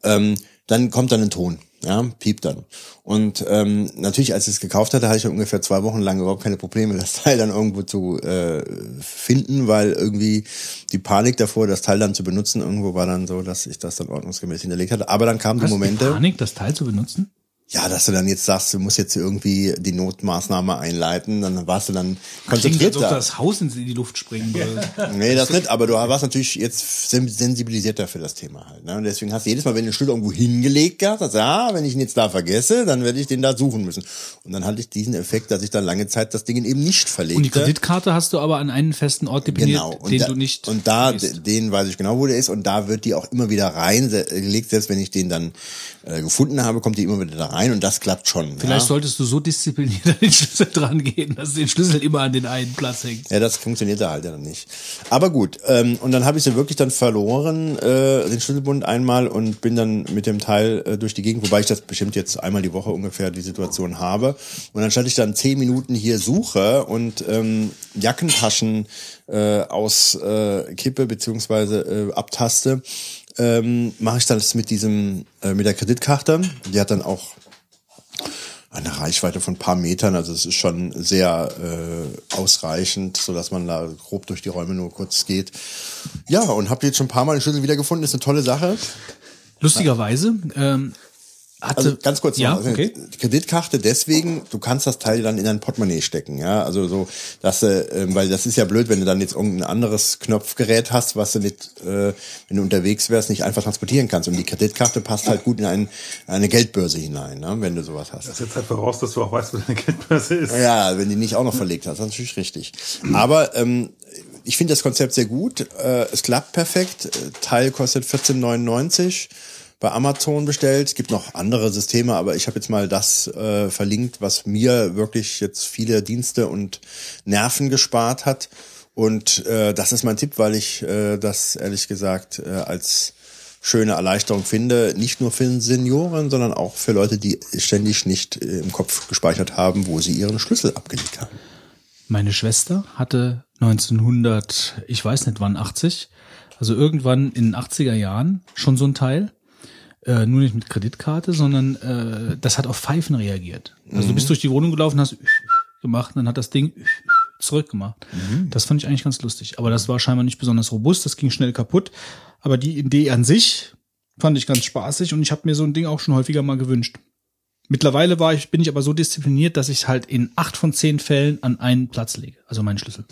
Ähm, dann kommt dann ein Ton, ja, piept dann. Und ähm, natürlich, als ich es gekauft hatte, hatte ich ungefähr zwei Wochen lang überhaupt keine Probleme, (laughs) das Teil dann irgendwo zu äh, finden, weil irgendwie die Panik davor, das Teil dann zu benutzen, irgendwo war dann so, dass ich das dann ordnungsgemäß hinterlegt hatte. Aber dann kamen die Hast du Momente. Panik, das Teil zu benutzen? Ja, dass du dann jetzt sagst, du musst jetzt irgendwie die Notmaßnahme einleiten, dann warst du dann Klingt, als konzentriert ob da. das Haus in die Luft springen (laughs) würde. Nee, das nicht, aber du warst natürlich jetzt sen- sensibilisierter für das Thema halt. Ne? Und deswegen hast du jedes Mal, wenn du den Schlüssel irgendwo hingelegt hast, sagst du, ja, wenn ich ihn jetzt da vergesse, dann werde ich den da suchen müssen. Und dann hatte ich diesen Effekt, dass ich dann lange Zeit das Ding eben nicht verlegte. Und die Kreditkarte hast du aber an einen festen Ort deponiert, Genau. Und den da, du nicht Und da, vergisst. d- den weiß ich genau, wo der ist. Und da wird die auch immer wieder reingelegt. Selbst wenn ich den dann äh, gefunden habe, kommt die immer wieder da rein. Und das klappt schon. Vielleicht ja? solltest du so diszipliniert (laughs) an den Schlüssel dran gehen, dass den Schlüssel immer an den einen Platz hängt. Ja, das funktionierte halt ja dann nicht. Aber gut, ähm, und dann habe ich sie wirklich dann verloren, äh, den Schlüsselbund einmal und bin dann mit dem Teil äh, durch die Gegend, wobei ich das bestimmt jetzt einmal die Woche ungefähr die Situation habe. Und dann stand ich dann zehn Minuten hier suche und ähm, Jackentaschen äh, aus äh, Kippe beziehungsweise äh, abtaste, ähm, mache ich das mit diesem, äh, mit der Kreditkarte. Die hat dann auch eine Reichweite von ein paar Metern, also es ist schon sehr äh, ausreichend, so dass man da grob durch die Räume nur kurz geht. Ja, und habt ihr jetzt schon ein paar Mal den Schlüssel wiedergefunden, ist eine tolle Sache. Lustigerweise ähm, hatte Also ganz kurz ja, noch, also okay. die Kreditkarte deswegen, du kannst das Teil dann in dein Portemonnaie stecken, ja, also so, dass du, ähm, weil das ist ja blöd, wenn du dann jetzt irgendein anderes Knopfgerät hast, was du nicht, äh, wenn du unterwegs wärst, nicht einfach transportieren kannst. Und die Kreditkarte passt halt gut in ein, eine Geldbörse hinein, ne, wenn du sowas hast. Das setzt halt voraus, dass du auch weißt, wo deine Geldbörse ist. Ja, wenn die nicht auch noch verlegt hast, das ist natürlich richtig. Aber ähm, ich finde das Konzept sehr gut. Äh, es klappt perfekt. Äh, Teil kostet 14,99. Bei Amazon bestellt. Es gibt noch andere Systeme, aber ich habe jetzt mal das äh, verlinkt, was mir wirklich jetzt viele Dienste und Nerven gespart hat. Und äh, das ist mein Tipp, weil ich äh, das ehrlich gesagt äh, als schöne Erleichterung finde, nicht nur für Senioren, sondern auch für Leute, die ständig nicht äh, im Kopf gespeichert haben, wo sie ihren Schlüssel abgelegt haben. Meine Schwester hatte 1900, ich weiß nicht wann, 80, also irgendwann in den 80er Jahren schon so ein Teil. Äh, nur nicht mit Kreditkarte, sondern äh, das hat auf Pfeifen reagiert. Also du bist durch die Wohnung gelaufen, hast gemacht, und dann hat das Ding zurückgemacht. Das fand ich eigentlich ganz lustig. Aber das war scheinbar nicht besonders robust, das ging schnell kaputt. Aber die Idee an sich fand ich ganz spaßig und ich habe mir so ein Ding auch schon häufiger mal gewünscht. Mittlerweile war ich, bin ich aber so diszipliniert, dass ich halt in acht von zehn Fällen an einen Platz lege. Also meinen Schlüssel.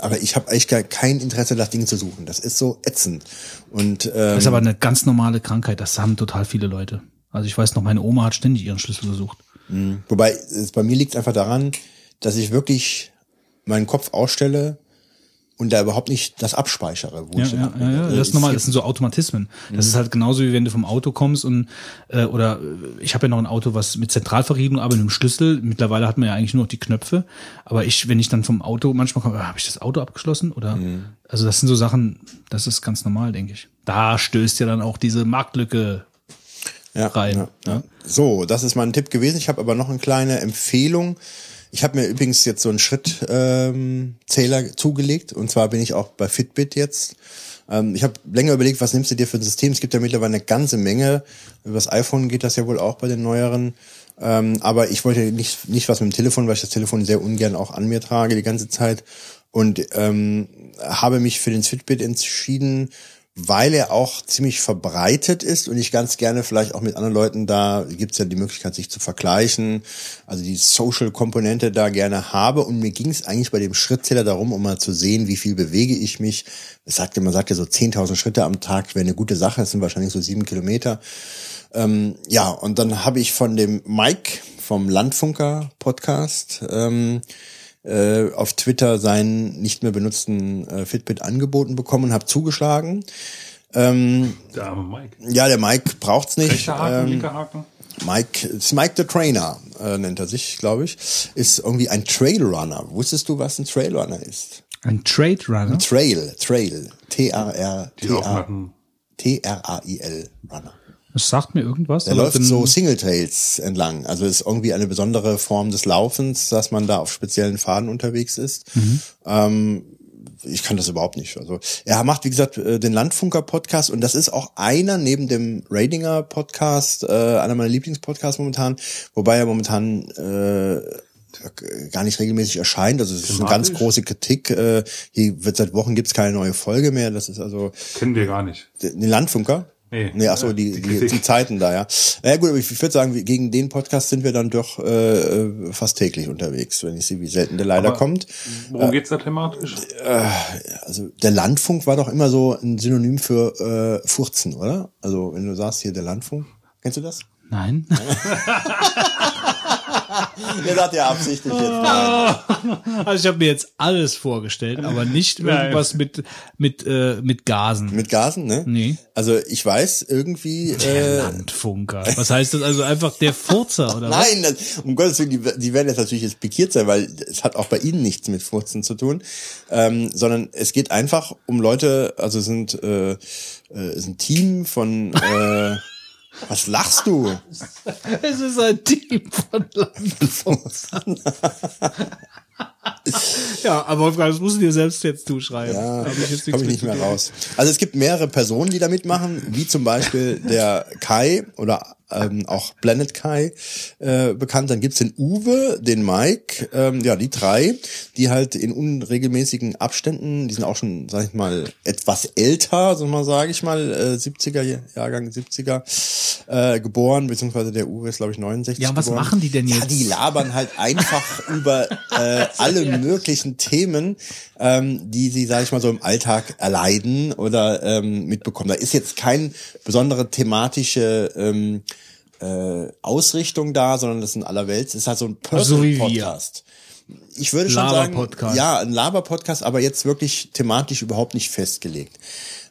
Aber ich habe eigentlich gar kein Interesse, nach Dingen zu suchen. Das ist so ätzend. Und ähm, Das ist aber eine ganz normale Krankheit. Das haben total viele Leute. Also ich weiß noch, meine Oma hat ständig ihren Schlüssel gesucht. Wobei, es, bei mir liegt einfach daran, dass ich wirklich meinen Kopf ausstelle und da überhaupt nicht das abspeichere. Wo Ja, ich ja, ja, ja, das ist normal. Das sind so Automatismen. Das ist halt genauso wie wenn du vom Auto kommst und äh, oder äh, ich habe ja noch ein Auto, was mit Zentralverriegelung, aber mit einem Schlüssel. Mittlerweile hat man ja eigentlich nur noch die Knöpfe. Aber ich, wenn ich dann vom Auto manchmal komme, habe ich das Auto abgeschlossen oder? Also das sind so Sachen. Das ist ganz normal, denke ich. Da stößt ja dann auch diese Marktlücke ja, rein. Ja, Ja. So, das ist mein Tipp gewesen. Ich habe aber noch eine kleine Empfehlung. Ich habe mir übrigens jetzt so einen Schrittzähler ähm, Zähler zugelegt und zwar bin ich auch bei Fitbit jetzt. Ähm, ich habe länger überlegt, was nimmst du dir für ein System? Es gibt ja mittlerweile eine ganze Menge. Über das iPhone geht das ja wohl auch bei den neueren. Ähm, aber ich wollte nicht, nicht was mit dem Telefon, weil ich das Telefon sehr ungern auch an mir trage die ganze Zeit. Und ähm, habe mich für den Fitbit entschieden, weil er auch ziemlich verbreitet ist und ich ganz gerne vielleicht auch mit anderen Leuten da, gibt's ja die Möglichkeit, sich zu vergleichen, also die Social-Komponente da gerne habe. Und mir ging es eigentlich bei dem Schrittzähler darum, um mal zu sehen, wie viel bewege ich mich. Es sagte, man sagte so 10.000 Schritte am Tag wäre eine gute Sache, das sind wahrscheinlich so sieben Kilometer. Ähm, ja, und dann habe ich von dem Mike vom Landfunker Podcast ähm, äh, auf Twitter seinen nicht mehr benutzten äh, Fitbit angeboten bekommen und habe zugeschlagen. Ähm, Der arme Mike. ja, der Mike braucht's nicht. Rechter Haken, Ähm, Haken. Mike, ist Mike the Trainer äh, nennt er sich, glaube ich, ist irgendwie ein Trailrunner. Wusstest du, was ein Trailrunner ist? Ein Trade Runner. Trail, Trail, dem T-R-A-I-L, Runner. Das sagt mir irgendwas. Der aber läuft so Single Trails entlang. Also ist irgendwie eine besondere Form des Laufens, dass man da auf speziellen Faden unterwegs ist. Ähm, ich kann das überhaupt nicht. Also er macht, wie gesagt, äh, den Landfunker-Podcast und das ist auch einer neben dem Ratinger-Podcast, äh, einer meiner Lieblingspodcasts momentan, wobei er momentan äh, gar nicht regelmäßig erscheint. Also es ist eine ganz große Kritik. Äh, hier wird seit Wochen gibt's keine neue Folge mehr. Das ist also Kennen wir gar nicht. den Landfunker? Nee. Nee, ach so, die, Die die, Zeiten da, ja. Ja gut, aber ich würde sagen, gegen den Podcast sind wir dann doch äh, äh, fast täglich unterwegs, wenn ich sehe, wie selten der leider Aber- kommt. Worum geht's da thematisch? Also der Landfunk war doch immer so ein Synonym für äh, Furzen, oder? Also wenn du sagst hier der Landfunk, kennst du das? Nein. (laughs) (laughs) Der sagt ja absichtlich jetzt nein. Also ich habe mir jetzt alles vorgestellt, aber nicht irgendwas mit mit äh, mit Gasen. Mit Gasen, ne? Nee. Also ich weiß irgendwie. Der Äh, Landfunker. Was heißt das? Also einfach der Furzer oder was? Nein, das, um Gottes Willen, die, die werden jetzt natürlich jetzt pikiert sein, weil es hat auch bei ihnen nichts mit Furzen zu tun, ähm, sondern es geht einfach um Leute, also es sind äh, äh, ist ein Team von äh, was lachst du? Es ist ein Team von Landfurzern. (laughs) ja, aber Wolfgang, das musst du dir selbst jetzt zuschreiben. Ja, Da hab ich jetzt ich nicht mehr raus. Also es gibt mehrere Personen, die da mitmachen, wie zum Beispiel der Kai oder ähm, auch Planet Kai äh, bekannt. Dann gibt's den Uwe, den Mike, ähm, ja, die drei, die halt in unregelmäßigen Abständen, die sind auch schon, sag ich mal, etwas älter, so mal sage ich mal, äh, 70er, Jahrgang 70er äh, geboren, beziehungsweise der Uwe ist, glaube ich, 69 Ja, was geboren. machen die denn Ja, jetzt? die labern halt einfach (laughs) über äh, (laughs) alle möglichen Themen, ähm, die sie, sage ich mal, so im Alltag erleiden oder ähm, mitbekommen. Da ist jetzt kein besondere thematische ähm, äh, Ausrichtung da, sondern das ist in aller Welt. Es ist halt so ein So wie wir. Podcast. Ich würde schon sagen, ja, ein Laber-Podcast, aber jetzt wirklich thematisch überhaupt nicht festgelegt.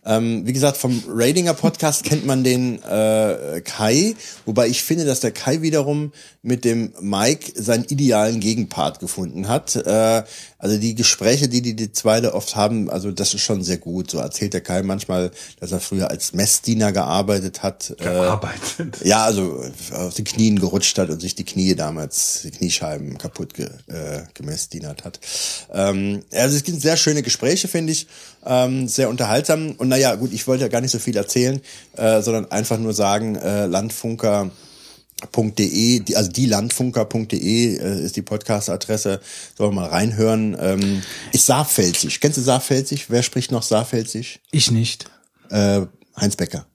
Ähm, wie gesagt, vom Ratinger Podcast kennt man den äh, Kai, wobei ich finde, dass der Kai wiederum mit dem Mike seinen idealen Gegenpart gefunden hat. Äh, also die Gespräche, die die, die zweite oft haben, also das ist schon sehr gut. So erzählt der Kai manchmal, dass er früher als Messdiener gearbeitet hat. Gearbeitet. Äh, ja, also auf den Knien gerutscht hat und sich die Knie damals, die Kniescheiben kaputt ge, äh, gemessdienert hat. Ähm, also es gibt sehr schöne Gespräche, finde ich. Ähm, sehr unterhaltsam. Und naja, gut, ich wollte ja gar nicht so viel erzählen, äh, sondern einfach nur sagen, äh, Landfunker .de, die, also die landfunker.de äh, ist die Podcast-Adresse. Sollen wir mal reinhören. Ähm, ist Saarpfälzig. Kennst du Saarpfälzig? Wer spricht noch Saarpfälzig? Ich nicht. Äh, Heinz Becker.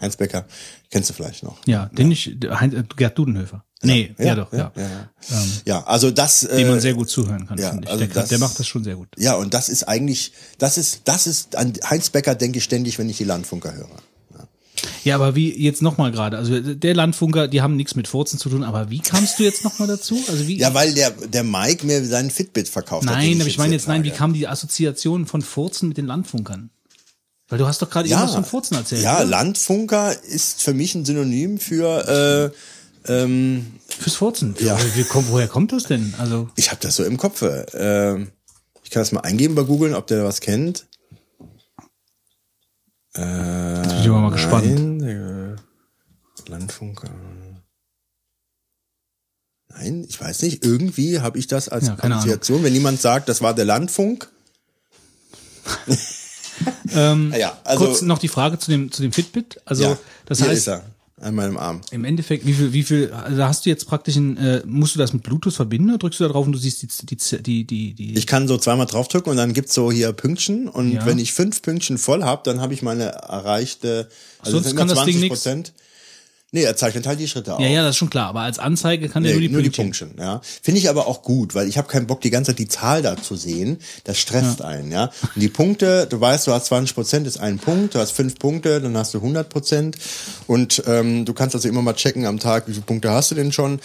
Heinz Becker, kennst du vielleicht noch. Ja, den ich, Heinz, äh, Gerd Dudenhöfer. Nee, ja, doch, ja. Ja, ja. Ähm, ja also das. Dem man äh, sehr gut zuhören kann, ja, finde ich. also der, das- der macht das schon sehr gut. Ja, und das ist eigentlich, das ist, das ist, an Heinz Becker denke ich ständig, wenn ich die Landfunker höre. Ja, aber wie jetzt nochmal gerade, also der Landfunker, die haben nichts mit Furzen zu tun, aber wie kamst du jetzt nochmal dazu? Also wie? Ja, weil der, der Mike mir seinen Fitbit verkauft hat. den nein, aber ich meine jetzt, nein, wie kam die Assoziation von Furzen mit den Landfunkern? Weil du hast doch gerade ja, irgendwas von Furzen erzählt. Ja, oder? Landfunker ist für mich ein Synonym für, äh, ähm, Fürs Furzen. Ja. Wie, woher kommt das denn? Also, ich habe das so im Kopf. Äh, ich kann das mal eingeben bei googeln, ob der da was kennt. Äh, bin ich aber mal gespannt. Nein, der Landfunker. Nein, ich weiß nicht. Irgendwie habe ich das als Ja, Assoziation. Wenn jemand sagt, das war der Landfunk. (laughs) ähm, (laughs) Ja, also- kurz noch die Frage zu dem, zu dem Fitbit. Also, ja, das heißt, an meinem Arm. im Endeffekt, wie viel, wie viel, also hast du jetzt praktisch ein, äh, musst du das mit Bluetooth verbinden oder drückst du da drauf und du siehst die, die, die, die, die Ich kann so zweimal draufdrücken und dann gibt's so hier Pünktchen und Ja. wenn ich fünf Pünktchen voll habe, dann habe ich meine erreichte. Also Sonst sind kann das Ding 20 nix? Prozent. Nee, er zeichnet halt die Schritte auf. ja, ja, das ist schon klar, aber als Anzeige kann Nee, nur die Pünktchen. Pünktchen, ja. Finde ich aber auch gut, weil ich habe keinen Bock, die ganze Zeit die Zahl da zu sehen. Das stresst einen, ja. Und die Punkte, du weißt, du hast 20 Prozent, ist ein Punkt, du hast fünf Punkte, dann hast du 100 Prozent. Und ähm, du kannst also immer mal checken am Tag, wie viele Punkte hast du denn schon.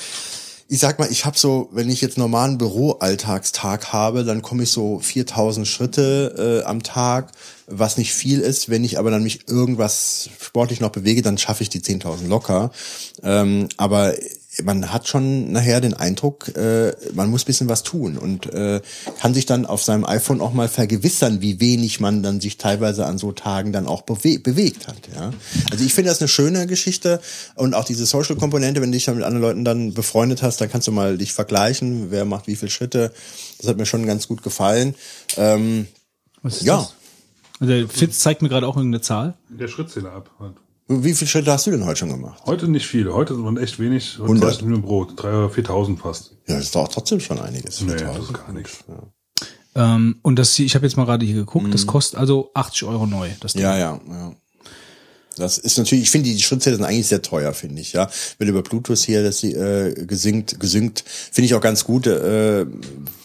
Ich sag mal, ich habe so, wenn ich jetzt normalen Büroalltagstag habe, dann komme ich so 4000 Schritte äh, am Tag, was nicht viel ist. Wenn ich aber dann mich irgendwas sportlich noch bewege, dann schaffe ich die 10.000 locker. Ähm, aber man hat schon nachher den Eindruck, äh, man muss bisschen was tun und äh, kann sich dann auf seinem iPhone auch mal vergewissern, wie wenig man dann sich teilweise an so Tagen dann auch bewe bewegt hat. Ja? Also ich finde das eine schöne Geschichte und auch diese Social-Komponente, wenn du dich dann mit anderen Leuten dann befreundet hast, dann kannst du mal dich vergleichen, wer macht wie viele Schritte. Das hat mir schon ganz gut gefallen. Ähm, Was ist Ja. das? Also der Fitz zeigt mir gerade auch irgendeine Zahl. Der Schrittzähler ab. Wie viele Schritte hast du denn heute schon gemacht? Heute nicht viele. Heute sind wir echt wenig. Heute 100. 30 Minuten Brot. 3.000 oder 4.000 fast. Ja, das ist doch trotzdem schon einiges. Nee, 4000. das ist gar nichts. Ähm, und das hier, ich habe jetzt mal gerade hier geguckt, das kostet also 80 Euro neu. Das Ding. Mhm. Ja, ja, ja. Das ist natürlich, ich finde die Schrittzähler sind eigentlich sehr teuer, finde ich, ja. Wenn über Bluetooth hier das äh, gesinkt, gesynkt, finde ich auch ganz gut. Äh,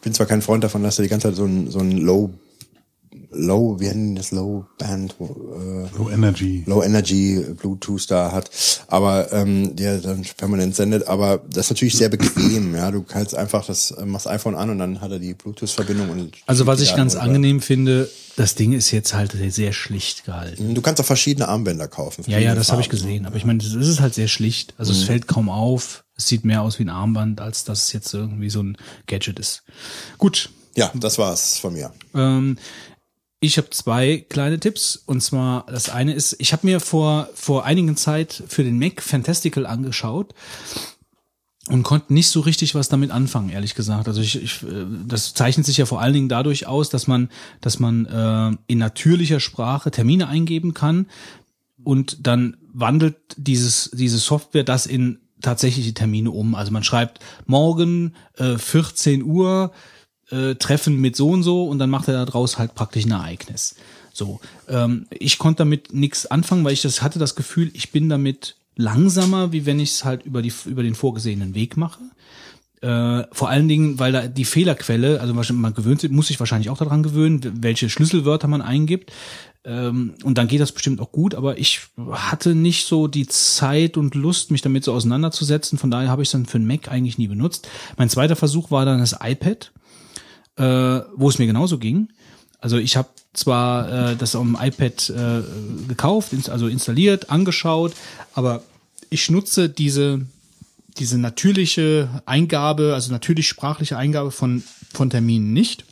bin zwar kein Freund davon, dass er die ganze Zeit so ein, so ein Low, Low, wie nennen das Low Band, äh, Low Energy. Low Energy Bluetooth da hat, aber ähm, der dann permanent sendet. Aber das ist natürlich sehr bequem, ja. Du kannst einfach das äh, machst iPhone an und dann hat er die Bluetooth-Verbindung und Also was ich ganz angenehm finde, das Ding ist jetzt halt sehr schlicht gehalten. Du kannst auch verschiedene Armbänder kaufen. Ja, ja, das habe ich gesehen. Aber ich meine, das ist halt sehr schlicht. Also Mhm. es fällt kaum auf. Es sieht mehr aus wie ein Armband, als dass es jetzt irgendwie so ein Gadget ist. Gut. Ja, das war's von mir. Ähm, ich habe zwei kleine Tipps. Und zwar, das eine ist, ich habe mir vor, vor einigen Zeit für den Mac Fantastical angeschaut und konnte nicht so richtig was damit anfangen, ehrlich gesagt. Also ich, ich äh, das zeichnet sich ja vor allen Dingen dadurch aus, dass man, dass man äh, in natürlicher Sprache Termine eingeben kann und dann wandelt dieses diese Software das in tatsächliche Termine um. Also man schreibt morgen äh, 14 Uhr äh, Treffen mit so und so und dann macht er daraus halt praktisch ein Ereignis. So, ähm, ich konnte damit nichts anfangen, weil ich das hatte das Gefühl, ich bin damit langsamer, wie wenn ich es halt über die über den vorgesehenen Weg mache. Äh, vor allen Dingen, weil da die Fehlerquelle, also man gewöhnt sich, muss sich wahrscheinlich auch daran gewöhnen, welche Schlüsselwörter man eingibt. Ähm, und dann geht das bestimmt auch gut, aber ich hatte nicht so die Zeit und Lust, mich damit so auseinanderzusetzen. Von daher habe ich es dann für den Mac eigentlich nie benutzt. Mein zweiter Versuch war dann das iPad, äh, wo es mir genauso ging. Also ich habe zwar äh, das auf dem iPad äh, gekauft, ins, also installiert, angeschaut, aber ich nutze diese diese natürliche Eingabe, also natürlich sprachliche Eingabe von von Terminen nicht.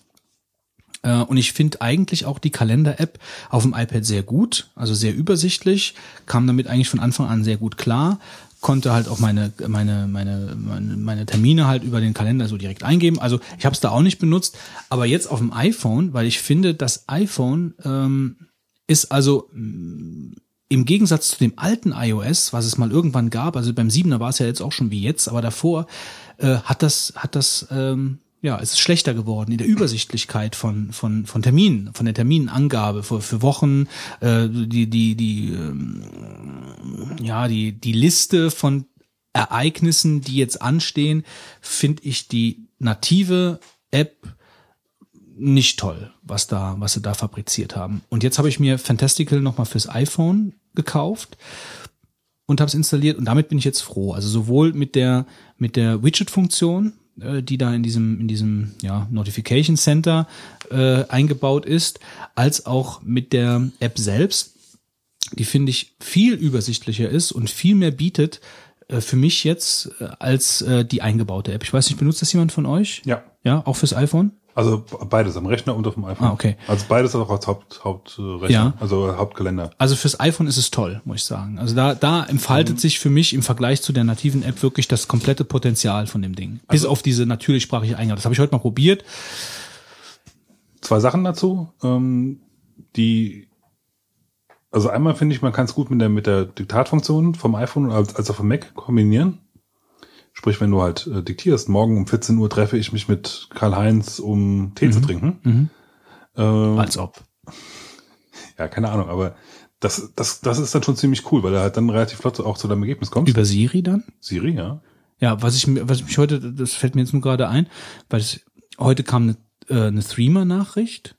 Äh, Und ich finde eigentlich auch die Kalender-App auf dem iPad sehr gut, also sehr übersichtlich, kam damit eigentlich von Anfang an sehr gut klar, konnte halt auch meine, meine, meine, meine, Termine halt über den Kalender so direkt eingeben. Also ich habe es da auch nicht benutzt, aber jetzt auf dem iPhone, weil ich finde, das iPhone ähm, ist also mh, im Gegensatz zu dem alten iOS, was es mal irgendwann gab, also beim 7er war es ja jetzt auch schon wie jetzt, aber davor äh, hat das, hat das, ähm, ja, es ist schlechter geworden in der Übersichtlichkeit von, von, von Terminen, von der Terminangabe für, für Wochen, äh, die, die, die, ähm, ja, die, die Liste von Ereignissen, die jetzt anstehen, finde ich die native App nicht toll, was da, was sie da fabriziert haben. Und jetzt habe ich mir Fantastical nochmal fürs iPhone gekauft und habe es installiert und damit bin ich jetzt froh. Also sowohl mit der mit der Widget-Funktion, äh, die da in diesem in diesem ja, Notification Center äh, eingebaut ist, als auch mit der App selbst, die finde ich viel übersichtlicher ist und viel mehr bietet äh, für mich jetzt äh, als äh, die eingebaute App. Ich weiß nicht, benutzt das jemand von euch? Ja. Ja, auch fürs iPhone? Also beides, am Rechner und auf dem iPhone. Ah, okay. Also beides auch als Haupt, Hauptrechner, Ja. also Hauptkalender. Also fürs iPhone ist es toll, muss ich sagen. Also da, da entfaltet sich für mich im Vergleich zu der nativen App wirklich das komplette Potenzial von dem Ding. Bis auf diese natürlichsprachige Eingabe. Das habe ich heute mal probiert. Zwei Sachen dazu, ähm, die, also einmal finde ich, man kann es gut mit der, mit der Diktatfunktion vom iPhone als, als auch vom Mac kombinieren. Sprich, wenn du halt äh, diktierst, morgen um 14 Uhr treffe ich mich mit Karl-Heinz, um Tee zu trinken. Ähm, Als ob. ja, keine Ahnung, aber das, das, das ist dann schon ziemlich cool, weil er halt dann relativ flott auch zu deinem Ergebnis kommt. Über Siri dann? Siri, ja. Ja, was ich mir, was mich heute, das fällt mir jetzt nur gerade ein, weil es, heute kam eine, äh, eine Threema-Nachricht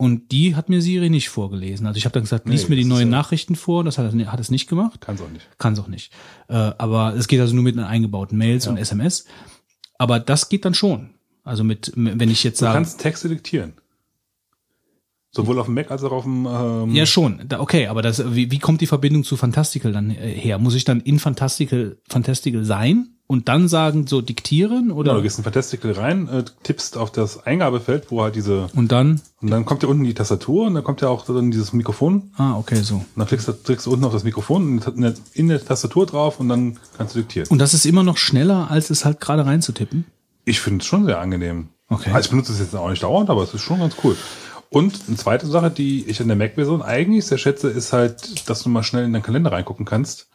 und die hat mir Siri nicht vorgelesen. Also ich habe dann gesagt, lies Nee, mir die neuen ja- Nachrichten vor. Das hat, er- hat es nicht gemacht. Kann es auch nicht. Kann es auch nicht. Äh, aber es geht also nur mit den eingebauten Mails und SMS. Aber das geht dann schon. Also mit, wenn ich jetzt Du sage, kannst Texte diktieren. Sowohl auf dem Mac als auch auf dem ähm, ja schon, da, okay, aber das, wie, wie kommt die Verbindung zu Fantastical dann äh, her? Muss ich dann in Fantastical, Fantastical sein und dann sagen, so diktieren oder? Genau, du gehst in Fantastical rein, äh, tippst auf das Eingabefeld, wo halt diese, und dann, und dann kommt ja unten die Tastatur und dann kommt ja auch dann dieses Mikrofon. ah, okay, so. Und dann klickst du, klickst du unten auf das Mikrofon in der, in der Tastatur drauf und dann kannst du diktieren. Und das ist immer noch schneller, als es halt gerade reinzutippen. Ich finde es schon sehr angenehm. Okay. Also ich benutze es jetzt auch nicht dauernd, aber es ist schon ganz cool. Und eine zweite Sache, die ich an der Mac-Version eigentlich sehr schätze, ist halt, dass du mal schnell in deinen Kalender reingucken kannst.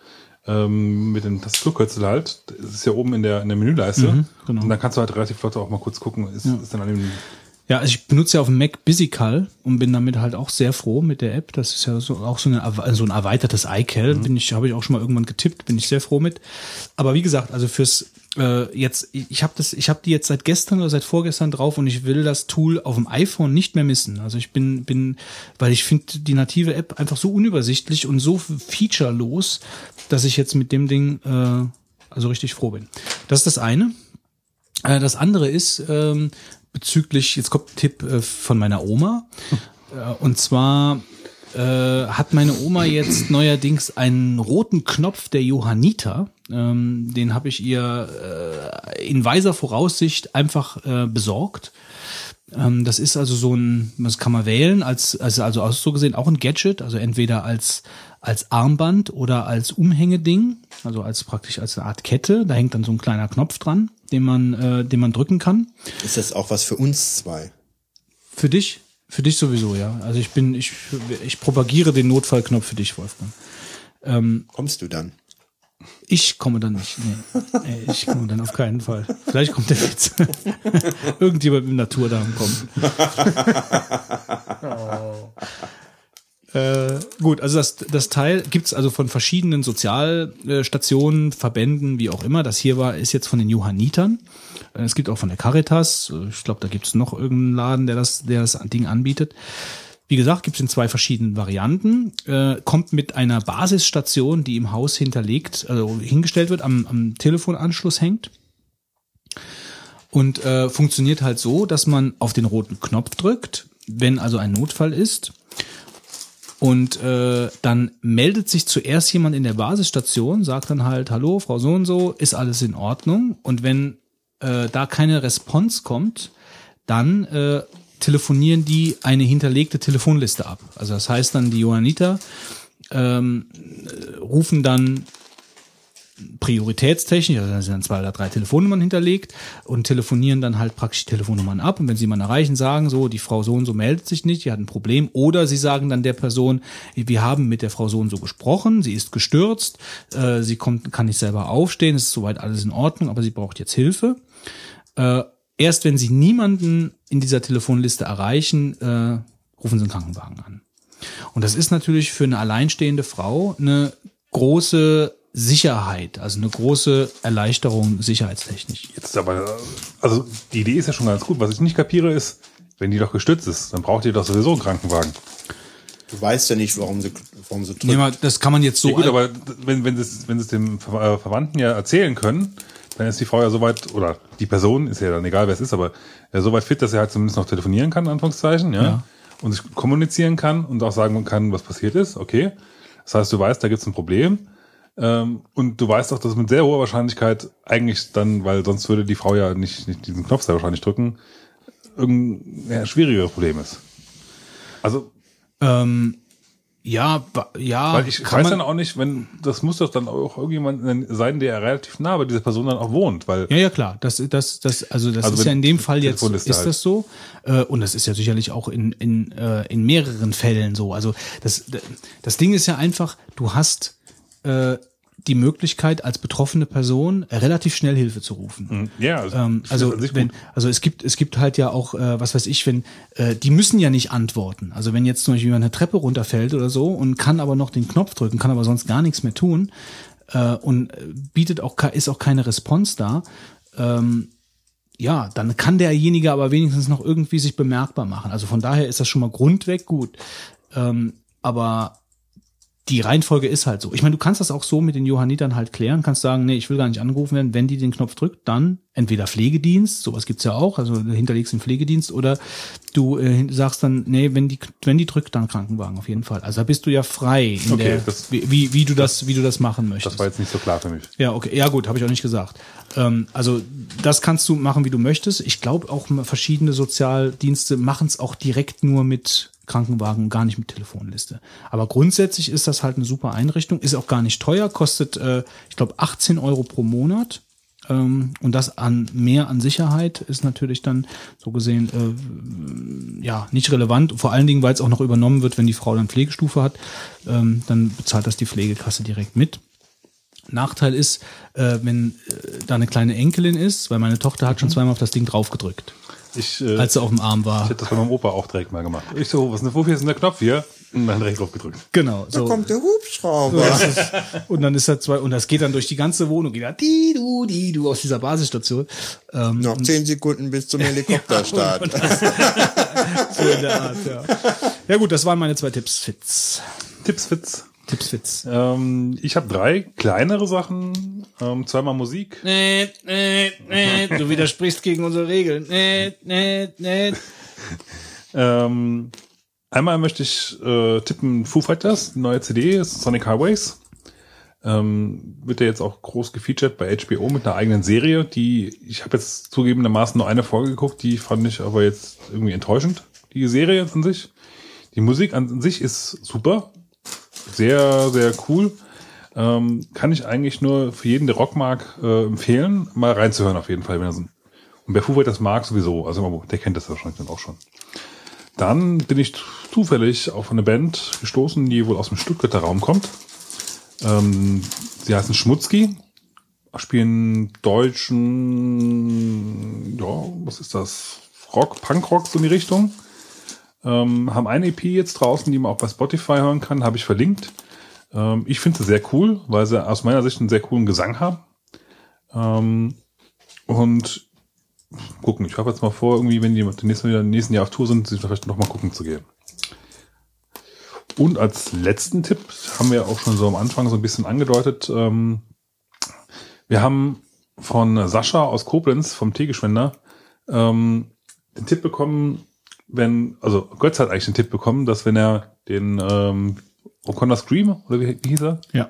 Ähm, mit dem Tastaturkürzel halt. Das ist ja oben in der, in der Menüleiste. genau. Und dann kannst du halt relativ flott auch mal kurz gucken, ist, ist dann an dem Ja, also ich benutze ja auf dem Mac BusyCal und bin damit halt auch sehr froh mit der App. Das ist ja so, auch so, eine, so ein erweitertes iCal. Bin ich, habe ich auch schon mal irgendwann getippt, bin ich sehr froh mit. Aber wie gesagt, also fürs äh, jetzt, ich habe das, ich habe die jetzt seit gestern oder seit vorgestern drauf und ich will das Tool auf dem iPhone nicht mehr missen. Also ich bin, bin, weil ich finde die native App einfach so unübersichtlich und so featurelos, dass ich jetzt mit dem Ding äh, also richtig froh bin. Das ist das eine. Äh, Das andere ist ähm, bezüglich, jetzt kommt ein Tipp äh, von meiner Oma. (laughs) Äh, und zwar äh, hat meine Oma jetzt neuerdings einen roten Knopf der Johanniter. Ähm, den habe ich ihr äh, in weiser Voraussicht einfach äh, besorgt. Ähm, das ist also so ein, das kann man wählen, als, also, also aus so gesehen auch ein Gadget, also entweder als, als Armband oder als Umhängeding, also als praktisch als eine Art Kette. Da hängt dann so ein kleiner Knopf dran, den man, äh, den man drücken kann. Ist das auch was für uns zwei? Für dich? Für dich sowieso, ja. Also ich bin, ich, ich propagiere den Notfallknopf für dich, Wolfgang. Kommst du dann? Ich komme dann nicht. Nee. Nee, ich komme dann auf keinen Fall. Vielleicht kommt der Witz. (laughs) Irgendjemand mit Naturdarm kommt. (laughs) Äh, gut, also das, das Teil gibt's also von verschiedenen Sozialstationen, Verbänden, wie auch immer. Das hier war, ist jetzt von den Johannitern. Es gibt auch von der Caritas. Ich glaube, da gibt's noch irgendeinen Laden, der das, der das Ding anbietet. Wie gesagt, gibt's in zwei verschiedenen Varianten. Äh, kommt mit einer Basisstation, die im Haus hinterlegt, also hingestellt wird, am, am Telefonanschluss hängt. Und äh, funktioniert halt so, dass man auf den roten Knopf drückt wenn also ein Notfall ist. Und äh, dann meldet sich zuerst jemand in der Basisstation, sagt dann halt, hallo, Frau so und so, ist alles in Ordnung. Und wenn äh, da keine Response kommt, dann äh, telefonieren die eine hinterlegte Telefonliste ab. Also das heißt dann, die Johanniter ähm, äh, rufen dann prioritätstechnisch, also da sind dann zwei oder drei Telefonnummern hinterlegt und telefonieren dann halt praktisch die Telefonnummern ab und wenn sie jemanden erreichen, sagen so, die Frau so und so meldet sich nicht, die hat ein Problem oder sie sagen dann der Person, wir haben mit der Frau so und so gesprochen, sie ist gestürzt, äh, sie kommt, kann nicht selber aufstehen, es ist soweit alles in Ordnung, aber sie braucht jetzt Hilfe. Äh, erst wenn sie niemanden in dieser Telefonliste erreichen, äh, rufen sie einen Krankenwagen an. Und das ist natürlich für eine alleinstehende Frau eine große Sicherheit, also eine große Erleichterung sicherheitstechnisch. Jetzt aber, also die Idee ist ja schon ganz gut. Was ich nicht kapiere ist, wenn die doch gestützt ist, dann braucht ihr doch sowieso einen Krankenwagen. Du weißt ja nicht, warum sie, warum sie drückt. Nee, mal, das kann man jetzt so. ja, gut, aber wenn, wenn sie es wenn sie es dem Ver- äh, Verwandten ja erzählen können, dann ist die Frau ja soweit, oder die Person, ist ja dann egal, wer es ist, aber ja soweit fit, dass er halt zumindest noch telefonieren kann, in Anführungszeichen, ja, Ja. und sich kommunizieren kann und auch sagen kann, was passiert ist, okay. Das heißt, du weißt, da gibt's ein Problem. Ähm, und du weißt auch, dass mit sehr hoher Wahrscheinlichkeit eigentlich dann, weil sonst würde die Frau ja nicht, nicht diesen Knopf sehr wahrscheinlich drücken, irgendein ja, schwierigeres Problem ist. Also, ähm, ja, ja, weil ich kann weiß dann auch nicht, wenn, das muss doch dann auch irgendjemand sein, der relativ nah bei dieser Person dann auch wohnt, weil Ja, ja, klar. Das, das, das, also das Also ist ja in dem Fall jetzt ist halt. das so. Äh, und das ist ja sicherlich auch in, in, äh, in mehreren Fällen so. Also das, das Ding ist ja einfach, du hast äh, die Möglichkeit, als betroffene Person relativ schnell Hilfe zu rufen. ja, also, Ähm, also wenn, also es gibt es gibt halt ja auch äh, was weiß ich wenn äh, die müssen ja nicht antworten. Also wenn jetzt zum Beispiel jemand eine Treppe runterfällt oder so und kann aber noch den Knopf drücken kann aber sonst gar nichts mehr tun äh, und äh, bietet auch ist auch keine Response da ähm, ja dann kann derjenige aber wenigstens noch irgendwie sich bemerkbar machen. Also von daher ist das schon mal grundweg gut. Ähm, aber die Reihenfolge ist halt so. Ich meine, du kannst das auch so mit den Johannitern halt klären, kannst sagen, nee, ich will gar nicht angerufen werden. Wenn die den Knopf drückt, dann entweder Pflegedienst, sowas gibt's ja auch, also hinterlegst den Pflegedienst, oder du äh, sagst dann, nee, wenn die, wenn die drückt, dann Krankenwagen auf jeden Fall. Also da bist du ja frei, in Okay, der, das- wie, wie, du das, wie du das machen möchtest. Das war jetzt nicht so klar für mich. Ja, okay. Ja, gut, habe ich auch nicht gesagt. Ähm, also das kannst du machen, wie du möchtest. Ich glaube auch verschiedene Sozialdienste machen es auch direkt nur mit Krankenwagen, gar nicht mit Telefonliste. Aber grundsätzlich ist das halt eine super Einrichtung, ist auch gar nicht teuer, kostet, äh, ich glaube, 18 Euro pro Monat. Ähm, und das an mehr an Sicherheit ist natürlich dann so gesehen äh, ja nicht relevant. Vor allen Dingen, weil es auch noch übernommen wird, wenn die Frau dann Pflegestufe hat, ähm, dann bezahlt das die Pflegekasse direkt mit. Nachteil ist, äh, wenn äh, da eine kleine Enkelin ist, weil meine Tochter hat schon zweimal auf das Ding draufgedrückt, Ich, äh, als sie auf dem Arm ich war. hätte das bei meinem Opa auch direkt mal gemacht. Ich so, was ist denn, wofür ist denn der Knopf hier? Und dann direkt drauf gedrückt. Genau. Da So. kommt der Hubschrauber. Und dann ist er zwei, und das geht dann durch die ganze Wohnung, geht da die du, die du aus dieser Basisstation. Ähm, Noch zehn Sekunden bis zum (laughs) Helikopterstart. (laughs) so in der Art, ja. Ja gut, das waren meine zwei Tipps, Fitz. Tipps, Fitz. Tipps, Fitz. Ähm, ich habe drei kleinere Sachen, ähm, zweimal Musik. Nee, nee, nee, du widersprichst gegen unsere Regeln. Nee, nee, nee. Ähm, einmal möchte ich äh, tippen Foo Fighters, neue CD, Sonic Highways. Ähm, wird ja jetzt auch groß gefeatured bei HBO mit einer eigenen Serie, die ich habe jetzt zugegebenermaßen nur eine Folge geguckt, die fand ich aber jetzt irgendwie enttäuschend, die Serie an sich. Die Musik an sich ist super, sehr, sehr cool. Ähm, kann ich eigentlich nur für jeden, der Rock mag, äh, empfehlen, mal reinzuhören auf jeden Fall. Wenn er so und wer Foo Fighters mag, sowieso. Also der kennt das wahrscheinlich dann auch schon. Dann bin ich zufällig auf eine Band gestoßen, die wohl aus dem Stuttgarter Raum kommt. Ähm, sie heißen Schmutzki, spielen deutschen, ja, was ist das? Rock, Punkrock, so in die Richtung. Ähm, haben eine EP jetzt draußen, die man auch bei Spotify hören kann, habe ich verlinkt. Ähm, ich finde sie sehr cool, weil sie aus meiner Sicht einen sehr coolen Gesang haben. Ähm, und gucken, ich habe jetzt mal vor, irgendwie, wenn die nächsten, wieder nächsten Jahr auf Tour sind, sich vielleicht noch mal gucken zu gehen. Und als letzten Tipp haben wir auch schon so am Anfang so ein bisschen angedeutet, ähm, wir haben von Sascha aus Koblenz, vom Teegeschwender, ähm, den Tipp bekommen, wenn, also Götz hat eigentlich den Tipp bekommen, dass wenn er den ähm, O'Connor Scream, oder wie, wie hieß er, Ja.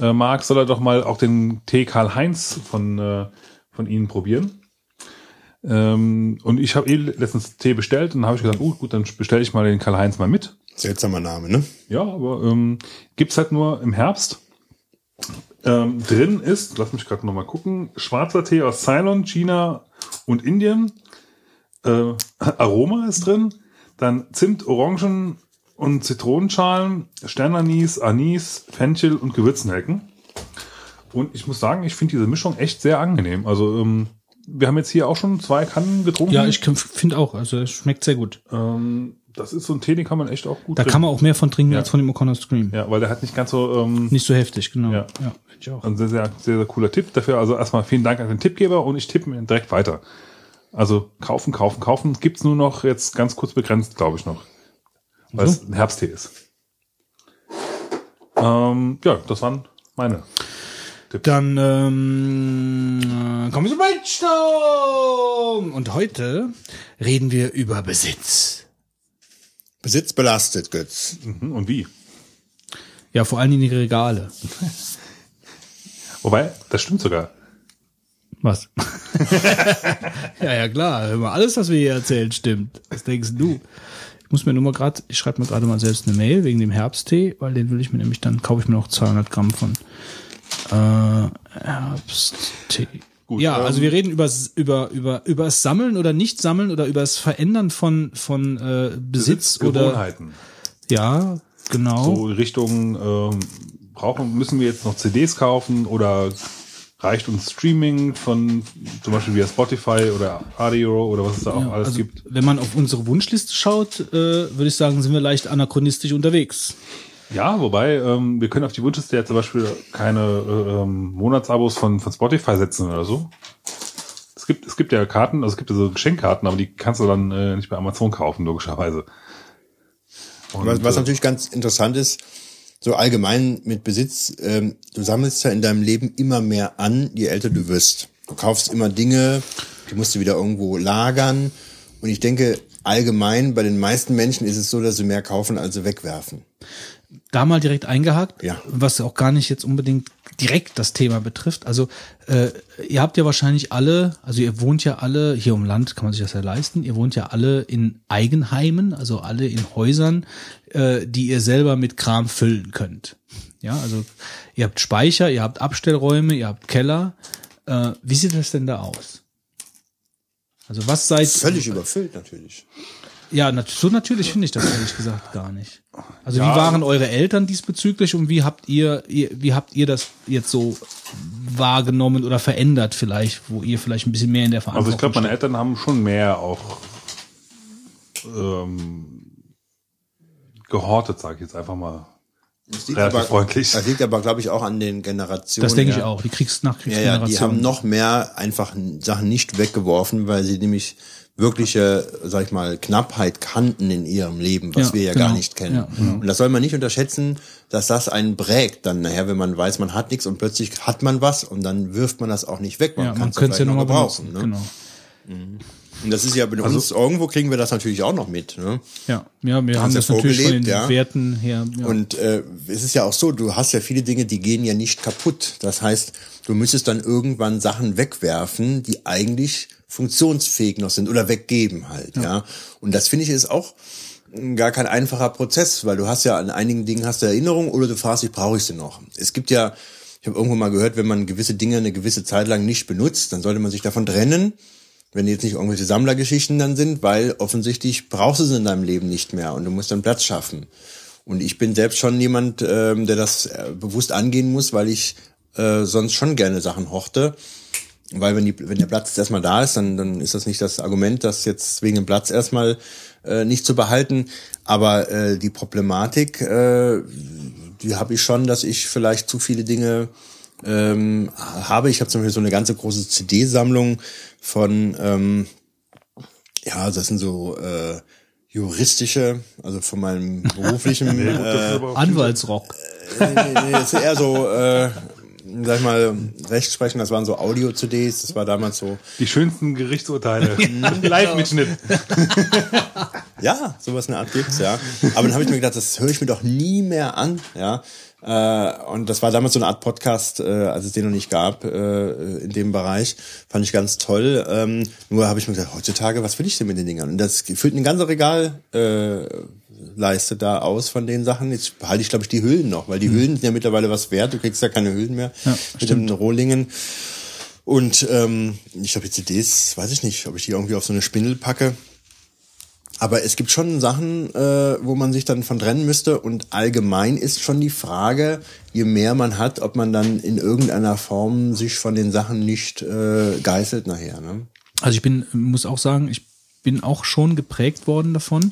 äh, mag, soll er doch mal auch den Tee Karl Heinz von, äh, von ihnen probieren. Ähm, und ich habe eh letztens Tee bestellt und habe ich gesagt, oh gut, dann bestelle ich mal den Karl Heinz mal mit. Seltsamer Name, ne? Ja, aber ähm, gibt's halt nur im Herbst. Ähm, drin ist, lass mich gerade noch mal gucken, schwarzer Tee aus Ceylon, China und Indien. Äh, Aroma ist drin. Dann Zimt, Orangen und Zitronenschalen, Sternanis, Anis, Fenchel und Gewürznelken. Und ich muss sagen, ich finde diese Mischung echt sehr angenehm. Also ähm, wir haben jetzt hier auch schon zwei Kannen getrunken. Ja, ich finde auch, also es schmeckt sehr gut. ähm, das ist so ein Tee, den kann man echt auch gut Da kann man auch mehr von trinken Ja. als von dem O'Connor Scream. Ja, weil der hat nicht ganz so ähm, Nicht so heftig, genau. Ja. ja finde ich auch. Ein sehr, sehr, sehr, sehr cooler Tipp dafür. Also erstmal vielen Dank an den Tippgeber und ich tippe mir direkt weiter. Also kaufen, kaufen, kaufen. Gibt's nur noch jetzt ganz kurz begrenzt, glaube ich noch. Weil es ein Herbsttee ist. Ähm, ja, das waren meine. Dann ähm, äh, kommen wir zum Brainstorm. Und heute reden wir über Besitz. Besitz belastet, Götz. Mhm, Und wie? Ja, vor allen Dingen die Regale. (laughs) Wobei, das stimmt sogar. Was? (laughs) ja, ja, klar. Mal, alles, was wir hier erzählen, stimmt. Was denkst du? Ich muss mir nur mal gerade, ich schreibe mir gerade mal selbst eine Mail wegen dem Herbsttee, weil den will ich mir nämlich, dann kaufe ich mir noch 200 Gramm von äh, Herbsttee. Gut, ja, ähm, also wir reden über über über über das Sammeln oder nicht Sammeln oder über das Verändern von von äh, Besitz oder Gewohnheiten. ja genau So Richtung, ähm, brauchen, müssen wir jetzt noch CDs kaufen oder reicht uns Streaming von zum Beispiel via Spotify oder Radio oder was es da auch Ja, alles also, gibt? Wenn man auf unsere Wunschliste schaut, äh, würde ich sagen, sind wir leicht anachronistisch unterwegs. Ja, wobei, ähm, wir können auf die Wunschliste ja zum Beispiel keine äh, ähm, Monatsabos von, von Spotify setzen oder so. Es gibt, es gibt ja Karten, also es gibt ja so Geschenkkarten, aber die kannst du dann äh, nicht bei Amazon kaufen, logischerweise. Und, Was, was äh, natürlich ganz interessant ist, so allgemein mit Besitz, ähm, du sammelst ja in deinem Leben immer mehr an, je älter du wirst. Du kaufst immer Dinge, die musst du wieder irgendwo lagern. Und ich denke, allgemein bei den meisten Menschen ist es so, dass sie mehr kaufen, als sie wegwerfen. Da mal direkt eingehakt, Ja. was auch gar nicht jetzt unbedingt direkt das Thema betrifft. Also äh, ihr habt ja wahrscheinlich alle, also ihr wohnt ja alle, hier im Land kann man sich das ja leisten, ihr wohnt ja alle in Eigenheimen, also alle in Häusern, äh, die ihr selber mit Kram füllen könnt. Ja, also ihr habt Speicher, ihr habt Abstellräume, ihr habt Keller. Äh, wie sieht das denn da aus? Also was seid Völlig überfüllt natürlich. Ja, nat so natürlich finde ich das ehrlich gesagt gar nicht. Also Ja. wie waren eure Eltern diesbezüglich und wie habt ihr, wie habt ihr das jetzt so wahrgenommen oder verändert vielleicht, wo ihr vielleicht ein bisschen mehr in der Also Verantwortung ich glaube, meine? Eltern haben schon mehr auch ähm, gehortet, sage ich jetzt einfach mal. Das liegt Relativ aber, freundlich. Das liegt aber, glaube ich, auch an den Generationen. Das denke ich ja. auch, die Kriegs Ja, Nachkriegsgeneration. ja, die haben noch mehr einfach Sachen nicht weggeworfen, weil sie nämlich wirkliche, sag ich mal, Knappheit kannten in ihrem Leben, was Ja, wir ja genau. gar nicht kennen. Ja, genau. Und das soll man nicht unterschätzen, dass das einen prägt dann nachher, wenn man weiß, man hat nichts und plötzlich hat man was und dann wirft man das auch nicht weg. Man ja, könnte es ja noch gebrauchen. Ne? Genau. Und das ist ja bei uns, irgendwo kriegen wir das natürlich auch noch mit. Ne? Ja, ja, wir haben das ja natürlich von den ja. Werten her. Ja. Und äh, es ist ja auch so, du hast ja viele Dinge, die gehen ja nicht kaputt. Das heißt, du müsstest dann irgendwann Sachen wegwerfen, die eigentlich funktionsfähig noch sind oder weggeben halt, ja. Und das finde ich ist auch gar kein einfacher Prozess, weil du hast ja an einigen Dingen hast du Erinnerung oder du fragst dich, brauche ich sie noch? Es gibt ja, ich habe irgendwo mal gehört, wenn man gewisse Dinge eine gewisse Zeit lang nicht benutzt, dann sollte man sich davon trennen wenn jetzt nicht irgendwelche Sammlergeschichten dann sind, weil offensichtlich brauchst du sie in deinem Leben nicht mehr und du musst dann Platz schaffen. Und ich bin selbst schon jemand, ähm, der das äh, bewusst angehen muss, weil ich äh, sonst schon gerne Sachen horte. Weil wenn, die, wenn der Platz jetzt erstmal da ist, dann, dann ist das nicht das Argument, das jetzt wegen dem Platz erstmal äh, nicht zu behalten. Aber äh, die Problematik, äh, die habe ich schon, dass ich vielleicht zu viele Dinge ähm, habe. Ich habe zum Beispiel so eine ganze große CD-Sammlung von, ähm, ja, das sind so äh, juristische, also von meinem (laughs) beruflichen, Nee, äh, Anwaltsrock. nee, nee, nee, das ist eher so, äh, sag ich mal, recht sprechen, das waren so Audio-CDs, das war damals so, Die schönsten Gerichtsurteile. (laughs) Live-Mitschnitt. (laughs) ja, sowas in der Art gibt's, ja. Aber dann habe ich mir gedacht, das höre ich mir doch nie mehr an, ja. Äh, und das war damals so eine Art Podcast, äh, als es den noch nicht gab äh, in dem Bereich. Fand ich ganz toll. Ähm, nur habe ich mir gedacht, heutzutage, was will ich denn mit den Dingern? Und das füllt ein ganzer Regal äh, Leiste da aus von den Sachen. Jetzt behalte ich, glaube ich, die Hüllen noch, weil die Hüllen sind ja mittlerweile was wert. Du kriegst ja keine Hüllen mehr mit den Rohlingen. Und ähm, ich glaube, die CDs, weiß ich nicht, ob ich die irgendwie auf so eine Spindel packe. Aber es gibt schon Sachen, äh, wo man sich dann von trennen müsste. Und allgemein ist schon die Frage, je mehr man hat, ob man dann in irgendeiner Form sich von den Sachen nicht äh, geißelt nachher. Ne? Also ich bin, muss auch sagen, ich bin auch schon geprägt worden davon.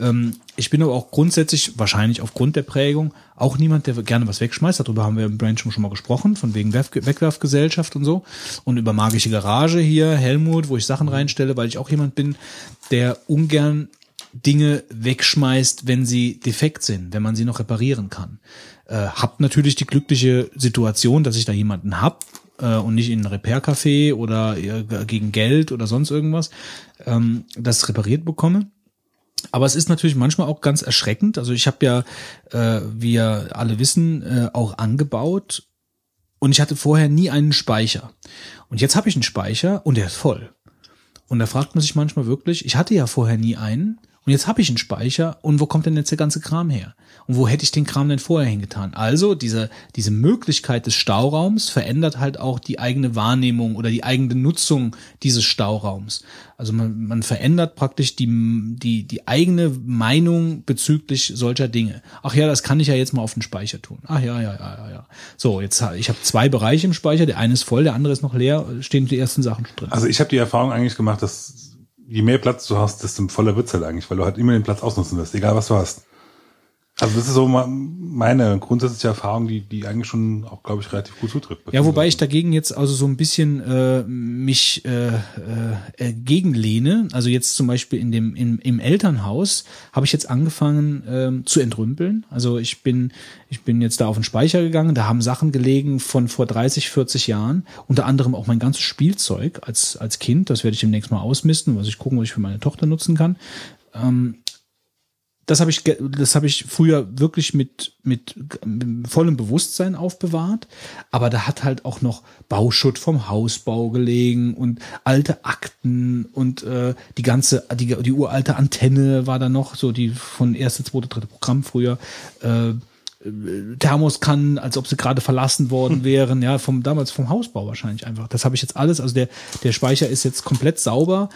Ähm, ich bin aber auch grundsätzlich, wahrscheinlich aufgrund der Prägung, auch niemand, der gerne was wegschmeißt. Darüber haben wir im Brain schon mal gesprochen, von wegen Werf Wegwerfgesellschaft und so. Und über magische Garage hier, Helmut, wo ich Sachen reinstelle, weil ich auch jemand bin, der ungern Dinge wegschmeißt, wenn sie defekt sind, wenn man sie noch reparieren kann. Äh, hab natürlich die glückliche Situation, dass ich da jemanden hab äh, und nicht in ein Repair-Café oder äh, gegen Geld oder sonst irgendwas, ähm, das repariert bekomme. Aber es ist natürlich manchmal auch ganz erschreckend. Also ich habe ja, äh, wie ja alle wissen, äh, auch angebaut und ich hatte vorher nie einen Speicher. Und jetzt habe ich einen Speicher und der ist voll. Und da fragt man sich manchmal wirklich, ich hatte ja vorher nie einen und jetzt habe ich einen Speicher und wo kommt denn jetzt der ganze Kram her? Und wo hätte ich den Kram denn vorher hingetan? Also diese, diese Möglichkeit des Stauraums verändert halt auch die eigene Wahrnehmung oder die eigene Nutzung dieses Stauraums. Also man, man verändert praktisch die, die, die eigene Meinung bezüglich solcher Dinge. Ach ja, das kann ich ja jetzt mal auf den Speicher tun. Ach ja, ja, ja, ja, ja. So, jetzt ich habe zwei Bereiche im Speicher, der eine ist voll, der andere ist noch leer, stehen die ersten Sachen drin. Also ich habe die Erfahrung eigentlich gemacht, dass je mehr Platz du hast, desto voller wird's halt eigentlich, weil du halt immer den Platz ausnutzen wirst, egal was du hast. Also das ist so meine grundsätzliche Erfahrung, die, die eigentlich schon auch, glaube ich, relativ gut zutrifft. Ja, wobei ich dagegen jetzt also so ein bisschen äh, mich äh, äh, gegenlehne. Also jetzt zum Beispiel in dem im, im Elternhaus habe ich jetzt angefangen äh, zu entrümpeln. Also ich bin ich bin jetzt da auf den Speicher gegangen. Da haben Sachen gelegen von vor 30, 40 Jahren. Unter anderem auch mein ganzes Spielzeug als als Kind. Das werde ich demnächst mal ausmisten, was ich gucken, was ich für meine Tochter nutzen kann. Ähm, das habe ich, das habe ich früher wirklich mit, mit, mit vollem Bewusstsein aufbewahrt. Aber da hat halt auch noch Bauschutt vom Hausbau gelegen und alte Akten und äh, die ganze, die, die uralte Antenne war da noch, so die von erste, zweite, dritte Programm früher. Äh, Thermoskannen, als ob sie gerade verlassen worden wären, ja, vom damals vom Hausbau wahrscheinlich einfach. Das habe ich jetzt alles, also der der Speicher ist jetzt komplett sauber,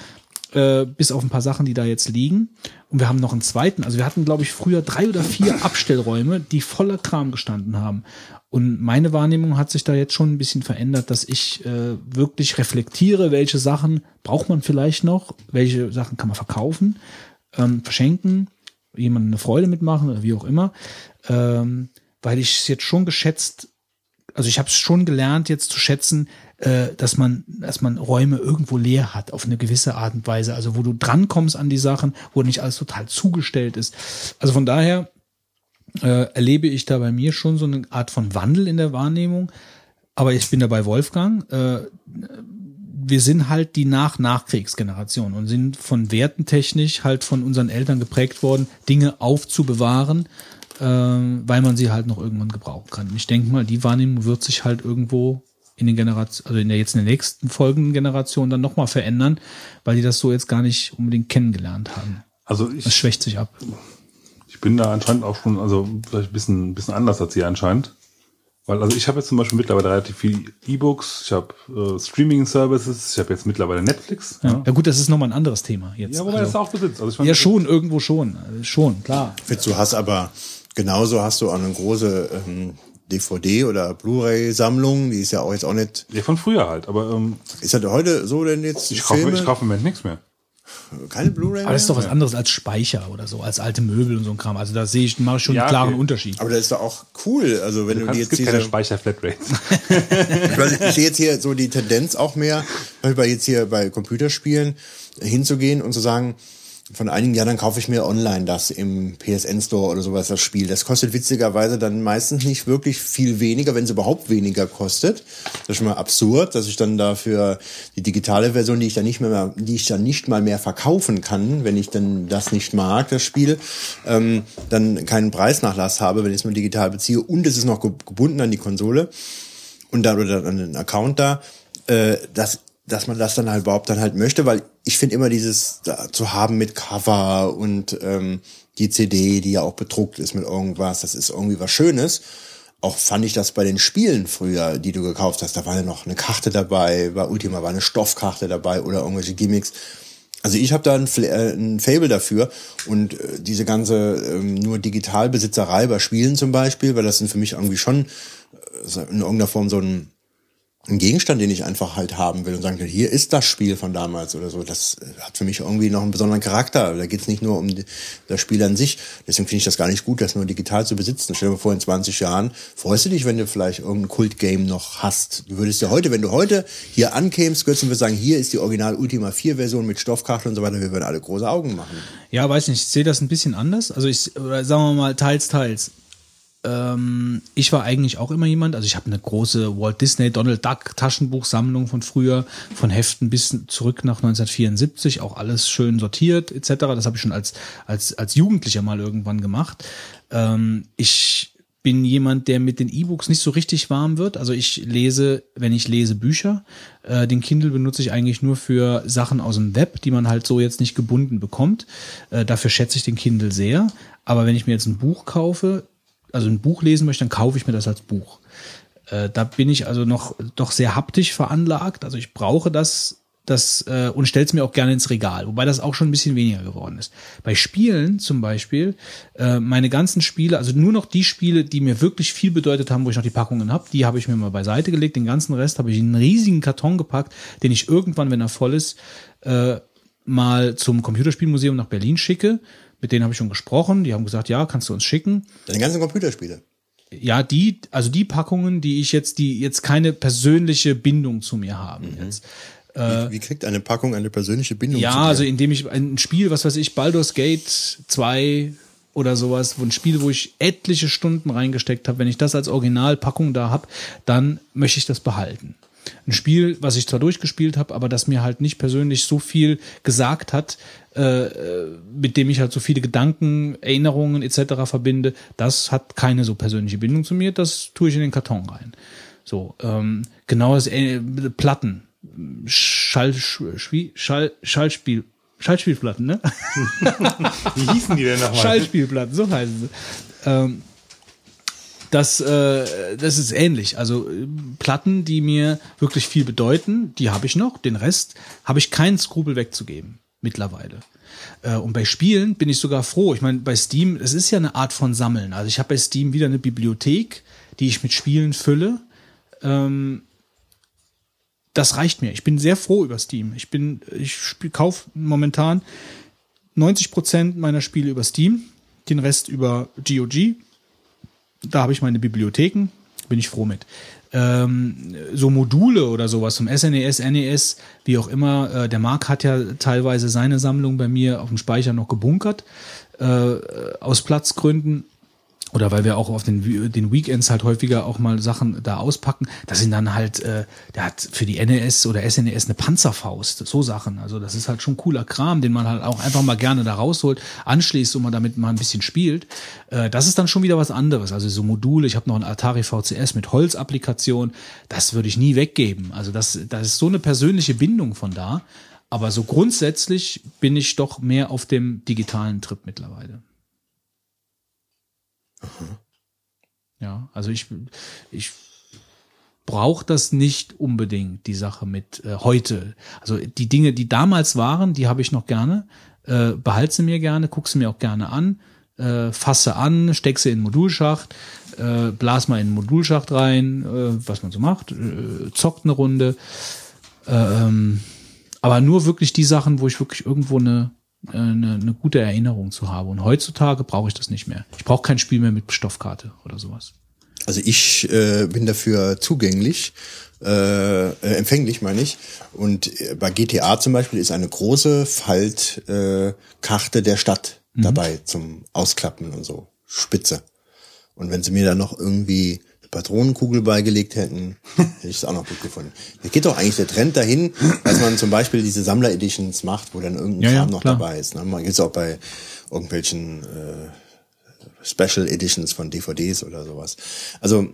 äh, bis auf ein paar Sachen, die da jetzt liegen. Und wir haben noch einen zweiten. Also wir hatten, glaube ich, früher drei oder vier (laughs) Abstellräume, die voller Kram gestanden haben. Und meine Wahrnehmung hat sich da jetzt schon ein bisschen verändert, dass ich äh, wirklich reflektiere, welche Sachen braucht man vielleicht noch, welche Sachen kann man verkaufen, ähm, verschenken, jemandem eine Freude mitmachen oder wie auch immer. Ähm, weil ich es jetzt schon geschätzt, also ich habe es schon gelernt, jetzt zu schätzen, äh, dass man, dass man Räume irgendwo leer hat, auf eine gewisse Art und Weise. Also wo du drankommst an die Sachen, wo nicht alles total zugestellt ist. Also von daher äh, erlebe ich da bei mir schon so eine Art von Wandel in der Wahrnehmung. Aber ich bin da bei Wolfgang. Äh, wir sind halt die Nach-Nachkriegsgeneration und sind von wertentechnisch halt von unseren Eltern geprägt worden, Dinge aufzubewahren, äh, weil man sie halt noch irgendwann gebrauchen kann. Ich denke mal, die Wahrnehmung wird sich halt irgendwo in den Generationen, also in der jetzt in der nächsten folgenden Generation dann nochmal verändern, weil die das so jetzt gar nicht unbedingt kennengelernt haben. Also ich, Das schwächt sich ab. ich bin da anscheinend auch schon, also vielleicht ein bisschen, ein bisschen anders als ihr anscheinend. Weil, also ich habe jetzt zum Beispiel mittlerweile relativ viel E-Books, ich habe äh, Streaming-Services, ich habe jetzt mittlerweile Netflix. Ja. ja gut, das ist nochmal ein anderes Thema jetzt. Ja, wobei also, das auch besitzt. Also ich meine, ja schon, irgendwo schon. Also schon, klar. Fitz, du hast aber genauso hast du auch eine große ähm, DVD oder Blu-ray-Sammlung, die ist ja auch jetzt auch nicht. Ja, von früher halt, aber ähm, Ist das heute so denn jetzt? ich, kaufe, Filme? ich kaufe im Moment nichts mehr. keine Blu-ray. Aber das ist doch was anderes als Speicher oder so, als alte Möbel und so ein Kram. Also da sehe ich, mache ich schon Ja, einen klaren okay. Unterschied. Aber das ist doch auch cool. Also wenn du, die es jetzt gibt keine diese, Speicher-Flatrates. (laughs) Weil ich sehe jetzt hier so die Tendenz auch mehr, bei jetzt hier bei Computerspielen hinzugehen und zu sagen, von einigen Jahren kaufe ich mir online das im PSN Store oder sowas das Spiel. Das kostet witzigerweise dann meistens nicht wirklich viel weniger, wenn es überhaupt weniger kostet. Das ist schon mal absurd, dass ich dann dafür die digitale Version, die ich dann nicht mehr, die ich dann nicht mal mehr verkaufen kann, wenn ich dann das nicht mag, das Spiel, ähm, dann keinen Preisnachlass habe, wenn ich es nur digital beziehe und es ist noch gebunden an die Konsole und dann oder an den Account da. Äh, das dass man das dann halt überhaupt dann halt möchte, weil ich finde immer dieses da, zu haben mit Cover und ähm, die CD, die ja auch bedruckt ist mit irgendwas, das ist irgendwie was Schönes. Auch fand ich das bei den Spielen früher, die du gekauft hast, da war ja noch eine Karte dabei, bei Ultima war eine Stoffkarte dabei oder irgendwelche Gimmicks. Also ich habe da ein, äh, ein Fable dafür und äh, diese ganze ähm, nur Digitalbesitzerei bei Spielen zum Beispiel, weil das sind für mich irgendwie schon äh, in irgendeiner Form so ein ein Gegenstand, den ich einfach halt haben will und sagen will, hier ist das Spiel von damals oder so. Das äh, hat für mich irgendwie noch einen besonderen Charakter. Da geht es nicht nur um das Spiel an sich. Deswegen finde ich das gar nicht gut, das nur digital zu besitzen. Stell dir mal vor, in 20 Jahren freust du dich, wenn du vielleicht irgendein Kult-Game noch hast. Du würdest ja heute, wenn du heute hier ankämst, würdest du sagen, hier ist die Original Ultima 4 Version mit Stoffkarte und so weiter. Wir würden alle große Augen machen. Ja, weiß nicht. Ich sehe das ein bisschen anders. Also ich, sagen wir mal, teils, teils ähm, ich war eigentlich auch immer jemand, also ich habe eine große Walt Disney Donald Duck Taschenbuchsammlung von früher, von Heften bis zurück nach 1974, auch alles schön sortiert etc. Das habe ich schon als als als Jugendlicher mal irgendwann gemacht. Ähm, ich bin jemand, der mit den E-Books nicht so richtig warm wird. Also ich lese, wenn ich lese Bücher, äh, den Kindle benutze ich eigentlich nur für Sachen aus dem Web, die man halt so jetzt nicht gebunden bekommt. Äh, dafür schätze ich den Kindle sehr. Aber wenn ich mir jetzt ein Buch kaufe, also ein Buch lesen möchte, dann kaufe ich mir das als Buch. Äh, da bin ich also noch doch sehr haptisch veranlagt. Also ich brauche das, das äh, und stell's mir auch gerne ins Regal, wobei das auch schon ein bisschen weniger geworden ist. Bei Spielen zum Beispiel, äh, meine ganzen Spiele, also nur noch die Spiele, die mir wirklich viel bedeutet haben, wo ich noch die Packungen habe, die habe ich mir mal beiseite gelegt. Den ganzen Rest habe ich in einen riesigen Karton gepackt, den ich irgendwann, wenn er voll ist, äh, mal zum Computerspielmuseum nach Berlin schicke mit denen habe ich schon gesprochen. Die haben gesagt, ja, kannst du uns schicken. Deine ganzen Computerspiele. Ja, die, also die Packungen, die ich jetzt, die jetzt keine persönliche Bindung zu mir haben. Mhm. Jetzt. Wie, wie, kriegt eine Packung eine persönliche Bindung? Ja, also indem ich ein Spiel, was weiß ich, Baldur's Gate 2 oder sowas, wo ein Spiel, wo ich etliche Stunden reingesteckt habe, wenn ich das als Originalpackung da habe, dann möchte ich das behalten ein Spiel, was ich zwar durchgespielt habe, aber das mir halt nicht persönlich so viel gesagt hat, äh, mit dem ich halt so viele Gedanken, Erinnerungen etc. verbinde, das hat keine so persönliche Bindung zu mir, das tue ich in den Karton rein. So, ähm, genau das äh, Platten, Schall, Schall, Schallspiel, Schallspielplatten, ne? Wie hießen die denn nochmal? Schallspielplatten, so heißen sie. Ähm, das, äh, das ist ähnlich. Also äh, Platten, die mir wirklich viel bedeuten, die habe ich noch. Den Rest habe ich keinen Skrupel wegzugeben mittlerweile. Äh, und bei Spielen bin ich sogar froh. Ich meine, bei Steam, es ist ja eine Art von Sammeln. Also ich habe bei Steam wieder eine Bibliothek, die ich mit Spielen fülle. Ähm, das reicht mir. Ich bin sehr froh über Steam. Ich bin, ich kaufe momentan 90 Prozent meiner Spiele über Steam, den Rest über GOG da habe ich meine Bibliotheken, bin ich froh mit. Ähm, so Module oder sowas zum SNES, NES, wie auch immer. Äh, der Marc hat ja teilweise seine Sammlung bei mir auf dem Speicher noch gebunkert, äh, aus Platzgründen oder weil wir auch auf den, den Weekends halt häufiger auch mal Sachen da auspacken, das sind dann halt, äh, der hat für die NES oder SNES eine Panzerfaust, so Sachen. Also das ist halt schon cooler Kram, den man halt auch einfach mal gerne da rausholt, anschließt und man damit mal ein bisschen spielt. Äh, das ist dann schon wieder was anderes. Also so Module, ich habe noch ein Atari VCS mit Holzapplikation, das würde ich nie weggeben. Also das, das ist so eine persönliche Bindung von da. Aber so grundsätzlich bin ich doch mehr auf dem digitalen Trip mittlerweile. Mhm. Ja, also ich, ich brauche das nicht unbedingt, die Sache mit äh, heute. Also die Dinge, die damals waren, die habe ich noch gerne. Äh, behalte sie mir gerne, guck sie mir auch gerne an, äh, fasse an, steck sie in den Modulschacht, äh, blas mal in den Modulschacht rein, äh, was man so macht, äh, zockt eine Runde. Äh, ähm, aber nur wirklich die Sachen, wo ich wirklich irgendwo eine, eine, eine gute Erinnerung zu haben. Und heutzutage brauche ich das nicht mehr. Ich brauche kein Spiel mehr mit Stoffkarte oder sowas. Also ich äh, bin dafür zugänglich, äh, äh, empfänglich meine ich. Und äh, bei GTA zum Beispiel ist eine große Faltkarte äh, der Stadt dabei zum Ausklappen und so. Spitze. Und wenn sie mir da noch irgendwie Patronenkugel beigelegt hätten, (laughs) hätte ich es auch noch gut gefunden. Da geht doch eigentlich der Trend dahin, dass man zum Beispiel diese Sammler-Editions macht, wo dann irgendein Ja, ja, noch klar. dabei ist. Ne? Man gibt's auch bei irgendwelchen äh, Special Editions von DVDs oder sowas. Also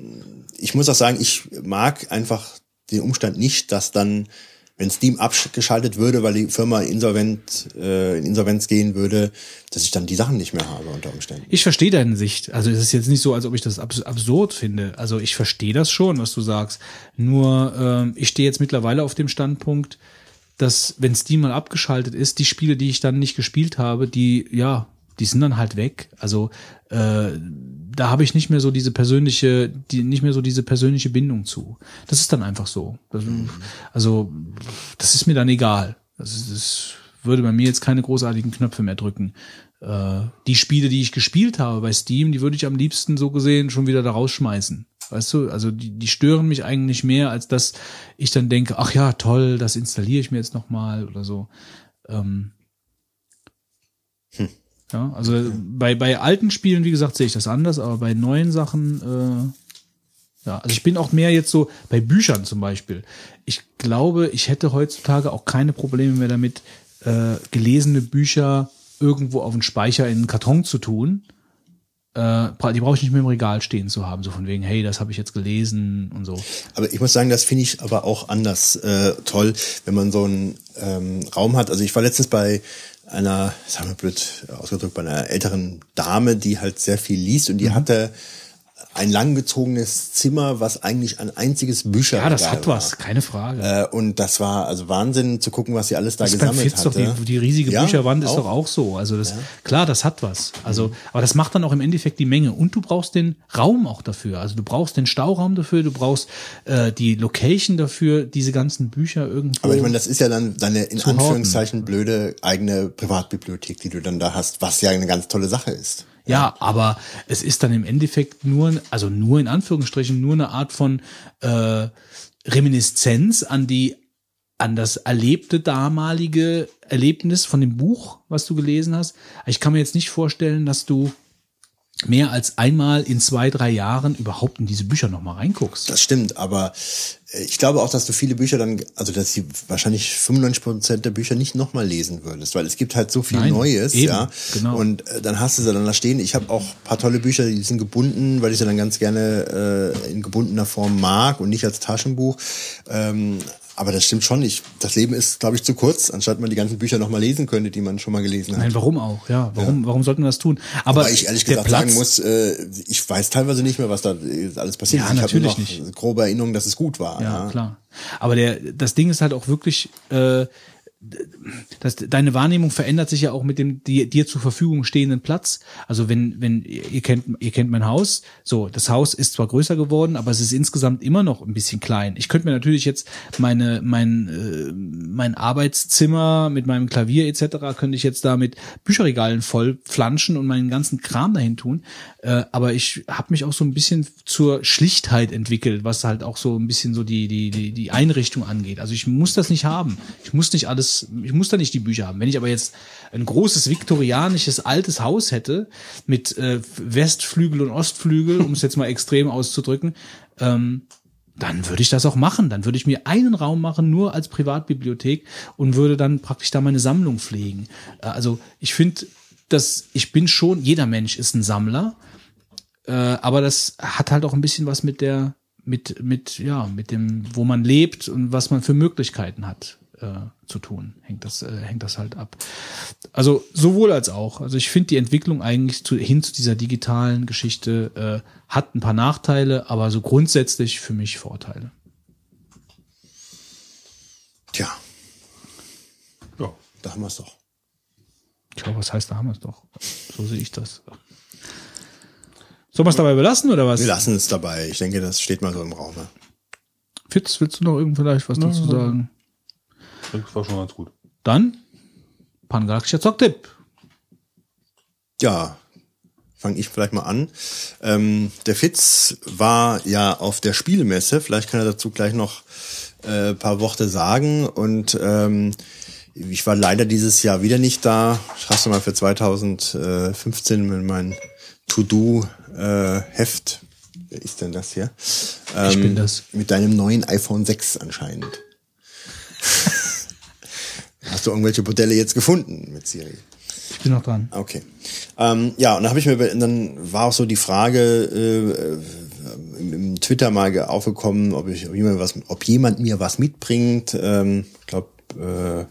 ich muss auch sagen, ich mag einfach den Umstand nicht, dass dann, wenn Steam abgeschaltet würde, weil die Firma insolvent äh, in Insolvenz gehen würde, dass ich dann die Sachen nicht mehr habe unter Umständen. Ich verstehe deine Sicht. Also es ist jetzt nicht so, als ob ich das abs absurd finde. Also ich verstehe das schon, was du sagst. Nur ähm, ich stehe jetzt mittlerweile auf dem Standpunkt, dass wenn Steam mal abgeschaltet ist, die Spiele, die ich dann nicht gespielt habe, die ja, die sind dann halt weg. Also äh, da habe ich nicht mehr so diese persönliche, die nicht mehr so diese persönliche Bindung zu. Das ist dann einfach so. Das, also das ist mir dann egal. Das, ist, das würde bei mir jetzt keine großartigen Knöpfe mehr drücken. Äh, die Spiele, die ich gespielt habe bei Steam, die würde ich am liebsten so gesehen schon wieder da rausschmeißen. Weißt du, also die, die stören mich eigentlich mehr, als dass ich dann denke, ach ja, toll, das installiere ich mir jetzt nochmal oder so. Ähm, ja, also bei, bei alten Spielen, wie gesagt, sehe ich das anders, aber bei neuen Sachen, äh, ja, also ich bin auch mehr jetzt so bei Büchern zum Beispiel. Ich glaube, ich hätte heutzutage auch keine Probleme mehr damit, äh, gelesene Bücher irgendwo auf den Speicher in einen Karton zu tun. Äh, die brauche ich nicht mehr im Regal stehen zu haben, so von wegen, hey, das habe ich jetzt gelesen und so. Aber ich muss sagen, das finde ich aber auch anders äh, toll, wenn man so einen ähm, Raum hat. Also ich war letztens bei einer, sagen wir blöd ausgedrückt, bei einer älteren Dame, die halt sehr viel liest und die Mhm. hatte ein langgezogenes Zimmer, was eigentlich ein einziges Bücherregal Ja, das hat war. was, keine Frage. Äh, und das war also Wahnsinn zu gucken, was sie alles da Das ist gesammelt Fitz doch die, die riesige Ja, Bücherwand ist auch. doch auch so. Also das klar, das hat was. Also, aber das macht dann auch im Endeffekt die Menge. Und du brauchst den Raum auch dafür. Also du brauchst den Stauraum dafür, du brauchst äh, die Location dafür, diese ganzen Bücher irgendwo. Aber ich meine, das ist ja dann deine in horten. Anführungszeichen blöde eigene Privatbibliothek, die du dann da hast, was ja eine ganz tolle Sache ist. Ja, aber es ist dann im Endeffekt nur, also nur in Anführungsstrichen, nur eine Art von äh, Reminiszenz an die, an das erlebte damalige Erlebnis von dem Buch, was du gelesen hast. Ich kann mir jetzt nicht vorstellen, dass du mehr als einmal in zwei, drei Jahren überhaupt in diese Bücher nochmal reinguckst. Das stimmt, aber ich glaube auch, dass du viele Bücher dann, also dass sie wahrscheinlich 95 Prozent der Bücher nicht nochmal lesen würdest, weil es gibt halt so viel Nein, Neues, eben, ja. genau. Und äh, dann hast du sie dann da stehen. Ich habe auch ein paar tolle Bücher, die sind gebunden, weil ich sie dann ganz gerne äh, in gebundener Form mag und nicht als Taschenbuch. Ähm, aber das stimmt schon. Ich, das Leben ist, glaube ich, zu kurz, anstatt man die ganzen Bücher nochmal lesen könnte, die man schon mal gelesen hat. Nein, warum auch? Ja, warum, warum sollten wir das tun? Aber Weil ich ehrlich gesagt Platz, sagen muss, äh, ich weiß teilweise nicht mehr, was da alles passiert Ja, ist. Ich natürlich habe noch nicht. grobe Erinnerung, dass es gut war. Ja, klar. Aber der, das Ding ist halt auch wirklich, äh, das, deine Wahrnehmung verändert sich ja auch mit dem dir, dir zur Verfügung stehenden Platz. Also wenn, wenn ihr kennt, ihr kennt mein Haus, so das Haus ist zwar größer geworden, aber es ist insgesamt immer noch ein bisschen klein. Ich könnte mir natürlich jetzt meine mein äh, mein Arbeitszimmer mit meinem Klavier etc. könnte ich jetzt da mit Bücherregalen voll flanschen und meinen ganzen Kram dahin tun. Äh, aber ich habe mich auch so ein bisschen zur Schlichtheit entwickelt, was halt auch so ein bisschen so die die die die Einrichtung angeht. Also ich muss das nicht haben. Ich muss nicht alles, ich muss da nicht die Bücher haben. Wenn ich aber jetzt ein großes viktorianisches altes Haus hätte mit äh, Westflügel und Ostflügel, um es jetzt mal extrem auszudrücken, ähm, dann würde ich das auch machen. Dann würde ich mir einen Raum machen, nur als Privatbibliothek und würde dann praktisch da meine Sammlung pflegen. Äh, Also ich finde, dass ich bin schon, jeder Mensch ist ein Sammler, äh, aber das hat halt auch ein bisschen was mit der, mit, mit, ja, mit dem, wo man lebt und was man für Möglichkeiten hat äh, zu tun. Hängt das, äh, hängt das halt ab. Also sowohl als auch. Also ich finde die Entwicklung eigentlich zu, hin zu dieser digitalen Geschichte äh, hat ein paar Nachteile, aber so grundsätzlich für mich Vorteile. Tja, Ja. da haben wir es doch. Tja, was heißt, da haben wir es doch. So sehe ich das. Sollen wir es dabei belassen oder was? Wir lassen es dabei. Ich denke, das steht mal so im Raum. ne? Fitz, willst du noch irgend vielleicht was dazu sagen? Das war schon ganz gut. Dann Pangalaktischer Zocktipp. Ja, fange ich vielleicht mal an. Ähm, der Fitz war ja auf der Spielmesse, vielleicht kann er dazu gleich noch äh, paar Worte sagen. Und ähm, ich war leider dieses Jahr wieder nicht da. Ich hast du mal für 2015 mit meinem To-Do-Heft. Wer ist denn das hier? Ähm, Ich bin das. Mit deinem neuen iPhone 6 anscheinend. (laughs) Hast du irgendwelche Modelle jetzt gefunden mit Siri? Ich bin noch dran. Okay. Ähm, ja, und dann habe ich mir, dann war auch so die Frage äh, im, im Twitter mal ge- aufgekommen, ob ich, ob jemand was, ob jemand mir was mitbringt. Ähm, ich glaube, äh,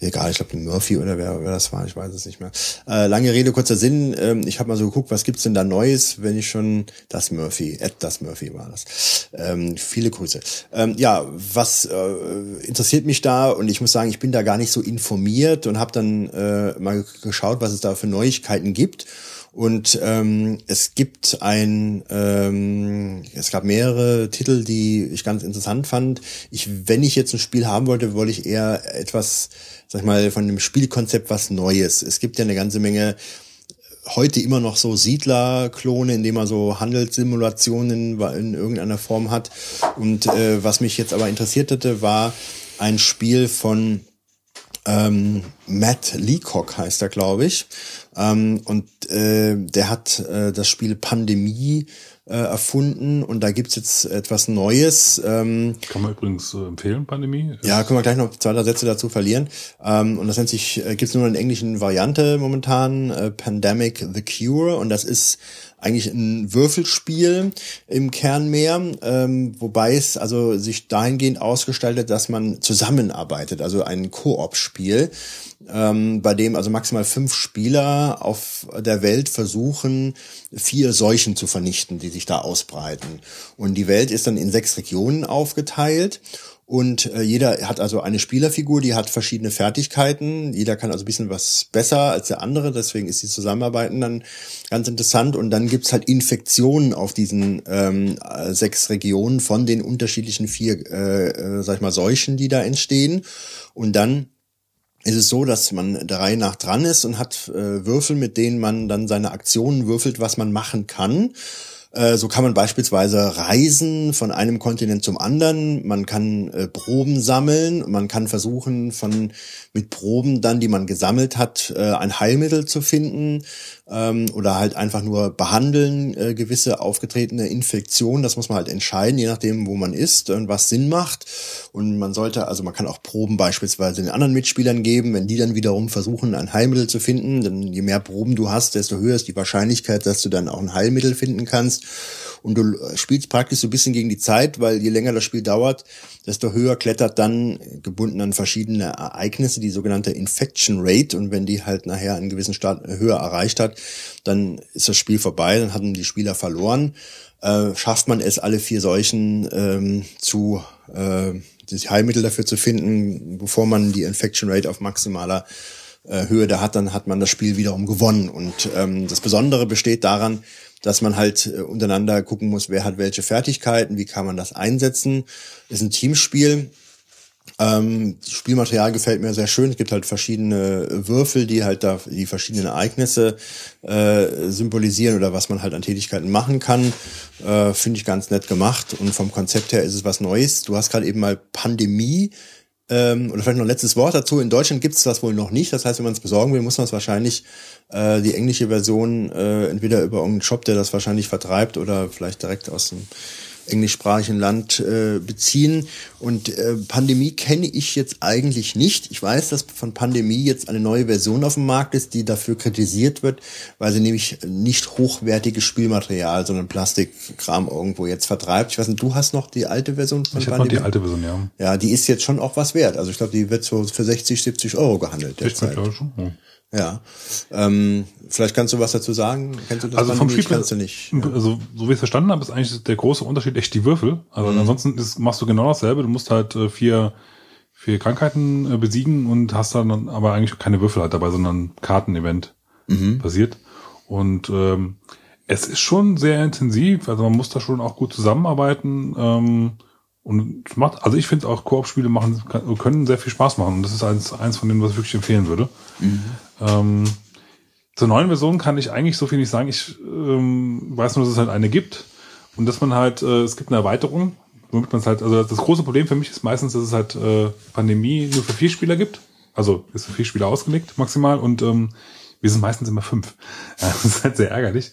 egal, ich glaube Murphy oder wer, wer das war, ich weiß es nicht mehr. Äh, lange Rede kurzer Sinn. Ähm, ich habe mal so geguckt, was gibt's denn da Neues, wenn ich schon das Murphy, Ed das Murphy war das. Ähm, viele Grüße. Ähm, ja, was äh, interessiert mich da? Und ich muss sagen, ich bin da gar nicht so informiert und habe dann äh, mal geschaut, was es da für Neuigkeiten gibt. Und ähm, es gibt ein, ähm, es gab mehrere Titel, die ich ganz interessant fand. Ich, wenn ich jetzt ein Spiel haben wollte, wollte ich eher etwas, sag ich mal, von dem Spielkonzept was Neues. Es gibt ja eine ganze Menge heute immer noch so Siedler-Klone, indem man so Handelssimulationen in irgendeiner Form hat. Und äh, was mich jetzt aber interessiert hatte, war ein Spiel von ähm, Matt Leacock heißt er, glaube ich. Ähm, und äh, der hat äh, das Spiel Pandemie äh, erfunden und da gibt's jetzt etwas Neues. Ähm, Kann man übrigens äh, empfehlen, Pandemie. ja, können wir gleich noch zwei, drei Sätze dazu verlieren. Ähm, und das nennt sich, äh, gibt's nur in englischen Variante momentan, äh, Pandemic The Cure. Und das ist eigentlich ein Würfelspiel im Kern mehr, ähm, wobei es also sich dahingehend ausgestaltet, dass man zusammenarbeitet, also ein Koop-Spiel, ähm, bei dem also maximal fünf Spieler auf der Welt versuchen, vier Seuchen zu vernichten, die sich da ausbreiten. Und die Welt ist dann in sechs Regionen aufgeteilt. Und äh, jeder hat also eine Spielerfigur, die hat verschiedene Fertigkeiten. Jeder kann also ein bisschen was besser als der andere. Deswegen ist die Zusammenarbeiten dann ganz interessant. Und dann gibt's halt Infektionen auf diesen ähm, äh, sechs Regionen von den unterschiedlichen vier, äh, äh, sag ich mal, Seuchen, die da entstehen. Und dann ist es so, dass man der Reihe nach dran ist und hat äh, Würfel, mit denen man dann seine Aktionen würfelt, was man machen kann. Äh, So kann man beispielsweise reisen von einem Kontinent zum anderen. Man kann äh, Proben sammeln. Man kann versuchen, von mit Proben dann, die man gesammelt hat, äh, ein Heilmittel zu finden ähm, oder halt einfach nur behandeln äh, gewisse aufgetretene Infektionen. Das muss man halt entscheiden, je nachdem, wo man ist und was Sinn macht. Und man sollte, also man kann auch Proben beispielsweise den anderen Mitspielern geben, wenn die dann wiederum versuchen, ein Heilmittel zu finden. Dann je mehr Proben du hast, desto höher ist die Wahrscheinlichkeit, dass du dann auch ein Heilmittel finden kannst. Und du spielst praktisch so ein bisschen gegen die Zeit, weil je länger das Spiel dauert, desto höher klettert dann, gebunden an verschiedene Ereignisse, die sogenannte Infection Rate. Und wenn die halt nachher einen gewissen Start höher erreicht hat, dann ist das Spiel vorbei, dann hatten die Spieler verloren. Äh, schafft man es, alle vier Seuchen ähm, zu äh, das Heilmittel dafür zu finden, bevor man die Infection Rate auf maximaler äh, Höhe da hat, dann hat man das Spiel wiederum gewonnen. Und ähm, das Besondere besteht daran, dass man halt äh, untereinander gucken muss, wer hat welche Fertigkeiten, wie kann man das einsetzen. Ist ein Teamspiel. Ähm, Spielmaterial gefällt mir sehr schön. Es gibt halt verschiedene Würfel, die halt da die verschiedenen Ereignisse äh, symbolisieren oder was man halt an Tätigkeiten machen kann. Äh, Finde ich ganz nett gemacht. Und vom Konzept her ist es was Neues. Du hast gerade eben mal Pandemie ähm, oder vielleicht noch ein letztes Wort dazu. In Deutschland gibt es das wohl noch nicht. Das heißt, wenn man es besorgen will, muss man es wahrscheinlich äh, die englische Version äh, entweder über irgendeinen Shop, der das wahrscheinlich vertreibt, oder vielleicht direkt aus dem englischsprachigen Land äh, beziehen. Und äh, Pandemie kenne ich jetzt eigentlich nicht. Ich weiß, dass von Pandemie jetzt eine neue Version auf dem Markt ist, die dafür kritisiert wird, weil sie nämlich nicht hochwertiges Spielmaterial, sondern Plastikkram irgendwo jetzt vertreibt. Ich weiß nicht, du hast noch die alte Version von Ich habe noch Pandemie? die alte Version, ja. Ja, die ist jetzt schon auch was wert. Also ich glaube, die wird so für 60, 70 Euro gehandelt Ich derzeit. schon. Ja. Ja. Ähm, vielleicht kannst du was dazu sagen. Kennst du das Also vom? Spiel, kannst du nicht. also so wie ich es verstanden habe, ist eigentlich der große Unterschied echt die Würfel. Also Mhm. ansonsten ist, machst du genau dasselbe. Du musst halt äh, vier, vier Krankheiten äh, besiegen und hast dann aber eigentlich keine Würfel halt dabei, sondern Karten-Event Mhm. basiert. Und ähm, es ist schon sehr intensiv. Also man muss da schon auch gut zusammenarbeiten. Ähm, und es macht, also ich finde auch Koop-Spiele machen, können sehr viel Spaß machen. Und das ist eins, eins von denen, was ich wirklich empfehlen würde. Ähm, zur neuen Version kann ich eigentlich so viel nicht sagen. Ich ähm, weiß nur, dass es halt eine gibt und dass man halt, äh, es gibt eine Erweiterung, womit man es halt, also das große Problem für mich ist meistens, dass es halt äh, Pandemie nur für vier Spieler gibt. Also ist für vier Spieler ausgelegt maximal und ähm, wir sind meistens immer fünf. (laughs) Das ist halt sehr ärgerlich.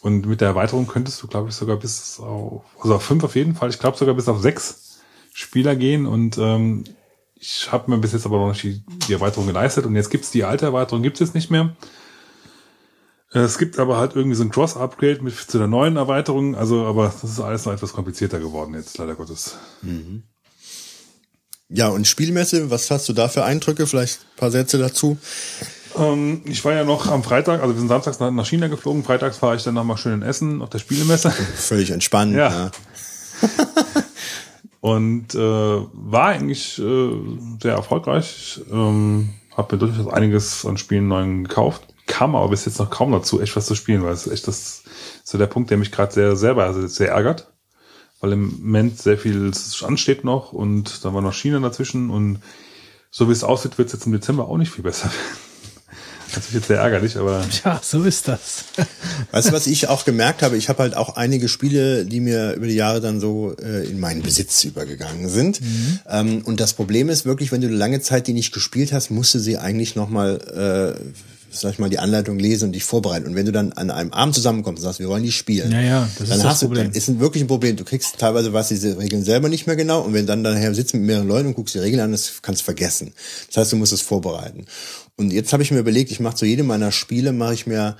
Und mit der Erweiterung könntest du, glaube ich, sogar bis auf, also auf fünf auf jeden Fall, ich glaube sogar bis auf sechs Spieler gehen. Und ähm, ich habe mir bis jetzt aber noch nicht die, die Erweiterung geleistet. Und jetzt gibt's die alte Erweiterung, gibt's jetzt nicht mehr. Es gibt aber halt irgendwie so ein Cross-Upgrade mit zu der neuen Erweiterung. Also, aber das ist alles noch etwas komplizierter geworden jetzt, leider Gottes. Ja, und Spielmesse, was hast du da für Eindrücke? Vielleicht ein paar Sätze dazu. Ähm, ich war ja noch am Freitag, also wir sind samstags nach China geflogen. Freitags fahre ich dann noch mal schön in Essen auf der Spielemesse. Völlig entspannt. Ja. Ja. (laughs) Und äh, war eigentlich äh, sehr erfolgreich. Ähm, habe mir durchaus einiges an Spielen neuen gekauft. Kam aber bis jetzt noch kaum dazu, echt was zu spielen, weil es ist echt das so der Punkt, der mich gerade sehr selber also sehr ärgert. Weil im Moment sehr viel ansteht noch und dann war noch China dazwischen und so wie es aussieht, wird es jetzt im Dezember auch nicht viel besser werden. Das ist jetzt sehr ärgerlich, aber Ja, so ist das. Weißt du, was ich auch gemerkt habe? Ich habe halt auch einige Spiele, die mir über die Jahre dann so äh, in meinen Besitz übergegangen sind. Ähm, und das Problem ist wirklich, wenn du lange Zeit die nicht gespielt hast, musst du sie eigentlich nochmal, äh, sag ich mal, die Anleitung lesen und dich vorbereiten. Und wenn du dann an einem Abend zusammenkommst und sagst, wir wollen die spielen, Ja, ja, das ist dann das hast du, Problem. dann ist ein wirklich ein Problem. Du kriegst teilweise was diese Regeln selber nicht mehr genau und wenn dann daher sitzt mit mehreren Leuten und guckst die Regeln an, das kannst du vergessen. Das heißt, du musst es vorbereiten. Und jetzt habe ich mir überlegt, ich mache zu jedem meiner Spiele mache ich mir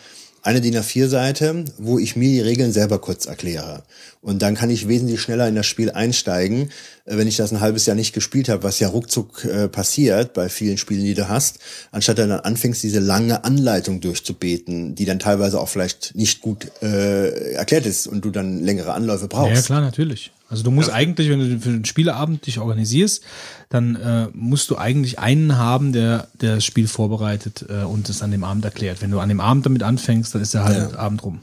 eine DIN A4-Seite, wo ich mir die Regeln selber kurz erkläre. Und dann kann ich wesentlich schneller in das Spiel einsteigen, äh, wenn ich das ein halbes Jahr nicht gespielt habe, was ja ruckzuck äh, passiert bei vielen Spielen, die du hast, anstatt dann anfängst, diese lange Anleitung durchzubeten, die dann teilweise auch vielleicht nicht gut äh, erklärt ist und du dann längere Anläufe brauchst. Ja, klar, natürlich. Also du musst eigentlich, wenn du für einen Spieleabend dich organisierst, dann äh, musst du eigentlich einen haben, der, der das Spiel vorbereitet äh, und es an dem Abend erklärt. Wenn du an dem Abend damit anfängst, dann ist der halbe Ja. Abend rum.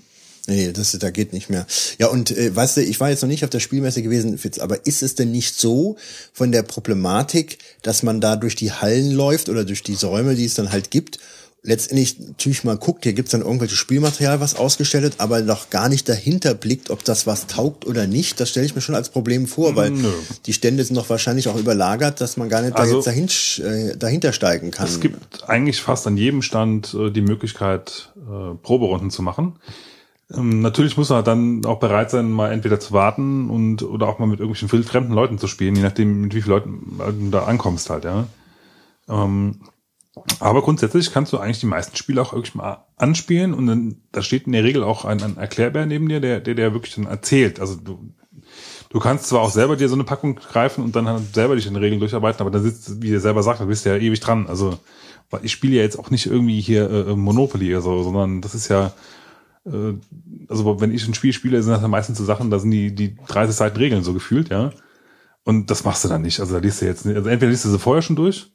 Nee, das da geht nicht mehr. Ja, und äh, weißt du, ich war jetzt noch nicht auf der Spielmesse gewesen, Fitz, aber ist es denn nicht so von der Problematik, dass man da durch die Hallen läuft oder durch diese Räume, die es dann halt gibt, letztendlich natürlich mal guckt, hier gibt's dann irgendwelches Spielmaterial, was ausgestellt wird, aber noch gar nicht dahinter blickt, ob das was taugt oder nicht. Das stelle ich mir schon als Problem vor, weil Nö. die Stände sind doch wahrscheinlich auch überlagert, dass man gar nicht Also- da jetzt dahin, äh, dahinter steigen kann. Es gibt eigentlich fast an jedem Stand äh, die Möglichkeit, äh, Proberunden zu machen. Ähm, natürlich muss man dann auch bereit sein, mal entweder zu warten und oder auch mal mit irgendwelchen fremden Leuten zu spielen, je nachdem, mit wie vielen Leuten äh, du da ankommst halt, ja. Ähm, aber grundsätzlich kannst du eigentlich die meisten Spiele auch wirklich mal anspielen und dann da steht in der Regel auch ein, ein Erklärbär neben dir, der, der, der wirklich dann erzählt. Also du, du kannst zwar auch selber dir so eine Packung greifen und dann halt selber dich in Regeln durcharbeiten, aber dann sitzt, wie der selber sagt, da bist du ja ewig dran. Also ich spiele ja jetzt auch nicht irgendwie hier äh, Monopoly oder so, sondern das ist ja äh, also wenn ich ein Spiel spiele, sind das ja meistens so Sachen, da sind die, die 30 Seiten Regeln so gefühlt, ja. Und das machst du dann nicht. Also da liest du jetzt. Also entweder liest du sie vorher schon durch,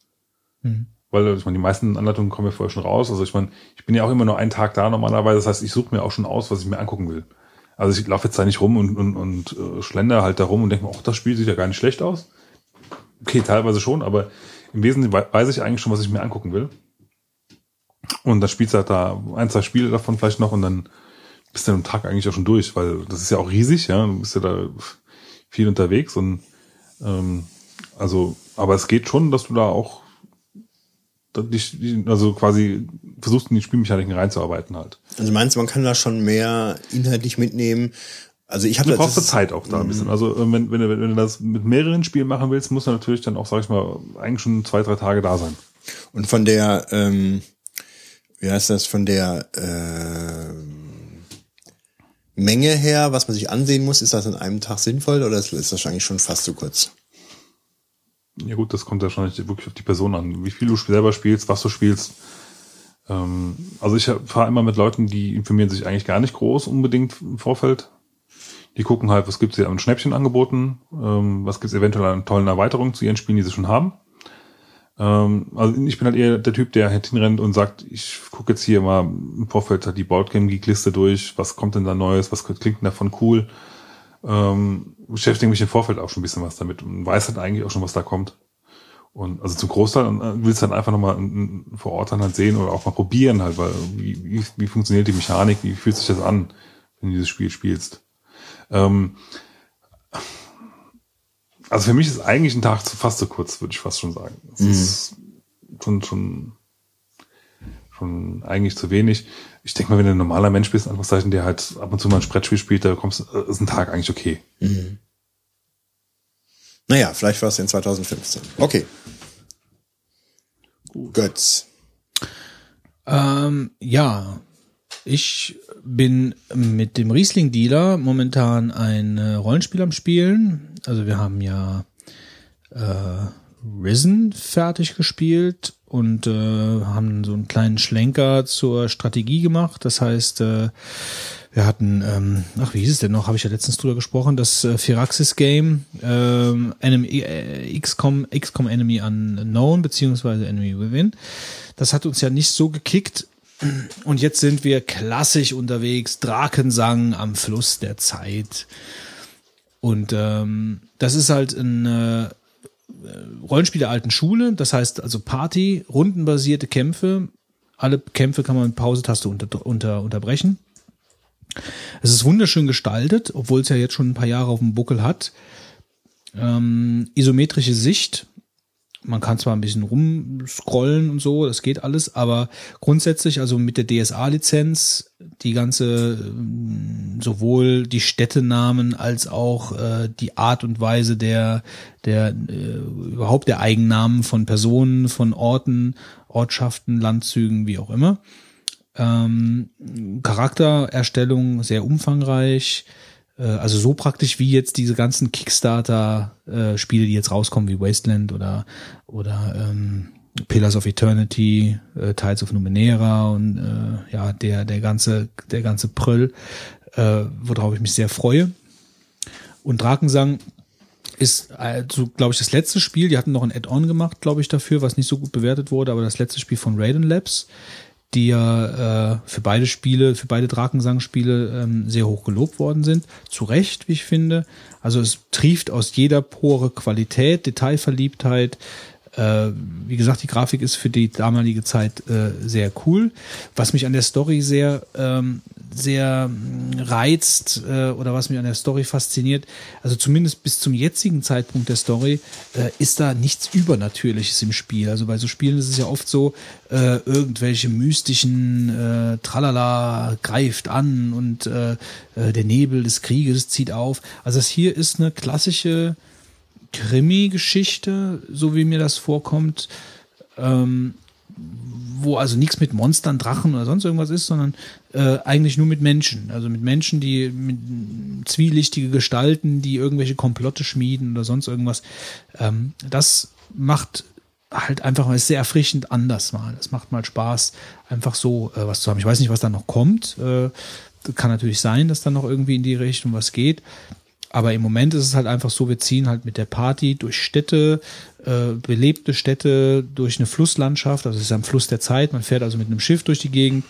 weil ich meine, die meisten Anleitungen kommen ja vorher schon raus. Also ich meine, ich bin ja auch immer nur einen Tag da normalerweise. Das heißt, ich suche mir auch schon aus, was ich mir angucken will. Also ich laufe jetzt da nicht rum und, und, und äh, schlender halt da rum und denke mir, ach, das Spiel sieht ja gar nicht schlecht aus. Okay, teilweise schon, aber im Wesentlichen wei- weiß ich eigentlich schon, was ich mir angucken will. Und dann spielst du halt da ein, zwei Spiele davon vielleicht noch und dann bist du am Tag eigentlich auch schon durch, weil das ist ja auch riesig, ja, du bist ja da viel unterwegs und ähm, also, aber es geht schon, dass du da auch also quasi versuchst in die Spielmechaniken reinzuarbeiten halt. Also meinst du, man kann da schon mehr inhaltlich mitnehmen? Also ich habe Du brauchst da Zeit auch da ein bisschen. Also äh, wenn, wenn, du, wenn du das mit mehreren Spielen machen willst, musst du natürlich dann auch, sag ich mal, eigentlich schon zwei, drei Tage da sein. Und von der, ähm, wie heißt das, von der ähm, Menge her, was man sich ansehen muss, ist das an einem Tag sinnvoll oder ist ist das eigentlich schon fast zu kurz? Ja gut, das kommt ja schon wirklich auf die Person an, wie viel du selber spielst, was du spielst. Ähm, also ich fahre immer mit Leuten, die informieren sich eigentlich gar nicht groß unbedingt im Vorfeld. Die gucken halt, was gibt's hier an Schnäppchen angeboten, ähm, was gibt's eventuell an tollen Erweiterungen zu ihren Spielen, die sie schon haben. Ähm, also ich bin halt eher der Typ, der halt hinrennt und sagt, ich gucke jetzt hier mal im Vorfeld halt die Boardgame Geek Liste durch, was kommt denn da Neues, was klingt denn davon cool. Ähm, beschäftige mich im Vorfeld auch schon ein bisschen was damit und weiß halt eigentlich auch schon, was da kommt. Und also zum Großteil äh, willst dann einfach nochmal vor Ort dann halt sehen oder auch mal probieren halt, weil wie, wie, wie funktioniert die Mechanik, wie fühlt sich das an, wenn du dieses Spiel spielst. Ähm, also für mich ist eigentlich ein Tag fast zu kurz, würde ich fast schon sagen. Es mhm. ist schon, schon, schon eigentlich zu wenig. Ich denke mal, wenn du ein normaler Mensch bist, Anführungszeichen, der halt ab und zu mal ein Sprettspiel spielt, da kommst, äh, ist ein Tag eigentlich okay. Mhm. Naja, vielleicht war es in 2015. Okay. Götz. Ähm, ja, ich bin mit dem Riesling-Dealer momentan ein äh, Rollenspiel am Spielen. Also wir haben ja äh, Risen fertig gespielt und äh, haben so einen kleinen Schlenker zur Strategie gemacht. Das heißt, äh, wir hatten, ähm, ach, wie hieß es denn noch? Habe ich ja letztens drüber gesprochen, das äh, Firaxis Game, ähm, Enemy, äh, XCOM, XCOM Enemy Unknown, beziehungsweise Enemy Within. Das hat uns ja nicht so gekickt. Und jetzt sind wir klassisch unterwegs, Drakensang am Fluss der Zeit. Und ähm, das ist halt ein äh, Rollenspiel der alten Schule, das heißt also Party, rundenbasierte Kämpfe. Alle Kämpfe kann man mit Pausetaste unter, unter, unterbrechen. Es ist wunderschön gestaltet, obwohl es ja jetzt schon ein paar Jahre auf dem Buckel hat. Ähm, isometrische Sicht. Man kann zwar ein bisschen rumscrollen und so, das geht alles, aber grundsätzlich, also mit der DSA-Lizenz, die ganze, ähm, sowohl die Städtenamen als auch äh, die Art und Weise der, der äh, überhaupt der Eigennamen von Personen, von Orten, Ortschaften, Landzügen, wie auch immer ähm, Charaktererstellung sehr umfangreich. Äh, also so praktisch wie jetzt diese ganzen Kickstarter-Spiele, äh, die jetzt rauskommen, wie Wasteland oder, oder ähm, Pillars of Eternity, äh, Tides of Numenera und äh, ja, der, der ganze, der ganze Pröll, äh, worauf ich mich sehr freue. Und Drakensang ist, also, glaube ich, das letzte Spiel. Die hatten noch ein Add-on gemacht, glaube ich, dafür, was nicht so gut bewertet wurde, aber das letzte Spiel von Raiden Labs die ja äh, für beide Spiele, für beide Drakensang-Spiele ähm, sehr hoch gelobt worden sind. Zu Recht, wie ich finde. Also es trieft aus jeder Pore Qualität, Detailverliebtheit, wie gesagt, die Grafik ist für die damalige Zeit äh, sehr cool. Was mich an der Story sehr, ähm, sehr mm, reizt äh, oder was mich an der Story fasziniert, also zumindest bis zum jetzigen Zeitpunkt der Story, äh, ist da nichts Übernatürliches im Spiel. Also bei so Spielen ist es ja oft so, äh, irgendwelche mystischen äh, Tralala greift an und äh, äh, der Nebel des Krieges zieht auf. Also das hier ist eine klassische Krimi-Geschichte, so wie mir das vorkommt, ähm, wo also nichts mit Monstern, Drachen oder sonst irgendwas ist, sondern äh, eigentlich nur mit Menschen. Also mit Menschen, die mit zwielichtige Gestalten, die irgendwelche Komplotte schmieden oder sonst irgendwas. Ähm, das macht halt einfach mal sehr erfrischend anders mal. Es macht mal Spaß, einfach so äh, was zu haben. Ich weiß nicht, was da noch kommt. Äh, kann natürlich sein, dass da noch irgendwie in die Richtung was geht. Aber im Moment ist es halt einfach so, wir ziehen halt mit der Party durch Städte, äh, belebte Städte, durch eine Flusslandschaft, also es ist am Fluss der Zeit, man fährt also mit einem Schiff durch die Gegend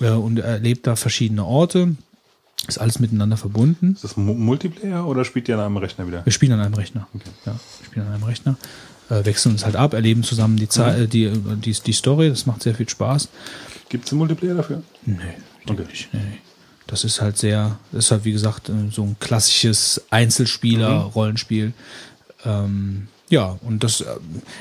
äh, und erlebt da verschiedene Orte. Ist alles miteinander verbunden. Ist das Multiplayer oder spielt ihr an einem Rechner wieder? Wir spielen an einem Rechner. Okay. Ja, wir spielen an einem Rechner. Äh, wechseln uns halt ab, erleben zusammen die, Zeit, mhm. die, die, die Story, das macht sehr viel Spaß. Gibt es einen Multiplayer dafür? Nee, okay. nicht. Nee, nee. Das ist halt sehr, das ist halt wie gesagt äh, so ein klassisches Einzelspieler-Rollenspiel. Mhm. Ähm, ja, und das, äh,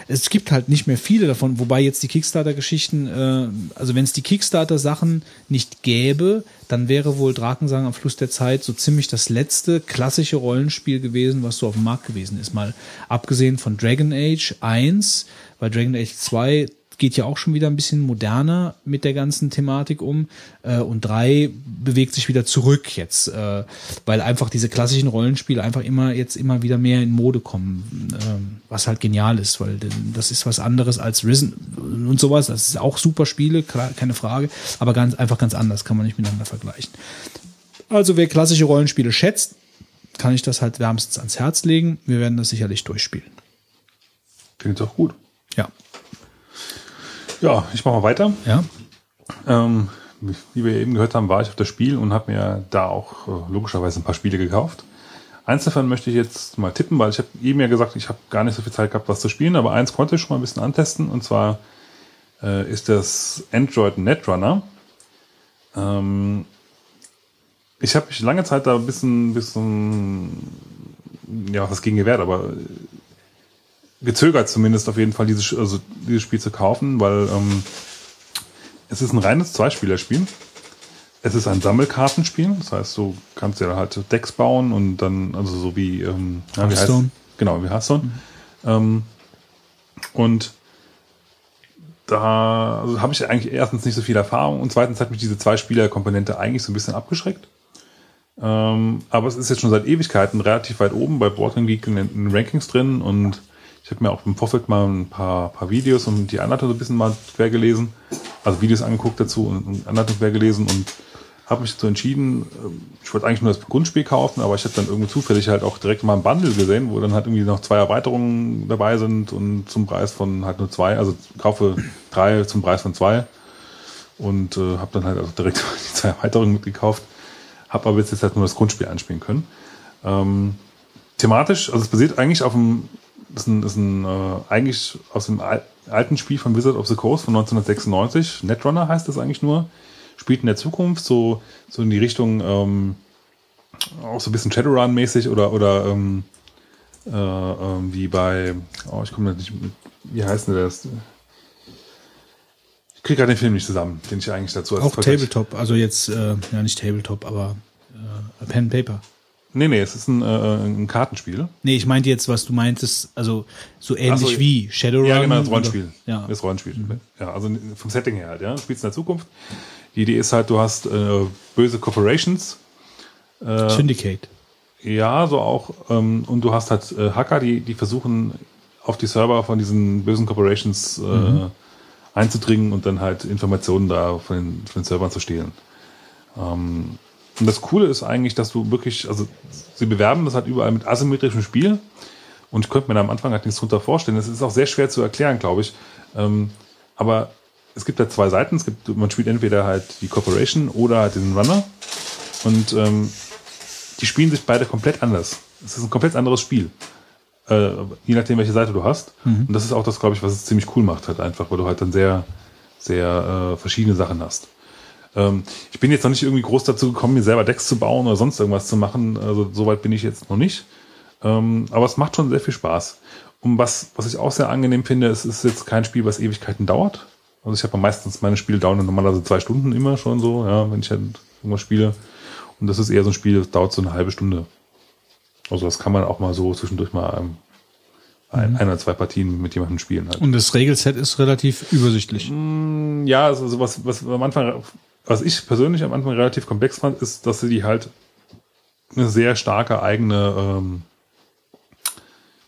es gibt halt nicht mehr viele davon, wobei jetzt die Kickstarter-Geschichten, äh, also wenn es die Kickstarter-Sachen nicht gäbe, dann wäre wohl Drakensang am Fluss der Zeit so ziemlich das letzte klassische Rollenspiel gewesen, was so auf dem Markt gewesen ist. Mal abgesehen von Dragon Age 1, weil Dragon Age 2 geht ja auch schon wieder ein bisschen moderner mit der ganzen Thematik um. Äh, und drei bewegt sich wieder zurück jetzt, äh, weil einfach diese klassischen Rollenspiele einfach immer jetzt immer wieder mehr in Mode kommen, äh, was halt genial ist, weil das ist was anderes als Risen und sowas. Das ist auch super Spiele, klar, keine Frage, aber ganz einfach ganz anders, kann man nicht miteinander vergleichen. Also wer klassische Rollenspiele schätzt, kann ich das halt wärmstens ans Herz legen. Wir werden das sicherlich durchspielen. Klingt doch gut. Ja. Ja, ich mache mal weiter. Ja. Ähm, wie wir eben gehört haben, war ich auf das Spiel und habe mir da auch äh, logischerweise ein paar Spiele gekauft. Eins davon möchte ich jetzt mal tippen, weil ich habe eben ja gesagt, ich habe gar nicht so viel Zeit gehabt, was zu spielen, aber eins konnte ich schon mal ein bisschen antesten und zwar äh, ist das Android Netrunner. Ähm, ich habe mich lange Zeit da ein bisschen, bisschen ja, was gegen gewährt, aber gezögert zumindest auf jeden Fall dieses, also dieses Spiel zu kaufen, weil ähm, es ist ein reines Zweispielerspiel. Es ist ein Sammelkartenspiel, das heißt, du kannst ja halt Decks bauen und dann, also so wie, ähm, ja, wie heißt, Hearthstone. genau, wie Hearthstone. Ähm, und da also habe ich eigentlich erstens nicht so viel Erfahrung und zweitens hat mich diese Zwei-Spieler-Komponente eigentlich so ein bisschen abgeschreckt. Ähm, aber es ist jetzt schon seit Ewigkeiten relativ weit oben bei Boarding Geek in den Rankings drin und ich habe mir auch im Vorfeld mal ein paar, paar Videos und die Anleitung so ein bisschen mal quer gelesen, also Videos angeguckt dazu und, und Anleitung quer gelesen und habe mich dazu entschieden, ähm, ich wollte eigentlich nur das Grundspiel kaufen, aber ich habe dann irgendwie zufällig halt auch direkt mal ein Bundle gesehen, wo dann halt irgendwie noch zwei Erweiterungen dabei sind und zum Preis von halt nur zwei, also kaufe drei zum Preis von zwei. Und äh, habe dann halt also direkt (laughs) die zwei Erweiterungen mitgekauft, habe aber jetzt, jetzt halt nur das Grundspiel anspielen können. Ähm, thematisch, also es basiert eigentlich auf dem, ist ein, ist ein äh, eigentlich aus dem al alten Spiel von Wizard of the Coast von 1996, Netrunner heißt das eigentlich nur, spielt in der Zukunft so, so in die Richtung ähm, auch so ein bisschen Shadowrun-mäßig oder, oder ähm, äh, ähm, wie bei, oh, ich komme nicht mit, wie heißt denn das? Ich kriege gerade den Film nicht zusammen, den ich eigentlich dazu als Auch Tabletop, also jetzt, äh, ja nicht Tabletop, aber äh, Pen and Paper. Nee, nee, es ist ein, äh, ein Kartenspiel. Nee, ich meinte jetzt, was du meintest, also so ähnlich so, wie Shadowrun. Ja, genau, das oder- Rollenspiel. Ja. Das Rollenspiel. Ja, also vom Setting her halt, ja. Du spielst in der Zukunft. Die Idee ist halt, du hast äh, böse Corporations. Syndicate. Ja, so auch. Ähm, und du hast halt äh, Hacker, die, die versuchen, auf die Server von diesen bösen Corporations äh, einzudringen und dann halt Informationen da von den, von den Servern zu stehlen. Ähm, und das Coole ist eigentlich, dass du wirklich, also sie bewerben das halt überall mit asymmetrischem Spiel. Und ich könnte mir da am Anfang halt nichts drunter vorstellen. Das ist auch sehr schwer zu erklären, glaube ich. Ähm, aber es gibt da zwei Seiten. Es gibt, man spielt entweder halt die Corporation oder halt den Runner. Und ähm, die spielen sich beide komplett anders. Es ist ein komplett anderes Spiel. Äh, je nachdem, welche Seite du hast. Und das ist auch das, glaube ich, was es ziemlich cool macht, halt einfach, weil du halt dann sehr, sehr äh, verschiedene Sachen hast. Ähm, ich bin jetzt noch nicht irgendwie groß dazu gekommen, mir selber Decks zu bauen oder sonst irgendwas zu machen. Also soweit bin ich jetzt noch nicht. Ähm, aber es macht schon sehr viel Spaß. Und was, was ich auch sehr angenehm finde, es ist jetzt kein Spiel, was Ewigkeiten dauert. Also ich habe meistens meine Spiele dauern normalerweise zwei Stunden immer schon so, ja, wenn ich halt irgendwas spiele. Und das ist eher so ein Spiel, das dauert so eine halbe Stunde. Also das kann man auch mal so zwischendurch mal ähm, ein, ein oder zwei Partien mit jemandem spielen halt. Und das Regelset ist relativ übersichtlich. Ja, also so was, was am Anfang, was ich persönlich am Anfang relativ komplex fand, ist, dass sie die halt eine sehr starke eigene ähm,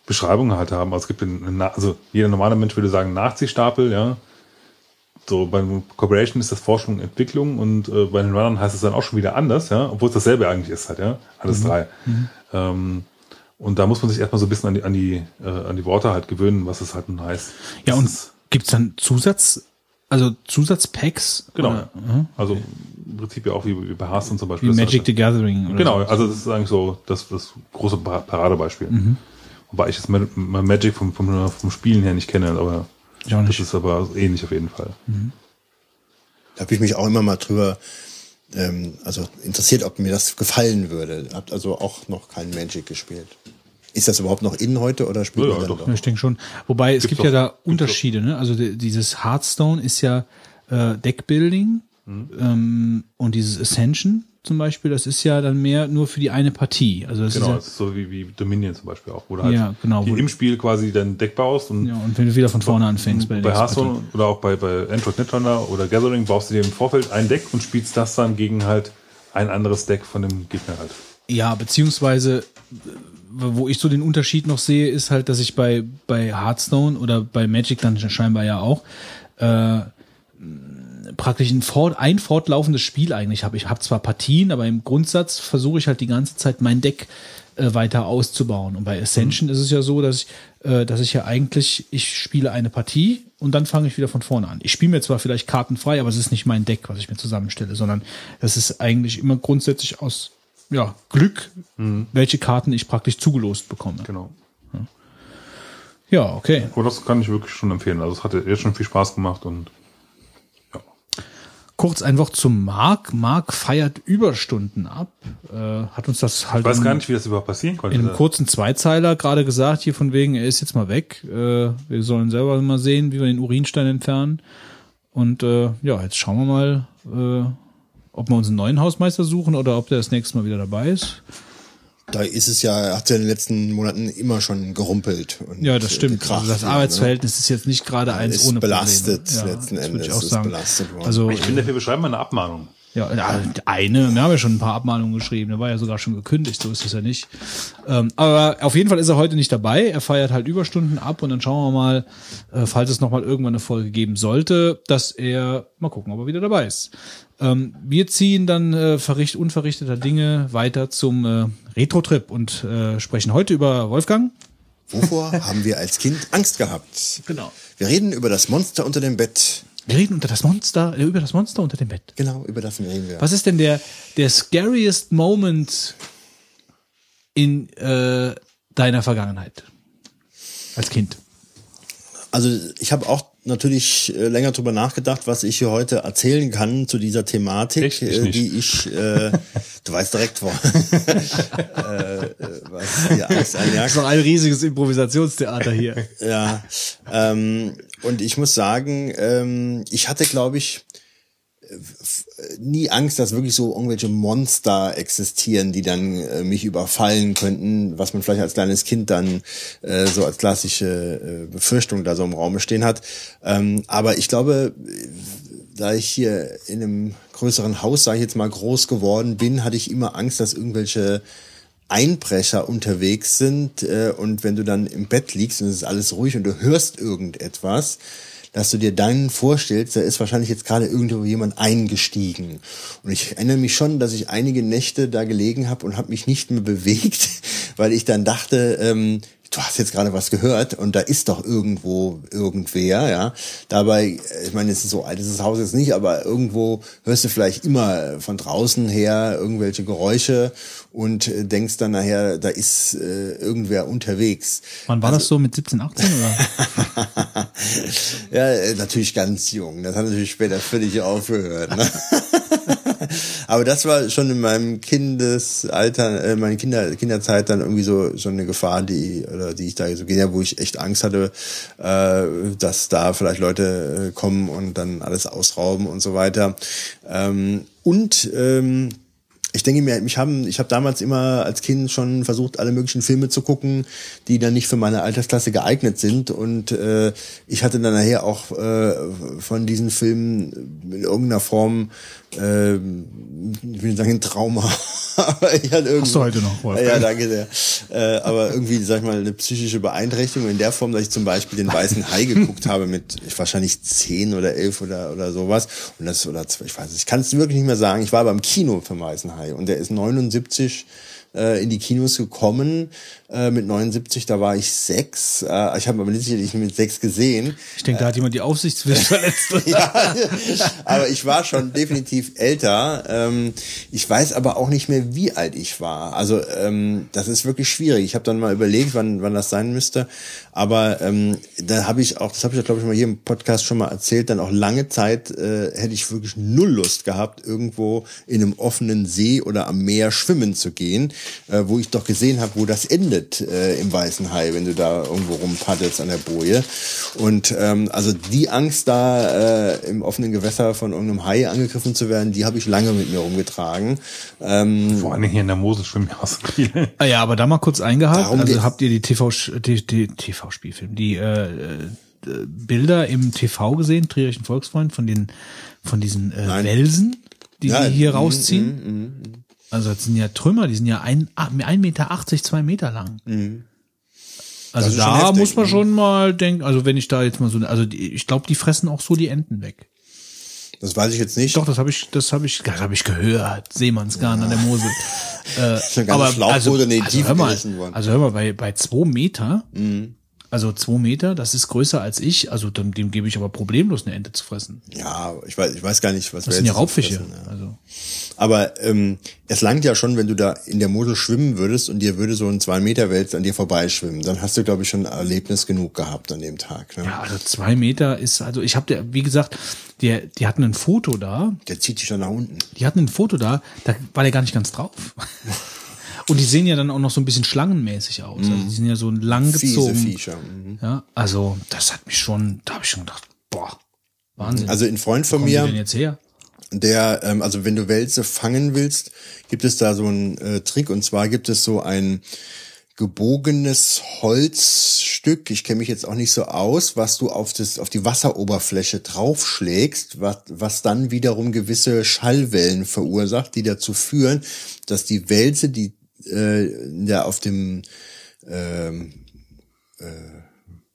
Beschreibung halt haben. Also es gibt einen, also jeder normale Mensch würde sagen Nachziehstapel, ja. So bei Corporation ist das Forschung und Entwicklung und äh, bei den Runnern heißt es dann auch schon wieder anders, ja, obwohl es dasselbe eigentlich ist halt, ja. Alles drei. Ähm, und da muss man sich erstmal so ein bisschen an die, an die, äh, an die Worte halt gewöhnen, was es halt nun heißt. Ja, und ist- gibt's dann Zusatz, also Zusatzpacks? Genau. Oder, mhm. Also im Prinzip ja auch wie, wie bei Hearthstone zum Beispiel. Wie Das Magic the Gathering. Oder Genau, so. also das ist eigentlich so das, das große Par- Paradebeispiel. Mhm. Wobei ich jetzt Ma- Ma- Magic vom, vom, vom Spielen her nicht kenne, aber Ich auch das nicht. ist aber ähnlich auf jeden Fall. Da habe ich mich auch immer mal drüber, ähm, also interessiert, ob mir das gefallen würde. Habt also auch noch kein Magic gespielt. Ist das überhaupt noch in heute oder spielt Ja, man ja, dann doch. Ja, ich denke schon. Wobei es Gibt's gibt ja da Unterschiede. Ne? Also die- dieses Hearthstone ist ja äh, Deckbuilding ähm, und dieses Ascension zum Beispiel, das ist ja dann mehr nur für die eine Partie. Also das Genau, ist das ist so wie, wie Dominion zum Beispiel auch, wo du halt Ja, genau, im Spiel quasi dein Deck baust und ja, ja, und wenn du wieder von vorne anfängst bei bei Hearthstone oder auch bei, bei Android Netrunner oder Gathering baust du dir im Vorfeld ein Deck und spielst das dann gegen halt ein anderes Deck von dem Gegner halt. Ja, beziehungsweise wo ich so den Unterschied noch sehe, ist halt, dass ich bei, bei Hearthstone oder bei Magic dann scheinbar ja auch äh, praktisch ein, fort, ein fortlaufendes Spiel eigentlich habe. Ich habe zwar Partien, aber im Grundsatz versuche ich halt die ganze Zeit mein Deck äh, weiter auszubauen. Und bei Ascension ist es ja so, dass ich, äh, dass ich ja eigentlich, ich spiele eine Partie und dann fange ich wieder von vorne an. Ich spiele mir zwar vielleicht kartenfrei, aber es ist nicht mein Deck, was ich mir zusammenstelle, sondern das ist eigentlich immer grundsätzlich aus ja, Glück, welche Karten ich praktisch zugelost bekomme. Genau. Ja, okay. Und das kann ich wirklich schon empfehlen. Also es hatte jetzt schon viel Spaß gemacht und Kurz einfach zum Marc. Marc feiert Überstunden ab. Äh, hat uns das halt ich weiß in- gar nicht, wie das überhaupt passieren konnte. in einem kurzen Zweizeiler gerade gesagt, hier von wegen, er ist jetzt mal weg. Äh, wir sollen selber mal sehen, wie wir den Urinstein entfernen. Und äh, ja, jetzt schauen wir mal, äh, ob wir uns einen neuen Hausmeister suchen oder ob der das nächste Mal wieder dabei ist. Da ist es ja, hat ja in den letzten Monaten immer schon gerumpelt. Und Ja, das stimmt. gekracht, Also das ja, ne? Arbeitsverhältnis ist jetzt nicht gerade eins Ist ohne belastet Probleme. letzten das würde Endes, ich auch ist sagen. belastet worden. Also Ich finde, wir beschreiben mal eine Abmahnung. Ja, ja, eine, wir haben ja schon ein paar Abmahnungen geschrieben, der war ja sogar schon gekündigt, so ist es ja nicht. Ähm, aber auf jeden Fall ist er heute nicht dabei, er feiert halt Überstunden ab und dann schauen wir mal, äh, falls es nochmal irgendwann eine Folge geben sollte, dass er, mal gucken, ob er wieder dabei ist. Ähm, wir ziehen dann äh, verricht, unverrichteter Dinge weiter zum äh, Retro-Trip und äh, sprechen heute über Wolfgang. Wovor (laughs) haben wir als Kind Angst gehabt? Genau. Wir reden über das Monster unter dem Bett. Wir reden unter das Monster, äh, über das Monster unter dem Bett. Genau, über das reden wir. Was ist denn der, der scariest Moment in äh, deiner Vergangenheit? Als Kind. Also ich habe auch natürlich äh, länger drüber nachgedacht, was ich hier heute erzählen kann zu dieser Thematik? Ich äh, die ich, äh, (laughs) du weißt direkt, wo, (laughs) äh, äh, was dir (laughs) Angst einjagt. noch ein riesiges Improvisationstheater hier. Ja, ähm, und ich muss sagen, ähm, ich hatte, glaube ich, nie Angst, dass wirklich so irgendwelche Monster existieren, die dann äh, mich überfallen könnten, was man vielleicht als kleines Kind dann äh, so als klassische äh, Befürchtung da so im Raume stehen hat. Ähm, aber ich glaube, da ich hier in einem größeren Haus, sage ich jetzt mal, groß geworden bin, hatte ich immer Angst, dass irgendwelche Einbrecher unterwegs sind äh, und wenn du dann im Bett liegst und es ist alles ruhig und du hörst irgendetwas, dass du dir dann vorstellst, da ist wahrscheinlich jetzt gerade irgendwo jemand eingestiegen. Und ich erinnere mich schon, dass ich einige Nächte da gelegen habe und habe mich nicht mehr bewegt, (laughs) weil ich dann dachte, ähm, du hast jetzt gerade was gehört und da ist doch irgendwo irgendwer, ja. Dabei, äh, ich meine, es ist so alt ist das Haus jetzt nicht, aber irgendwo hörst du vielleicht immer von draußen her irgendwelche Geräusche und äh, denkst dann nachher, da ist äh, irgendwer unterwegs. Wann war das so mit 17, 18 oder? (laughs) Ja, äh, natürlich ganz jung. Das hat natürlich später völlig aufgehört. Ne? (laughs) Aber das war schon in meinem Kindesalter, äh, meine Kinder, Kinderzeit dann irgendwie so so eine Gefahr, die oder die ich da so gesehen wo ich echt Angst hatte, äh, dass da vielleicht Leute äh, kommen und dann alles ausrauben und so weiter. Ähm, und ähm, ich denke mir, mich haben, ich habe damals immer als Kind schon versucht, alle möglichen Filme zu gucken, die dann nicht für meine Altersklasse geeignet sind. Und äh, ich hatte dann nachher auch äh, von diesen Filmen in irgendeiner Form, äh, ich will nicht sagen ein Trauma, (laughs) aber ich hatte irgendwie, Hast du heute noch, Wolfgang? Ja, danke sehr. Äh, aber irgendwie, sag ich mal, eine psychische Beeinträchtigung in der Form, dass ich zum Beispiel den Weißen Hai geguckt habe mit ich, wahrscheinlich zehn oder elf oder oder sowas. Und das oder zwei, ich weiß nicht, ich kann es wirklich nicht mehr sagen. Ich war beim Kino vom Weißen Hai und der ist 79 äh, in die Kinos gekommen. Äh, mit 79, da war ich sechs. Äh, ich habe aber nicht sicherlich mit sechs gesehen. Ich denke, da hat jemand die Aufsichtspflicht (laughs) verletzt. ja, aber ich war schon definitiv älter. Ähm, ich weiß aber auch nicht mehr, wie alt ich war. Also ähm, das ist wirklich schwierig. Ich habe dann mal überlegt, wann, wann das sein müsste. Aber ähm, da habe ich auch, das habe ich ja glaube ich mal hier im Podcast schon mal erzählt, dann auch lange Zeit äh, hätte ich wirklich null Lust gehabt, irgendwo in einem offenen See oder am Meer schwimmen zu gehen, äh, wo ich doch gesehen habe, wo das endet äh, im Weißen Hai, wenn du da irgendwo rumpaddelst an der Boje. Und ähm, also die Angst da äh, im offenen Gewässer von irgendeinem Hai angegriffen zu werden, die habe ich lange mit mir rumgetragen. Ähm, Vor allem hier in der Mosel schwimmen ja auch so viele. Ah ja, aber da mal kurz eingehakt. Darum also habt ihr die TV, die, die TV-Spielfilm, die äh, äh, Bilder im TV gesehen, Trierischen Volksfreund, von den von diesen äh, Nein. Welsen, die Ja, sie hier mm, rausziehen? Also das sind ja Trümmer, die sind ja ein, ein Meter, 80, zwei Meter lang. Mhm. Also da heftig, muss man ne? schon mal denken, also wenn ich da jetzt mal so, also die, ich glaube, die fressen auch so die Enten weg. das weiß ich jetzt nicht. Doch, das habe ich, das habe ich, das habe ich gehört. Seemannsgarn an der Mosel. Äh, (laughs) Schon ganz Schlauchboote in die also hör mal, also hör mal, bei, bei zwei Meter, Mhm. Also zwei Meter, das ist größer als ich, also dem, dem gebe ich aber problemlos eine Ente zu fressen. Ja, ich weiß, ich weiß gar nicht, was Das sind ja Raubfische. fressen, ja. Also, Aber ähm, es langt ja schon, wenn du da in der Mosel schwimmen würdest und dir würde so ein zwei Meter Wels an dir vorbeischwimmen, dann hast du, glaube ich, schon Erlebnis genug gehabt an dem Tag. Ne? Ja, also zwei Meter ist, also ich habe der, wie gesagt, die, die hatten ein Foto da, Der zieht dich dann nach unten. die hatten ein Foto da, da war der gar nicht ganz drauf. (laughs) Und die sehen ja dann auch noch so ein bisschen schlangenmäßig aus. Also die sind ja so lang Fiese gezogen. Viecher. Mhm. Ja, also das hat mich schon, da habe ich schon gedacht, boah, Wahnsinn. Also ein Freund von mir, denn jetzt her? der, ähm, also wenn du Wälze fangen willst, gibt es da so einen äh, Trick und zwar gibt es so ein gebogenes Holzstück, ich kenne mich jetzt auch nicht so aus, was du auf das auf die Wasseroberfläche draufschlägst, was, was dann wiederum gewisse Schallwellen verursacht, die dazu führen, dass die Wälze, die äh, da auf dem ähm, äh,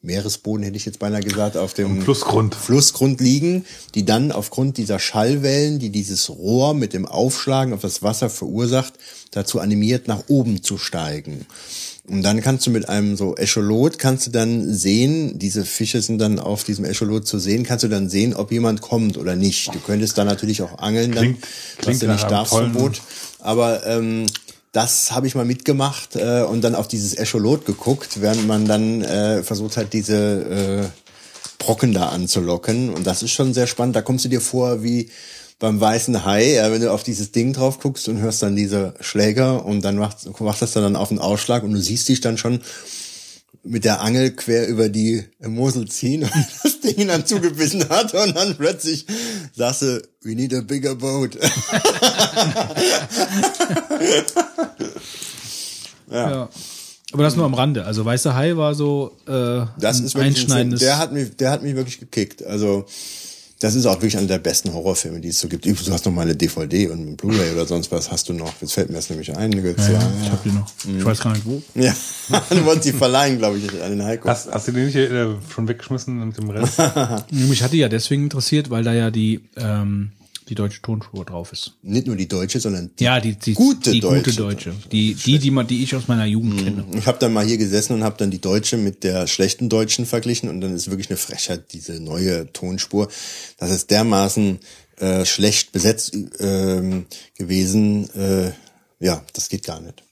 Meeresboden hätte ich jetzt beinahe gesagt, auf dem Flussgrund. Flussgrund liegen, die dann aufgrund dieser Schallwellen, die dieses Rohr mit dem Aufschlagen auf das Wasser verursacht, dazu animiert, nach oben zu steigen. Und dann kannst du mit einem so Echolot, kannst du dann sehen, diese Fische sind dann auf diesem Echolot zu sehen, kannst du dann sehen, ob jemand kommt oder nicht. Du könntest dann natürlich auch angeln, dann, Klingt- was klingt du nicht Boot. Aber ähm, das habe ich mal mitgemacht äh, und dann auf dieses Echolot geguckt, während man dann äh, versucht hat, diese äh, Brocken da anzulocken. Und das ist schon sehr spannend. Da kommst du dir vor wie beim weißen Hai, ja, wenn du auf dieses Ding drauf guckst und hörst dann diese Schläger und dann macht, macht das dann auf den Ausschlag und du siehst dich dann schon mit der Angel quer über die Mosel ziehen und (laughs) das Ding dann zugebissen hat und dann plötzlich sagst du, we need a bigger boat. (laughs) Ja. Aber das nur am Rande. Also Weißer Hai war so äh, Das ein ist wirklich ein einschneidendes. der hat mich, der hat mich wirklich gekickt. Also das ist auch wirklich einer der besten Horrorfilme, die es so gibt. Du hast noch mal eine DVD und eine Blu-ray oder sonst was hast du noch. Jetzt fällt mir das nämlich ein. Ja, Ja, ja, ich hab die noch. Ich weiß gar nicht wo. ja. (laughs) du wolltest sie verleihen, glaube ich, an den Heiko. Hast, hast du den nicht äh, schon weggeschmissen mit dem Rest? (laughs) Mich hatte ja deswegen interessiert, weil da ja die ähm, die deutsche Tonspur drauf ist. Nicht nur die deutsche, sondern die Ja, die, die Gute die Deutsche. gute deutsche, die die die man die ich aus meiner Jugend kenne. Ich habe dann mal hier gesessen und habe dann die deutsche mit der schlechten deutschen verglichen und dann ist wirklich eine Frechheit diese neue Tonspur. Das ist dermaßen äh, schlecht besetzt ähm, gewesen. Äh, ja, das geht gar nicht.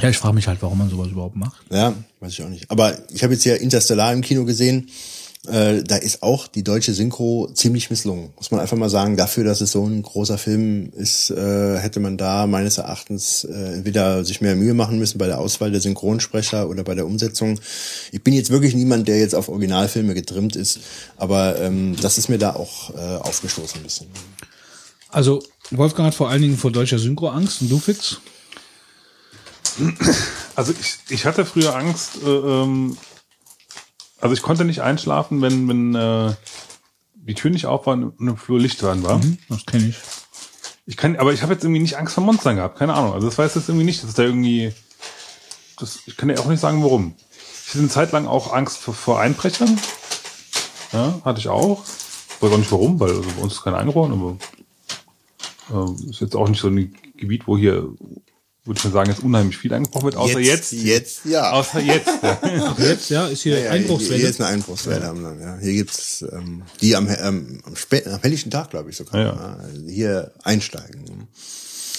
Ja, ich frage mich halt, warum man sowas überhaupt macht. Ja, weiß ich auch nicht. Aber ich habe jetzt hier Interstellar im Kino gesehen. Äh, da ist auch die deutsche Synchro ziemlich misslungen. Muss man einfach mal sagen. Dafür, dass es so ein großer Film ist, äh, hätte man da meines Erachtens äh, entweder sich mehr Mühe machen müssen bei der Auswahl der Synchronsprecher oder bei der Umsetzung. Ich bin jetzt wirklich niemand, der jetzt auf Originalfilme getrimmt ist, aber ähm, das ist mir da auch äh, aufgestoßen ein bisschen. Also Wolfgang hat vor allen Dingen vor deutscher Synchro Angst und du Fitz? Also ich, ich hatte früher Angst, äh, ähm, also ich konnte nicht einschlafen, wenn, wenn äh, die Tür nicht auf war und im Flur Licht dran war. Das kenne ich. Ich kann, aber ich habe jetzt irgendwie nicht Angst vor Monstern gehabt, keine Ahnung. Also das weiß jetzt irgendwie nicht, dass da irgendwie, das, ich kann ja auch nicht sagen, warum. Ich hatte eine Zeit lang auch Angst vor, vor Einbrechern. Ja, hatte ich auch. Ich weiß auch nicht warum, weil also bei uns ist kein Einbruch, aber äh, ist jetzt auch nicht so ein Gebiet, wo hier, würde ich mal sagen, jetzt unheimlich viel eingebrochen wird, außer jetzt. Jetzt, ja. Außer jetzt. Ja. (laughs) Jetzt, ja, ist hier Ja, Einbruchswelle. Hier ist eine Einbruchswelle. am Land, Ja. Hier gibt's ähm, die am, ähm, am, späten, am helllichen Tag, glaube ich sogar. Ja, ja. Ja, also hier einsteigen.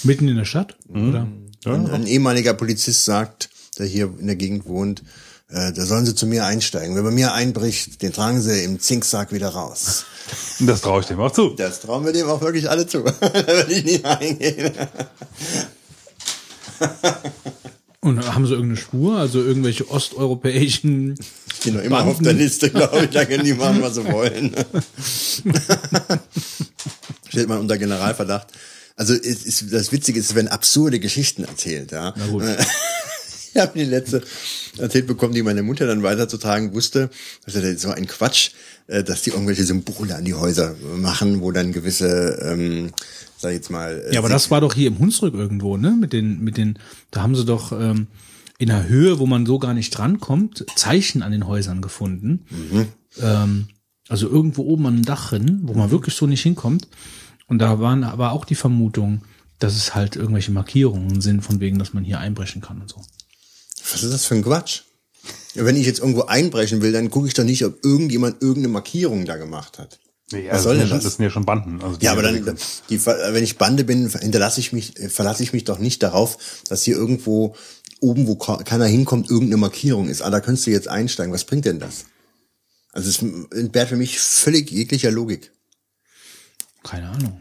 Mitten in der Stadt, oder? Ein, ein ehemaliger Polizist sagt, der hier in der Gegend wohnt, äh, da sollen sie zu mir einsteigen. Wenn man mir einbricht, den tragen sie im Zinksack wieder raus. Und das traue ich dem auch zu. Das trauen wir dem auch wirklich alle zu. (laughs) da würde ich nicht eingehen. Und haben sie irgendeine Spur, also irgendwelche osteuropäischen Ich bin noch immer auf der Liste, glaube ich. Da können die machen, was sie wollen. (laughs) Stellt man unter Generalverdacht. Also ist, das Witzige ist, wenn absurde Geschichten erzählt. Ja. Na gut. (laughs) Ich habe die letzte erzählt bekommen, die meine Mutter dann weiterzutragen wusste. Das ist so ein Quatsch, äh, dass die irgendwelche Symbole an die Häuser machen, wo dann gewisse, ähm, sag ich jetzt mal, äh, Ja, aber das war doch hier im Hunsrück irgendwo, ne? Mit den, mit den, da haben sie doch ähm, in einer Höhe, wo man so gar nicht drankommt, Zeichen an den Häusern gefunden. Ähm, also irgendwo oben an dem Dach drin, wo man wirklich so nicht hinkommt. Und da waren aber auch die Vermutung, dass es halt irgendwelche Markierungen sind, von wegen, dass man hier einbrechen kann und so. Was ist das für ein Quatsch? Wenn ich jetzt irgendwo einbrechen will, dann gucke ich doch nicht, ob irgendjemand irgendeine Markierung da gemacht hat. Nee, Was soll das, denn sind ja schon, das? das sind ja schon Banden. Also Ja, aber dann, die, wenn ich Bande bin, hinterlasse ich mich, verlasse ich mich doch nicht darauf, dass hier irgendwo oben, wo keiner hinkommt, irgendeine Markierung ist. Ah, da könntest du jetzt einsteigen. Was bringt denn das? Also es entbehrt für mich völlig jeglicher Logik. Keine Ahnung.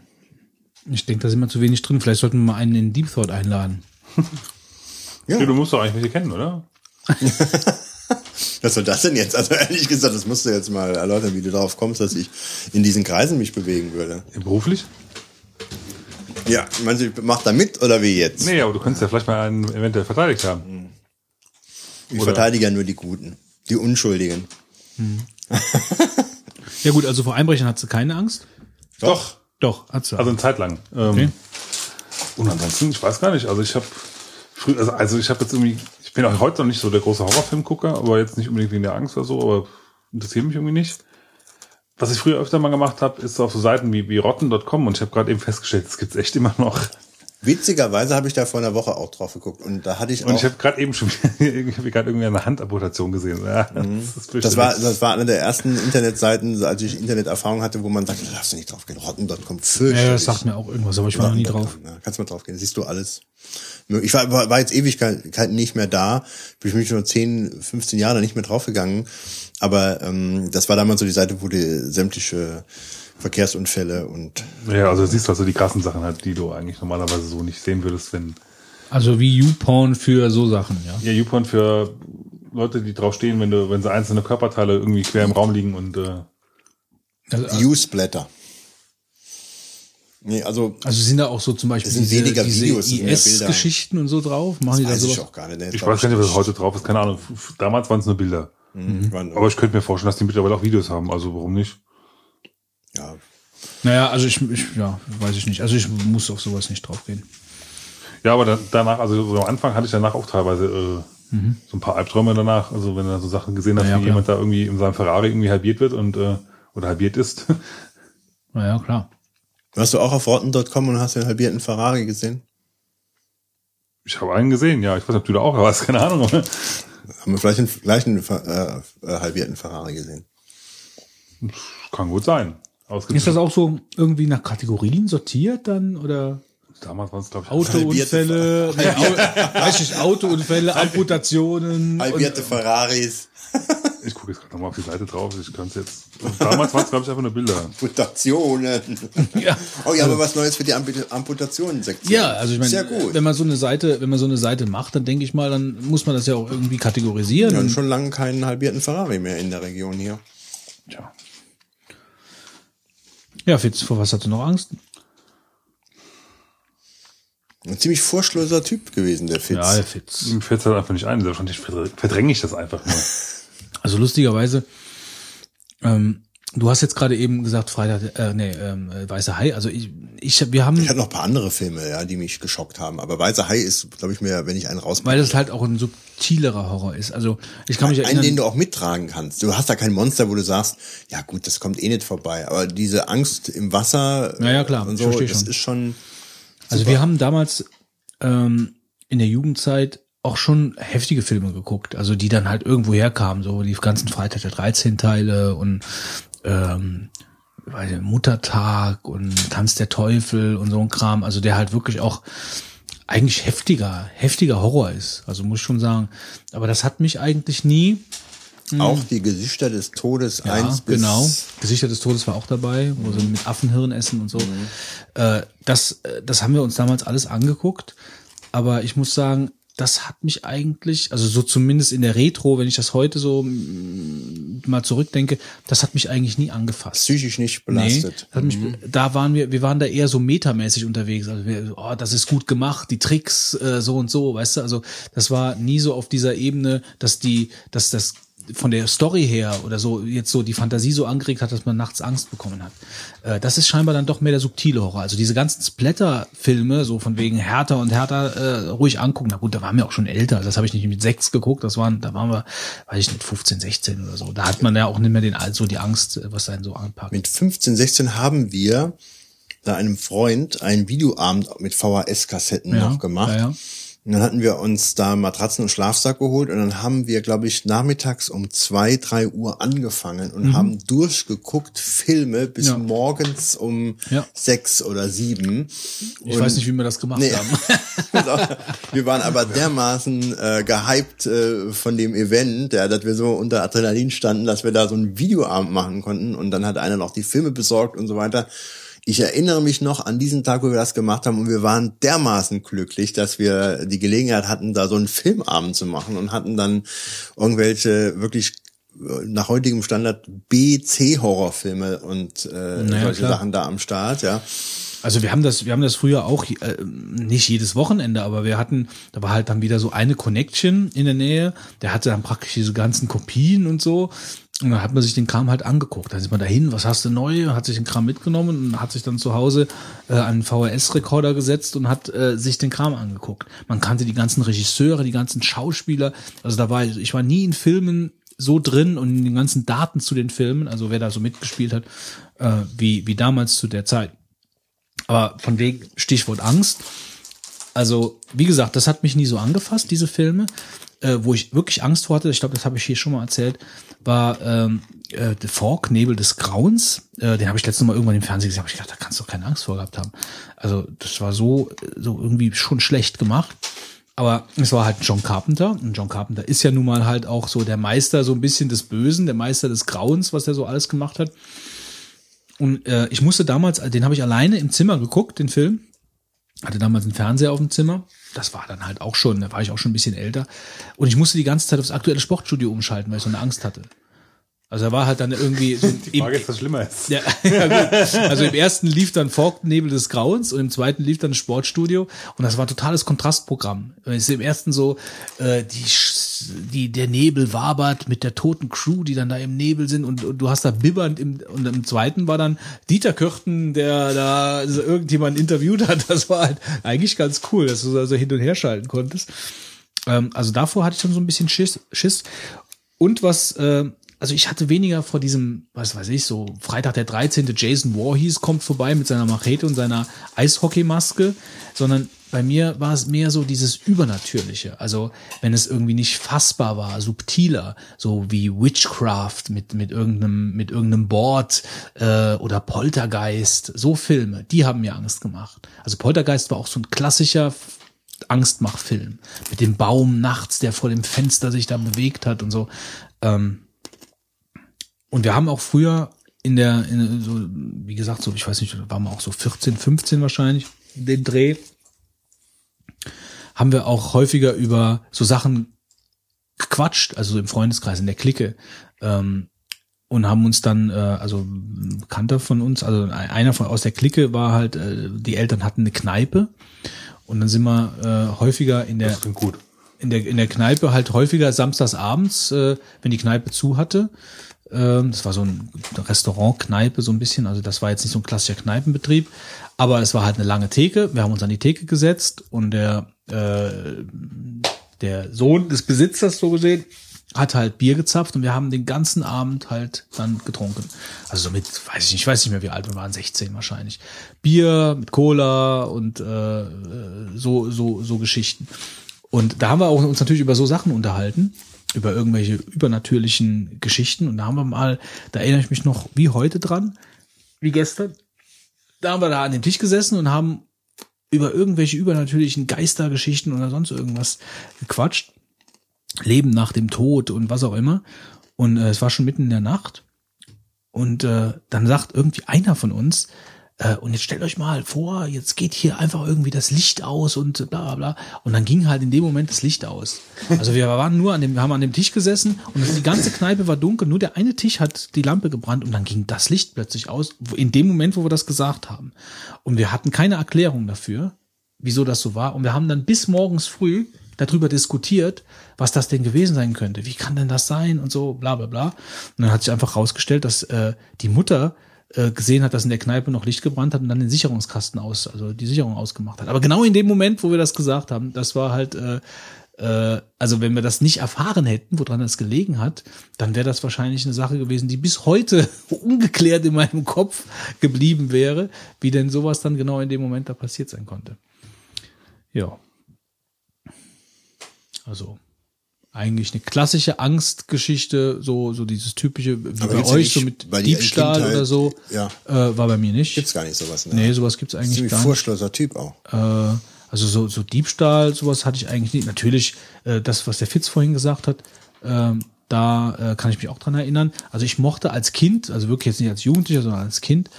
Ich denke, da sind wir zu wenig drin. Vielleicht sollten wir mal einen in Deep Thought einladen. (laughs) Ja, du musst doch eigentlich welche kennen, oder? (laughs) (laughs) Was soll das denn jetzt? Also ehrlich gesagt, das musst du jetzt mal erläutern, wie du darauf kommst, dass ich in diesen Kreisen mich bewegen würde. Beruflich? Ja, meinst du, ich mach da mit oder wie jetzt? Nee, aber du könntest ja vielleicht mal einen eventuell verteidigt haben. ich oder- verteidige ja nur die Guten, die Unschuldigen. Ja gut, also vor Einbrechern hat sie keine Angst. Doch. Doch, hat sie. Also eine Zeit lang. Ähm, Okay. Und ansonsten, ich weiß gar nicht. Also ich habe früher, also, also ich habe jetzt irgendwie, bin auch heute noch nicht so der große Horrorfilmgucker, aber jetzt nicht unbedingt wegen der Angst oder so, aber interessiert mich irgendwie nicht. Was ich früher öfter mal gemacht habe, ist auf so Seiten wie, wie rotten.com und ich habe gerade eben festgestellt, das gibt's echt immer noch. Witzigerweise habe ich da vor einer Woche auch drauf geguckt und da hatte ich Und auch, ich habe gerade eben schon, (laughs) ich habe gerade irgendwie eine Handamputation gesehen. Ja, das, ist Mhm. das fürchterlich. war, das war eine der ersten Internetseiten, als ich Interneterfahrung hatte, wo man sagt, da darfst du nicht drauf gehen, rotten.com, fürchterlich. ja, das sagt mir auch irgendwas, aber ich war noch nie drauf. Ja, kannst mal drauf gehen, siehst du alles. Ich war, war war jetzt Ewigkeit nicht mehr da, bin ich mich schon 10, 15 Jahre nicht mehr draufgegangen, aber ähm, das war damals so die Seite, wo die sämtliche Verkehrsunfälle und ja, also du siehst also die krassen Sachen halt, die du eigentlich normalerweise so nicht sehen würdest, wenn Also wie YouPorn für so Sachen, ja. Ja, YouPorn für Leute, die drauf stehen, wenn du, wenn so einzelne Körperteile irgendwie quer im Raum liegen und äh, Also, Use-Blätter. Nee, also also sind da auch so zum Beispiel sind diese, weniger diese Videos. IS-Geschichten und so drauf? Machen die da weiß ich auch gar nicht. Ich weiß gar nicht, was heute drauf ist, keine Ahnung. Damals waren es nur Bilder. Wann- Aber ich könnte mir vorstellen, dass die mittlerweile auch Videos haben, also warum nicht? ja, Naja, also ich, ich, ja, weiß ich nicht. Also ich muss auf sowas nicht draufgehen. Ja, aber dann, danach, also so am Anfang hatte ich danach auch teilweise äh, so ein paar Albträume danach, also wenn du dann so Sachen gesehen hast, Na ja, wie klar. jemand da irgendwie in seinem Ferrari irgendwie halbiert wird und äh, oder halbiert ist. Naja, klar. Warst du auch auf rotten.com und hast den halbierten Ferrari gesehen? Ich habe einen gesehen, ja. Ich weiß nicht, ob du da auch warst, keine Ahnung. Haben wir vielleicht den gleichen äh, äh, halbierten Ferrari gesehen? Kann gut sein. Ist das auch so irgendwie nach Kategorien sortiert dann oder damals waren es, glaube ich, Autounfälle, nee, Au, (laughs) weiß nicht, Autounfälle, Amputationen Halbierte Ferraris, Ich gucke jetzt gerade nochmal auf die Seite drauf. Ich kann es jetzt. Damals waren es, glaube ich, einfach nur Bilder. Amputationen. (laughs) ja. Oh ja, aber was Neues für die Amput- Amputationen-Sektion. Ja, also ich meine, Sehr gut. wenn man so eine Seite, wenn man so eine Seite macht, dann denke ich mal, dann muss man das ja auch irgendwie kategorisieren. Und und, schon lange keinen halbierten Ferrari mehr in der Region hier. Tja. ja, Fitz, vor was hast du noch Angst? Ein ziemlich furchtloser Typ gewesen, der Fitz. Ja, der Fitz. Mir fällt es halt einfach nicht ein. Wahrscheinlich verdränge ich das einfach nur. (laughs) Also lustigerweise, ähm, du hast jetzt gerade eben gesagt, Freitag, äh, nee, ähm, äh, Weiße Hai. Also ich, ich, wir haben, Ich hatte noch ein paar andere Filme, ja, die mich geschockt haben. Aber Weißer Hai ist, glaube ich, mir, wenn ich einen raus weil das halt auch ein subtilerer Horror ist. Also ich kann mich einen, erinnern. den du auch mittragen kannst. Du hast da kein Monster, wo du sagst, ja gut, das kommt eh nicht vorbei. Aber diese Angst im Wasser Ja, ja, klar, und ich so, verstehe das schon. ist schon. Also wir haben damals ähm, in der Jugendzeit auch schon heftige Filme geguckt, also die dann halt irgendwo herkamen, so die ganzen Freitag der 13 Teile und ähm, nicht, Muttertag und Tanz der Teufel und so ein Kram, also der halt wirklich auch eigentlich heftiger, heftiger Horror ist. Also muss ich schon sagen, aber das hat mich eigentlich nie Auch die Gesichter des Todes ja, eins bis genau. Gesichter des Todes war auch dabei, wo sie mit Affenhirn essen und so. Äh, das, äh, das haben wir uns damals alles angeguckt. Aber ich muss sagen, das hat mich eigentlich, also so zumindest in der Retro, wenn ich das heute so mm, mal zurückdenke, das hat mich eigentlich nie angefasst. psychisch nicht Nee, belastet. hat mich, da waren wir, wir waren da eher so metamäßig unterwegs. Also wir, oh, das ist gut gemacht, die Tricks äh, so und so, weißt du. Also das war nie so auf dieser Ebene, dass die, dass das von der Story her oder so jetzt so die Fantasie so angeregt hat, dass man nachts Angst bekommen hat. Äh, das ist scheinbar dann doch mehr der subtile Horror. Also diese ganzen Splatter-Filme, so von wegen härter und härter, äh, ruhig angucken. Na gut, da waren wir auch schon älter. Das habe ich nicht mit sechs geguckt. Das waren, da waren wir, weiß ich nicht, 15, 16 oder so. Da hat man ja auch nicht mehr den so die Angst, äh, was einen so anpackt. Mit 15, 16 haben wir da einem Freund einen Videoabend mit VHS-Kassetten Ja, noch gemacht. ja, ja. Und dann hatten wir uns da Matratzen und Schlafsack geholt und dann haben wir, glaube ich, nachmittags um zwei, drei Uhr angefangen und haben durchgeguckt Filme bis Mhm. Ja. morgens um Ja. sechs oder sieben. Ich weiß nicht, wie wir das gemacht Nee. haben. (laughs) wir waren aber dermaßen äh, gehypt äh, von dem Event, ja, dass wir so unter Adrenalin standen, dass wir da so einen Videoabend machen konnten und dann hat einer noch die Filme besorgt und so weiter. Ich erinnere mich noch an diesen Tag, wo wir das gemacht haben und wir waren dermaßen glücklich, dass wir die Gelegenheit hatten, da so einen Filmabend zu machen und hatten dann irgendwelche wirklich äh, nach heutigem Standard B, C Horrorfilme und äh, Naja, solche klar. Sachen da am Start, ja. Also wir haben das, wir haben das früher auch äh, nicht jedes Wochenende, aber wir hatten, da war halt dann wieder so eine Connection in der Nähe. Der hatte dann praktisch diese ganzen Kopien und so. Und dann hat man sich den Kram halt angeguckt. Dann ist man dahin, was hast du neu? Hat sich den Kram mitgenommen und hat sich dann zu Hause äh, an einen VHS-Rekorder gesetzt und hat äh, sich den Kram angeguckt. Man kannte die ganzen Regisseure, die ganzen Schauspieler. Also da war ich, ich war nie in Filmen so drin und in den ganzen Daten zu den Filmen, also wer da so mitgespielt hat, äh, wie, wie damals zu der Zeit. Aber von wegen Stichwort Angst. Also, wie gesagt, das hat mich nie so angefasst, diese Filme. Äh, wo ich wirklich Angst vor hatte, ich glaube, das habe ich hier schon mal erzählt, war ähm, äh, The Fork, Nebel des Grauens. Äh, den habe ich letztes Mal irgendwann im Fernsehen gesehen, hab ich gedacht, da kannst du doch keine Angst vor gehabt haben. Also, das war so, so irgendwie schon schlecht gemacht. Aber es war halt John Carpenter. Und John Carpenter ist ja nun mal halt auch so der Meister so ein bisschen des Bösen, der Meister des Grauens, was er so alles gemacht hat. Und äh, ich musste damals, den habe ich alleine im Zimmer geguckt, den Film. Hatte damals einen Fernseher auf dem Zimmer. Das war dann halt auch schon, da war ich auch schon ein bisschen älter. Und ich musste die ganze Zeit aufs aktuelle Sportstudio umschalten, weil ich so eine Angst hatte. Also er war halt dann irgendwie so (laughs) Die Frage ist, was schlimmer ist. ja, (laughs) ja. Also im ersten lief dann Fork Nebel des Grauens und im zweiten lief dann Sportstudio und das war ein totales Kontrastprogramm. Es ist im ersten so, äh, die, die, der Nebel wabert mit der toten Crew, die dann da im Nebel sind und, und du hast da bibbernd im, und im zweiten war dann Dieter Kürten, der da so irgendjemand interviewt hat. Das war halt eigentlich ganz cool, dass du so also hin und her schalten konntest. Ähm, also davor hatte ich dann so ein bisschen Schiss. Schiss. Und was, äh, also ich hatte weniger vor diesem, was weiß ich, so Freitag der 13. Jason Voorhees kommt vorbei mit seiner Machete und seiner Eishockeymaske, sondern bei mir war es mehr so dieses Übernatürliche. Also wenn es irgendwie nicht fassbar war, subtiler, so wie Witchcraft mit, mit irgendeinem, mit irgendeinem Board äh, oder Poltergeist, so Filme, die haben mir Angst gemacht. Also Poltergeist war auch so ein klassischer Angstmachfilm. Mit dem Baum nachts, der vor dem Fenster sich da bewegt hat und so. Ähm, und wir haben auch früher in der, in so, wie gesagt, so, ich weiß nicht, waren wir auch so 14, 15 wahrscheinlich, den Dreh, haben wir auch häufiger über so Sachen gequatscht, also so im Freundeskreis, in der Clique. Ähm, und haben uns dann, äh, also ein Bekannter von uns, also einer von aus der Clique war halt, äh, die Eltern hatten eine Kneipe und dann sind wir äh, häufiger in der in der in der Kneipe halt häufiger samstags abends, äh, wenn die Kneipe zu hatte. Ähm, das war so ein Restaurant-Kneipe so ein bisschen, also das war jetzt nicht so ein klassischer Kneipenbetrieb, aber es war halt eine lange Theke. Wir haben uns an die Theke gesetzt und der äh, der Sohn des Besitzers so gesehen hat halt Bier gezapft und wir haben den ganzen Abend halt dann getrunken. Also so mit, weiß ich nicht, ich weiß nicht mehr wie alt wir waren, 16 wahrscheinlich. Bier mit Cola und äh, so so so Geschichten. Und da haben wir auch uns natürlich über so Sachen unterhalten, über irgendwelche übernatürlichen Geschichten. Und da haben wir mal, da erinnere ich mich noch wie heute dran, wie gestern. Da haben wir da an dem Tisch gesessen und haben über irgendwelche übernatürlichen Geistergeschichten oder sonst irgendwas gequatscht. Leben nach dem Tod und was auch immer. Und äh, es war schon mitten in der Nacht. Und äh, dann sagt irgendwie einer von uns, und jetzt stellt euch mal vor, jetzt geht hier einfach irgendwie das Licht aus und bla bla bla. Und dann ging halt in dem Moment das Licht aus. Also wir waren nur an dem, wir haben an dem Tisch gesessen und die ganze Kneipe war dunkel, nur der eine Tisch hat die Lampe gebrannt und dann ging das Licht plötzlich aus, in dem Moment, wo wir das gesagt haben. Und wir hatten keine Erklärung dafür, wieso das so war. Und wir haben dann bis morgens früh darüber diskutiert, was das denn gewesen sein könnte. Wie kann denn das sein und so, bla bla bla. Und dann hat sich einfach rausgestellt, dass äh, die Mutter äh, gesehen hat, dass in der Kneipe noch Licht gebrannt hat und dann den Sicherungskasten aus, also die Sicherung ausgemacht hat. Aber genau in dem Moment, wo wir das gesagt haben, das war halt, äh, äh, also wenn wir das nicht erfahren hätten, woran das gelegen hat, dann wäre das wahrscheinlich eine Sache gewesen, die bis heute (laughs) ungeklärt in meinem Kopf geblieben wäre, wie denn sowas dann genau in dem Moment da passiert sein konnte. Ja. Also eigentlich eine klassische Angstgeschichte, so so dieses typische wie Aber bei ja euch nicht, so mit Diebstahl Kindheit- oder so. ja. Äh, war bei mir nicht. Gibt's gar nicht sowas. Ne? Nee, sowas gibt's eigentlich Ziemlich gar nicht. furchtloser Typ auch. Äh, also so, so Diebstahl, sowas hatte ich eigentlich nicht. Natürlich, äh, das, was der Fitz vorhin gesagt hat, ähm, da äh, kann ich mich auch dran erinnern. Also ich mochte als Kind, also wirklich jetzt nicht als Jugendlicher, sondern als Kind,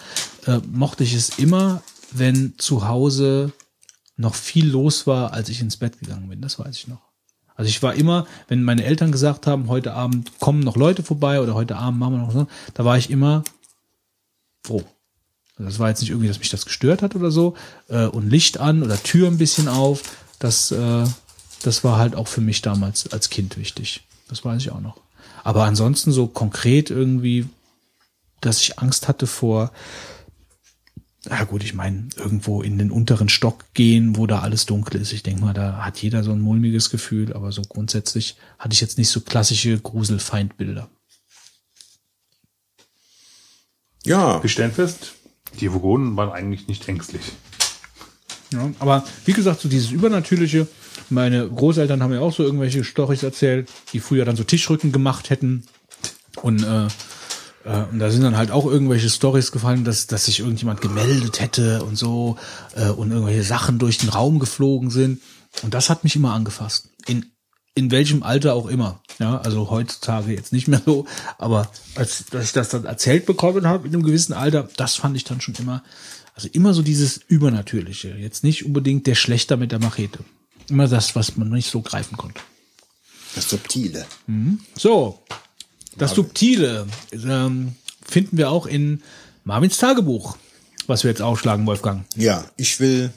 äh, mochte ich es immer, wenn zu Hause noch viel los war, als ich ins Bett gegangen bin. Das weiß ich noch. Also ich war immer, wenn meine Eltern gesagt haben, heute Abend kommen noch Leute vorbei oder heute Abend machen wir noch so, da war ich immer froh. Also das war jetzt nicht irgendwie, dass mich das gestört hat oder so. Äh, und Licht an oder Tür ein bisschen auf. Das, äh, das war halt auch für mich damals als Kind wichtig. Das weiß ich auch noch. Aber ansonsten so konkret irgendwie, dass ich Angst hatte vor, ja gut, ich meine, irgendwo in den unteren Stock gehen, wo da alles dunkel ist. Ich denke mal, da hat jeder so ein mulmiges Gefühl, aber so grundsätzlich hatte ich jetzt nicht so klassische Gruselfeindbilder. Ja, Wir stellen fest, die Vogonen waren eigentlich nicht ängstlich. Ja, aber wie gesagt, so dieses Übernatürliche, meine Großeltern haben ja auch so irgendwelche Storys erzählt, die früher dann so Tischrücken gemacht hätten. Und, äh, äh, und da sind dann halt auch irgendwelche Storys gefallen, dass, dass sich irgendjemand gemeldet hätte und so äh, und irgendwelche Sachen durch den Raum geflogen sind. Und das hat mich immer angefasst. In, in welchem Alter auch immer. Ja, also heutzutage jetzt nicht mehr so, aber als, als ich das dann erzählt bekommen habe in einem gewissen Alter, das fand ich dann schon immer, also immer so dieses Übernatürliche. Jetzt nicht unbedingt der Schlechter mit der Machete. Immer das, was man nicht so greifen konnte. das Subtile. So, das Subtile ähm, finden wir auch in Marvins Tagebuch, was wir jetzt aufschlagen, Wolfgang. Ja, ich will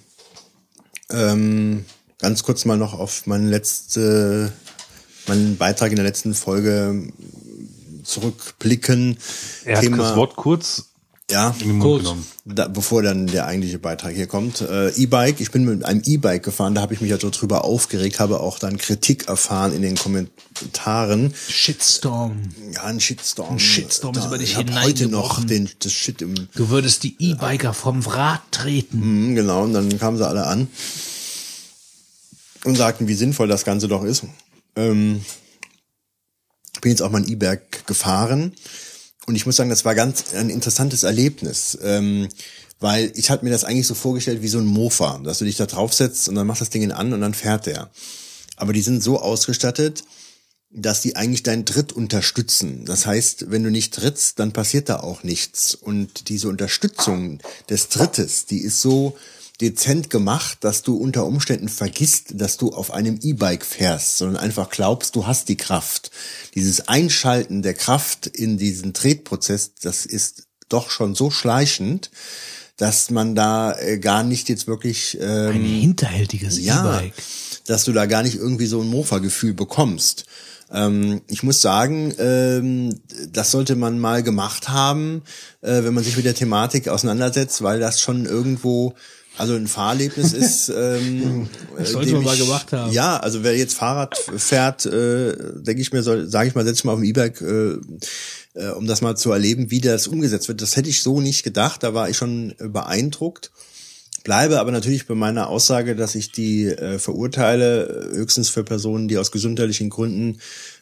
ähm, ganz kurz mal noch auf meine letzte, meinen Beitrag in der letzten Folge zurückblicken. Er hat das Wort kurz ja, in den Mund Kurz. genommen. da, bevor dann der eigentliche Beitrag hier kommt. Äh, E-Bike, ich bin mit einem E-Bike gefahren, da habe ich mich ja so drüber aufgeregt, habe auch dann Kritik erfahren in den Kommentaren. Shitstorm. Ja, ein Shitstorm. Ein Shitstorm ist Da- über dich ich hab heute noch den, das Shit im Du würdest die E-Biker vom Rad treten. Mhm, genau, und dann kamen sie alle an und sagten, wie sinnvoll das Ganze doch ist. Ähm, bin jetzt auch mal ein E-Berg gefahren und ich muss sagen, das war ganz ein interessantes Erlebnis, ähm, weil ich hatte mir das eigentlich so vorgestellt wie so ein Mofa, dass du dich da draufsetzt und dann machst das Ding an und dann fährt der. Aber die sind so ausgestattet, dass die eigentlich deinen Tritt unterstützen. Das heißt, wenn du nicht trittst, dann passiert da auch nichts. Und diese Unterstützung des Trittes, die ist so dezent gemacht, dass du unter Umständen vergisst, dass du auf einem E-Bike fährst, sondern einfach glaubst, du hast die Kraft. Dieses Einschalten der Kraft in diesen Tretprozess, das ist doch schon so schleichend, dass man da äh, gar nicht jetzt wirklich ähm, Ein hinterhältiges ja, E-Bike. dass du da gar nicht irgendwie so ein Mofa-Gefühl bekommst. Ähm, ich muss sagen, ähm, das sollte man mal gemacht haben, äh, wenn man sich mit der Thematik auseinandersetzt, weil das schon irgendwo also ein Fahrerlebnis (laughs) ist. Ähm, Das äh, sollte man mal ich- gemacht haben. Ja, also wer jetzt Fahrrad fährt, äh, denke ich mir, sage ich mal, setz dich mal auf dem E-Bike, äh, äh, um das mal zu erleben, wie das umgesetzt wird. Das hätte ich so nicht gedacht. Da war ich schon beeindruckt. Bleibe aber natürlich bei meiner Aussage, dass ich die äh, verurteile, höchstens für Personen, die aus gesundheitlichen Gründen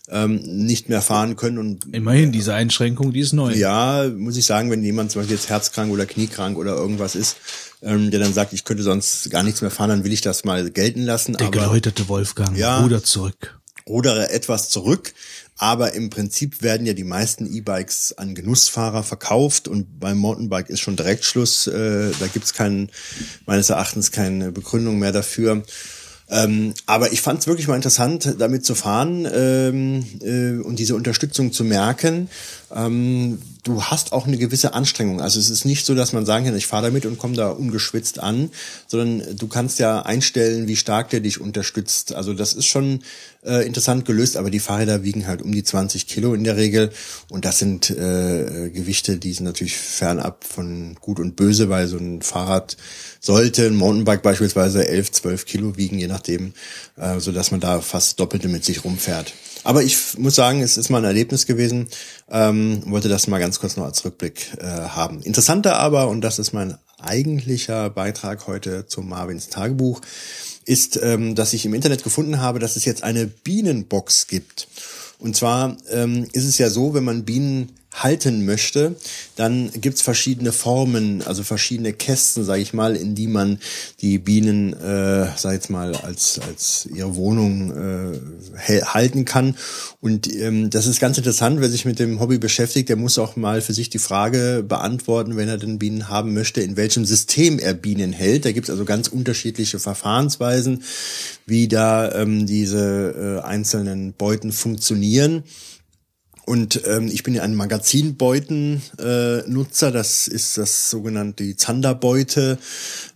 ähm, nicht mehr fahren können und Immerhin, diese Einschränkung, die ist neu. ja, muss ich sagen, wenn jemand zum Beispiel jetzt herzkrank oder kniekrank oder irgendwas ist, ähm, der dann sagt, ich könnte sonst gar nichts mehr fahren, dann will ich das mal gelten lassen. Der aber geläuterte Wolfgang, Ja. Ruder zurück. rudere etwas zurück. Aber im Prinzip werden ja die meisten E-Bikes an Genussfahrer verkauft und beim Mountainbike ist schon Direktschluss. Äh, da gibt's keinen, meines Erachtens keine Begründung mehr dafür. Ähm, aber ich fand es wirklich mal interessant, damit zu fahren ähm, äh, und diese Unterstützung zu merken. Ähm, du hast auch eine gewisse Anstrengung. Also es ist nicht so, dass man sagen kann, ich fahre damit und komme da ungeschwitzt an, sondern du kannst ja einstellen, wie stark der dich unterstützt. Also das ist schon äh, interessant gelöst, aber die Fahrräder wiegen halt um die 20 Kilo in der Regel und das sind äh, Gewichte, die sind natürlich fernab von Gut und Böse, weil so ein Fahrrad sollte ein Mountainbike beispielsweise 11, 12 Kilo wiegen, je nachdem, äh, so dass man da fast doppelte mit sich rumfährt. Aber ich muss sagen, es ist mal ein Erlebnis gewesen, ähm, wollte das mal ganz kurz noch als Rückblick äh, haben. Interessanter aber, und das ist mein eigentlicher Beitrag heute zu Marvins Tagebuch, ist, ähm, dass ich im Internet gefunden habe, dass es jetzt eine Bienenbox gibt. Und zwar ähm, ist es ja so, wenn man Bienen halten möchte, dann gibt's verschiedene Formen, also verschiedene Kästen, sage ich mal, in die man die Bienen, äh, sag jetzt mal, als als ihre Wohnung äh, halten kann. Und ähm, das ist ganz interessant, wer sich mit dem Hobby beschäftigt, der muss auch mal für sich die Frage beantworten, wenn er denn Bienen haben möchte, in welchem System er Bienen hält. Da gibt's also ganz unterschiedliche Verfahrensweisen, wie da ähm, diese äh, einzelnen Beuten funktionieren. Und ähm, ich bin ja ein Magazinbeuten-Nutzer. Äh, das ist das sogenannte Zanderbeute.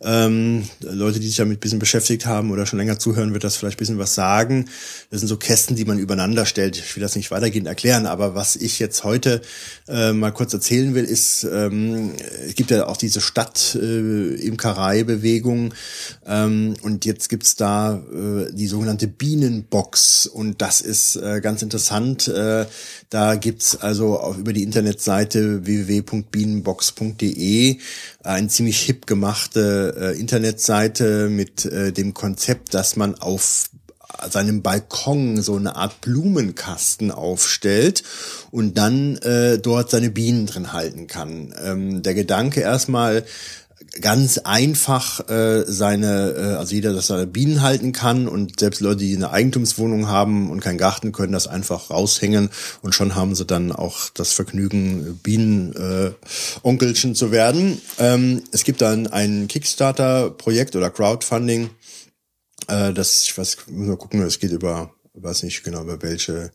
Ähm, Leute, die sich damit ein bisschen beschäftigt haben oder schon länger zuhören, wird das vielleicht ein bisschen was sagen. Das sind so Kästen, die man übereinander stellt. Ich will das nicht weitergehend erklären, aber was ich jetzt heute äh, mal kurz erzählen will, ist, ähm, es gibt ja auch diese Stadt-Imkerei-Bewegung äh, ähm, und jetzt gibt's da äh, die sogenannte Bienenbox und das ist äh, ganz interessant. Äh, da gibt's also auch über die Internetseite www.bienenbox.de eine ziemlich hip gemachte äh, Internetseite mit äh, dem Konzept, dass man auf seinem Balkon so eine Art Blumenkasten aufstellt und dann äh, dort seine Bienen drin halten kann. Ähm, der Gedanke erstmal, ganz einfach äh, seine, äh, also jeder, dass seine Bienen halten kann und selbst Leute, die eine Eigentumswohnung haben und keinen Garten, können das einfach raushängen und schon haben sie dann auch das Vergnügen, Bienen-Onkelchen äh, zu werden. Ähm, es gibt dann ein Kickstarter-Projekt oder Crowdfunding, äh, das, ich weiß, muss mal gucken, es geht über weiß nicht genau über welche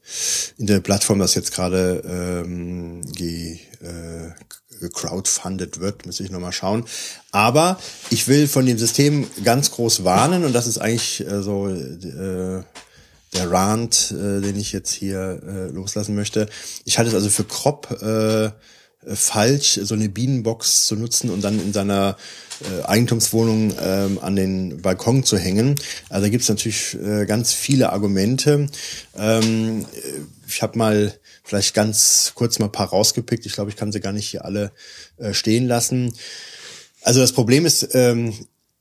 Internetplattform das jetzt gerade ähm, ge, äh, gecrowdfundet wird, muss ich nochmal schauen. Aber ich will von dem System ganz groß warnen und das ist eigentlich äh, so äh, der Rant, äh, den ich jetzt hier äh, loslassen möchte. Ich halte es also für Krop äh, falsch, so eine Bienenbox zu nutzen und dann in seiner äh, Eigentumswohnung ähm, an den Balkon zu hängen. Also da gibt es natürlich äh, ganz viele Argumente. Ähm, ich habe mal vielleicht ganz kurz mal ein paar rausgepickt. Ich glaube, ich kann sie gar nicht hier alle äh, stehen lassen. Also das Problem ist, ähm,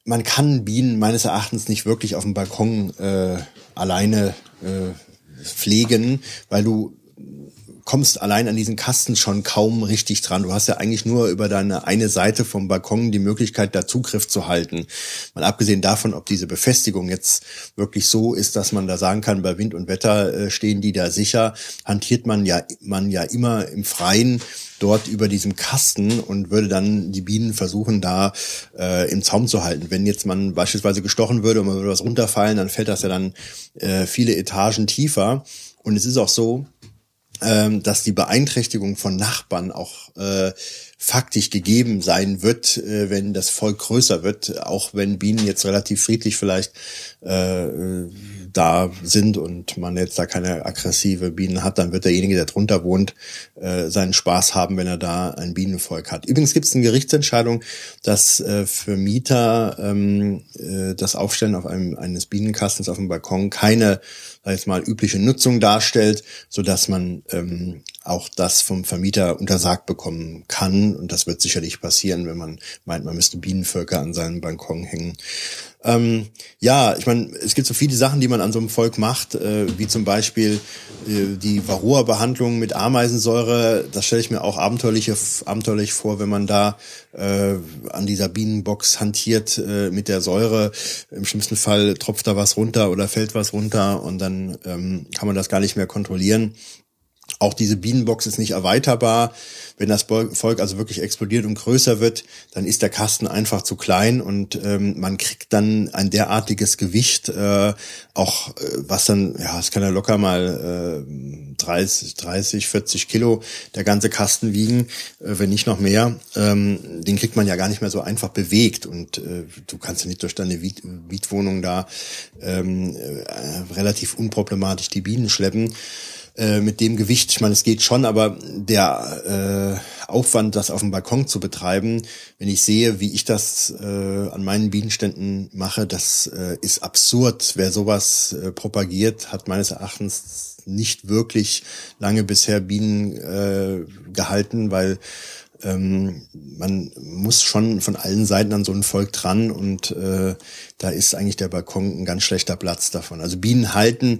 man kann Bienen meines Erachtens nicht wirklich auf dem Balkon äh, alleine äh, pflegen, weil du kommst allein an diesen Kasten schon kaum richtig dran. Du hast ja eigentlich nur über deine eine Seite vom Balkon die Möglichkeit, da Zugriff zu halten. Mal abgesehen davon, ob diese Befestigung jetzt wirklich so ist, dass man da sagen kann, bei Wind und Wetter äh, stehen die da sicher, hantiert man ja, man ja immer im Freien dort über diesem Kasten und würde dann die Bienen versuchen, da äh, im Zaum zu halten. Wenn jetzt man beispielsweise gestochen würde und man würde was runterfallen, dann fällt das ja dann äh, viele Etagen tiefer. Und es ist auch so, ähm, dass die Beeinträchtigung von Nachbarn auch äh, faktisch gegeben sein wird, äh, wenn das Volk größer wird, auch wenn Bienen jetzt relativ friedlich vielleicht äh, da sind und man jetzt da keine aggressive Bienen hat, dann wird derjenige, der drunter wohnt, äh, seinen Spaß haben, wenn er da ein Bienenvolk hat. Übrigens gibt es eine Gerichtsentscheidung, dass äh, für Mieter ähm, äh, das Aufstellen auf einem eines Bienenkastens auf dem Balkon keine sag mal, übliche Nutzung darstellt, so dass man ähm, auch das vom Vermieter untersagt bekommen kann. Und das wird sicherlich passieren, wenn man meint, man müsste Bienenvölker an seinem Balkon hängen. Ähm, ja, ich meine, es gibt so viele Sachen, die man an so einem Volk macht, äh, wie zum Beispiel äh, die Varroa-Behandlung mit Ameisensäure. Das stelle ich mir auch abenteuerlich, abenteuerlich vor, wenn man da äh, an dieser Bienenbox hantiert äh, mit der Säure. Im schlimmsten Fall tropft da was runter oder fällt was runter und dann ähm, kann man das gar nicht mehr kontrollieren. Auch diese Bienenbox ist nicht erweiterbar. Wenn das Volk also wirklich explodiert und größer wird, dann ist der Kasten einfach zu klein und ähm, man kriegt dann ein derartiges Gewicht, äh, auch äh, was dann, ja, es kann ja locker mal äh, 30, 30, 40 Kilo der ganze Kasten wiegen, äh, wenn nicht noch mehr. Ähm, den kriegt man ja gar nicht mehr so einfach bewegt und äh, du kannst ja nicht durch deine Mietwohnung da ähm, äh, relativ unproblematisch die Bienen schleppen. Äh, mit dem Gewicht, ich meine, es geht schon, aber der äh, Aufwand, das auf dem Balkon zu betreiben, wenn ich sehe, wie ich das äh, an meinen Bienenständen mache, das äh, ist absurd. Wer sowas äh, propagiert, hat meines Erachtens nicht wirklich lange bisher Bienen äh, gehalten, weil ähm, man muss schon von allen Seiten an so ein Volk dran und äh, da ist eigentlich der Balkon ein ganz schlechter Platz davon. Also Bienen halten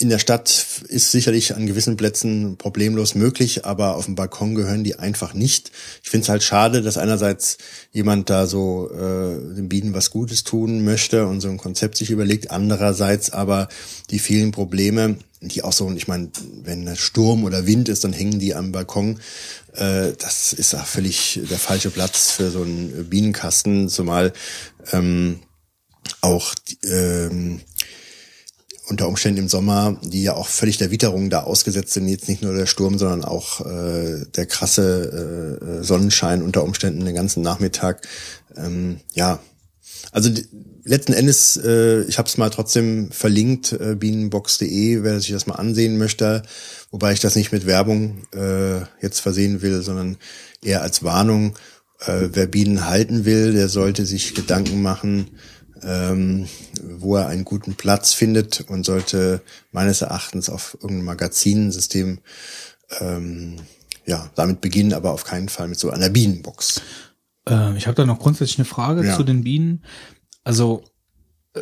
in der Stadt ist sicherlich an gewissen Plätzen problemlos möglich, aber auf dem Balkon gehören die einfach nicht. Ich finde es halt schade, dass einerseits jemand da so äh, den Bienen was Gutes tun möchte und so ein Konzept sich überlegt, andererseits aber die vielen Probleme, die auch so, ich meine, wenn Sturm oder Wind ist, dann hängen die am Balkon. Äh, das ist auch völlig der falsche Platz für so einen Bienenkasten, zumal ähm, auch ähm, unter Umständen im Sommer, die ja auch völlig der Witterung da ausgesetzt sind, jetzt nicht nur der Sturm, sondern auch äh, der krasse äh, Sonnenschein unter Umständen den ganzen Nachmittag. Ähm, ja, also letzten Endes, äh, ich habe es mal trotzdem verlinkt, äh, bienenbox.de, wer sich das mal ansehen möchte, wobei ich das nicht mit Werbung äh, jetzt versehen will, sondern eher als Warnung. Äh, wer Bienen halten will, der sollte sich Gedanken machen, ähm, wo er einen guten Platz findet und sollte meines Erachtens auf irgendein Magazinsystem ähm, ja, damit beginnen, aber auf keinen Fall mit so einer Bienenbox. Ähm, ich habe da noch grundsätzlich eine Frage Ja. zu den Bienen. Also äh,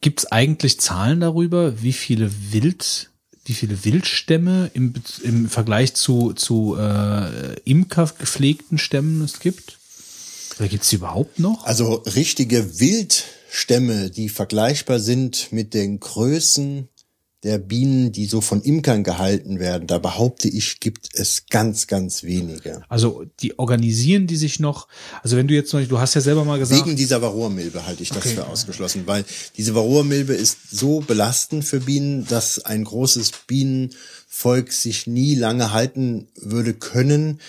gibt es eigentlich Zahlen darüber, wie viele Wild, wie viele Wildstämme im, im Vergleich zu, zu äh, Imker gepflegten Stämmen es gibt? Oder gibt es die überhaupt noch? Also richtige Wildstämme, die vergleichbar sind mit den Größen der Bienen, die so von Imkern gehalten werden, da behaupte ich, gibt es ganz, ganz wenige. Also die organisieren die sich noch. Also wenn du jetzt noch, du hast ja selber mal gesagt, Wegen dieser Varroamilbe halte ich das Okay. für ausgeschlossen, weil diese Varroamilbe ist so belastend für Bienen, dass ein großes Bienenvolk sich nie lange halten würde können,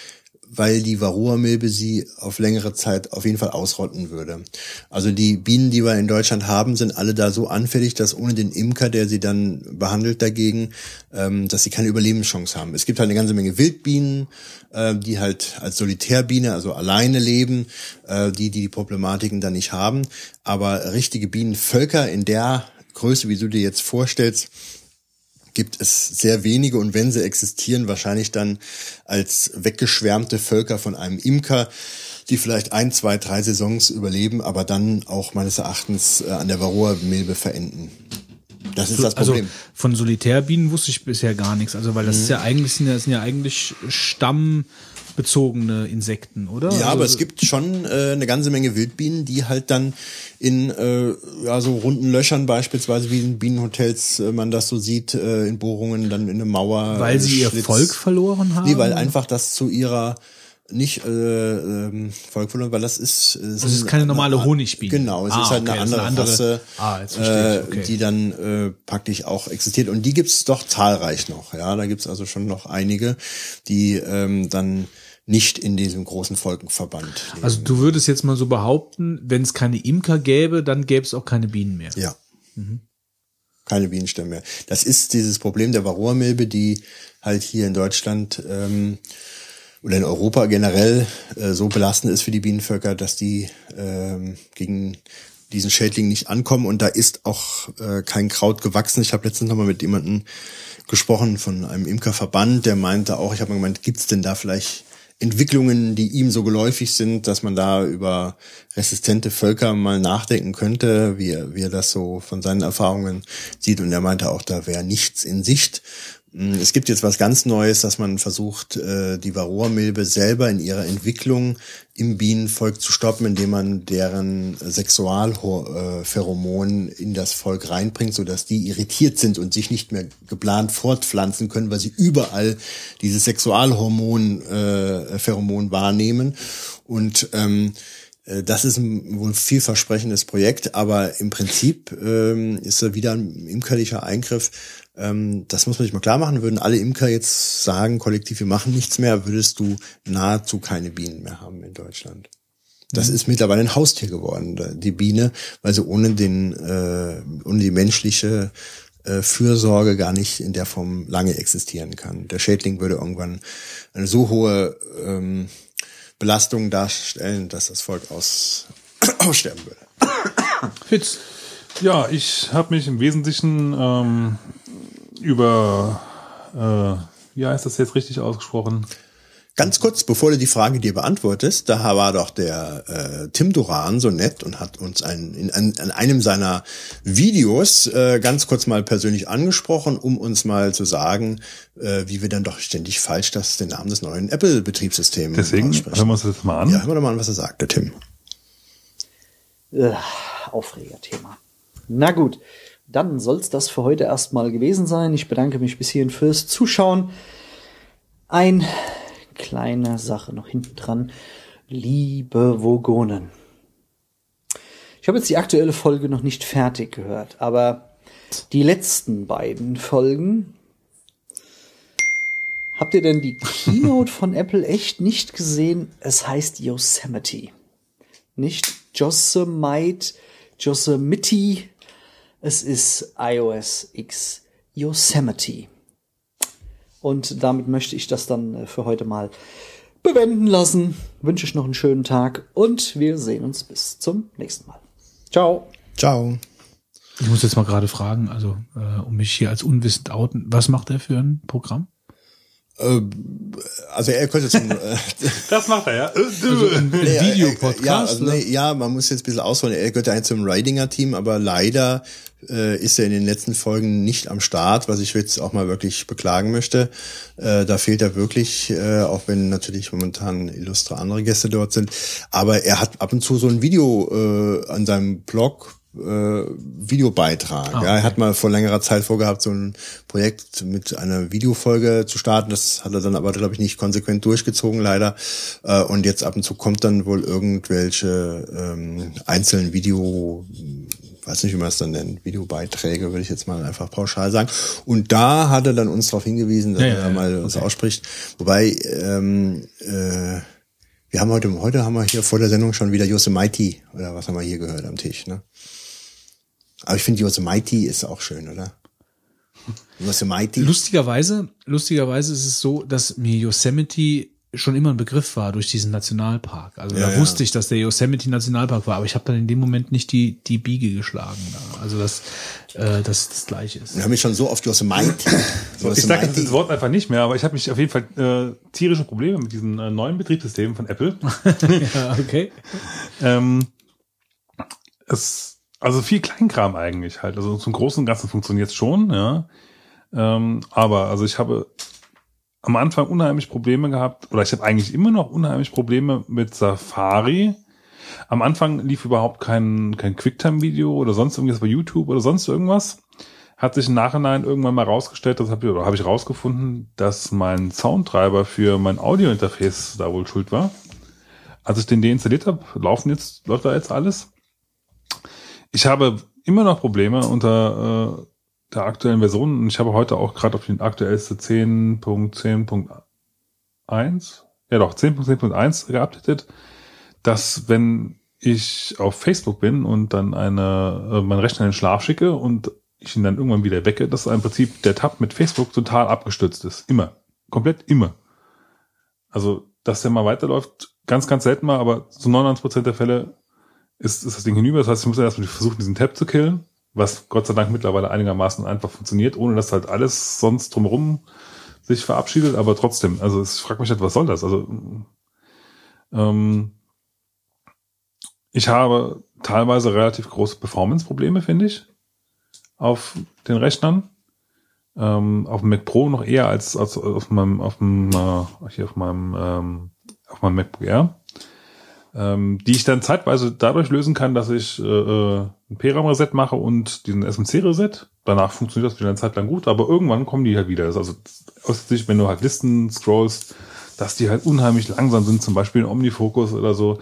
weil die Varroamilbe sie auf längere Zeit auf jeden Fall ausrotten würde. Also die Bienen, die wir in Deutschland haben, sind alle da so anfällig, dass ohne den Imker, der sie dann behandelt dagegen, ähm, dass sie keine Überlebenschance haben. Es gibt halt eine ganze Menge Wildbienen, äh, die halt als Solitärbiene, also alleine leben, äh, die, die die Problematiken dann nicht haben. Aber richtige Bienenvölker in der Größe, wie du dir jetzt vorstellst, gibt es sehr wenige und wenn sie existieren, wahrscheinlich dann als weggeschwärmte Völker von einem Imker, die vielleicht ein, zwei, drei Saisons überleben, aber dann auch meines Erachtens äh, an der Varroa-Milbe verenden. Das ist das also Problem. von Solitärbienen wusste ich bisher gar nichts. Also weil das Mhm. ist ja eigentlich sind ja, sind ja eigentlich stammbezogene Insekten, oder? Ja, also, aber es gibt schon äh, eine ganze Menge Wildbienen, die halt dann in äh, ja, so runden Löchern beispielsweise, wie in Bienenhotels äh, man das so sieht, äh, in Bohrungen, dann in eine Mauer. weil äh, sie ihr Schlitz. Volk verloren haben. Nee, weil einfach das zu ihrer nicht äh, ähm, Volk verloren, weil das ist äh, es ist keine normale Honigbiene. Genau, es Ah, ist halt okay, eine das andere, eine andere- Rasse, Ah, ich, okay. äh, die dann äh, praktisch auch existiert. Und die gibt's doch zahlreich noch. Ja, da gibt's also schon noch einige, die ähm, dann nicht in diesem großen Volkenverband leben. Also du würdest jetzt mal so behaupten, wenn es keine Imker gäbe, dann gäbe es auch keine Bienen mehr. Ja. Mhm. Keine Bienenstämme mehr. Das ist dieses Problem der Varroamilbe, die halt hier in Deutschland ähm, oder in Europa generell äh, so belastend ist für die Bienenvölker, dass die ähm, gegen diesen Schädling nicht ankommen und da ist auch äh, kein Kraut gewachsen. Ich habe letztens nochmal mit jemandem gesprochen von einem Imkerverband, der meinte auch, ich habe mal gemeint, gibt's denn da vielleicht Entwicklungen, die ihm so geläufig sind, dass man da über resistente Völker mal nachdenken könnte, wie er, wie er das so von seinen Erfahrungen sieht. Und er meinte auch, da wäre nichts in Sicht. Mm, Es gibt jetzt was ganz Neues, dass man versucht, äh, die Varroamilbe selber in ihrer Entwicklung im Bienenvolk zu stoppen, indem man deren Sexualpheromon in das Volk reinbringt, sodass die irritiert sind und sich nicht mehr geplant fortpflanzen können, weil sie überall dieses Sexualhormon, äh, Pheromon wahrnehmen. Und ähm, äh, das ist ein wohl vielversprechendes Projekt, aber im Prinzip ähm, ist da wieder ein imkerlicher Eingriff. Ähm, das muss man sich mal klar machen. Würden alle Imker jetzt sagen, kollektiv, wir machen nichts mehr, würdest du nahezu keine Bienen mehr haben in Deutschland. Das ist mittlerweile ein Haustier geworden, die Biene, weil sie ohne den, äh, ohne die menschliche äh, Fürsorge gar nicht in der Form lange existieren kann. Der Schädling würde irgendwann eine so hohe ähm, Belastung darstellen, dass das Volk aus, (coughs) aussterben würde. Fitz, Ja, ich habe mich im Wesentlichen ähm, über, äh, wie heißt das jetzt richtig ausgesprochen? Ganz kurz, bevor du die Frage dir beantwortest, da war doch der äh, Tim Duran so nett und hat uns ein, in, an, an einem seiner Videos äh, ganz kurz mal persönlich angesprochen, um uns mal zu sagen, äh, wie wir dann doch ständig falsch das den Namen des neuen Apple-Betriebssystems Deswegen aussprechen. hören wir uns das mal an. Ja, hören wir doch mal an, was er sagt, der Tim. Äh, Aufregerthema. Na gut, dann soll's das für heute erstmal gewesen sein. Ich bedanke mich bis hierhin fürs Zuschauen. Ein kleine Sache noch hinten dran. Liebe Vogonen. Ich habe jetzt die aktuelle Folge noch nicht fertig gehört, aber die letzten beiden Folgen. Habt ihr denn die Keynote von (laughs) Apple echt nicht gesehen? Es heißt Yosemite. Nicht Yosemite, Yosemite. Es ist iOS X Yosemite. Und damit möchte ich das dann äh, für heute mal bewenden lassen. Wünsche ich noch einen schönen Tag und wir sehen uns bis zum nächsten Mal. Ciao. Ciao. Ich muss jetzt mal gerade fragen, also äh, um mich hier als unwissend outen, was macht er für ein Programm? Also er könnte zum äh, (laughs) Das macht er, ja. Also ein, ein Ja, Videopodcast? also, nee, ja, man muss jetzt ein bisschen ausholen. Er gehört eigentlich zum Ridinger-Team, aber leider äh, ist er in den letzten Folgen nicht am Start, was ich jetzt auch mal wirklich beklagen möchte. Äh, da fehlt er wirklich, äh, auch wenn natürlich momentan illustre andere Gäste dort sind. Aber er hat ab und zu so ein Video äh, an seinem Blog äh, Videobeitrag. Ah, Ja, er hat mal vor längerer Zeit vorgehabt, so ein Projekt mit einer Videofolge zu starten. Das hat er dann aber, glaube ich, nicht konsequent durchgezogen, leider. Äh, und jetzt ab und zu kommt dann wohl irgendwelche ähm, einzelnen Video weiß nicht, wie man es dann nennt, Videobeiträge, würde ich jetzt mal einfach pauschal sagen. Und da hat er dann uns darauf hingewiesen, dass Ja, er ja, mal uns ausspricht. Wobei, ähm, äh, wir haben heute, heute haben wir hier vor der Sendung schon wieder Yosemite, oder was haben wir hier gehört am Tisch, ne? Aber ich finde Yosemite ist auch schön, oder? Yosemite. Lustigerweise, lustigerweise ist es so, dass mir Yosemite schon immer ein Begriff war durch diesen Nationalpark. Also Ja, da ja. wusste ich, dass der Yosemite Nationalpark war, aber ich habe dann in dem Moment nicht die die Biege geschlagen. Also dass äh, das das gleiche ist. Wir haben mich schon so oft Yosemite. (clears throat) Ich sage das Wort einfach nicht mehr, aber ich habe mich auf jeden Fall äh, tierische Probleme mit diesen äh, neuen Betriebssystemen von Apple. (laughs) Ja, okay. (laughs) ähm, es, also viel Kleinkram eigentlich halt. Also zum Großen und Ganzen funktioniert es schon, ja. Ähm, aber also ich habe am Anfang unheimlich Probleme gehabt, oder ich habe eigentlich immer noch unheimlich Probleme mit Safari. Am Anfang lief überhaupt kein, kein Quicktime-Video oder sonst irgendwas bei YouTube oder sonst irgendwas. Hat sich im Nachhinein irgendwann mal rausgestellt, das habe ich, oder habe ich rausgefunden, dass mein Soundtreiber für mein Audio-Interface da wohl schuld war. Als ich den deinstalliert habe, laufen jetzt, läuft da jetzt alles. Ich habe immer noch Probleme unter äh, der aktuellen Version und ich habe heute auch gerade auf den aktuellste 10.10.1, ja doch, 10.10.1 geupdatet, dass wenn ich auf Facebook bin und dann eine, äh, meinen Rechner in den Schlaf schicke und ich ihn dann irgendwann wieder wecke, dass im Prinzip der Tab mit Facebook total abgestürzt ist. Immer. Komplett immer. Also, dass der mal weiterläuft, ganz, ganz selten mal, aber zu 99% der Fälle ist, ist das Ding hinüber. Das heißt, ich muss erstmal versuchen, diesen Tab zu killen, was Gott sei Dank mittlerweile einigermaßen einfach funktioniert, ohne dass halt alles sonst drumherum sich verabschiedet, aber trotzdem, also ich frage mich halt, was soll das? Also ähm, ich habe teilweise relativ große Performance-Probleme, finde ich, auf den Rechnern. Ähm, auf dem Mac Pro noch eher als, als auf meinem, auf dem, äh, hier auf meinem, ähm, auf meinem MacBook Air. Ähm, die ich dann zeitweise dadurch lösen kann, dass ich äh, äh, ein PRAM-Reset mache und diesen SMC-Reset. Danach funktioniert das wieder eine Zeit lang gut, aber irgendwann kommen die halt wieder. Das ist also aus Sicht, wenn du halt Listen scrollst, dass die halt unheimlich langsam sind, zum Beispiel in Omnifocus oder so,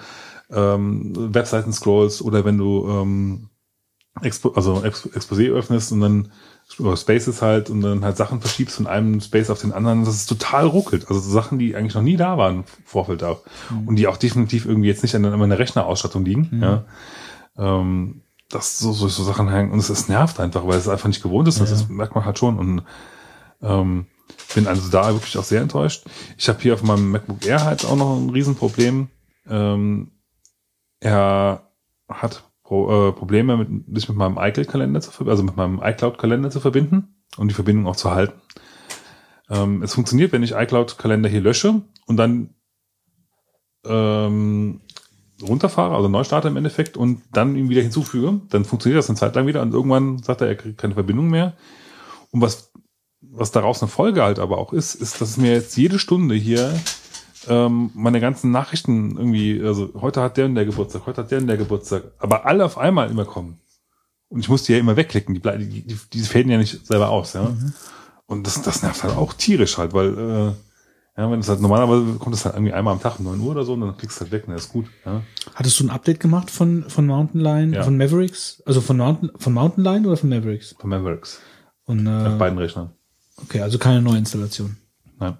ähm, Webseiten scrollst oder wenn du ähm, Expo also Ex Exposé öffnest und dann Spaces halt und dann halt Sachen verschiebst von einem Space auf den anderen, das ist total ruckelt. Also so Sachen, die eigentlich noch nie da waren Vorfeld auch. Und die auch definitiv irgendwie jetzt nicht an meiner Rechnerausstattung liegen. Ja. Ähm, das so, so, so Sachen hängen und es, es nervt einfach, weil es einfach nicht gewohnt ist. Das, das merkt man halt schon. Und ähm, bin also da wirklich auch sehr enttäuscht. Ich habe hier auf meinem MacBook Air halt auch noch ein Riesenproblem. Ähm, er hat Pro, äh, Probleme, mit, sich mit meinem iCloud-Kalender zu verbinden, also mit meinem iCloud-Kalender zu verbinden und die Verbindung auch zu halten. Ähm, es funktioniert, wenn ich iCloud-Kalender hier lösche und dann ähm, runterfahre, also neu starte im Endeffekt und dann ihn wieder hinzufüge, dann funktioniert das eine Zeit lang wieder und irgendwann sagt er, er kriegt keine Verbindung mehr. Und was, was daraus eine Folge halt aber auch ist, ist, dass mir jetzt jede Stunde hier ähm, meine ganzen Nachrichten irgendwie, also heute hat der und der Geburtstag, heute hat der und der Geburtstag, aber alle auf einmal immer kommen. Und ich muss die ja immer wegklicken, die, die, die, die fäden ja nicht selber aus, ja. Und das, das nervt halt auch tierisch halt, weil, äh, ja, wenn es halt normalerweise kommt es halt irgendwie einmal am Tag um 9 Uhr oder so und dann klickst du halt weg das ist gut, ja. Hattest du ein Update gemacht von, von Mountain Lion, Ja. von Mavericks? Also von Mountain, von Mountain Lion oder von Mavericks? Von Mavericks. Und, Auf äh, beiden Rechnern. okay, also keine Neuinstallation. Nein.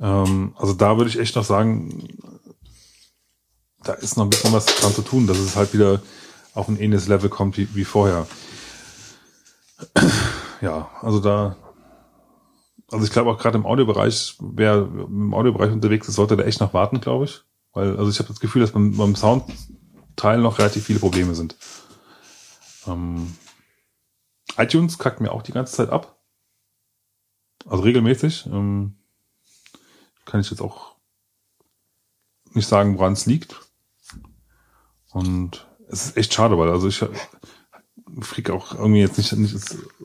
Ähm, also da würde ich echt noch sagen, da ist noch ein bisschen was dran zu tun, dass es halt wieder auf ein ähnliches Level kommt wie, wie vorher. Ja, also da, also ich glaube auch gerade im Audiobereich, wer im Audiobereich unterwegs ist, sollte da echt noch warten, glaube ich. Weil, also ich habe das Gefühl, dass beim, beim Soundteil noch relativ viele Probleme sind. Ähm, iTunes kackt mir auch die ganze Zeit ab. Also regelmäßig. Ähm, kann ich jetzt auch nicht sagen, woran es liegt. Und es ist echt schade, weil also ich kriege auch irgendwie jetzt nicht, nicht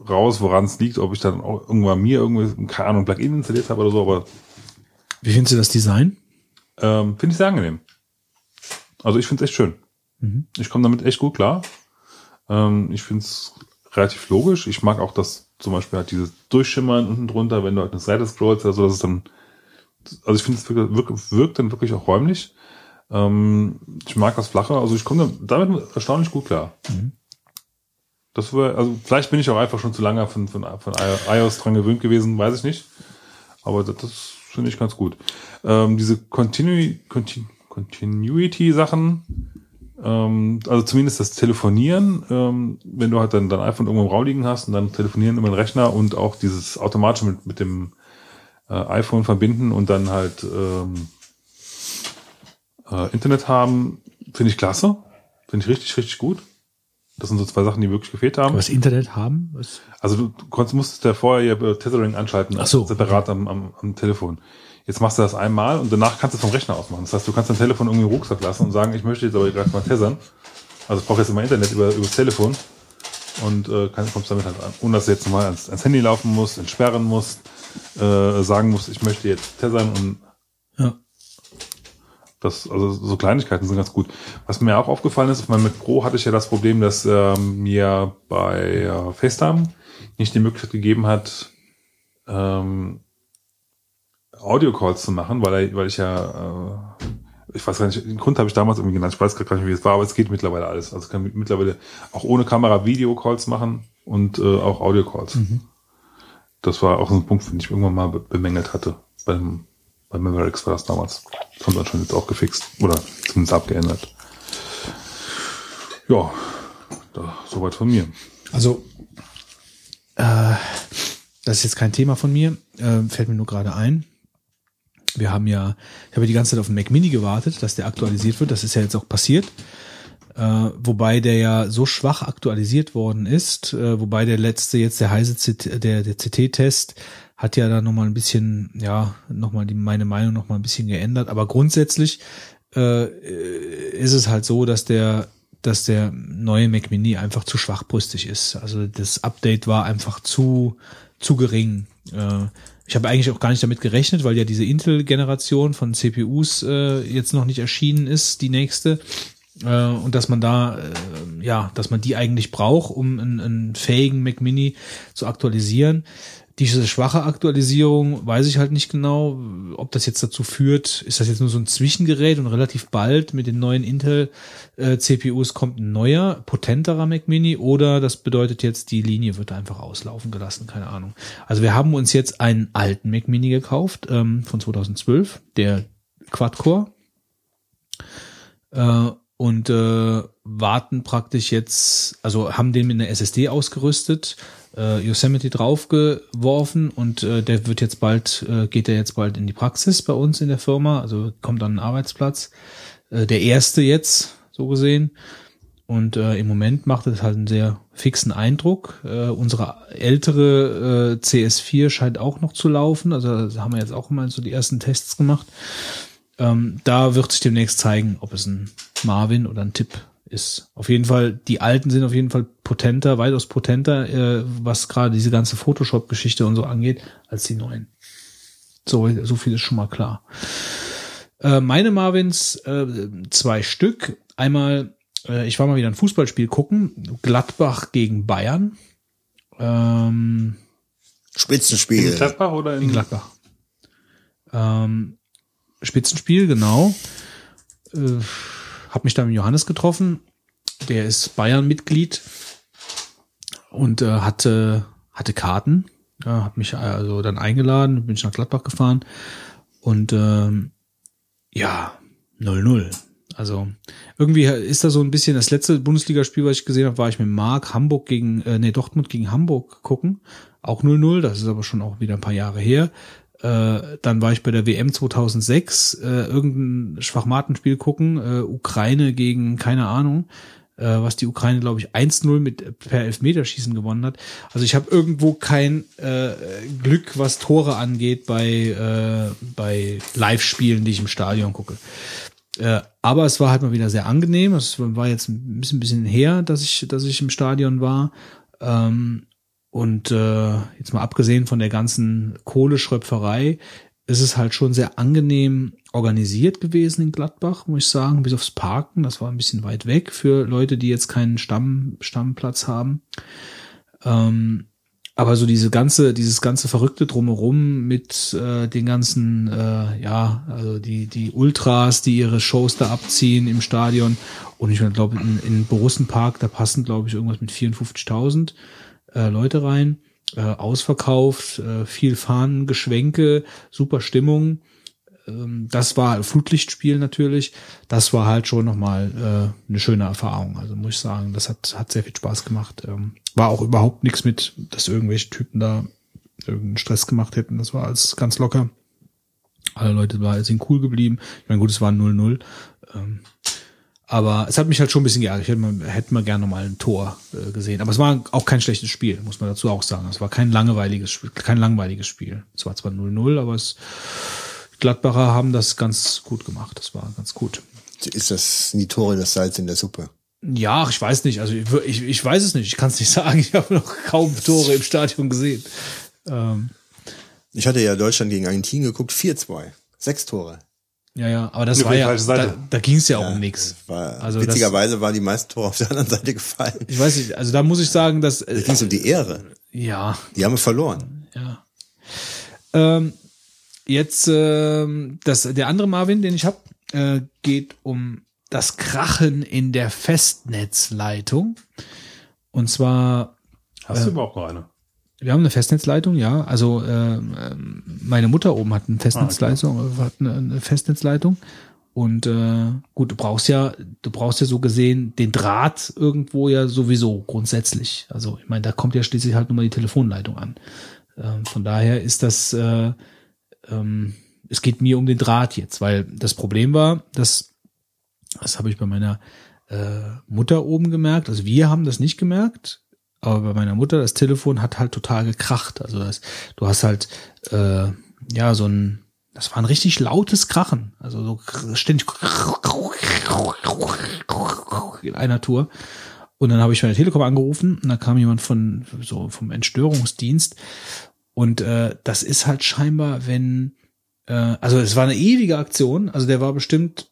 raus, woran es liegt, ob ich dann auch irgendwann mir irgendwie, keine Ahnung, Plugin installiert habe oder so, aber Wie findest du das Design? ähm, finde ich sehr angenehm. Also ich finde es echt schön. Ich komme damit echt gut klar. Ähm, ich finde es relativ logisch. Ich mag auch das zum Beispiel halt dieses Durchschimmern unten drunter, wenn du halt eine Seite scrollst, also das ist dann, also ich finde es wirkt, wirkt, dann wirklich auch räumlich. Ähm, ich mag das Flache, also ich komme damit erstaunlich gut klar. Das wäre, also vielleicht bin ich auch einfach schon zu lange von, von, von iOS dran gewöhnt gewesen, weiß ich nicht. Aber das, das finde ich ganz gut. Ähm, diese Continu Continu Continuity-Sachen, ähm, also zumindest das Telefonieren, ähm, wenn du halt dann dein iPhone irgendwo im Raum liegen hast und dann telefonieren über den Rechner und auch dieses automatisch mit, mit dem äh, iPhone verbinden und dann halt ähm, äh, Internet haben, finde ich klasse. Finde ich richtig, richtig gut. Das sind so zwei Sachen, die wirklich gefehlt haben. Was Internet haben? Was? Also du konntest, musstest ja vorher ihr Tethering anschalten, Ach so. separat am, am, am Telefon. Jetzt machst du das einmal und danach kannst du es vom Rechner aus machen. Das heißt, du kannst dein Telefon irgendwie im Rucksack lassen und sagen, ich möchte jetzt aber gerade mal tethern. Also ich brauche jetzt immer Internet über, über das Telefon und äh, kann, kommst damit halt an. Ohne dass du jetzt mal ans, ans Handy laufen musst, entsperren musst, äh, sagen musst, ich möchte jetzt tethern und Ja. das, also so Kleinigkeiten sind ganz gut. Was mir auch aufgefallen ist, meinem Mac Pro hatte ich ja das Problem, dass ähm, mir bei äh, FaceTime nicht die Möglichkeit gegeben hat, ähm, Audio-Calls zu machen, weil, er, weil ich ja, äh, ich weiß gar nicht, den Grund habe ich damals irgendwie genannt, ich weiß gar nicht, wie es war, aber es geht mittlerweile alles. Also ich kann mittlerweile auch ohne Kamera Video-Calls machen und äh, auch Audio-Calls. Das war auch so ein Punkt, den ich irgendwann mal be bemängelt hatte. Beim, bei Mavericks war das damals. Das haben wir schon jetzt auch gefixt. Oder zumindest abgeändert. Ja, da, soweit von mir. Also, äh, das ist jetzt kein Thema von mir, äh, fällt mir nur gerade ein. Wir haben ja, ich habe ja die ganze Zeit auf den Mac Mini gewartet, dass der aktualisiert wird. Das ist ja jetzt auch passiert. Äh, wobei der ja so schwach aktualisiert worden ist, äh, wobei der letzte jetzt der heiße CT, der, der CT-Test hat ja da nochmal ein bisschen, ja, nochmal die, meine Meinung nochmal ein bisschen geändert. Aber grundsätzlich äh, ist es halt so, dass der, dass der neue Mac Mini einfach zu schwachbrüstig ist. Also das Update war einfach zu, zu gering. Äh, ich habe eigentlich auch gar nicht damit gerechnet, weil ja diese Intel-Generation von CPUs äh, jetzt noch nicht erschienen ist, die nächste. Äh, und dass man da, äh, ja, dass man die eigentlich braucht, um einen, einen fähigen Mac Mini zu aktualisieren. Diese schwache Aktualisierung weiß ich halt nicht genau, ob das jetzt dazu führt, ist das jetzt nur so ein Zwischengerät und relativ bald mit den neuen Intel äh, CPUs kommt ein neuer, potenterer Mac Mini oder das bedeutet jetzt, die Linie wird einfach auslaufen gelassen, keine Ahnung. Also wir haben uns jetzt einen alten Mac Mini gekauft ähm, von 2012, der Quad-Core äh, und äh, warten praktisch jetzt, also haben den mit einer SSD ausgerüstet, äh, Yosemite draufgeworfen und äh, der wird jetzt bald, äh, geht der jetzt bald in die Praxis bei uns in der Firma, also kommt an den Arbeitsplatz. Äh, der erste jetzt, so gesehen. Und äh, im Moment macht es halt einen sehr fixen Eindruck. Äh, unsere ältere äh, CS4 scheint auch noch zu laufen. Also haben wir jetzt auch mal so die ersten Tests gemacht. Ähm, da wird sich demnächst zeigen, ob es ein Marvin oder ein Tipp ist. Auf jeden Fall, die alten sind auf jeden Fall potenter, weitaus potenter, äh, was gerade diese ganze Photoshop-Geschichte und so angeht, als die neuen. So, so viel ist schon mal klar. Äh, meine Marvins, äh, zwei Stück. Einmal, äh, ich war mal wieder ein Fußballspiel gucken, Gladbach gegen Bayern. Ähm, Spitzenspiel. In Gladbach oder in, in Gladbach. Ähm, Spitzenspiel, genau. Äh, hab mich da mit Johannes getroffen. Der ist Bayern-Mitglied und äh, hatte, hatte Karten. Ja, hat mich also dann eingeladen, bin ich nach Gladbach gefahren. Und ähm, ja, 0-0. Also irgendwie ist da so ein bisschen das letzte Bundesligaspiel, was ich gesehen habe, war ich mit Marc Hamburg gegen, äh, nee, Dortmund gegen Hamburg gucken. Auch 0-0, das ist aber schon auch wieder ein paar Jahre her. Äh, dann war ich bei der WM 2006, äh, irgendein Schwachmatenspiel gucken, äh, Ukraine gegen, keine Ahnung, äh, was die Ukraine, glaube ich, 1-0 mit per Elfmeterschießen gewonnen hat. Also ich habe irgendwo kein äh, Glück, was Tore angeht bei, äh, bei Live-Spielen, die ich im Stadion gucke. Äh, aber es war halt mal wieder sehr angenehm. Es war jetzt ein bisschen, bisschen her, dass ich, dass ich im Stadion war. Ähm, und äh, jetzt mal abgesehen von der ganzen Kohleschröpferei, ist es halt schon sehr angenehm organisiert gewesen in Gladbach, muss ich sagen, bis aufs Parken. Das war ein bisschen weit weg für Leute, die jetzt keinen Stamm, Stammplatz haben. Ähm, aber so diese ganze, dieses ganze Verrückte drumherum mit äh, den ganzen, äh, ja, also die, die Ultras, die ihre Shows da abziehen im Stadion. Und ich glaube, in, in Borussenpark, da passen, glaube ich, irgendwas mit 54.000 äh, Leute rein. Äh, ausverkauft, äh, viel Fahnen, Geschwenke, super Stimmung. Ähm, das war Flutlichtspiel natürlich. Das war halt schon nochmal äh, eine schöne Erfahrung. Also muss ich sagen, das hat, hat sehr viel Spaß gemacht. Ähm, war auch überhaupt nichts mit, dass irgendwelche Typen da irgendeinen Stress gemacht hätten. Das war alles ganz locker. Alle Leute sind cool geblieben. Ich meine, gut, es war 0-0. Ähm, aber es hat mich halt schon ein bisschen geärgert. Ich hätte mal, hätte mal gerne mal ein Tor äh, gesehen. Aber es war auch kein schlechtes Spiel, muss man dazu auch sagen. Es war kein langweiliges Spiel, kein langweiliges Spiel. Es war zwar 0-0, aber es, Gladbacher haben das ganz gut gemacht. Das war ganz gut. Ist das die Tore das Salz in der Suppe? Ja, ich weiß nicht. Also ich, ich, ich weiß es nicht. Ich kann es nicht sagen. Ich habe noch kaum Tore im Stadion gesehen. Ähm, Ich hatte ja Deutschland gegen Argentinien geguckt, 4-2. Sechs Tore. Ja, ja, aber das Nee, war ja, da, da ging es ja, Ja, um nichts. das War, Also das- witzigerweise waren die meisten Tore auf der anderen Seite gefallen. Ich weiß nicht, also da muss ich sagen, dass Da äh, ging es um die Ehre. ja, Die haben wir verloren. ja. Ähm, jetzt ähm, das der andere Marvin, den ich habe, äh, geht um das Krachen in der Festnetzleitung. Und zwar Hast du überhaupt noch eine? Wir haben eine Festnetzleitung, ja. Also ähm, meine Mutter oben hat eine Festnetzleitung, hat eine, eine Festnetzleitung. Und äh, gut, du brauchst ja, du brauchst ja so gesehen den Draht irgendwo ja sowieso grundsätzlich. Also ich meine, da kommt ja schließlich halt nur mal die Telefonleitung an. Ähm, von daher ist das, äh, ähm, es geht mir um den Draht jetzt, weil das Problem war, dass das habe ich bei meiner äh, Mutter oben gemerkt. Also wir haben das nicht gemerkt, aber bei meiner Mutter das Telefon hat halt total gekracht. Also das, du hast halt äh, ja so ein, das war ein richtig lautes Krachen. Also so ständig in einer Tour. Und dann habe ich bei der Telekom angerufen und da kam jemand von so vom Entstörungsdienst und äh, das ist halt scheinbar, wenn äh, also es war eine ewige Aktion. Also der war bestimmt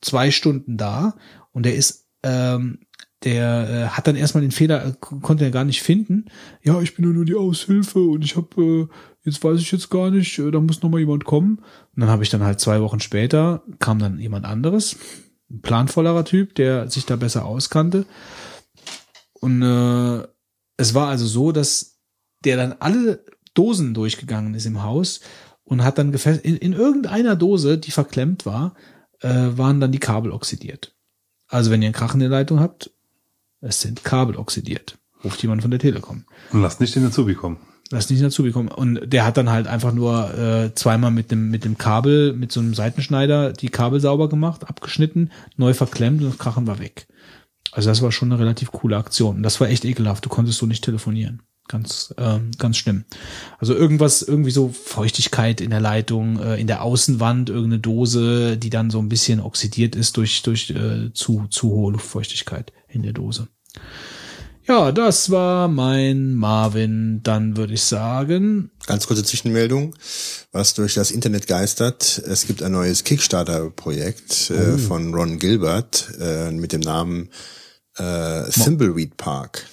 zwei Stunden da und der ist, ähm, der äh, hat dann erstmal den Fehler, äh, konnte er gar nicht finden. Ja, ich bin ja nur die Aushilfe und ich habe, äh, jetzt weiß ich jetzt gar nicht, äh, da muss noch mal jemand kommen. Und dann habe ich dann halt zwei Wochen später, kam dann jemand anderes, ein planvollerer Typ, der sich da besser auskannte. Und äh, es war also so, dass der dann alle Dosen durchgegangen ist im Haus und hat dann gefest in, in irgendeiner Dose, die verklemmt war, äh, waren dann die Kabel oxidiert. Also wenn ihr einen Krach in der Leitung habt, es sind Kabel oxidiert. Ruft jemand von der Telekom. Und lass nicht den Azubi kommen. Lass nicht dazu bekommen. Und der hat dann halt einfach nur äh, zweimal mit dem, mit dem Kabel, mit so einem Seitenschneider die Kabel sauber gemacht, abgeschnitten, neu verklemmt und das Krachen war weg. Also das war schon eine relativ coole Aktion. Und Das war echt ekelhaft. Du konntest so nicht telefonieren. Ganz, ähm, ganz schlimm. Also irgendwas, irgendwie so Feuchtigkeit in der Leitung, äh, in der Außenwand, irgendeine Dose, die dann so ein bisschen oxidiert ist durch, durch äh, zu, zu hohe Luftfeuchtigkeit in der Dose. Ja, das war mein Marvin. Dann würde ich sagen, Ganz kurze Zwischenmeldung, was durch das Internet geistert. Es gibt ein neues Kickstarter-Projekt äh, von Ron Gilbert äh, mit dem Namen äh, Thimbleweed Park.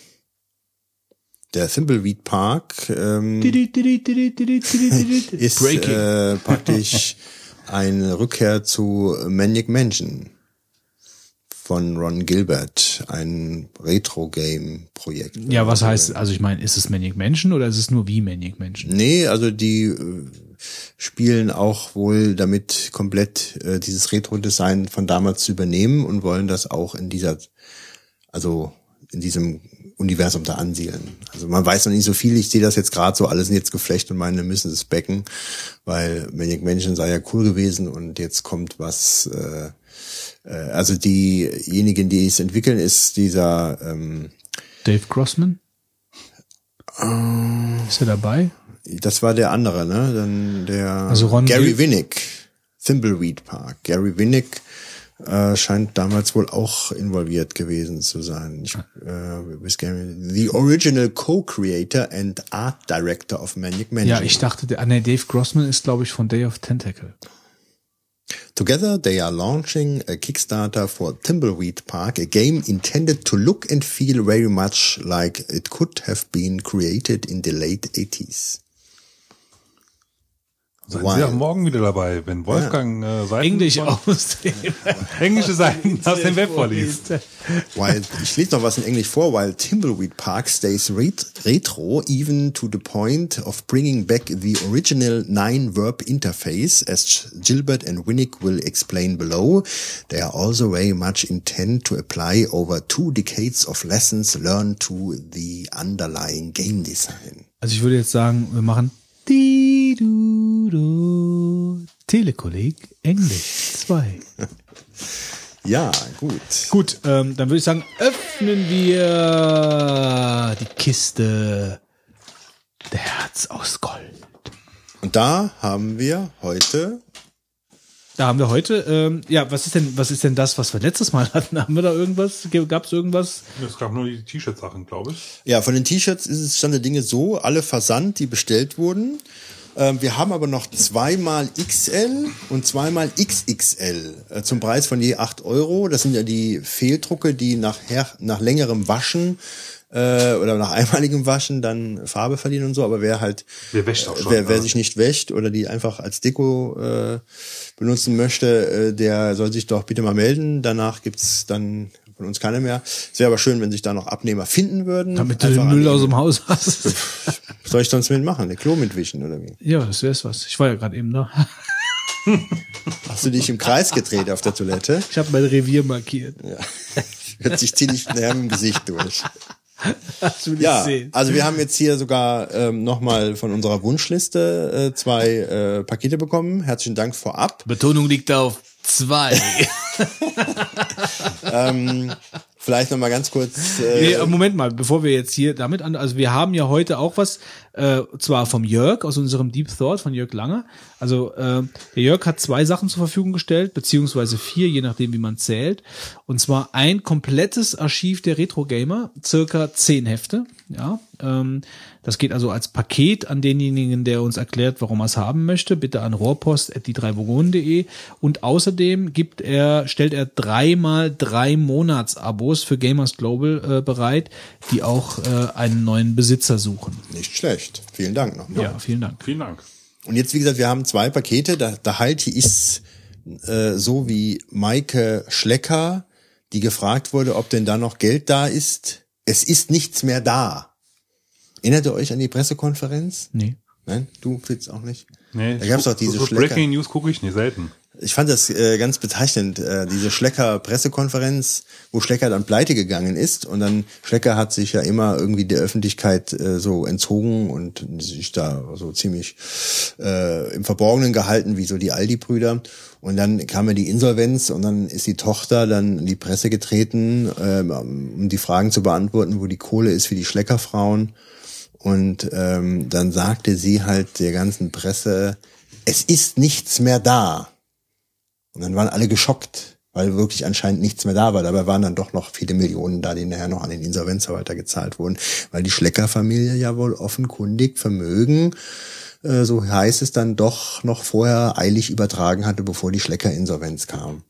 Der Thimbleweed Park ähm, ist äh, praktisch eine Rückkehr zu Maniac Mansion von Ron Gilbert, ein Retro-Game-Projekt. ja, was heißt, also ich meine, ist es Maniac Mansion oder ist es nur wie Maniac Mansion? Nee, also die äh, spielen auch wohl damit komplett äh, dieses Retro-Design von damals zu übernehmen und wollen das auch in dieser, also in diesem Universum da ansiedeln. Also man weiß noch nicht so viel, ich sehe das jetzt gerade so alles jetzt geflecht und meine, müssen es becken, weil Maniac Mansion sei ja cool gewesen und jetzt kommt was, äh, äh, also diejenigen, die es entwickeln, ist dieser ähm, Dave Grossman? Ist er dabei? Das war der andere, ne? Dann der Also Ron Gary Winnick, Thimbleweed Park. Gary Winnick äh, scheint damals wohl auch involviert gewesen zu sein. Ich, äh, bis Gary- the original co-creator and art director of Maniac Mansion. Ja, ich dachte, der, ah, nee, Dave Grossman ist, glaube ich, von Day of Tentacle. Together they are launching a Kickstarter for Thimbleweed Park, a game intended to look and feel very much like it could have been created in the late 80s. Seien Why? Sie auch morgen wieder dabei, wenn Wolfgang äh, Seiten Englisch aus dem (laughs) englische Seiten aus dem Web vorliest. Ich lese noch was in Englisch vor. While Thimbleweed Park stays ret retro, even to the point of bringing back the original nine-verb interface, as Gilbert and Winnick will explain below, they are also very much intent to apply over two decades of lessons learned to the underlying game design. Also ich würde jetzt sagen, wir machen di du du Telekolleg Englisch 2. (laughs) Ja, gut. Gut, ähm, dann würde ich sagen, öffnen wir die Kiste der Herz aus Gold. Und da haben wir heute Da haben wir heute, ähm, ja, was ist denn, was ist denn das, was wir letztes Mal hatten? Haben wir da irgendwas? Gab es irgendwas? Es gab nur die T-Shirt-Sachen, glaube ich. Ja, von den T-Shirts ist es Stand der Dinge so, alle Versand, die bestellt wurden. Ähm, wir haben aber noch zweimal XL und zweimal XXL äh, zum Preis von je 8 Euro. Das sind ja die Fehldrucke, die nach, her, nach längerem Waschen äh, oder nach einmaligem Waschen dann Farbe verlieren und so. Aber wer halt, Wer wäscht auch schon, wer, wer ja. sich nicht wäscht oder die einfach als Deko äh, benutzen möchte, äh, der soll sich doch bitte mal melden. Danach gibt's dann von uns keine mehr. Es wäre aber schön, wenn sich da noch Abnehmer finden würden. Damit du den Müll die- aus dem Haus hast. was soll ich sonst mitmachen? Der Klo mitwischen oder wie? ja, das wär's was. Ich war ja gerade eben da. (laughs) Hast du dich im Kreis gedreht auf der Toilette? Ich habe mein Revier markiert. Ja. Hört sich ziemlich näher im Gesicht durch. Ja, sehen. also wir haben jetzt hier sogar ähm, nochmal von unserer Wunschliste äh, zwei äh, Pakete bekommen. Herzlichen Dank vorab. Betonung liegt auf zwei. (laughs) Vielleicht nochmal ganz kurz. Äh, Nee, Moment mal, bevor wir jetzt hier damit an, also wir haben ja heute auch was, äh, zwar vom Jörg aus unserem Deep Thought von Jörg Lange. Also äh, der Jörg hat zwei Sachen zur Verfügung gestellt, beziehungsweise vier, je nachdem wie man zählt. Und zwar ein komplettes Archiv der Retro Gamer, circa zehn Hefte. Ja, ähm, das geht also als Paket an denjenigen, der uns erklärt, warum er es haben möchte. Bitte an rohrpost.die3vogonen.de. Und außerdem gibt er, stellt er dreimal drei Monatsabos für Gamers Global äh, bereit, die auch äh, einen neuen Besitzer suchen. nicht schlecht. Vielen Dank nochmal. Ja, vielen Dank. Vielen Dank. Und jetzt, wie gesagt, wir haben zwei Pakete. Da, da halte ich äh, so wie Maike Schlecker, die gefragt wurde, ob denn da noch Geld da ist. Es ist nichts mehr da. Erinnert ihr euch an die Pressekonferenz? Nee. Nein, du Fritz auch nicht. Nee, Da gab's doch diese so Schlecker. Breaking News gucke ich nicht selten. Ich fand das äh, ganz bezeichnend, äh, diese Schlecker-Pressekonferenz, wo Schlecker dann pleite gegangen ist und dann Schlecker hat sich ja immer irgendwie der Öffentlichkeit äh, so entzogen und sich da so ziemlich äh, im Verborgenen gehalten, wie so die Aldi-Brüder. Und dann kam ja die Insolvenz und dann ist die Tochter dann in die Presse getreten, ähm, um die Fragen zu beantworten, wo die Kohle ist für die Schleckerfrauen. Und ähm, dann sagte sie halt der ganzen Presse, es ist nichts mehr da. Und dann waren alle geschockt, weil wirklich anscheinend nichts mehr da war. Dabei waren dann doch noch viele Millionen da, die nachher noch an den Insolvenzverwalter gezahlt wurden, weil die Schlecker-Familie ja wohl offenkundig Vermögen, äh, so heißt es dann doch noch vorher eilig übertragen hatte, bevor die Schlecker-Insolvenz kam.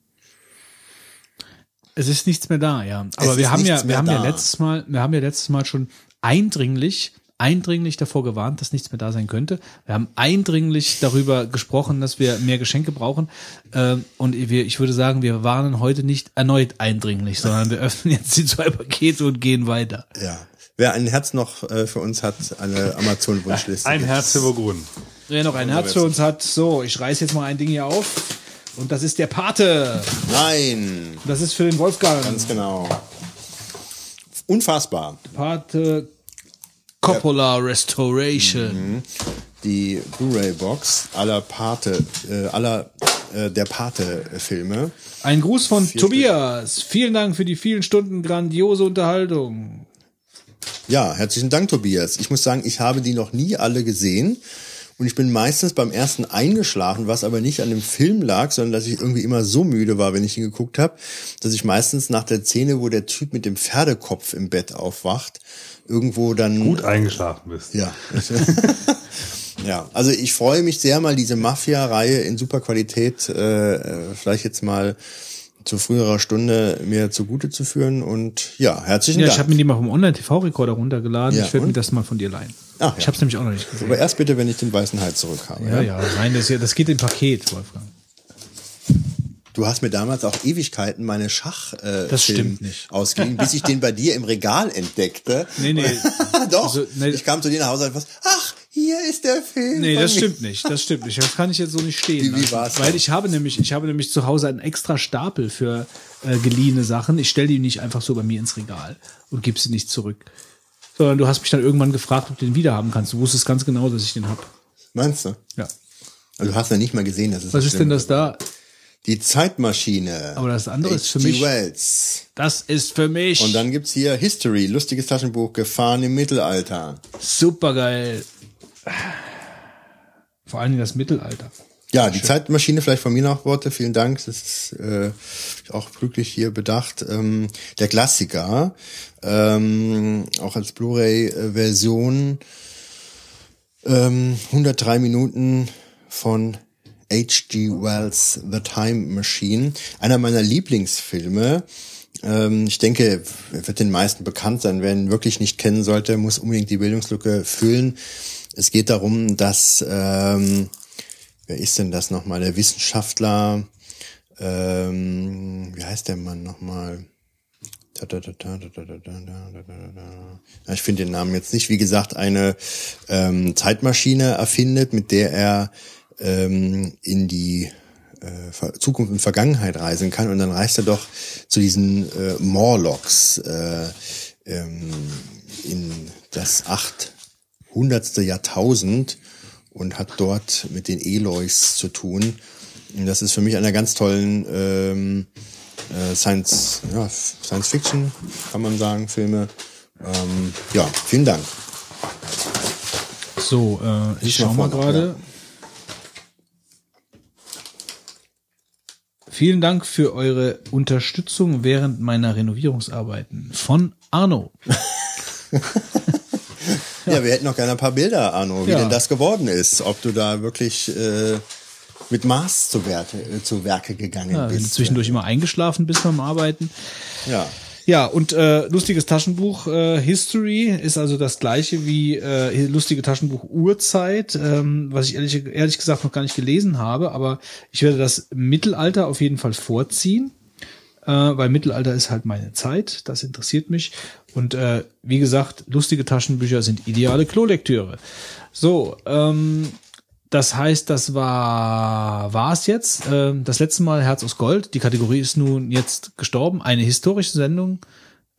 Es ist nichts mehr da, ja. Aber ist wir haben ja, wir haben ja da. letztes Mal, wir haben ja letztes Mal schon eindringlich, eindringlich davor gewarnt, dass nichts mehr da sein könnte. Wir haben eindringlich darüber gesprochen, dass wir mehr Geschenke brauchen. Ähm, und wir, ich würde sagen, wir warnen heute nicht erneut eindringlich, sondern wir öffnen jetzt die zwei Pakete und gehen weiter. Ja. Wer ein Herz noch äh, für uns hat, eine Amazon-Wunschliste. Ein. Herz für Burgund. Wer noch ein Herz für uns hat, so, ich reiß jetzt mal ein Ding hier auf. Und das ist der Pate. Nein, Das ist für den Wolfgang. ganz genau. Unfassbar. Pate Coppola Restoration. Die Blu-ray-Box aller Pate, äh, aller äh, der Pate-Filme. Ein Gruß von Vier Tobias. Vielen Dank für die vielen Stunden grandiose Unterhaltung. Ja, herzlichen Dank, Tobias. Ich muss sagen, ich habe die noch nie alle gesehen. Und ich bin meistens beim ersten eingeschlafen, was aber nicht an dem Film lag, sondern dass ich irgendwie immer so müde war, wenn ich ihn geguckt habe, dass ich meistens nach der Szene, wo der Typ mit dem Pferdekopf im Bett aufwacht, irgendwo dann Gut eingeschlafen bist. Ja. (laughs) ja, also ich freue mich sehr, mal diese Mafia-Reihe in super Qualität äh, äh, vielleicht jetzt mal zu früherer Stunde mir zugute zu führen. Und ja, herzlichen Ja, ich Dank. habe mir die mal vom Online-TV-Rekorder runtergeladen. Ja, ich werde mir das mal von dir leihen. Ach, Ich ja. habe es nämlich auch noch nicht gesehen. Aber erst bitte, wenn ich den weißen Hai zurück habe. Ja, ja, nein, das, das geht im Paket, Wolfgang. Du hast mir damals auch Ewigkeiten meine Schach äh, Das Film stimmt nicht. ausgeliehen, bis ich den bei dir im Regal entdeckte. (laughs) Nee, nee. (laughs) Doch. Also, nee. Ich kam zu dir nach Hause und was, ach, hier ist der Film. Nee, das stimmt nicht. Das stimmt nicht. Das kann ich jetzt so nicht stehen. Wie- wie war's Weil ich habe nämlich, ich habe nämlich zu Hause einen extra Stapel für äh, geliehene Sachen. Ich stelle die nicht einfach so bei mir ins Regal und gebe sie nicht zurück. Sondern du hast mich dann irgendwann gefragt, ob du den wieder haben kannst. Du wusstest ganz genau, dass ich den hab. Meinst du? Ja. Also, du hast ja nicht mal gesehen, dass es Was ist denn das da? Die Zeitmaschine. Aber das andere ist für mich- Wells. Das ist für mich Und dann gibt's hier History, lustiges Taschenbuch, Gefahren im Mittelalter. super geil. Vor allem das Mittelalter. Ja, die Zeitmaschine, vielleicht von mir noch Worte, vielen Dank. Das ist äh, auch glücklich hier bedacht. Ähm, der Klassiker, ähm, auch als Blu-ray-Version, ähm, 103 Minuten von H.G. Wells The Time Machine, einer meiner Lieblingsfilme. Ich denke, er wird den meisten bekannt sein. Wer ihn wirklich nicht kennen sollte, muss unbedingt die Bildungslücke füllen. Es geht darum, dass, ähm, wer ist denn das nochmal? Der Wissenschaftler, ähm, wie heißt der Mann nochmal? Ich finde den Namen jetzt nicht. Wie gesagt, eine ähm, Zeitmaschine erfindet, mit der er ähm, in die äh, Zukunft und Vergangenheit reisen kann. Und dann reist er doch zu diesen äh, Morlocks äh, ähm, in das 800. Jahrtausend und hat dort mit den Eloys zu tun. Und das ist für mich einer ganz tollen ähm, äh, Science, ja, Science Fiction, kann man sagen, Filme. Ähm, ja, vielen Dank. So, äh, ich Lies schau mal mal vor, Vielen Dank für eure Unterstützung während meiner Renovierungsarbeiten von Arno. (laughs) Ja, wir hätten noch gerne ein paar Bilder, Arno, wie Ja. denn das geworden ist. Ob du da wirklich äh, mit Maß zu, Werte, äh, zu Werke gegangen Ja, wenn du bist. zwischendurch immer eingeschlafen bist beim Arbeiten. Ja. Ja, und äh, lustiges Taschenbuch äh, History ist also das gleiche wie äh, lustige Taschenbuch Urzeit, ähm, was ich ehrlich, ehrlich gesagt noch gar nicht gelesen habe, aber ich werde das Mittelalter auf jeden Fall vorziehen, äh, weil Mittelalter ist halt meine Zeit, das interessiert mich. Und äh, wie gesagt, lustige Taschenbücher sind ideale Klolektüre. So, ähm, Das heißt, das war war es jetzt. Ähm, das letzte Mal Herz aus Gold. Die Kategorie ist nun jetzt gestorben. Eine historische Sendung.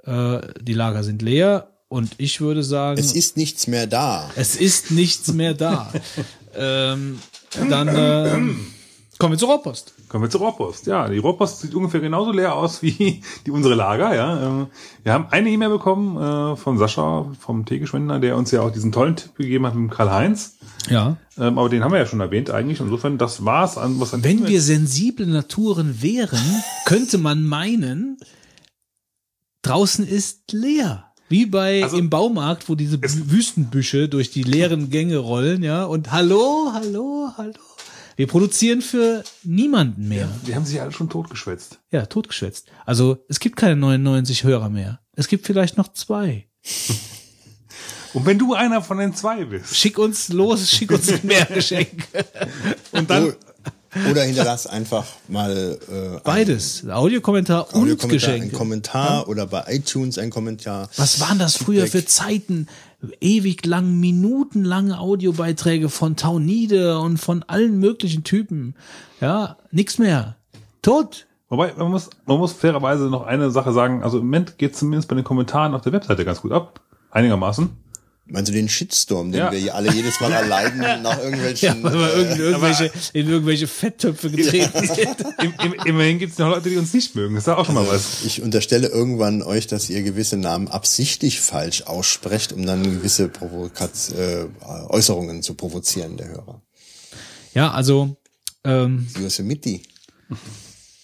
Äh, die Lager sind leer. Und ich würde sagen, Es ist nichts mehr da. es ist nichts mehr da. (laughs) ähm, dann ähm, kommen wir zur Rohrpost. Kommen wir zur Rohrpost. Ja, die Rohrpost sieht ungefähr genauso leer aus wie (laughs) die unsere Lager. Ja, Ähm, wir haben eine E-Mail bekommen äh, von Sascha vom Teegeschwender, der uns ja auch diesen tollen Tipp gegeben hat mit dem Karl-Heinz. Ja. Ähm, aber den haben wir ja schon erwähnt eigentlich. Insofern, das war's an was an Wenn wir sensible Naturen wären, könnte man meinen, draußen ist leer. Wie bei Also, im Baumarkt, wo diese es- Wüstenbüsche durch die leeren Gänge rollen, ja, und hallo, hallo, hallo. Wir produzieren für niemanden mehr. die haben sich alle schon totgeschwätzt. Ja, totgeschwätzt. Also es gibt keine 99 Hörer mehr. Es gibt vielleicht noch zwei. (laughs) Und wenn du einer von den zwei bist Schick uns los, schick uns (laughs) mehr Geschenke. und dann Oder hinterlass einfach mal äh, Beides. Audiokommentar und Audiokommentar, Geschenke. ein Kommentar oder bei iTunes ein Kommentar. Was waren das früher für Feedback. Zeiten? Ewig lang, minutenlange Audiobeiträge von Taunide und von allen möglichen Typen. Ja, nix mehr. Tot. Wobei, man muss, man muss fairerweise noch eine Sache sagen. Also im Moment geht zumindest bei den Kommentaren auf der Webseite ganz gut ab. Einigermaßen. Meinst du den Shitstorm, den Ja. wir hier alle jedes Mal erleiden (laughs) nach Ja, irgendwelchen weil wir irgend- äh, irgendwelche, (laughs) in irgendwelche Fetttöpfe getreten sind. (laughs) Im, im, immerhin gibt es noch Leute, die uns nicht mögen. Das ist ja auch schon mal was. ich unterstelle irgendwann euch, dass ihr gewisse Namen absichtlich falsch aussprecht, um dann gewisse Provokat äh, Äußerungen zu provozieren der Hörer. Ja, also, ähm, Yosemite.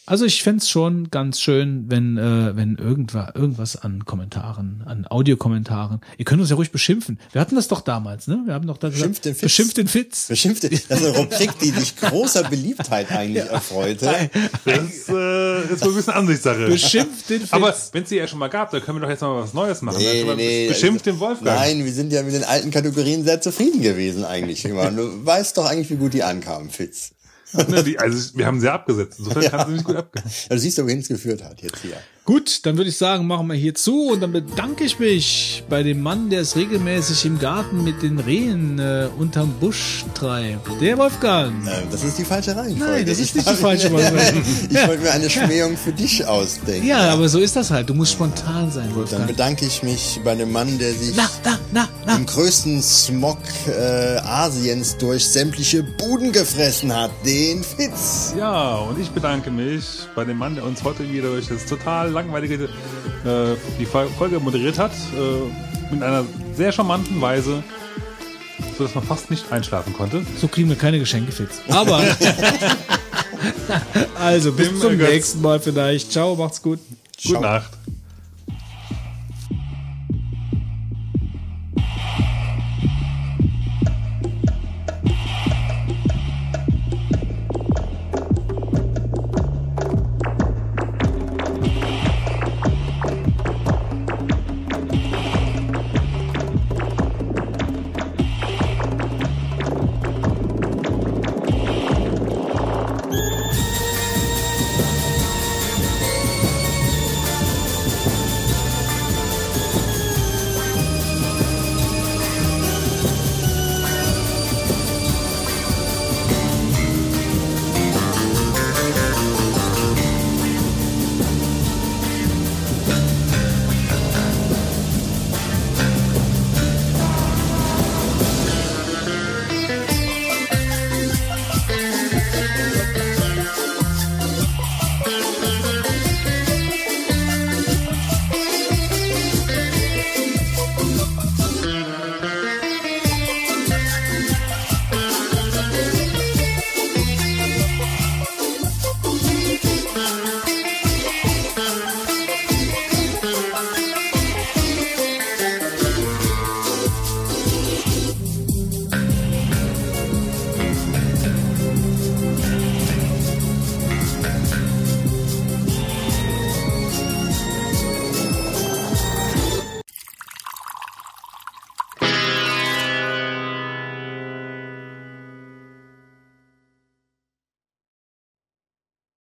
Also ich fänd's schon ganz schön, wenn, äh, wenn irgendwas, irgendwas an Kommentaren, an Audiokommentaren. Ihr könnt uns ja ruhig beschimpfen. Wir hatten das doch damals, ne? Wir haben doch da Beschimpft gesagt, den Fitz. beschimpft den Fitz. Beschimpfte, das ist eine Rubrik, die sich großer Beliebtheit eigentlich (laughs) erfreute. Das äh, ist wohl ein bisschen Ansichtssache. Beschimpft den Fitz. Aber wenn es die ja schon mal gab, da können wir doch jetzt mal was Neues machen. Nee, Dann nee, nee. Beschimpft den Wolfgang. Nein, wir sind ja mit den alten Kategorien sehr zufrieden gewesen eigentlich. immer. Du weißt doch eigentlich, wie gut die ankamen, Fitz. (laughs) Die, also wir haben sie abgesetzt. Insofern kann sie nicht gut abgehen. Ja, du siehst wohin es geführt hat jetzt hier. Gut, dann würde ich sagen, machen wir hier zu und dann bedanke ich mich bei dem Mann, der es regelmäßig im Garten mit den Rehen äh, unterm Busch treibt. Der Wolfgang. Äh, Das ist die falsche Reihenfolge. Nein, das ist Ich nicht die falsche Reihenfolge. (laughs) Ich wollte mir eine Schmähung für dich ausdenken. Ja, aber so ist das halt. Du musst spontan sein, Dann Wolfgang. bedanke ich mich bei dem Mann, der sich Na, na, na, na. im größten Smog äh, Asiens durch sämtliche Buden gefressen hat, den Fitz. Ja, und ich bedanke mich bei dem Mann, der uns heute wieder durch das total langweilige äh, die Folge moderiert hat, äh, mit einer sehr charmanten Weise, so dass man fast nicht einschlafen konnte. So kriegen wir keine Geschenke, Fitz. Aber. (laughs) also, bis Tim zum Götz. nächsten Mal vielleicht. Ciao, macht's gut. Gute Nacht.